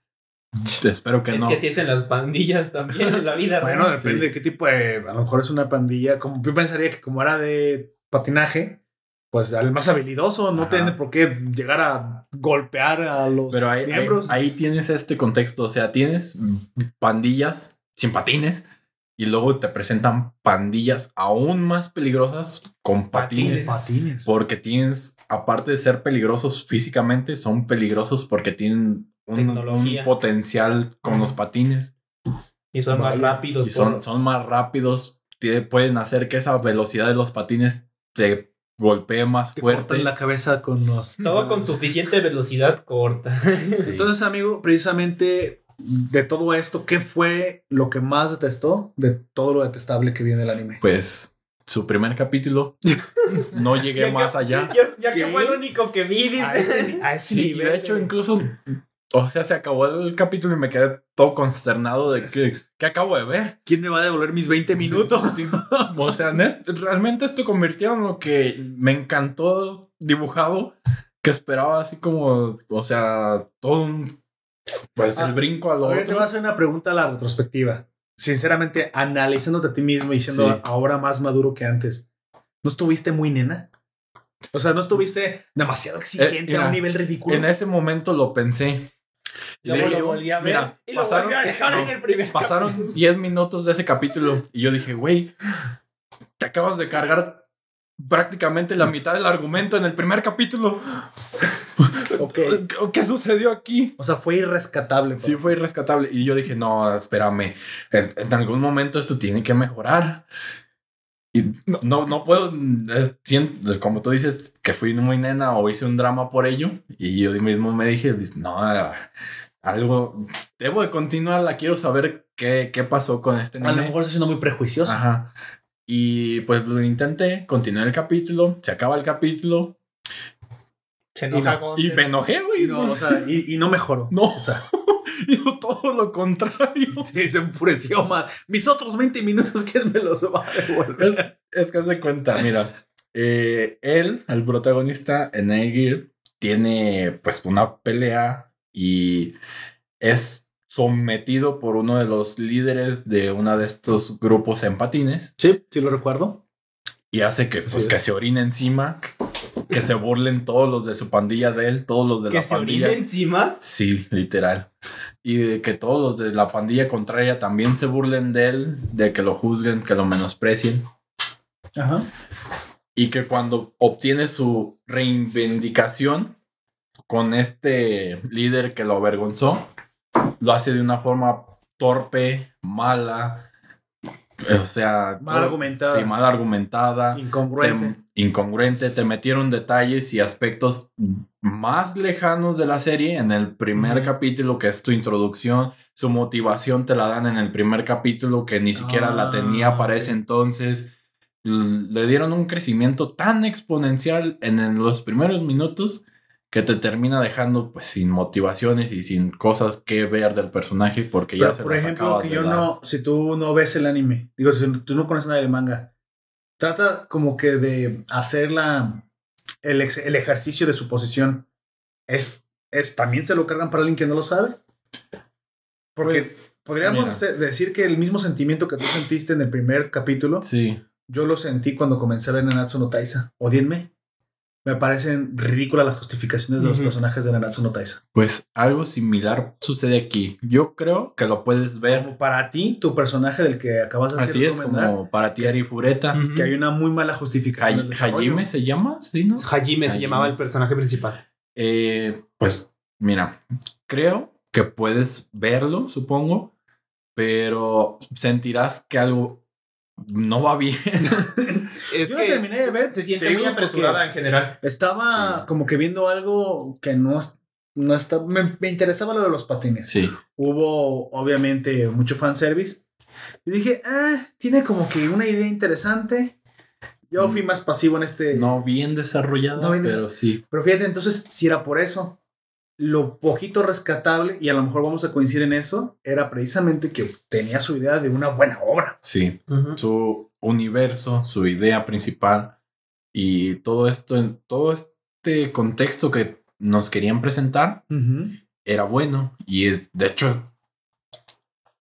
Espero que Es no. que si es en las pandillas también, en la vida. Bueno, real. depende de qué tipo de. A lo mejor es una pandilla. Como yo pensaría que como era de patinaje, pues al más habilidoso no Ajá. tiene por qué llegar a golpear a los Pero ahí, ahí, miembros. ahí tienes este contexto, o sea, tienes pandillas sin patines y luego te presentan pandillas aún más peligrosas con patines. patines. Porque tienes, aparte de ser peligrosos físicamente, son peligrosos porque tienen un, un potencial con los patines. Y son más rápidos. Y son, por- son más rápidos, pueden hacer que esa velocidad de los patines te golpee más Te fuerte. cortan la cabeza con los. Todo con suficiente velocidad corta. Sí. Entonces, amigo, precisamente de todo esto, ¿qué fue lo que más detestó de todo lo detestable que viene el anime? Pues su primer capítulo no llegué Ya que- más allá. Ya, ya que fue el único que vi, A dice. ese, a ese Sí, y nivel. de hecho, incluso, o sea, se acabó el capítulo y me quedé todo consternado de que, ¿qué acabo de ver? ¿Quién me va a devolver mis 20 minutos? Sí, o sea, realmente esto convirtió en lo que me encantó dibujado, que esperaba así como, o sea, todo un, pues Ah, el brinco a lo Ahora te voy a otro. hacer una pregunta a la retrospectiva. Sinceramente, analizándote a ti mismo y siendo Sí. ahora más maduro que antes, ¿no estuviste muy nena? O sea, ¿no estuviste demasiado exigente Eh, mira, a un nivel ridículo? En ese momento lo pensé. Luego Sí, lo volví a ver mira, y lo pasaron- volví a dejar en no, el primer Pasaron 10 minutos de ese capítulo y yo dije, güey, te acabas de cargar prácticamente la mitad del argumento en el primer capítulo. Ok. ¿Qué sucedió aquí? O sea, fue irrescatable. Sí, fue irrescatable. Y yo dije, no, espérame, en, en algún momento esto tiene que mejorar. Y no, no puedo, es- siento- como tú dices, que fui muy nena o hice un drama por ello. Y yo mismo me dije, no, algo, debo de continuarla, quiero saber qué, qué pasó con este A lo mejor estoy siendo muy prejuicioso. Ajá. Y pues lo intenté, continué el capítulo, se acaba el capítulo Se Y no, Gunter. y me enojé, güey. Y no, o sea, y, y no mejoró. No. O sea, todo lo contrario. sí, se enfureció más. Mis otros 20 minutos, ¿quién me los va a devolver? es que haz de cuenta, mira, eh, él, el protagonista en Air tiene pues una pelea y es sometido por uno de los líderes de uno de estos grupos en patines Sí, sí lo recuerdo. y hace que, pues, que se orine encima, que se burlen todos los de su pandilla de él, todos los de que la se pandilla. orina encima. Sí, literal. Y de que todos los de la pandilla contraria también se burlen de él, de que lo juzguen, que lo menosprecien. Ajá. Y que cuando obtiene su reivindicación con este líder que lo avergonzó, lo hace de una forma torpe, mala O sea, Mal todo- argumentada. Sí, mal argumentada. Incongruente. te- incongruente, te metieron detalles y aspectos más lejanos de la serie en el primer capítulo, que es tu introducción. Su motivación te la dan en el primer capítulo, que ni siquiera la tenía Ah, para ok. ese entonces. Le dieron un crecimiento tan exponencial en los primeros minutos que te termina dejando pues sin motivaciones y sin cosas que ver del personaje porque ya Pero, se por ejemplo, que yo no, si tú no ves el anime, digo, si tú no conoces nada del manga, trata como que de hacer la, el, ex- el ejercicio de suposición. Es, es, también se lo cargan para alguien que no lo sabe. Porque Pues, podríamos hacer- decir que el mismo sentimiento que tú sentiste en el primer capítulo, Sí, yo lo sentí cuando comencé a ver Nanatsu no Taisa. Odienme. Me parecen ridículas las justificaciones de los personajes de Nanatsu no Taisa. pues algo similar sucede aquí. Yo creo que lo puedes ver Como para ti, tu personaje del que acabas de Así es como para ti Ari Fureta. Que hay una muy mala justificación. Hajime se llama, ¿sí, no? Hajime se Hajime. llamaba el personaje principal. Eh, pues mira, creo que puedes verlo, supongo, pero sentirás que algo no va bien. Es Yo lo terminé de ver, Se te siente muy apresurada en general. Estaba Sí. como que viendo algo que no, no está. Me, me interesaba lo de los patines. sí, Hubo, obviamente, mucho fanservice. Y dije, ah, tiene como que una idea interesante. Yo fui más pasivo en este. no bien desarrollado, No bien pero sí. Pero fíjate, entonces, si era por eso, lo poquito rescatable, y a lo mejor vamos a coincidir en eso, era precisamente que tenía su idea de una buena obra. Sí, su universo, su idea principal y todo esto, todo este contexto que nos querían presentar era bueno y de hecho es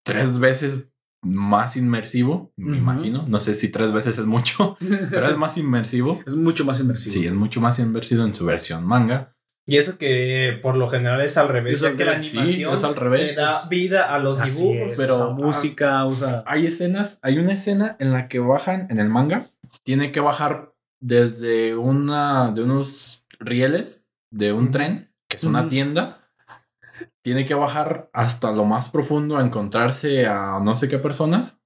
tres veces más inmersivo, me imagino. No sé si tres veces es mucho, pero es más inmersivo. Es mucho más inmersivo. Sí, es mucho más inmersivo en su versión manga. Y eso que por lo general es al revés, Es ya al que la revés, sí, animación es al revés. le da vida a los Así dibujos. es, pero- usa música, usa. Hay escenas, hay una escena en la que bajan en el manga. Tiene que bajar desde una de unos rieles de un tren, que es una tienda. Tiene que bajar hasta lo más profundo a encontrarse a no sé qué personas.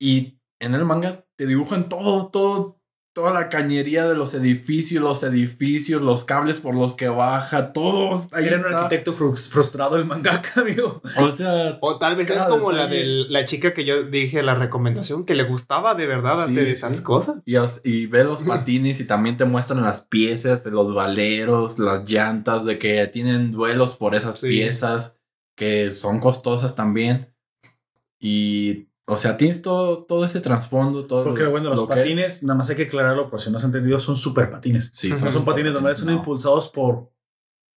Y en el manga te dibujan todo, todo, toda la cañería de los edificios, los edificios, los cables por los que baja, todos. Ahí Era un arquitecto frus- frustrado el mangaka, amigo. O sea, O tal vez es como la de la chica que yo dije la recomendación, que le gustaba de verdad Sí, hacer sí. esas cosas. Y, os- y ve los patines y también te muestran las piezas de los valeros, las llantas, de que tienen duelos por esas Sí. piezas que son costosas también. Y, o sea, tienes todo, todo ese trasfondo, todo Porque bueno, los lo que es- patines, nada más hay que aclararlo, por si no se ha entendido, son super patines. Sí, Ujú. No son patines normales, son no, impulsados por,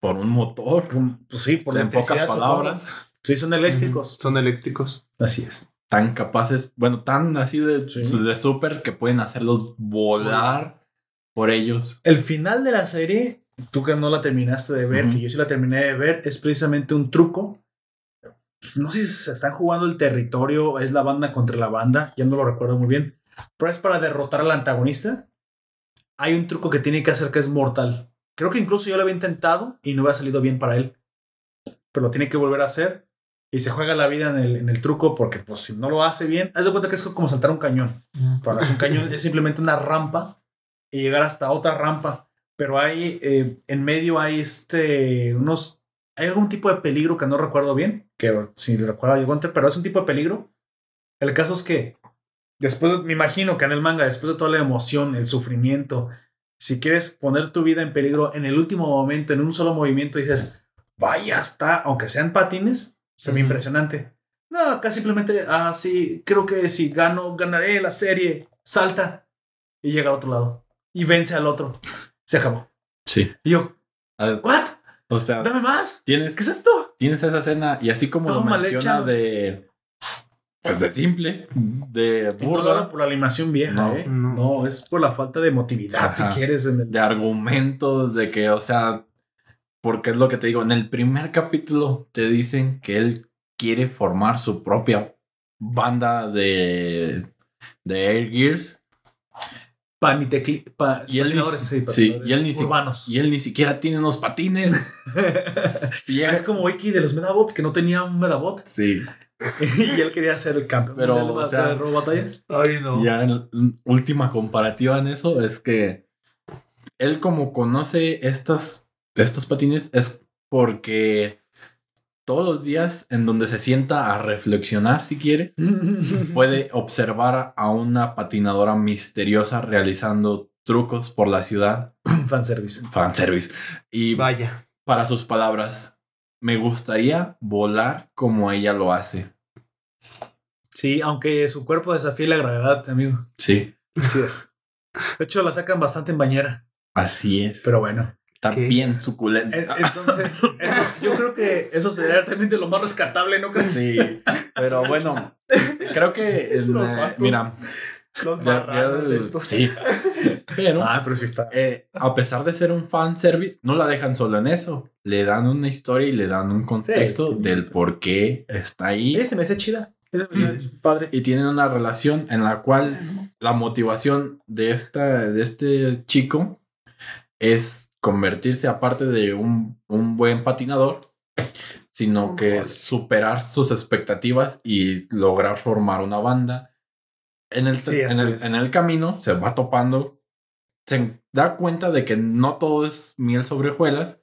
por un motor. por- pues sí, por en pocas palabras, supongo. Sí, son eléctricos. Son eléctricos. Así es. tan capaces, bueno, tan así de, Sí. de super que pueden hacerlos volar por ellos. El final de la serie, tú que no la terminaste de ver, Ujú. que yo sí la terminé de ver, es precisamente un truco. Pues, No sé si se están jugando el territorio, es la banda contra la banda, ya no lo recuerdo muy bien, pero es para derrotar al antagonista. Hay un truco que tiene que hacer que es mortal. Creo que incluso yo lo había intentado y no había salido bien para él, pero lo tiene que volver a hacer y se juega la vida en el, en el truco porque pues si no lo hace bien, haz de cuenta que es como saltar un cañón. Es un cañón, es simplemente una rampa y llegar hasta otra rampa. Pero hay, eh, en medio hay este, unos, hay algún tipo de peligro que no recuerdo bien, que si recuerdo yo conté, pero es un tipo de peligro. El caso es que después, me imagino que en el manga, después de toda la emoción, el sufrimiento, si quieres poner tu vida en peligro en el último momento, en un solo movimiento, dices, vaya, está, aunque sean patines, se ve impresionante. No, acá simplemente, ah, sí, creo que si gano, ganaré la serie. Salta y llega al otro lado y vence al otro. Se acabó. Sí. Y yo, Ah, ¿what? O sea, Dame más. tienes ¿Qué es esto? tienes esa escena y así como Todo lo menciona de pues de simple, de no burda, por la animación vieja, No, ¿eh? no. No. es por la falta de emotividad, Ajá. si quieres. En el... de argumentos, de que, o sea, porque es lo que te digo, en el primer capítulo te dicen que él quiere formar su propia banda de de Air Gears Panitecli... Pa... Y él ni- patinadores, sí, y él ni si- urbanos. y él ni siquiera tiene unos patines. Y llega- es como Iki de los Medabots, que no tenía un Medabot. Sí. y él quería ser el campeón Pero, de, o sea. Ay, no. Ya en última comparativa en eso es que él como conoce estas, estos patines es porque todos los días en donde se sienta a reflexionar si quieres, puede observar a una patinadora misteriosa realizando trucos por la ciudad. Fanservice. Fanservice. Y Vaya. para sus palabras, me gustaría volar como ella lo hace. Sí, aunque su cuerpo desafíe la gravedad, amigo. Sí, Así es. De hecho, la sacan bastante en bañera. así es. Pero bueno. Está ¿Qué? bien suculenta. En- Entonces, eso, yo creo que eso sería realmente lo más rescatable, ¿no crees? Sí, pero bueno, creo que en, Los eh, vatos. mira, Los marranos estos. sí, pero Ah, pero sí está. eh, a pesar de ser un fan service, no la dejan solo en eso, le dan una historia y le dan un contexto Sí. del por qué está ahí Ella se me hace chida. Me hace padre. y tienen una relación en la cual la motivación de esta de este chico es convertirse aparte de un, un buen patinador sino que superar sus expectativas y lograr formar una banda en el, Sí, en el, en el camino se va topando se da cuenta de que no todo es miel sobre hojuelas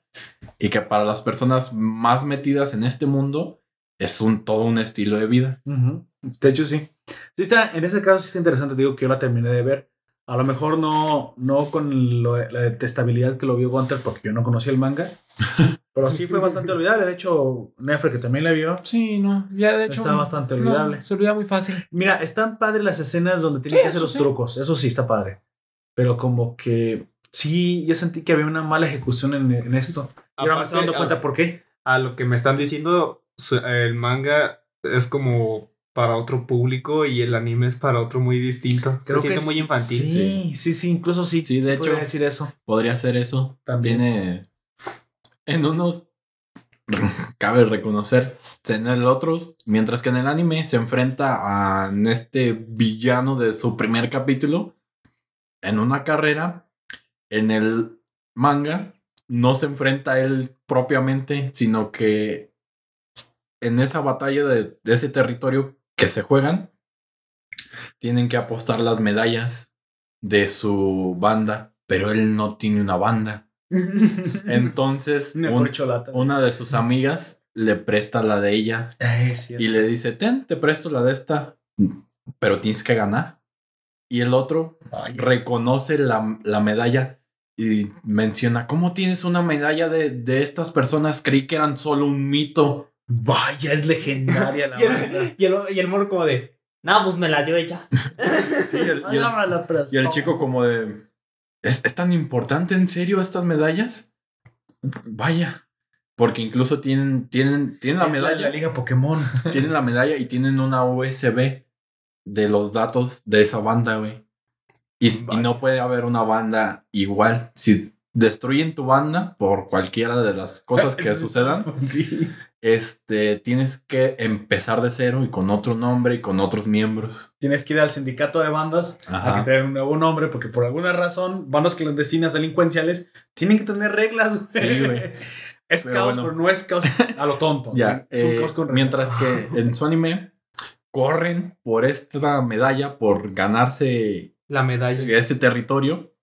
y que para las personas más metidas en este mundo es un todo un estilo de vida. De hecho, sí. Sí está, en ese caso sí está interesante. Digo que yo la terminé de ver. A lo mejor no, no con lo- la detestabilidad que lo vio Gunter porque yo no conocía el manga. Pero sí fue bastante olvidable. De hecho, Nefre, que también la vio. Sí, no. Ya de hecho. Está bastante no, olvidable. se olvida muy fácil. Mira, están padres las escenas donde tienen Sí, que hacer los sí. trucos. Eso sí está padre. Pero como que sí, yo sentí que había una mala ejecución en, en esto. Y ahora me estoy dando cuenta a- por qué. a lo que me están diciendo, el manga es como para otro público y el anime es para otro muy distinto. Se siente muy infantil. Sí, sí, sí, incluso sí. Sí, de podría hecho. decir eso. podría ser eso También. Viene en unos cabe reconocer en el otros mientras que en el anime se enfrenta a este villano de su primer capítulo en una carrera en el manga no se enfrenta a él propiamente sino que en esa batalla de, de ese territorio que se juegan tienen que apostar las medallas de su banda pero él no tiene una banda entonces, Una un- corcholata. una de sus amigas le presta la de ella y le dice, ten, te presto la de esta, pero tienes que ganar. Y el otro reconoce la, la medalla y menciona, ¿cómo tienes una medalla de, de estas personas? Creí que eran solo un mito. Vaya, es legendaria la Y banda. el, y, el, y el morro como de, no, pues me la dio ella. Sí, el- y, el, y el chico como de, ¿Es, ¿es tan importante en serio estas medallas? Vaya. Porque incluso tienen, tienen, tienen la Es medalla. La Liga Pokémon. tienen la medalla y tienen una USB de los datos de esa banda, güey. Y, y no puede haber una banda igual. Si destruyen tu banda por cualquiera de las cosas que sucedan, Sí. Este, tienes que empezar de cero y con otro nombre y con otros miembros. Tienes que ir al sindicato de bandas a Ajá. que te den un nuevo nombre, porque por alguna razón, bandas clandestinas delincuenciales tienen que tener reglas. Sí, güey. Es Pero caos, bueno. pero no es caos a lo tonto. Ya, Es un eh, caos con reglas. mientras que en su anime corren por esta medalla, por ganarse La medalla. ese territorio,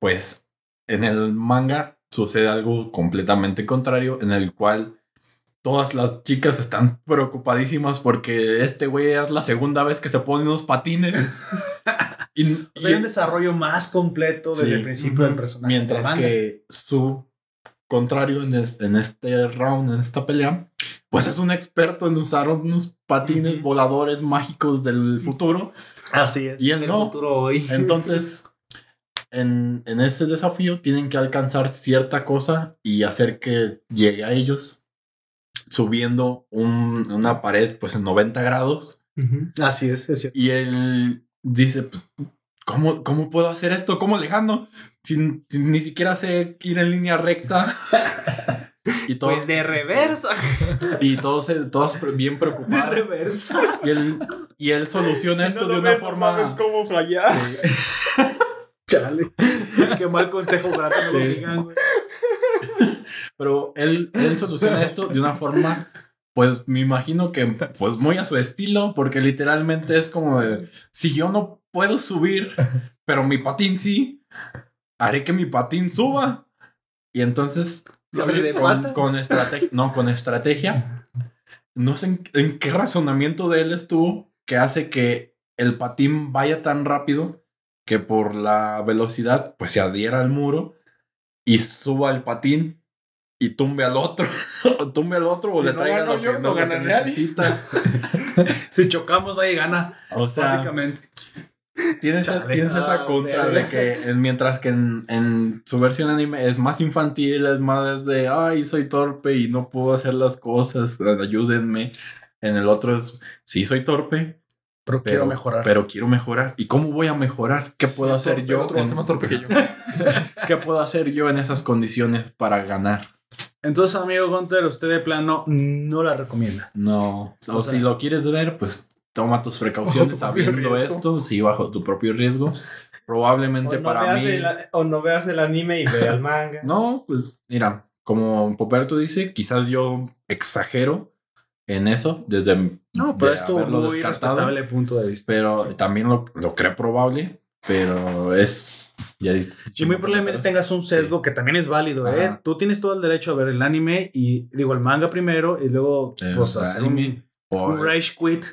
pues en el manga sucede algo completamente contrario, en el cual todas las chicas están preocupadísimas porque este güey es la segunda vez que se pone unos patines. y, O sea, hay un desarrollo más completo desde Sí. el principio del personaje. mientras que su contrario en, es- en este round, en esta pelea, pues es un experto en usar unos patines voladores mágicos del futuro. Así es. Y él El no. futuro hoy. Entonces, en, en ese desafío tienen que alcanzar cierta cosa y hacer que llegue a ellos subiendo un- una pared pues en 90 grados. Así es, es cierto. Y él dice, pues, ¿cómo, ¿cómo puedo hacer esto? ¿Cómo le gano? Si, si ni siquiera sé ir en línea recta. Y todos, Pues de reversa. y todos, pre- bien preocupadas. reversa. Y él, y él soluciona esto de una forma... cómo fallar. Chale. Qué mal consejo para que no lo sigan, güey. Pero él, él soluciona esto de una forma pues me imagino que pues muy a su estilo, porque literalmente es como de, si yo no puedo subir, pero mi patín sí, haré que mi patín suba. Y entonces, ¿Sobre de con, con estrategia, no, con estrategia, no sé en, en qué razonamiento de él estuvo que hace que el patín vaya tan rápido que por la velocidad pues se adhiera al muro y suba el patín y tumbe al otro, o tumbe al otro o Si le no traiga lo yo, que, no que necesita. Si chocamos, nadie gana. O sea, básicamente. tienes, Chale. tienes esa Ah, contra de que en- mientras que en, en su versión anime es más infantil, es más de, ay, soy torpe y no puedo hacer las cosas, ayúdenme. En el otro es, sí, soy torpe, Pero, pero quiero mejorar. Pero quiero mejorar. ¿Y cómo voy a mejorar? ¿Qué puedo Sí, hacer torpe, yo? el otro va a ser en- más torpe que yo. ¿Qué puedo hacer yo en esas condiciones para ganar? Entonces, amigo Gunter, usted de plano no la recomienda. No. O, O sea- si lo quieres ver, pues toma tus precauciones riesgo. esto, sí, bajo tu propio riesgo. Probablemente no, para mí. el, o no veas el anime y ve al manga. No, pues mira, como Poperto dice, quizás yo exagero en eso desde No, pero de es tu haberlo muy respetable punto de vista. Pero también lo, lo creo probable, pero es... Ya Y muy probablemente tengas un sesgo que también es válido, ¿eh? Ajá. Tú tienes todo el derecho a ver el anime y, digo, el manga primero y luego, El pues, hacer un, rage quit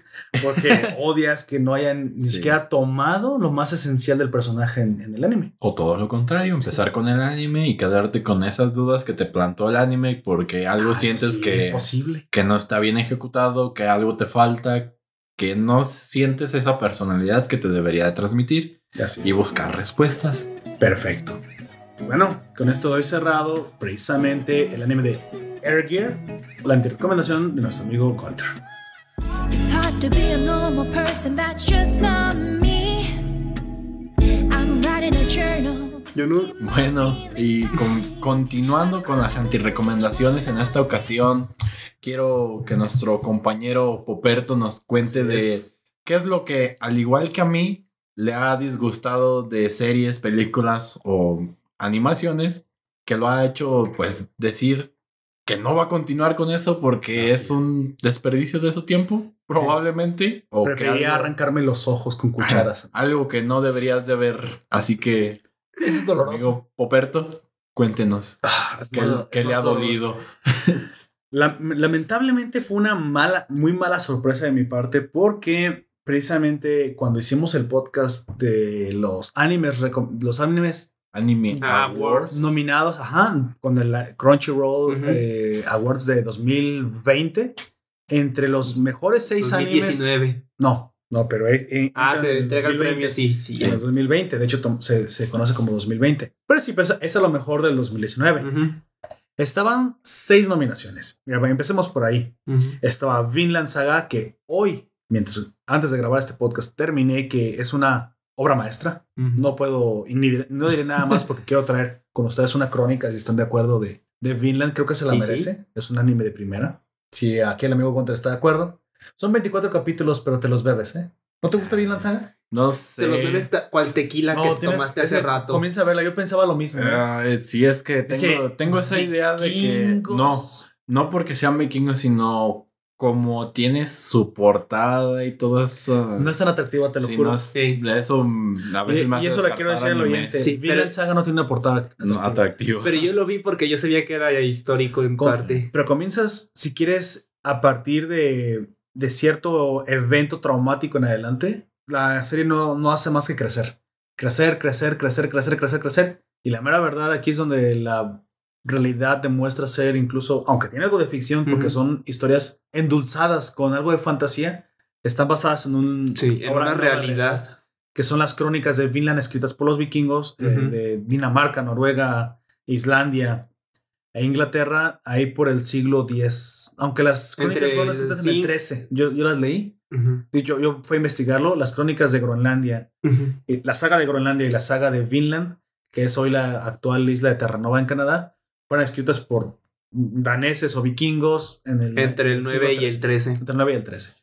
porque odias que no hayan ni Sí. siquiera tomado lo más esencial del personaje en, en el anime. O todo lo contrario, empezar con el anime y quedarte con esas dudas que te plantó el anime porque algo Ah, sientes que, es posible. que no está bien ejecutado, que algo te falta, que no sientes esa personalidad que te debería de transmitir Así y es. buscar respuestas. Perfecto. Bueno, con esto doy cerrado precisamente el anime de Air Gear, la recomendación de nuestro amigo Gunter. It's hard to be a normal person, that's just not me. I'm writing a journal. Bueno, y con- continuando con las antirecomendaciones en esta ocasión, quiero que nuestro compañero Poperto nos cuente de qué es lo que, al igual que a mí, le ha disgustado de series, películas o animaciones, que lo ha hecho, pues, decir que no va a continuar con eso porque Así es, un desperdicio de su tiempo, probablemente. o que Prefería algo- arrancarme los ojos con cucharas. algo que no deberías de ver. Así que, Eso es doloroso. amigo Poperto, cuéntenos. Ah, es ¿Qué, más- qué es le ha dolido? La- lamentablemente fue una mala, muy mala sorpresa de mi parte porque precisamente cuando hicimos el podcast de los animes, los animes Anime Ah, Awards. nominados, ajá, con el Crunchyroll Ujú. eh, Awards de 2020, entre los mejores seis animes. 2019. No, no, pero eh, eh, Ah, se en el entrega el 2020. premio, sí, sí. En el 2020, de hecho se, se conoce como 2020. Pero sí, pues, es a lo mejor del 2019. Ujú, Estaban seis nominaciones. Mira, empecemos por ahí. ujú. estaba Vinland Saga, que hoy, mientras antes de grabar este podcast, terminé que es una obra maestra. Ujú. No puedo, y ni diré- no diré nada más porque quiero traer con ustedes una crónica, si están de acuerdo, de, de Vinland. Creo que se la Sí, merece. Es un anime de primera. Si aquí el amigo Gunter está de acuerdo. Son 24 capítulos, pero te los bebes, ¿eh? ¿No te gusta Vinland Saga? No sé. Te los bebes cual tequila que tiene- tomaste hace rato. Comienza a verla. Yo pensaba lo mismo. Ah, eh, sí, es que tengo, Dije, tengo esa idea de que. No, no porque sean vikingos, sino como tiene su portada y todo eso. No es tan atractiva, te lo Sí, juro. no es- Sí. Eso a y, veces y hace eso le quiero decir al oyente. Sí, Vinland pero- Saga no tiene una portada No, atractiva. atractivo. Pero yo lo vi porque yo sabía que era histórico en Con- parte. Pero comienzas, si quieres, a partir de, de cierto evento traumático en adelante, la serie no, no hace más que crecer. Crecer, crecer, crecer, crecer, crecer, crecer. Y la mera verdad aquí es donde la realidad demuestra ser incluso, aunque tiene algo de ficción, porque son historias endulzadas con algo de fantasía, están basadas en un... Sí, en una realidad. que son las crónicas de Vinland escritas por los vikingos eh, de Dinamarca, Noruega, Islandia e Inglaterra, ahí por el siglo X. Aunque las crónicas Entre fueron escritas en el. 13. Yo, yo las leí. Y Yo, yo fui a investigarlo. Las crónicas de Groenlandia, y la saga de Groenlandia y la saga de Vinland, que es hoy la actual isla de Terranova en Canadá, fueron escritas por daneses o vikingos en el, Entre el siglo 9 y el 13. Entre el 9 y el 13.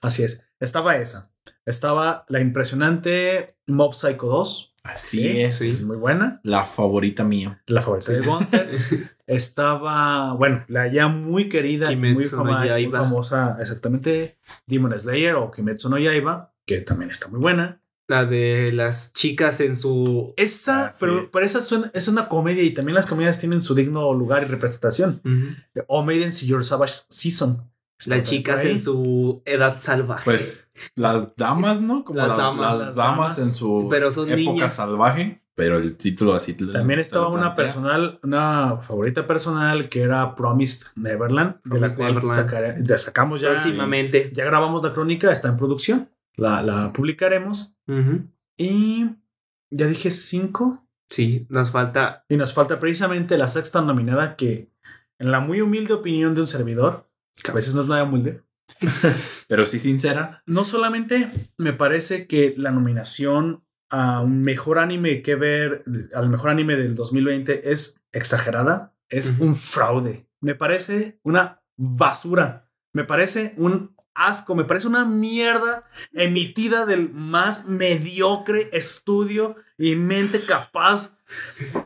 Así es. Estaba esa. Estaba la impresionante Mob Psycho 2. Así Sí, es. sí, muy buena. La favorita mía. La favorita de Gunter. Estaba, bueno, la ya muy querida, y muy, Kimetsu no muy Yaiba. famosa, exactamente, Demon Slayer o Kimetsu no Yaiba, que también está muy buena. La de las chicas en su. Esa, Ah, sí. pero, pero esa suena- es una comedia y también las comedias tienen su digno lugar y representación. O Maidens Your Savage Season. Las chicas en su edad salvaje. Pues las damas, ¿no? Como Las las, damas. las Las damas en su Pero son época niñas. salvaje. Pero el título así. También estaba una personal, una favorita personal que era Promised Neverland, de la cual Neverland. sacaré- ya sacamos ya. Próximamente. Ya grabamos la crónica, está en producción. La, la publicaremos. Y ya dije cinco. Sí, nos falta. Y nos falta precisamente la sexta nominada que, en la muy humilde opinión de un servidor, que a veces no es nada humilde, Pero sí sincera. no solamente me parece que la nominación a un mejor anime que ver, al mejor anime del 2020 es exagerada, es un fraude. Me parece una basura. Me parece un asco, me parece una mierda emitida del más mediocre estudio y mente capaz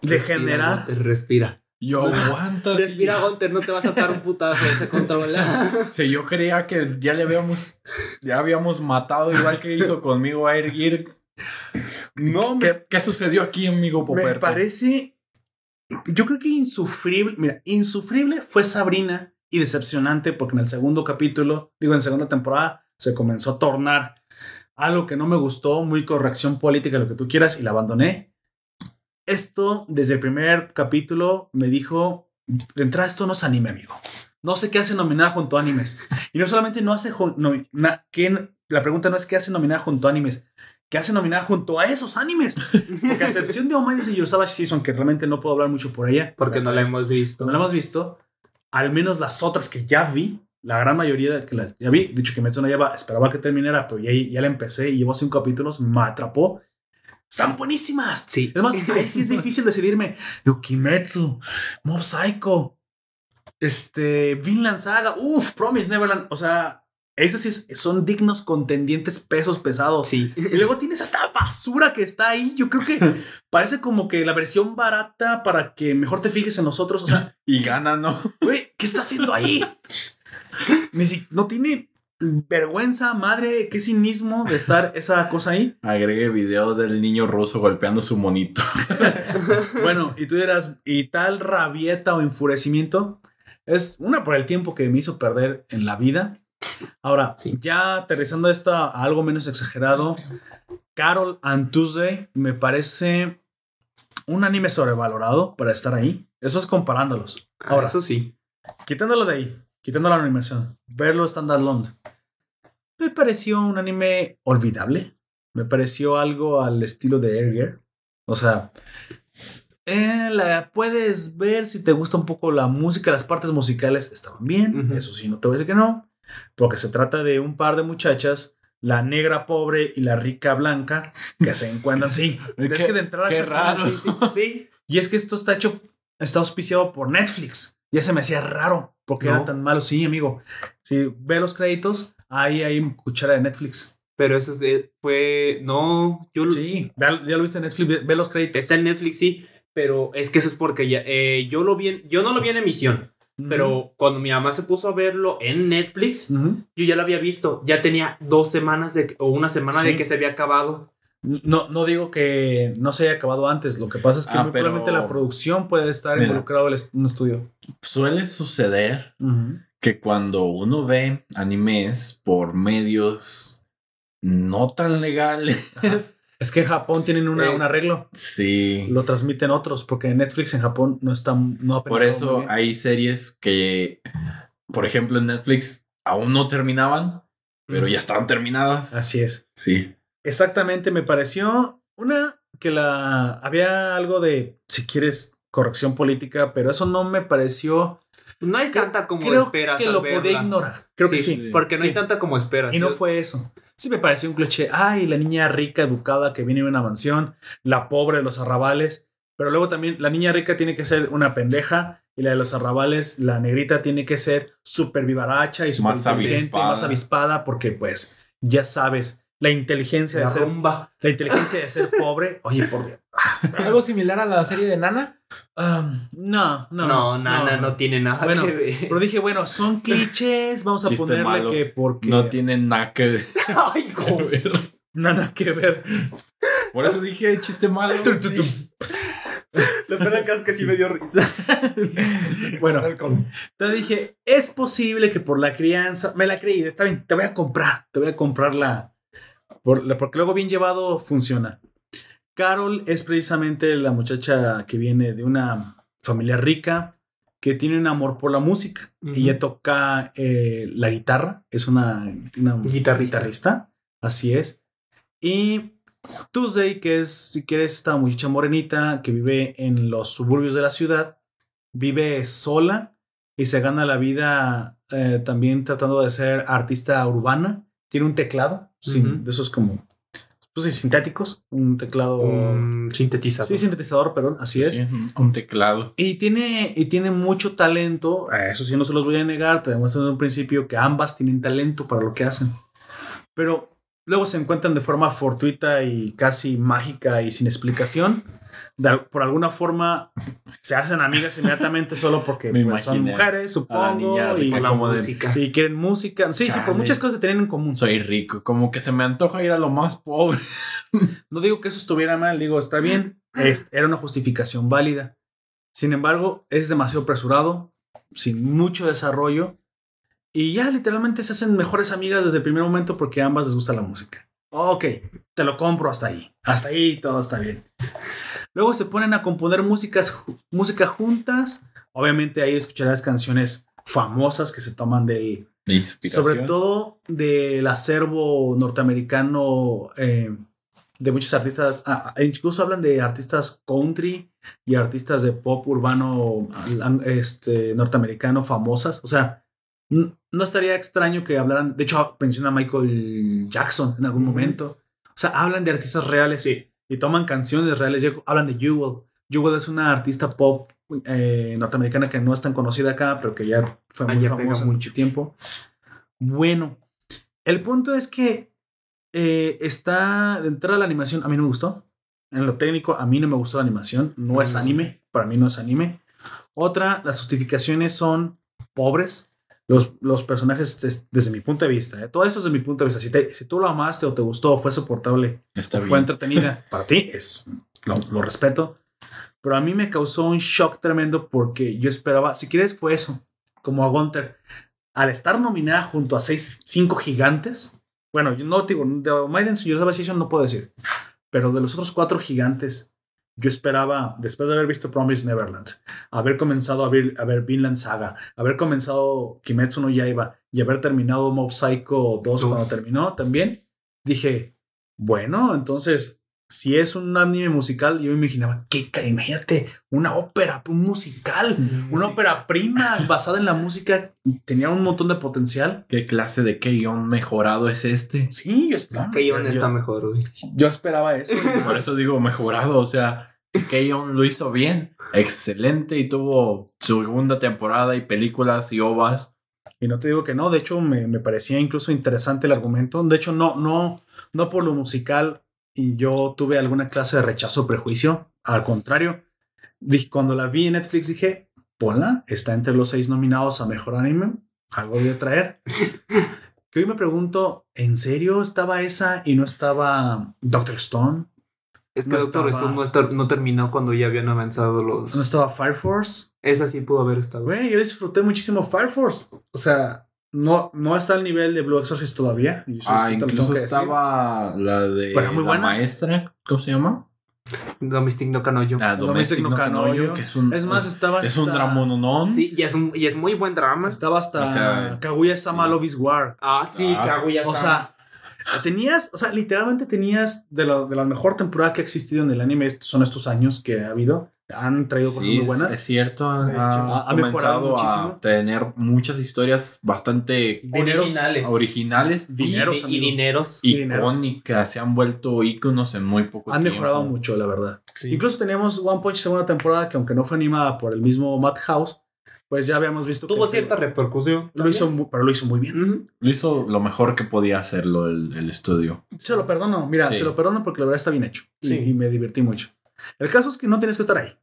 de generar. Te respira. Yo aguanta. Respira, Gunter, no te vas a dar un putazo. Se controla. Sí, yo creía que ya le habíamos, ya habíamos matado igual que hizo conmigo Air Gear. No, me, ¿Qué, qué sucedió aquí, amigo me Poperto? parece. Yo creo que insufrible. Mira, insufrible fue Sabrina y decepcionante porque en el segundo capítulo, digo, en la segunda temporada, se comenzó a tornar algo que no me gustó, muy corrección política, lo que tú quieras, y la abandoné. Esto, desde el primer capítulo, me dijo: de entrada, esto no es anime, amigo. No sé qué hace nominada junto a animes. Y no solamente no hace. no- na- ¿qué- la pregunta no es qué hace nominada junto a animes. ¿Qué hace nominada junto a esos animes? Porque a excepción de Omaidis y Your Savage Season, que realmente no puedo hablar mucho por ella. Porque no la hemos visto. No la hemos visto. Al menos las otras que ya vi, la gran mayoría de que la, ya vi, dicho que Metsu no lleva, esperaba que terminara, pero ya, ya la empecé y llevo cinco capítulos, me atrapó. Están buenísimas. Sí. Es más, ahí sí es difícil decidirme. Digo, Kimetsu, Mob Psycho, este, Vinland Saga, uff, Promise Neverland. O sea, esas sí son dignos contendientes pesos pesados. Sí. Y luego tienes esta basura que está ahí. Yo creo que parece como que la versión barata para que mejor te fijes en nosotros. O sea, Y gana, ¿no? güey, ¿qué está haciendo ahí? No tiene vergüenza, madre, qué cinismo de estar esa cosa ahí. Agregue video del niño ruso golpeando su monito. Bueno, y tú dirás, ¿y tal rabieta o enfurecimiento? Es una por el tiempo que me hizo perder en la vida. Ahora, Sí. ya aterrizando esto a algo menos exagerado, Carol and Tuesday me parece un anime sobrevalorado para estar ahí. Eso es comparándolos. Ahora, Ahora, eso sí. quitándolo de ahí, quitando la animación, verlo standalone, me pareció un anime olvidable. Me pareció algo al estilo de Air O sea, eh, la puedes ver si te gusta un poco la música, las partes musicales estaban bien. Eso sí, no te voy a decir que no. Porque se trata de un par de muchachas, la negra pobre y la rica blanca, que se encuentran. Sí, es que de entrada qué se- raro. Sí, sí, sí. y es que esto está hecho, está auspiciado por Netflix. Ya se me hacía raro porque No. era tan malo. Sí, amigo. Si ve los créditos, ahí hay cuchara de Netflix. Pero eso es de- fue. No, yo lo- Sí, ya, ya lo viste en Netflix, ve, ve los créditos. Está en Netflix, sí. Pero es que eso es porque ya. eh, yo lo vi. en- yo no lo vi en emisión. Pero cuando mi mamá se puso a verlo en Netflix, yo ya lo había visto. Ya tenía dos semanas de, o una semana Sí. de que se había acabado. No, no digo que no se haya acabado antes. Lo que pasa es que Ah, probablemente la producción puede estar Mira. involucrado en un estudio. Suele suceder que cuando uno ve animes por medios no tan legales, Es que en Japón tienen una, Eh, un arreglo. sí. Lo transmiten otros, porque Netflix en Japón no está. No ha Por eso bien. hay series que, por ejemplo, en Netflix aún no terminaban, pero ya estaban terminadas. Así es. Sí. Exactamente, me pareció una que la había algo de, si quieres, corrección política, pero eso no me pareció. No hay tanta como Creo esperas. que al lo verla. podía ignorar. Creo que Sí, sí. Porque no hay Sí. tanta como esperas. Y no fue eso. Sí me pareció un cliché. Ay, la niña rica, educada, que viene de una mansión, la pobre de los arrabales. Pero luego también la niña rica tiene que ser una pendeja y la de los arrabales, la negrita, tiene que ser súper vivaracha y súper Más inteligente, avispada. más avispada, porque pues ya sabes la inteligencia de La ser rumba. la inteligencia de ser pobre. Oye, por Dios. Algo similar a la serie de Nana. Um, no, no, No, Nana no, tiene nada Bueno, que ver. Pero dije, bueno, son clichés. Vamos a Chiste ponerle malo. que porque No tienen nada que ver. Ay, joder. nada que ver. Por eso dije chiste malo. Tum, tum, tum. Lo peor del caso es que sí me dio risa. Bueno, entonces dije, es posible que por la crianza, me la creí, está bien, te voy a comprar, te voy a comprar la, por- porque luego bien llevado funciona. Carol es precisamente la muchacha que viene de una familia rica, que tiene un amor por la música. Ujú. Ella toca eh, la guitarra, es una, una Guitarrista. guitarrista, así es. Y Tuesday, que es, si quieres, esta muchacha morenita que vive en los suburbios de la ciudad, vive sola y se gana la vida eh, también tratando de ser artista urbana. Tiene un teclado, sin- Ujú. de esos como, pues sí, sintéticos, un teclado, Un sintetizador. sí, sintetizador, perdón, así es. Sí, un teclado. Y tiene, y tiene mucho talento, eso sí no se los voy a negar, te demuestran desde un principio que ambas tienen talento para lo que hacen. Pero luego se encuentran de forma fortuita y casi mágica y sin explicación. De por alguna forma se hacen amigas inmediatamente solo porque pues, son mujeres, supongo, y, la música. y quieren música. Sí, sí, por Chale. muchas cosas que tienen en común. soy rico. Como que se me antoja ir a lo más pobre. No digo que eso estuviera mal, digo, está bien, es- era una justificación válida. Sin embargo, es demasiado apresurado, sin mucho desarrollo, y ya literalmente se hacen mejores amigas desde el primer momento porque a ambas les gusta la música. Ok, te lo compro hasta ahí. Hasta ahí todo está bien. Luego se ponen a componer músicas, música juntas. Obviamente ahí escucharás canciones famosas que se toman del, De sobre todo del acervo norteamericano eh, de muchos artistas, ah, ah, incluso hablan de artistas country y artistas de pop urbano este, norteamericano famosas. O sea, n- no estaría extraño que hablaran, de hecho menciona a Michael Jackson en algún momento. O sea, hablan de artistas reales Sí. Y toman canciones reales. hablan de Jewel. Jewel es una artista pop eh, norteamericana que no es tan conocida acá, pero que ya fue muy Allá famosa mucho. mucho tiempo. Bueno, el punto es que eh, está de entrada la animación. A mí no me gustó. En lo técnico, a mí no me gustó la animación. No es Mm. anime. Para mí no es anime. Otra, las justificaciones son pobres. Los, los personajes, des- desde mi punto de vista, ¿eh? todo eso es desde mi punto de vista. Si, te- si tú lo amaste o te gustó o fue soportable Está fue bien. entretenida para ti, es lo, lo respeto. Pero a mí me causó un shock tremendo porque yo esperaba, si quieres, fue eso, como a Gunter. Al estar nominada junto a seis, cinco gigantes, bueno, yo no digo, de Maiden's Universal Association no puedo decir, pero de los otros cuatro gigantes, yo esperaba, después de haber visto Promise Neverland, haber comenzado a ver, a ver Vinland Saga, haber comenzado Kimetsu no Yaiba y haber terminado Mob Psycho 2 Dos. cuando terminó también, dije, bueno, entonces, si es un anime musical, yo me imaginaba, que imagínate, una ópera, un musical, una ópera prima basada en la música, tenía un montón de potencial. ¿Qué clase de Keion mejorado es este? Sí, yo, Keyon yo- está mejor, güey. yo esperaba eso. Por eso digo mejorado. O sea, Keion lo hizo bien. Excelente y tuvo su segunda temporada y películas y ovas. Y no te digo que no, de hecho me, me parecía incluso interesante el argumento. De hecho, no, no, no por lo musical yo tuve alguna clase de rechazo o prejuicio. Al contrario, cuando la vi en Netflix dije, ponla, está entre los seis nominados a Mejor Anime, algo de traer. que hoy me pregunto, ¿en serio estaba esa y no estaba Doctor Stone? Es que No Doctor estaba- Stone no, está- no terminó cuando ya habían avanzado los. ¿No estaba Fire Force? Esa sí pudo haber estado. Güey, yo disfruté muchísimo Fire Force. O sea, no, no está al nivel de Blue Exorcist todavía. y eso Ah, sí incluso decir. estaba la de Pero muy la buena. maestra. ¿Cómo se llama? Domestic no Kanojo. Ah, Domestic no Kanoyo. que es un, Es más, estaba es un hasta- dramononón. Sí, y es, un- y es muy buen drama. Estaba hasta O sea, Kaguya Sama Love is War. Ah, sí, Ah, Kaguya O sea, tenías, o sea, literalmente tenías de, lo, de la mejor temporada que ha existido en el anime. Estos son estos años que ha habido. Han traído cosas Sí, muy buenas. Es, es cierto, ha, ha mejorado a tener muchas historias bastante Dineros- originales. originales y- Dineros, y, y amigo. dineros. y dineros. icónicas. Se han vuelto íconos en muy poco Han tiempo. mejorado mucho, la verdad. Sí. Incluso teníamos One Punch segunda temporada que aunque no fue animada por el mismo Madhouse, pues ya habíamos visto Tuvo que cierta repercusión. lo hizo, pero lo hizo muy bien. Lo hizo lo mejor que podía hacerlo el, el estudio. Se lo perdono, mira, Sí. se lo perdono porque la verdad está bien hecho y- Sí. y, me divertí mucho. El caso es que no tienes que estar ahí.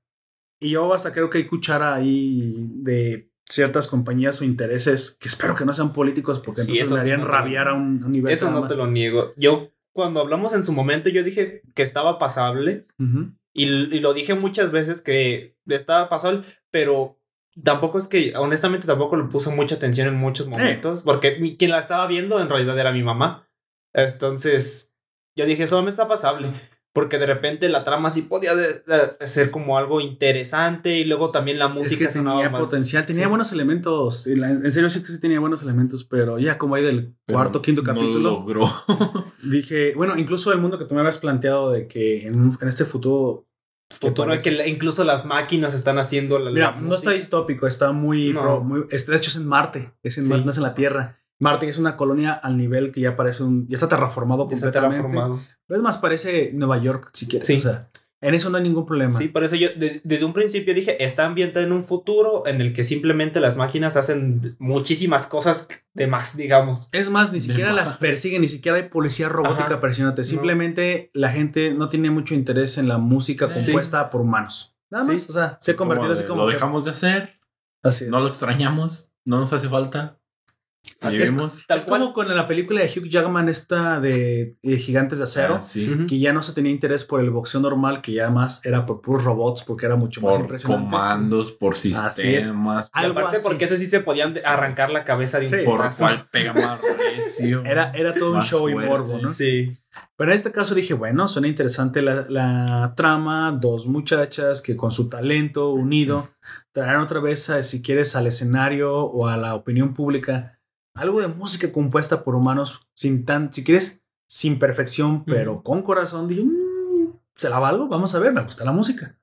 Y yo hasta creo que hay cuchara ahí de ciertas compañías o intereses que espero que no sean políticos porque Sí, entonces sí harían no te lo- rabiar a un, nivel. Eso no más. te lo niego. Yo, cuando hablamos en su momento, yo dije que estaba pasable. Y, y lo dije muchas veces que estaba pasable, pero tampoco es que, honestamente, tampoco le puse mucha atención en muchos momentos, porque mi- quien la estaba viendo en realidad era mi mamá. Entonces, yo dije, solamente está pasable, porque de repente la trama sí podía de- de- ser como algo interesante y luego también la Es música que sonaba tenía más- potencial, tenía sí. buenos elementos. y la- En serio, sí que sí tenía buenos elementos, pero ya como hay del Pero cuarto, quinto no lo capítulo, logró. dije, bueno, incluso el mundo que tú me habías planteado de que en, un- en este futuro. que Futuro que incluso las máquinas están haciendo la, Mira, la no está distópico, está muy, No. pro- muy- está- de hecho es en Marte, es en Sí. Marte, no es en la Tierra. Marte es una colonia al nivel que ya parece un, ya está terraformado Ya está completamente. terraformado. Es más, parece Nueva York, si quieres. Sí. O sea, en eso no hay ningún problema. Sí, por eso yo des- desde un principio dije, está ambientada en un futuro en el que simplemente las máquinas hacen muchísimas cosas de más, digamos. Es más, ni siquiera más. las persiguen, ni siquiera hay policía robótica Ajá. Simplemente la gente no tiene mucho interés en la música compuesta por humanos. Nada Sí. más. O sea, se ha convertido así como. Lo dejamos de hacer, Así es. no lo extrañamos, no nos hace falta. Así es. Vivimos. Tal es cual. como con la película de Hugh Jackman, esta de Gigantes de Acero. Ah, sí. Que ya no se tenía interés por el boxeo normal, que ya más era por puros robots, porque era mucho más Por impresionante. comandos, por Así es. sistemas, Y Algo aparte así. porque ese sí se podían arrancar la cabeza de un Sí. por cuál pega más recio. Era, era todo un show y fuerte. morbo, ¿no? Sí. Pero en este caso dije, bueno, suena interesante la, la trama, dos muchachas que con su talento unido traerán otra vez, a, si quieres, al escenario o a la opinión pública algo de música compuesta por humanos sin tan, si quieres, sin perfección, pero con corazón. Dije, "Mm, se la valgo, vamos a ver, me gusta la música.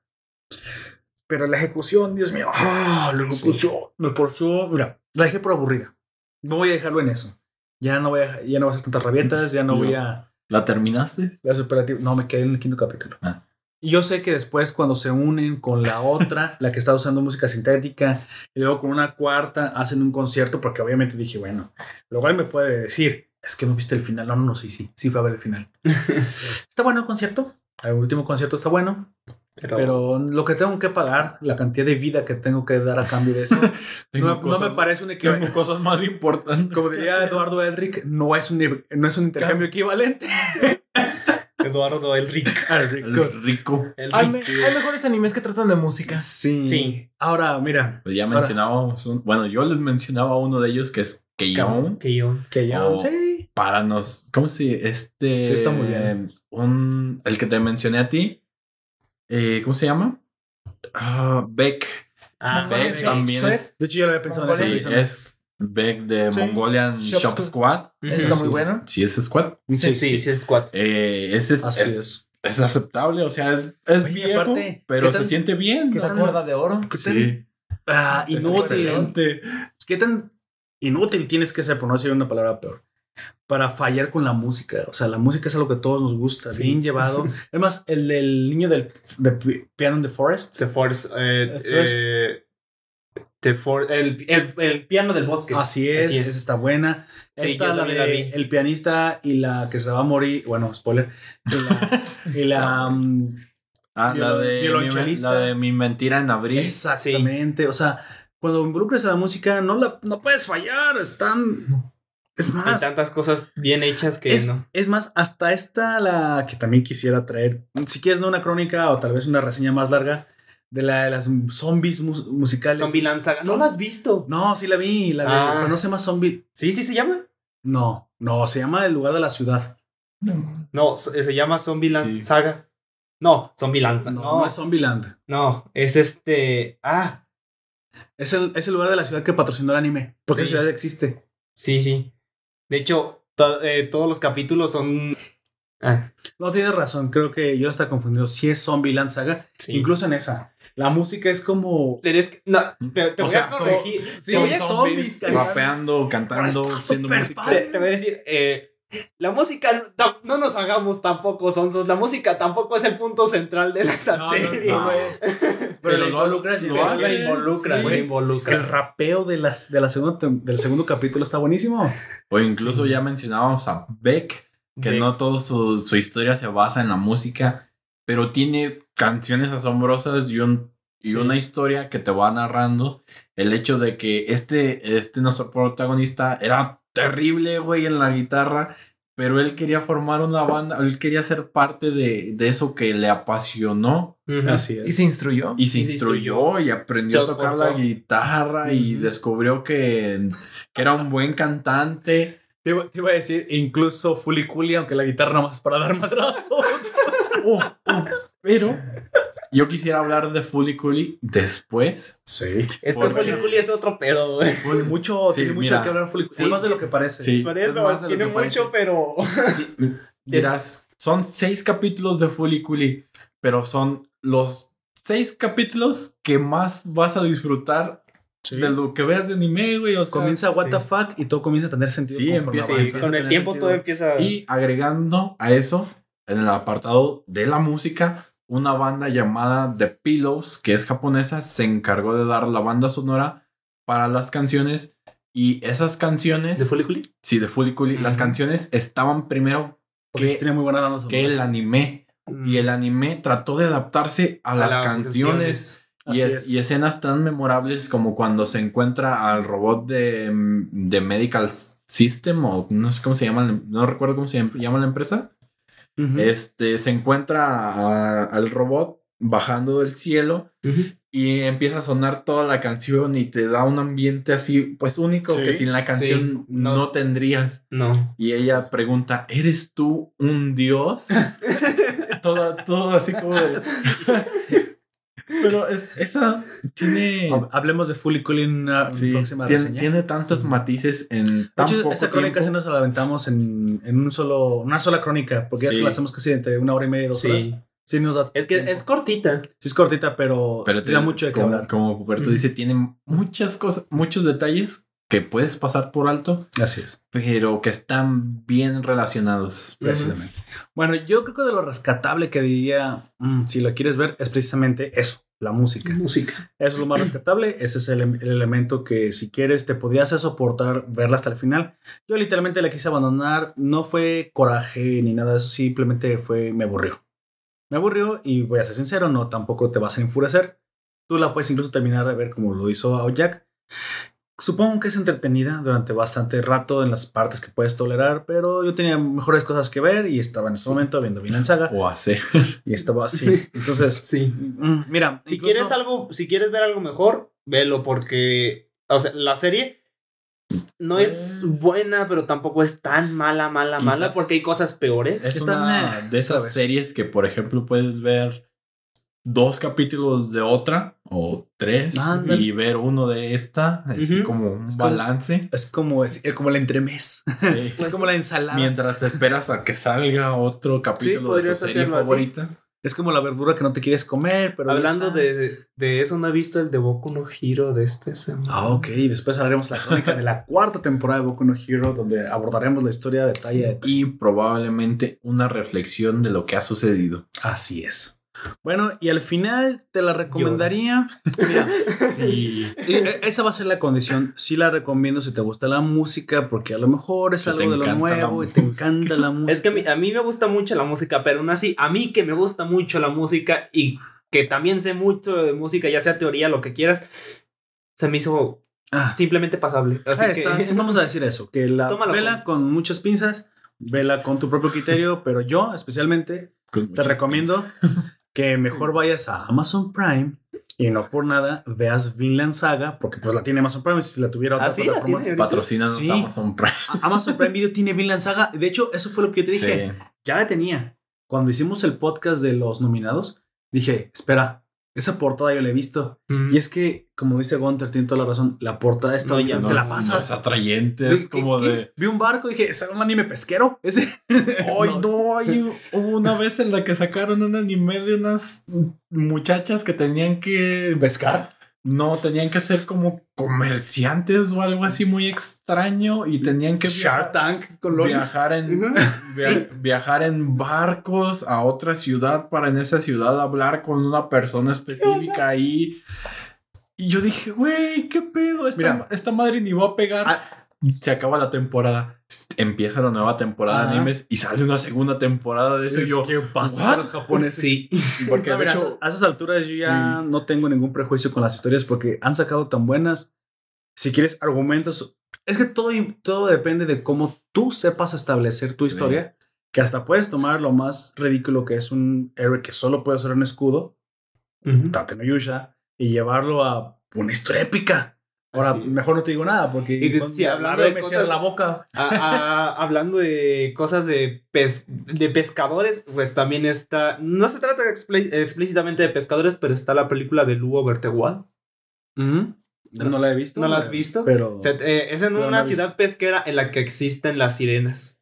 Pero la ejecución, Dios mío, ah, la ejecución, me pareció, mira, la dejé por aburrida. No voy a dejarlo en eso. Ya no voy a, ya no voy a hacer tantas rabietas, ya no No. voy a ¿La terminaste? las operativas. No, me quedé en el quinto capítulo. Ah. Yo sé que después, cuando se unen con la otra, la que está usando música sintética, y luego con una cuarta, hacen un concierto, porque obviamente dije, bueno, luego él me puede decir, es que no viste el final. No, no, no, sí, sí, sí fue a ver el final. está bueno el concierto. El último concierto está bueno, Pero, pero lo que tengo que pagar, la cantidad de vida que tengo que dar a cambio de eso, no, me parece un equivalente. cosas más importantes. Como diría. Eduardo Elric, no es un, no es un intercambio equivalente. Eduardo el Rick. El rico. El Hay, Rick. me- hay mejores animes que tratan de música. Sí. Sí. Ahora, mira, Pues ya Ahora- mencionábamos, un- bueno, yo les mencionaba uno de ellos que es Keion. Que yo. que ya. Oh. Sí. Para nos, ¿cómo se este? Sí, está muy bien. Un, el que te mencioné a ti, eh, ¿cómo se llama? Ah, Beck. Ah, Beck sí. también es, De hecho, yo lo había pensado en sí, eso. precisamente. es Beck de Sí. Mongolian Shop Shop, Squad. Squad. Está Sí, muy bueno. Sí, es Squad. Sí, sí, sí, es squad. Eh, ese es, Así es, es. es aceptable, o sea, es, es Oye, viejo, aparte, pero ¿qué tan- se siente bien. qué cuerda de oro. ¿Qué tan, Sí. ah, Es inútil? excelente. ¿Qué tan inútil tienes que ser, por no decir una palabra peor, para fallar con la música? O sea, la música es algo que a todos nos gusta, Sí. bien llevado. Además, el del niño del de pi- piano in the forest. The Force. eh, The eh, The For- el, el, el piano del bosque. Así es, Así es. esa está buena. Sí, Esta, la la de vi. el pianista y la que se va a morir, bueno, spoiler. Y la, y la, mm, Ah, la de, la de mi mentira en abril. exactamente, o sea, cuando involucras a la música, no la no puedes fallar, están es Hay más, tantas cosas bien hechas que es, no. es más, hasta esta la que también quisiera traer, si quieres no una crónica o tal vez una reseña más larga de la de las zombies mus- musicales. Zombie Lanza. ¿No la has visto? No, sí la vi, la de, Ah. pero no se llama zombie. Sí, sí se llama. No, no, se llama el lugar de la ciudad. No, se se llama Zombie Land Sí. Saga. No, Zombie Lanza. No, No, no es Zombieland. no, es este. Ah, Es el, es el lugar de la ciudad que patrocinó el anime. Porque Sí. esa ciudad existe. sí, sí. De hecho, to- eh, todos los capítulos son. Ah, No tienes razón, creo que yo está confundido. Si es Zombieland Saga, sí. incluso en esa. La música es como. Eres no, te, voy sea, a son- corregir. Sí, te, voy oye, a, zombies, rapeando, cantando, haciendo música. te- te voy a decir. eh, la música, no, no nos hagamos tampoco sonsos, la música tampoco es el punto central de esa No, no, serie. no es. Pero lo involucras y lo involucra, sí. la El involucra. rapeo de las, de la segunda, del segundo capítulo está buenísimo. O incluso ya mencionábamos a Beck, que Beck. no toda su, su historia se basa en la música, pero tiene canciones asombrosas y, un, y Sí. una historia que te va narrando el hecho de que este, este nuestro protagonista era terrible, güey, en la guitarra, pero él quería formar una banda, él quería ser parte de, de eso que le apasionó. Así Y es. se instruyó. y se Y instruyó y aprendió a tocar esforzó. la guitarra y descubrió que, que era un buen cantante. Te, iba- te iba a decir, incluso Fully Cooley, aunque la guitarra no es para dar madrazos. Oh, oh, pero yo quisiera hablar de Fully Cooley después. Sí. Es que Porque- Policuli es otro pedo, güey. Fue mucho, Sí, tiene mucho mira. que hablar Fully Cooley. Sí. Es más de lo que parece. Sí. Por es eso, lo tiene que parece. mucho, pero. Dirás, son seis capítulos de Fully Cooley, pero son los seis capítulos que más vas a disfrutar Sí. de lo que veas de anime, güey. O sea, Comienza what sí. the fuck y todo comienza a tener sentido. Sí, empieza-. Sí, con el tiempo sentido. todo empieza. Y agregando a eso, en el apartado de la música, una banda llamada The Pillows, que es japonesa, se encargó de dar la banda sonora para las canciones. Y esas canciones, ¿De Policuli? sí, de Fully Cooley, las canciones estaban primero Porque que, tiene muy buena banda sonora. que el anime. Y el anime trató de adaptarse a, las, canciones. Y, Así es- es. y escenas tan memorables como cuando se encuentra al robot de, mm, de Medical System o no sé cómo se llama, la- no recuerdo cómo se llama la empresa. Este se encuentra a- al robot bajando del cielo y empieza a sonar toda la canción y te da un ambiente así, pues único Sí, que sin la canción sí, no. no. tendrías. No. Y ella pregunta, ¿eres tú un dios? todo, todo así como de... Pero es, esa tiene... Hab- Hablemos de Fully Cooley en una Sí, próxima tiene, reseña. tiene tantos matices en De tan hecho, poco esa crónica sí nos la aventamos en, en un solo, una sola crónica, porque ya es Sí. que la hacemos casi entre una hora y media y dos horas. Sí. Sí, nos da Es que tiempo. es cortita. Sí es cortita, pero, Pero te da mucho de qué como, hablar. como Puberto Mm. dice, tiene muchas cosas, muchos detalles que puedes pasar por alto, Así es, pero que están bien relacionados. precisamente. Bueno, yo creo que de lo rescatable que diría, mm, si lo quieres ver, es precisamente eso, la música. Música. Eso es lo más rescatable. Ese es el, el elemento que si quieres te podría hacer soportar verla hasta el final. Yo literalmente la quise abandonar. No fue coraje ni nada de eso. Simplemente fue, me aburrió. Me aburrió y voy a ser sincero, no tampoco te vas a enfurecer. Tú la puedes incluso terminar de ver como lo hizo Aoyak. Supongo que es entretenida durante bastante rato en las partes que puedes tolerar, pero yo tenía mejores cosas que ver y estaba en ese momento viendo Vinland Saga O hacer. y estaba así. Entonces, Sí. mm, mira, Si incluso- quieres algo, si quieres ver algo mejor, velo porque, o sea, la serie no es buena, pero tampoco es tan mala, mala, Quizás mala, porque hay cosas peores. Es una de esas series que, por ejemplo, puedes ver dos capítulos de otra o tres y ver uno de esta, así Ujú. como un Es como- balance. Es como, es, como el entremés. Sí. Es como la ensalada. Mientras esperas a que salga otro capítulo de tu serie hacerlo así. favorita. Es como la verdura que no te quieres comer, pero. Hablando de, de eso, ¿no he visto el de Boku no Hero de este semana? Ah, ok. Después haremos la crónica de la cuarta temporada de Boku no Hero, donde abordaremos la historia a detalle. Y probablemente una reflexión de lo que ha sucedido. Así es. Bueno, y al final te la recomendaría. Mira, Sí. eh, esa va a ser la condición. Sí la recomiendo si te gusta la música, porque a lo mejor es algo de lo nuevo y te encanta la música. Es que a mí, a mí me gusta mucho la música, pero aún así, a mí que me gusta mucho la música y que también sé mucho de música, ya sea teoría, lo que quieras, se me hizo Ah, simplemente pasable. Así que sí, vamos a decir eso, que la Tómalo vela con muchas pinzas, vela con tu propio criterio, pero yo especialmente te recomiendo que mejor vayas a Amazon Prime y no por nada veas Vinland Saga, porque pues la tiene Amazon Prime, si la tuviera otra ¿Ah, plataforma. Patrocínanos Sí. Amazon Prime. A- Amazon Prime Video tiene Vinland Saga, de hecho eso fue lo que yo te dije, Sí. ya la tenía. Cuando hicimos el podcast de los nominados, dije, espera, esa portada yo la he visto. Mm. Y es que, como dice Gunter, tiene toda la razón, la portada está No, ya te No la es- no pasas. es atrayente, ¿De- es como qué- de... Vi un barco y dije, ¿es un anime pesquero? Ese. Ay, No. no, hay hubo una vez en la que sacaron un anime de unas muchachas que tenían que ¿Pescar? No, tenían que ser como comerciantes o algo así muy extraño y tenían que Shark viajar, Tank en via- viajar en barcos a otra ciudad para en esa ciudad hablar con una persona específica ahí. Y yo dije, güey, ¿qué pedo? Esta, Mira. esta madre ni va a pegar. Ah. Se acaba la temporada. Empieza la nueva temporada de animes y sale una segunda temporada de eso. y yo, que pasa los japoneses. Sí. porque No, de mira, hecho, a esas alturas yo ya no tengo ningún prejuicio con las historias porque han sacado tan buenas. Si quieres argumentos, es que todo, todo depende de cómo tú sepas establecer tu Sí. historia, que hasta puedes tomar lo más ridículo que es un héroe que solo puede usar un escudo, Tate no Yusha, y llevarlo a una historia épica. Ahora, Así mejor no te digo nada porque Y sí, hablando de me cosas- la boca. A- a- hablando de cosas de, pes- de pescadores, pues también está. No se trata explí- explícitamente de pescadores, pero está la película de Lugo Vertegual. No la he visto. ¿No la has visto? Pero... O sea, eh, es en una ciudad pesquera en la que existen las sirenas.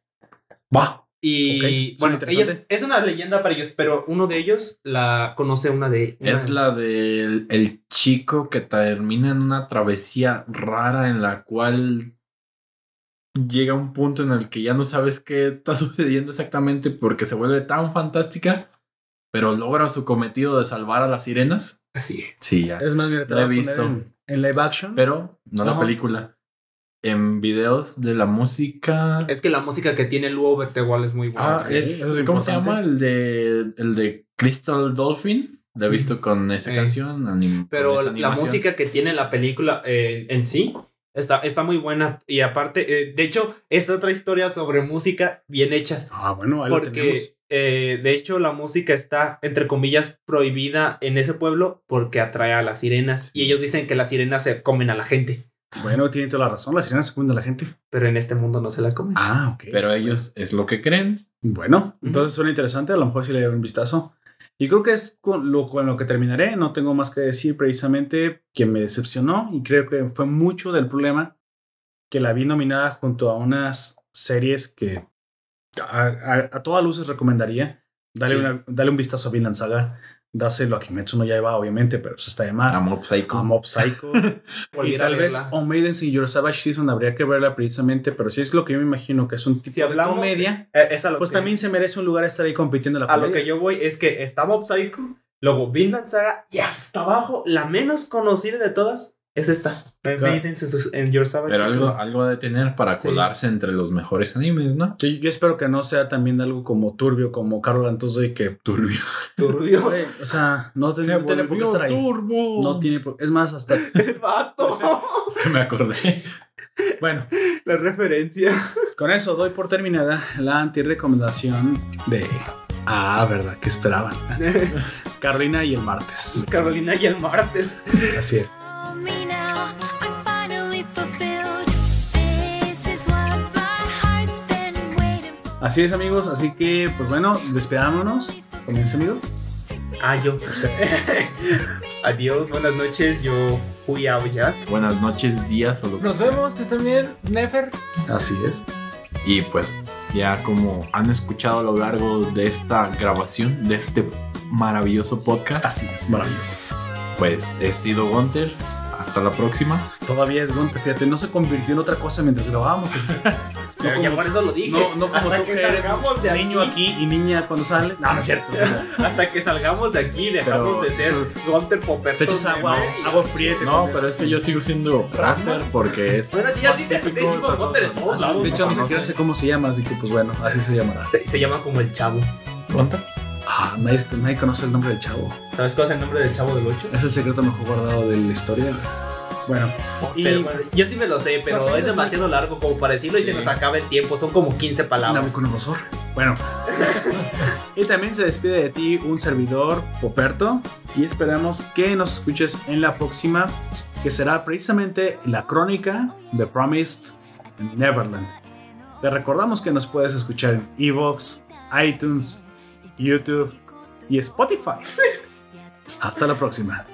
Va. Y bueno, ellos, es una leyenda para ellos, pero uno de ellos la conoce una de. una- Es la del el chico que termina en una travesía rara en la cual llega un punto en el que ya no sabes qué está sucediendo exactamente porque se vuelve tan fantástica, pero logra su cometido de salvar a las sirenas. Así es. Sí, ya. Es más, mira, te La he visto. En, en live action. Pero no la película. En videos de la música. Es que la música que tiene Lugo Vertegual es muy buena. Ah, es, ¿cómo se llama? El de el de Crystal Dolphin. La he visto con esa Eh. canción. anim- Pero con esa la música que tiene la película eh, en sí está, está muy buena. Y aparte, eh, de hecho, es otra historia sobre música bien hecha. Ah, bueno, ahí lo tenemos. Porque, eh, de hecho, la música está, entre comillas, prohibida en ese pueblo porque atrae a las sirenas. Y ellos dicen que las sirenas se comen a la gente. Bueno, tiene toda la razón. La sirena se come a la gente. Pero en este mundo no se la comen. Ah, ok. Pero ellos es lo que creen. Bueno, entonces suena interesante. A lo mejor sí le doy un vistazo. Y creo que es con lo, con lo que terminaré. No tengo más que decir precisamente que me decepcionó. Y creo que fue mucho del problema que la vi nominada junto a unas series que a, a- a todas luces recomendaría. Dale, Sí. una- dale un vistazo a Vinland Saga. Dáselo a Kimetsu no Yaiba, obviamente, pero pues está de más. A Mob Psycho. A Mob Psycho. y tal vez. On Maidens y Your Savage Season habría que verla precisamente, pero si es lo que yo me imagino que es un tipo Si de hablamos comedia, Eh, es a lo pues que- también se merece un lugar estar ahí compitiendo en la A lo que yo voy es que está Mob Psycho, luego Vinland Saga y hasta abajo, la menos conocida de todas es esta. Maidens en Your Savage Pero algo, algo ha de tener para Sí. colarse entre los mejores animes, ¿no? Yo, yo espero que no sea también algo como turbio, como Carol y que turbio. Turbio. Güey, o sea, no, no tiene por qué estar ahí. turbo. No tiene por- Es más, hasta. El vato. Que me acordé. Bueno, La referencia. con eso doy por terminada la antirecomendación de. Ah, ¿verdad? ¿Qué esperaban? Carolina y el martes. Carolina y el martes. Así es. Así es, amigos. Así que, pues bueno, despidámonos. Comienza, amigo. Ah, yo. Adiós, buenas noches. Yo fui a Jack. Buenas noches, días o lo que Nos sea. vemos, que estén bien. Nefer. Así es. Y pues ya como han escuchado a lo largo de esta grabación, de este maravilloso podcast, Así es, maravilloso. pues he sido Gunter. Hasta la próxima. Todavía es Gunter, fíjate, no se convirtió en otra cosa mientras grabábamos. ¿te fijas? Pero ya por eso lo dije. No, no como hasta tú que que eres salgamos de niño aquí. aquí y niña cuando sale. No, no es cierto. o sea, Hasta que salgamos de aquí, dejamos Pero de ser esos- Walter Popper. te echas agua, agua fría. te No, pero es que yo sigo siendo Gunter porque es. Bueno, sí, ya sí te típico decimos de Gunter en todos. lados. De hecho, no ni siquiera sé cómo se llama, así que pues bueno, así se llamará. Se, se llama como el chavo. ¿Cuánto? Ah, nadie, nadie conoce el nombre del chavo. ¿Sabes cuál es el nombre del chavo del 8? Es el secreto mejor guardado de la historia. Bueno, y Pero, bueno, yo sí me lo sé, pero es demasiado largo como para decirlo y se nos acaba el tiempo. Son como 15 palabras. Nabucodonosor. Bueno. y también se despide de ti un servidor, Poperto. Y esperamos que nos escuches en la próxima, que será precisamente la crónica de Promised Neverland. Te recordamos que nos puedes escuchar en Evox, iTunes, YouTube y Spotify. Hasta la próxima.